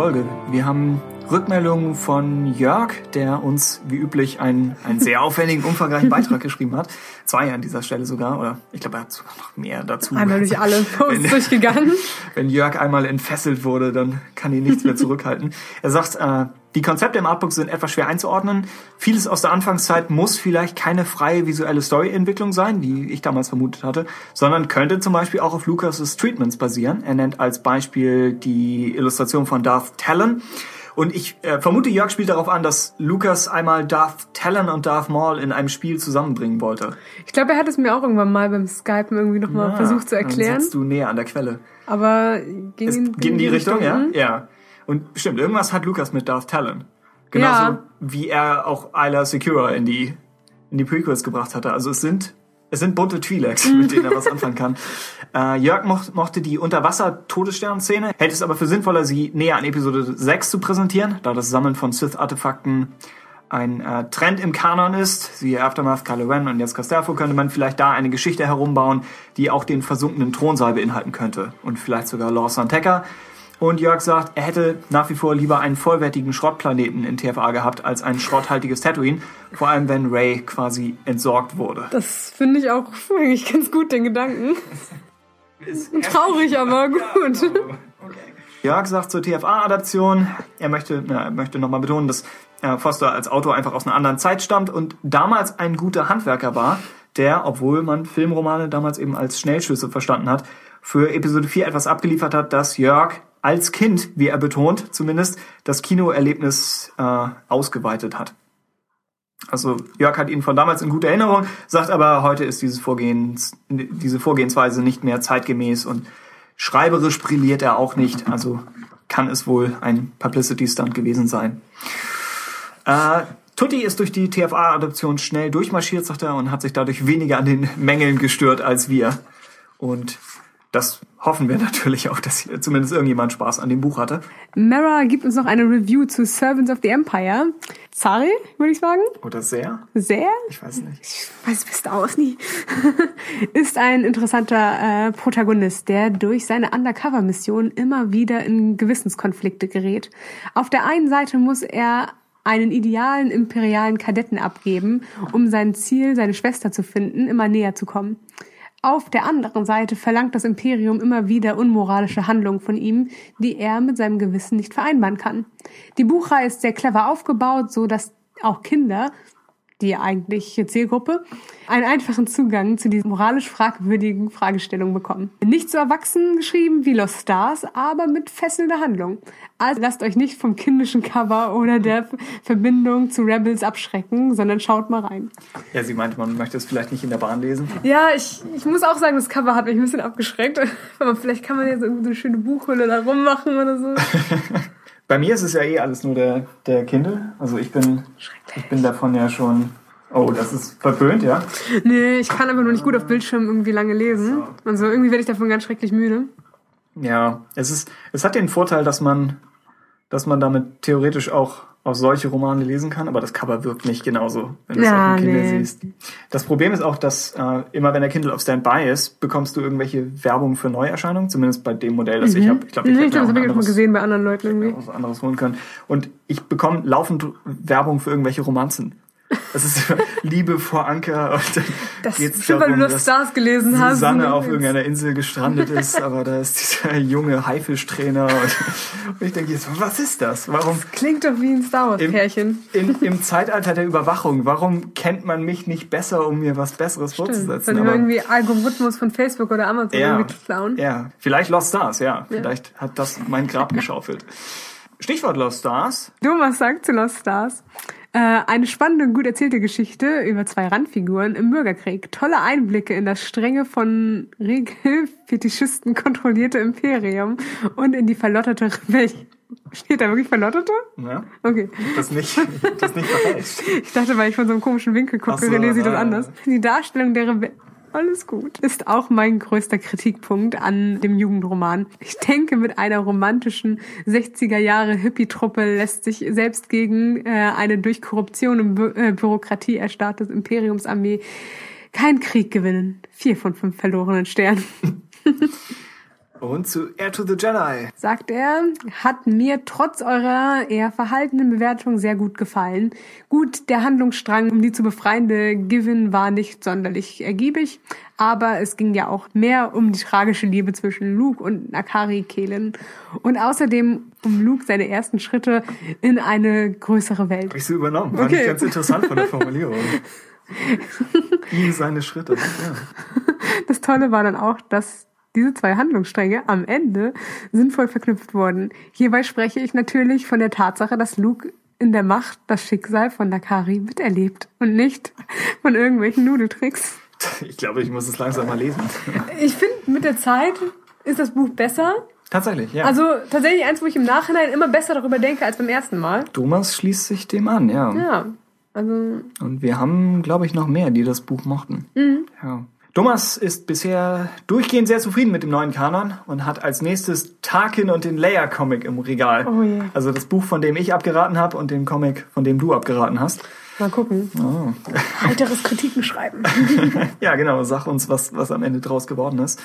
Folge. Wir haben Rückmeldungen von Jörg, der uns wie üblich einen, einen sehr aufwendigen, umfangreichen Beitrag geschrieben hat. Zwei an dieser Stelle sogar, oder ich glaube, er hat sogar noch mehr dazu. Einmal durch alle Posts wenn, durchgegangen. Wenn Jörg einmal entfesselt wurde, dann kann ihn nichts mehr zurückhalten. Er sagt, äh, die Konzepte im Artbook sind etwas schwer einzuordnen. Vieles aus der Anfangszeit muss vielleicht keine freie visuelle Storyentwicklung sein, wie ich damals vermutet hatte, sondern könnte zum Beispiel auch auf Lucas' Treatments basieren. Er nennt als Beispiel die Illustration von Darth Talon. Und ich äh, vermute, Jörg spielt darauf an, dass Lucas einmal Darth Talon und Darth Maul in einem Spiel zusammenbringen wollte. Ich glaube, er hat es mir auch irgendwann mal beim Skypen irgendwie nochmal ja, versucht zu erklären. Dann sitzt du näher an der Quelle. Aber ging, es, in, ging in die, Richtung, Richtung, ja? Mhm. Ja. Und stimmt, irgendwas hat Lucas mit Darth Talon. Genauso ja. wie er auch Isla Secure in die, in die Prequels gebracht hatte. Also es sind es sind bunte Twi'leks, mit denen er was anfangen kann. Äh, Jörg mocht, mochte die Unterwasser-Todesstern-Szene, hält es aber für sinnvoller, sie näher an Episode 6 zu präsentieren, da das Sammeln von Sith-Artefakten ein äh, Trend im Kanon ist, siehe Aftermath, Kylo Ren und jetzt Castelfo, könnte man vielleicht da eine Geschichte herumbauen, die auch den versunkenen Thronsaal beinhalten könnte. Und vielleicht sogar Lor Santeca, und Jörg sagt, er hätte nach wie vor lieber einen vollwertigen Schrottplaneten in TFA gehabt als ein schrotthaltiges Tatooine. Vor allem, wenn Ray quasi entsorgt wurde. Das finde ich auch eigentlich ganz gut, den Gedanken. Traurig, aber gut. Okay. Jörg sagt zur TFA-Adaption, er möchte, er möchte nochmal betonen, dass äh, Foster als Autor einfach aus einer anderen Zeit stammt und damals ein guter Handwerker war, der, obwohl man Filmromane damals eben als Schnellschüsse verstanden hat, für Episode 4 etwas abgeliefert hat, das Jörg als Kind, wie er betont, zumindest das Kinoerlebnis äh, ausgeweitet hat. Also Jörg hat ihn von damals in guter Erinnerung, sagt aber, heute ist dieses Vorgehens, diese Vorgehensweise nicht mehr zeitgemäß und schreiberisch brilliert er auch nicht. Also kann es wohl ein Publicity-Stunt gewesen sein. Äh, Tutti ist durch die TFA-Adoption schnell durchmarschiert, sagt er, und hat sich dadurch weniger an den Mängeln gestört als wir. Und das hoffen wir natürlich auch, dass zumindest irgendjemand Spaß an dem Buch hatte. Mara gibt uns noch eine Review zu Servants of the Empire. Zari, würde ich sagen. Oder sehr? Sehr? Ich weiß nicht. Ich weiß es bist auch nie. ist ein interessanter äh, Protagonist, der durch seine Undercover-Mission immer wieder in Gewissenskonflikte gerät. Auf der einen Seite muss er einen idealen imperialen Kadetten abgeben, um sein Ziel, seine Schwester zu finden, immer näher zu kommen. Auf der anderen Seite verlangt das Imperium immer wieder unmoralische Handlungen von ihm, die er mit seinem Gewissen nicht vereinbaren kann. Die Buchreihe ist sehr clever aufgebaut, so dass auch Kinder die eigentliche Zielgruppe, einen einfachen Zugang zu diesen moralisch fragwürdigen Fragestellungen bekommen. Nicht so erwachsen geschrieben wie Lost Stars, aber mit fesselnder Handlung. Also lasst euch nicht vom kindischen Cover oder der Verbindung zu Rebels abschrecken, sondern schaut mal rein. Ja, sie meinte, man möchte es vielleicht nicht in der Bahn lesen. Ja, ich, ich muss auch sagen, das Cover hat mich ein bisschen abgeschreckt. Aber vielleicht kann man jetzt irgendwie so eine schöne Buchhülle da rummachen oder so. Bei mir ist es ja eh alles nur der, der Kindle. Also ich bin, ich bin davon ja schon. Oh, das ist verpönt, ja? Nee, ich kann aber nur nicht gut auf Bildschirm irgendwie lange lesen. Also irgendwie werde ich davon ganz schrecklich müde. Ja, es ist, es hat den Vorteil, dass man, dass man damit theoretisch auch auch solche Romane lesen kann, aber das Cover wirkt nicht genauso, wenn du es ja, auf dem Kindle nee. siehst. Das Problem ist auch, dass äh, immer wenn der Kindle auf Standby ist, bekommst du irgendwelche Werbung für Neuerscheinungen, zumindest bei dem Modell, das mhm. ich habe. Ich glaube, ich, nee, ich das habe ich schon gesehen bei anderen Leuten irgendwie. Was anderes holen können. Und ich bekomme laufend Werbung für irgendwelche Romanzen. Das ist Liebe vor Anker. Und das geht's darum, weil du das Stars gelesen Susanne hast. Susanne auf irgendeiner Insel gestrandet ist, aber da ist dieser junge Haifischtrainer. Und, und ich denke jetzt, was ist das? Warum? Das klingt doch wie ein Star Wars Pärchen. Im, im, Im, Zeitalter der Überwachung, warum kennt man mich nicht besser, um mir was Besseres Stimmt. vorzusetzen? Dann irgendwie Algorithmus von Facebook oder Amazon ja, irgendwie klauen. Ja, vielleicht Lost Stars, ja. ja. Vielleicht hat das mein Grab geschaufelt. Stichwort Lost Stars. Du, was sagst zu Lost Stars? Äh, eine spannende und gut erzählte Geschichte über zwei Randfiguren im Bürgerkrieg. Tolle Einblicke in das strenge von Regelfetischisten kontrollierte Imperium und in die verlotterte Rebellion. Steht da wirklich Verlotterte? Ja. Okay. Das nicht, das nicht verfälscht. Ich dachte, weil ich von so einem komischen Winkel gucke, so, René sieht das anders. Die Darstellung der Rebellion alles gut. Ist auch mein größter Kritikpunkt an dem Jugendroman. Ich denke, mit einer romantischen 60er Jahre Hippie-Truppe lässt sich selbst gegen äh, eine durch Korruption und Bü äh, Bürokratie erstarrte Imperiumsarmee kein Krieg gewinnen. Vier von fünf verlorenen Sternen. Und zu Air to the Jedi. Sagt er, hat mir trotz eurer eher verhaltenen Bewertung sehr gut gefallen. Gut, der Handlungsstrang, um die zu befreiende Given war nicht sonderlich ergiebig, aber es ging ja auch mehr um die tragische Liebe zwischen Luke und Nakari Kehlen und außerdem um Luke seine ersten Schritte in eine größere Welt. Hab ich so übernommen. Fand Okay. ich ganz interessant von der Formulierung. Ihm seine Schritte. Ja. Das Tolle war dann auch, dass diese zwei Handlungsstränge am Ende sinnvoll verknüpft wurden. Hierbei spreche ich natürlich von der Tatsache, dass Luke in der Macht das Schicksal von Nakari miterlebt und nicht von irgendwelchen Nudeltricks. Ich glaube, ich muss es langsam mal lesen. Ich finde, mit der Zeit ist das Buch besser. Tatsächlich, ja. Also tatsächlich eins, wo ich im Nachhinein immer besser darüber denke als beim ersten Mal. Thomas schließt sich dem an, ja. Ja, also Und wir haben, glaube ich, noch mehr, die das Buch mochten. Ja. Thomas ist bisher durchgehend sehr zufrieden mit dem neuen Kanon und hat als nächstes Tarkin und den Leia-Comic im Regal. Oh je. Also das Buch, von dem ich abgeraten habe und den Comic, von dem du abgeraten hast. mal gucken. Oh. Heiteres Kritiken schreiben. Ja, genau, sag uns, was, was am Ende draus geworden ist.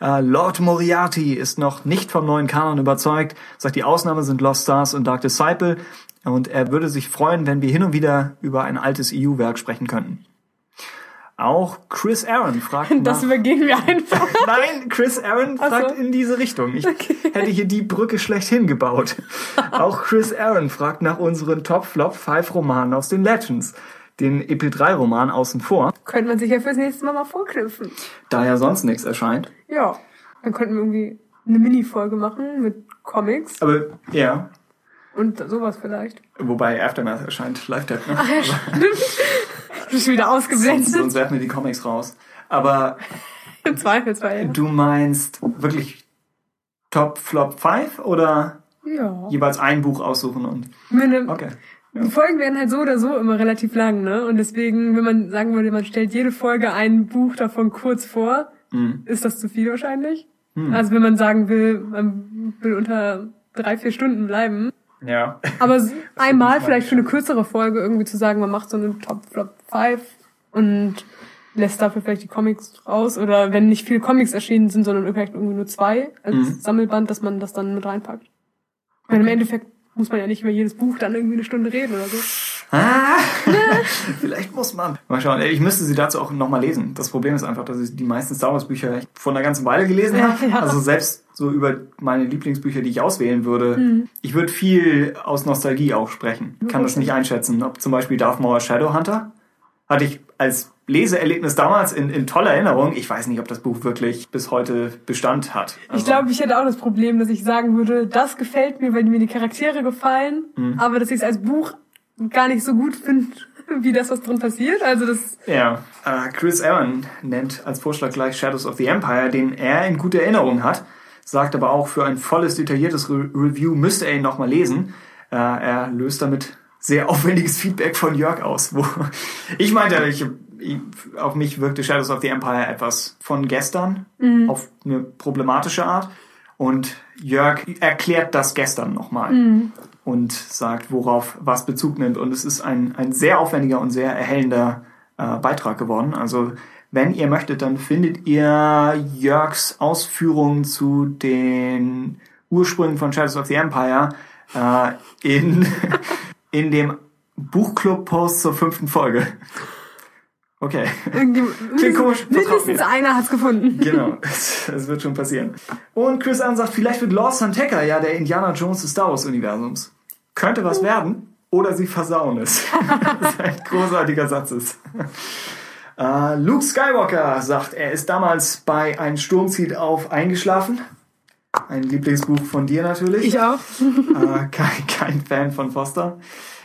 Äh, Lord Moriarty ist noch nicht vom neuen Kanon überzeugt, sagt, die Ausnahme sind Lost Stars und Dark Disciple und er würde sich freuen, wenn wir hin und wieder über ein altes EU-Werk sprechen könnten. Auch Chris Aaron fragt Das nach... übergehen wir einfach. Nein, Chris Aaron Ach so. fragt in diese Richtung. Ich hätte hier die Brücke schlechthin gebaut. Auch Chris Aaron fragt nach unseren Top-Flop-5-Romanen aus den Legends. Den EP3-Roman außen vor, Könnte man sich ja fürs nächste Mal mal vorknüpfen. da ja sonst nichts erscheint. Ja, dann könnten wir irgendwie eine Mini-Folge machen mit Comics Aber ja, und sowas vielleicht. wobei Aftermath erscheint Live-Tap. Ne? Du bist wieder sonst, ausgeblendet. sonst werfen wir die Comics raus. Aber Im Zweifelsfall. du meinst wirklich Top Flop 5 oder Ja. jeweils ein Buch aussuchen und Meine, okay. Die Folgen werden halt so oder so immer relativ lang, ne? Und deswegen, wenn man sagen würde, man stellt jede Folge ein Buch davon kurz vor, Hm. ist das zu viel wahrscheinlich. Also wenn man sagen will, man will unter drei, vier Stunden bleiben. Ja. Aber einmal mal vielleicht für eine kürzere Folge irgendwie zu sagen, man macht so eine Top Flop 5 und lässt dafür vielleicht die Comics raus. Oder wenn nicht viele Comics erschienen sind, sondern vielleicht irgendwie nur zwei als Mhm. Sammelband, dass man das dann mit reinpackt. Weil im Endeffekt muss man ja nicht über jedes Buch dann irgendwie eine Stunde reden oder so. Ah, vielleicht muss man. Mal schauen. Ich müsste sie dazu auch nochmal lesen. Das Problem ist einfach, dass ich die meisten Star Wars Bücher vor einer ganzen Weile gelesen Ja, habe. ja. Also selbst so über meine Lieblingsbücher, die ich auswählen würde. Mhm. Ich würde viel aus Nostalgie auch sprechen. Kann das nicht einschätzen. Ob zum Beispiel Darth Maul Shadowhunter hatte ich als Leseerlebnis damals in, in toller Erinnerung. Ich weiß nicht, ob das Buch wirklich bis heute Bestand hat. Ich Also, glaube, ich hätte auch das Problem, dass ich sagen würde, das gefällt mir, weil mir die Charaktere gefallen, Mhm. aber dass ich es als Buch gar nicht so gut finde, wie das, was drin passiert. Also das, Ja, äh, Chris Aaron nennt als Vorschlag gleich Shadows of the Empire, den er in guter Erinnerung hat, sagt aber auch, für ein volles, detailliertes Re Review müsste er ihn nochmal lesen. Äh, er löst damit sehr aufwendiges Feedback von Jörg aus. Wo ich meinte, ich, ich, auf mich wirkte Shadows of the Empire etwas von gestern, auf eine problematische Art. Und Jörg erklärt das gestern nochmal und sagt, worauf was Bezug nimmt. Und es ist ein, ein sehr aufwendiger und sehr erhellender äh, Beitrag geworden. Also wenn ihr möchtet, dann findet ihr Jörgs Ausführungen zu den Ursprüngen von Shadows of the Empire äh, in, in dem Buchclub-Post zur fünften Folge. Okay. Klingt komisch, mindestens einer hat's gefunden. Genau, es, wird schon passieren. Und Chris Ann sagt, vielleicht wird Lord Santeca ja der Indiana Jones des Star Wars Universums. Könnte was werden oder sie versauen es. das ist ein großartiger Satz ist. Äh, Luke Skywalker sagt, er ist damals bei Ein Sturm zieht auf eingeschlafen. Ein Lieblingsbuch von dir natürlich. Ich auch. äh, kein, kein Fan von Foster.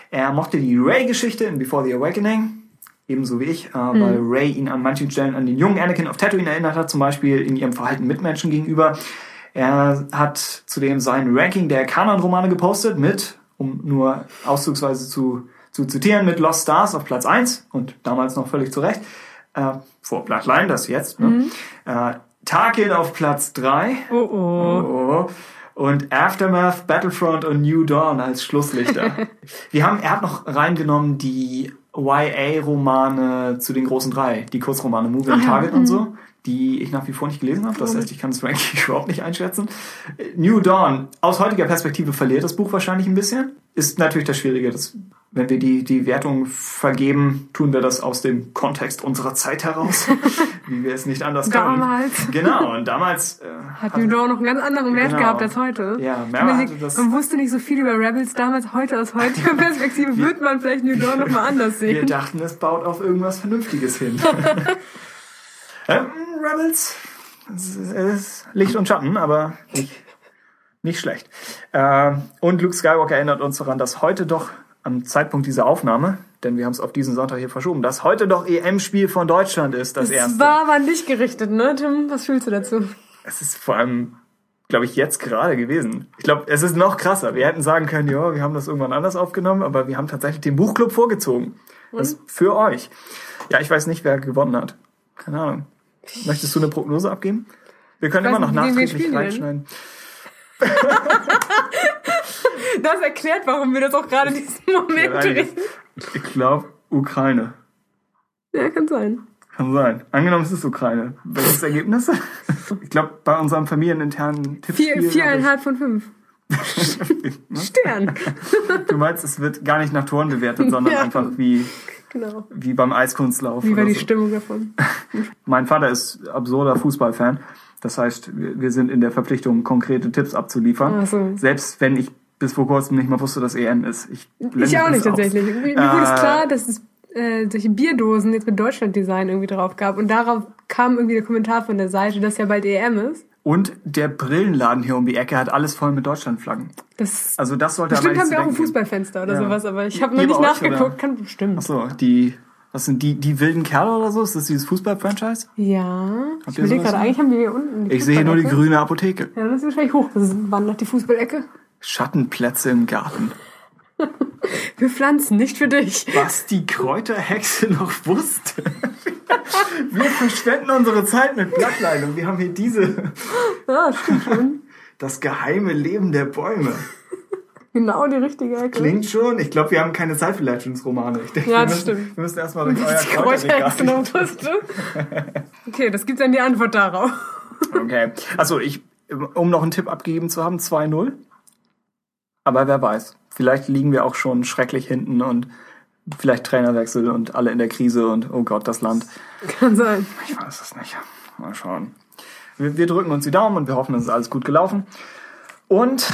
Er mochte die Ray-Geschichte in Before the Awakening, ebenso wie ich, äh, weil Ray ihn an manchen Stellen an den jungen Anakin auf Tatooine erinnert hat, zum Beispiel in ihrem Verhalten Mitmenschen gegenüber. Er hat zudem sein Ranking der Kanon-Romane gepostet mit, um nur auszugsweise zu, zu zitieren, mit Lost Stars auf Platz 1 und damals noch völlig zu Recht, äh, vor Bloodline, das jetzt, ne? äh, Tarkin auf Platz 3, Oh oh. Oh. Und Aftermath, Battlefront und New Dawn als Schlusslichter. Wir haben, er hat noch reingenommen die YA-Romane zu den großen drei, die Kurzromane Ah ja, Target und so, die ich nach wie vor nicht gelesen habe. Das heißt, ich kann es eigentlich überhaupt nicht einschätzen. New Dawn, aus heutiger Perspektive verliert das Buch wahrscheinlich ein bisschen. Ist natürlich das Schwierige, dass, wenn wir die, die Wertung vergeben, tun wir das aus dem Kontext unserer Zeit heraus, wie wir es nicht anders können. Damals. Genau, und damals äh, Hat New Dawn noch einen ganz anderen Wert Genau. gehabt als heute. Ja, meine, hatte das- man wusste nicht so viel über Rebels damals. Heute aus heutiger Perspektive wird man vielleicht New Dawn noch mal anders Wir sehen. dachten, es baut auf irgendwas Vernünftiges hin. Ähm, Rebels, es ist, Licht und Schatten, aber nicht, nicht schlecht. Ähm, und Luke Skywalker erinnert uns daran, dass heute doch am Zeitpunkt dieser Aufnahme, denn wir haben es auf diesen Sonntag hier verschoben, dass heute doch EM-Spiel von Deutschland ist, das Das erste. war aber nicht gerichtet, ne, Tim? Was fühlst du dazu? Es ist vor allem, glaube ich, jetzt gerade gewesen. Ich glaube, es ist noch krasser. Wir hätten sagen können, ja, wir haben das irgendwann anders aufgenommen, aber wir haben tatsächlich den Buchclub vorgezogen. Das ist für euch. Ja, ich weiß nicht, wer gewonnen hat. Keine Ahnung. Möchtest du eine Prognose abgeben? Wir können immer noch nachträglich reinschneiden. Das erklärt, warum wir das auch gerade in diesem Moment drehen. Ich glaube, Ukraine. Ja, kann sein. Kann sein. Angenommen, es ist Ukraine. Welches Ergebnis? Ich glaube, bei unserem familieninternen Tippspiel... Vier, viereinhalb von fünf. Stern. Du meinst, es wird gar nicht nach Toren bewertet, sondern Ja. einfach wie, Genau. wie beim Eiskunstlauf. Wie war die so. Stimmung davon? Mein Vater ist absurder Fußballfan. Das heißt, wir sind in der Verpflichtung, konkrete Tipps abzuliefern. Ach so. Selbst wenn ich bis vor kurzem nicht mal wusste, dass EM ist. Ich, Ich auch nicht aus. tatsächlich. Mir, mir wurde es Äh, klar, dass es äh, solche Bierdosen jetzt mit Deutschland-Design irgendwie drauf gab. Und darauf kam irgendwie der Kommentar von der Seite, dass ja bald EM ist. Und der Brillenladen hier um die Ecke hat alles voll mit Deutschlandflaggen. Das Also das sollte bestimmt haben wir auch ein. Fußballfenster oder Ja. sowas, aber ich habe noch nicht nachgeguckt. oder? Kann bestimmt. Ach so, die, was sind die, die wilden Kerle oder so? Ist das dieses Fußball-Franchise? Ja. Ich ihr überlege gerade, eigentlich haben wir hier unten die Ich sehe hier nur die grüne Apotheke. Ja, das ist wahrscheinlich hoch. Das wandert die Fußballecke. Schattenplätze im Garten. Wir pflanzen, nicht für dich. Was die Kräuterhexe noch wusste. Wir verschwenden unsere Zeit mit Blattline und wir haben hier diese, Ja, stimmt schon. das geheime Leben der Bäume. Genau die richtige Ecke. Klingt schon. Ich glaube, wir haben keine Zeit für Legends-Romane. Ich denke, Ja, wir, das müssen, stimmt. wir müssen erstmal durch euer Die Kräuterhexe noch wusste. Okay, das gibt dann die Antwort darauf. Okay. Also ich, um noch einen Tipp abgegeben zu haben, 2-0. Aber wer weiß. Vielleicht liegen wir auch schon schrecklich hinten und vielleicht Trainerwechsel und alle in der Krise und oh Gott, das Land. Kann sein. Ich weiß es nicht. Mal schauen. Wir, wir drücken uns die Daumen und wir hoffen, es ist alles gut gelaufen. Und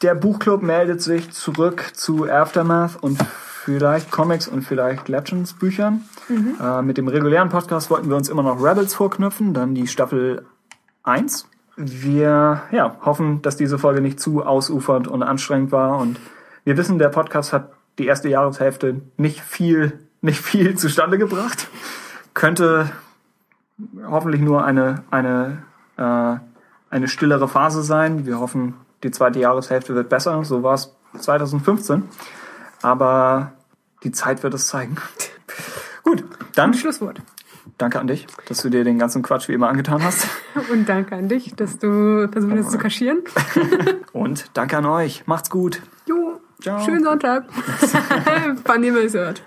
der Buchclub meldet sich zurück zu Aftermath und vielleicht Comics und vielleicht Legends Büchern. Äh, mit dem regulären Podcast wollten wir uns immer noch Rebels vorknüpfen, dann die Staffel 1. Wir ja, hoffen, dass diese Folge nicht zu ausufernd und anstrengend war und wir wissen, der Podcast hat die erste Jahreshälfte nicht viel, nicht viel zustande gebracht. Könnte hoffentlich nur eine, eine, äh, eine stillere Phase sein. Wir hoffen, die zweite Jahreshälfte wird besser. So war es 2015. Aber die Zeit wird es zeigen. Gut, dann Schlusswort. danke an dich, dass du dir den ganzen Quatsch wie immer angetan hast. Und danke an dich, dass du versucht hast zu kaschieren. Und danke an euch. Macht's gut. Ciao. schönen Sonntag. Wann ihr es hört.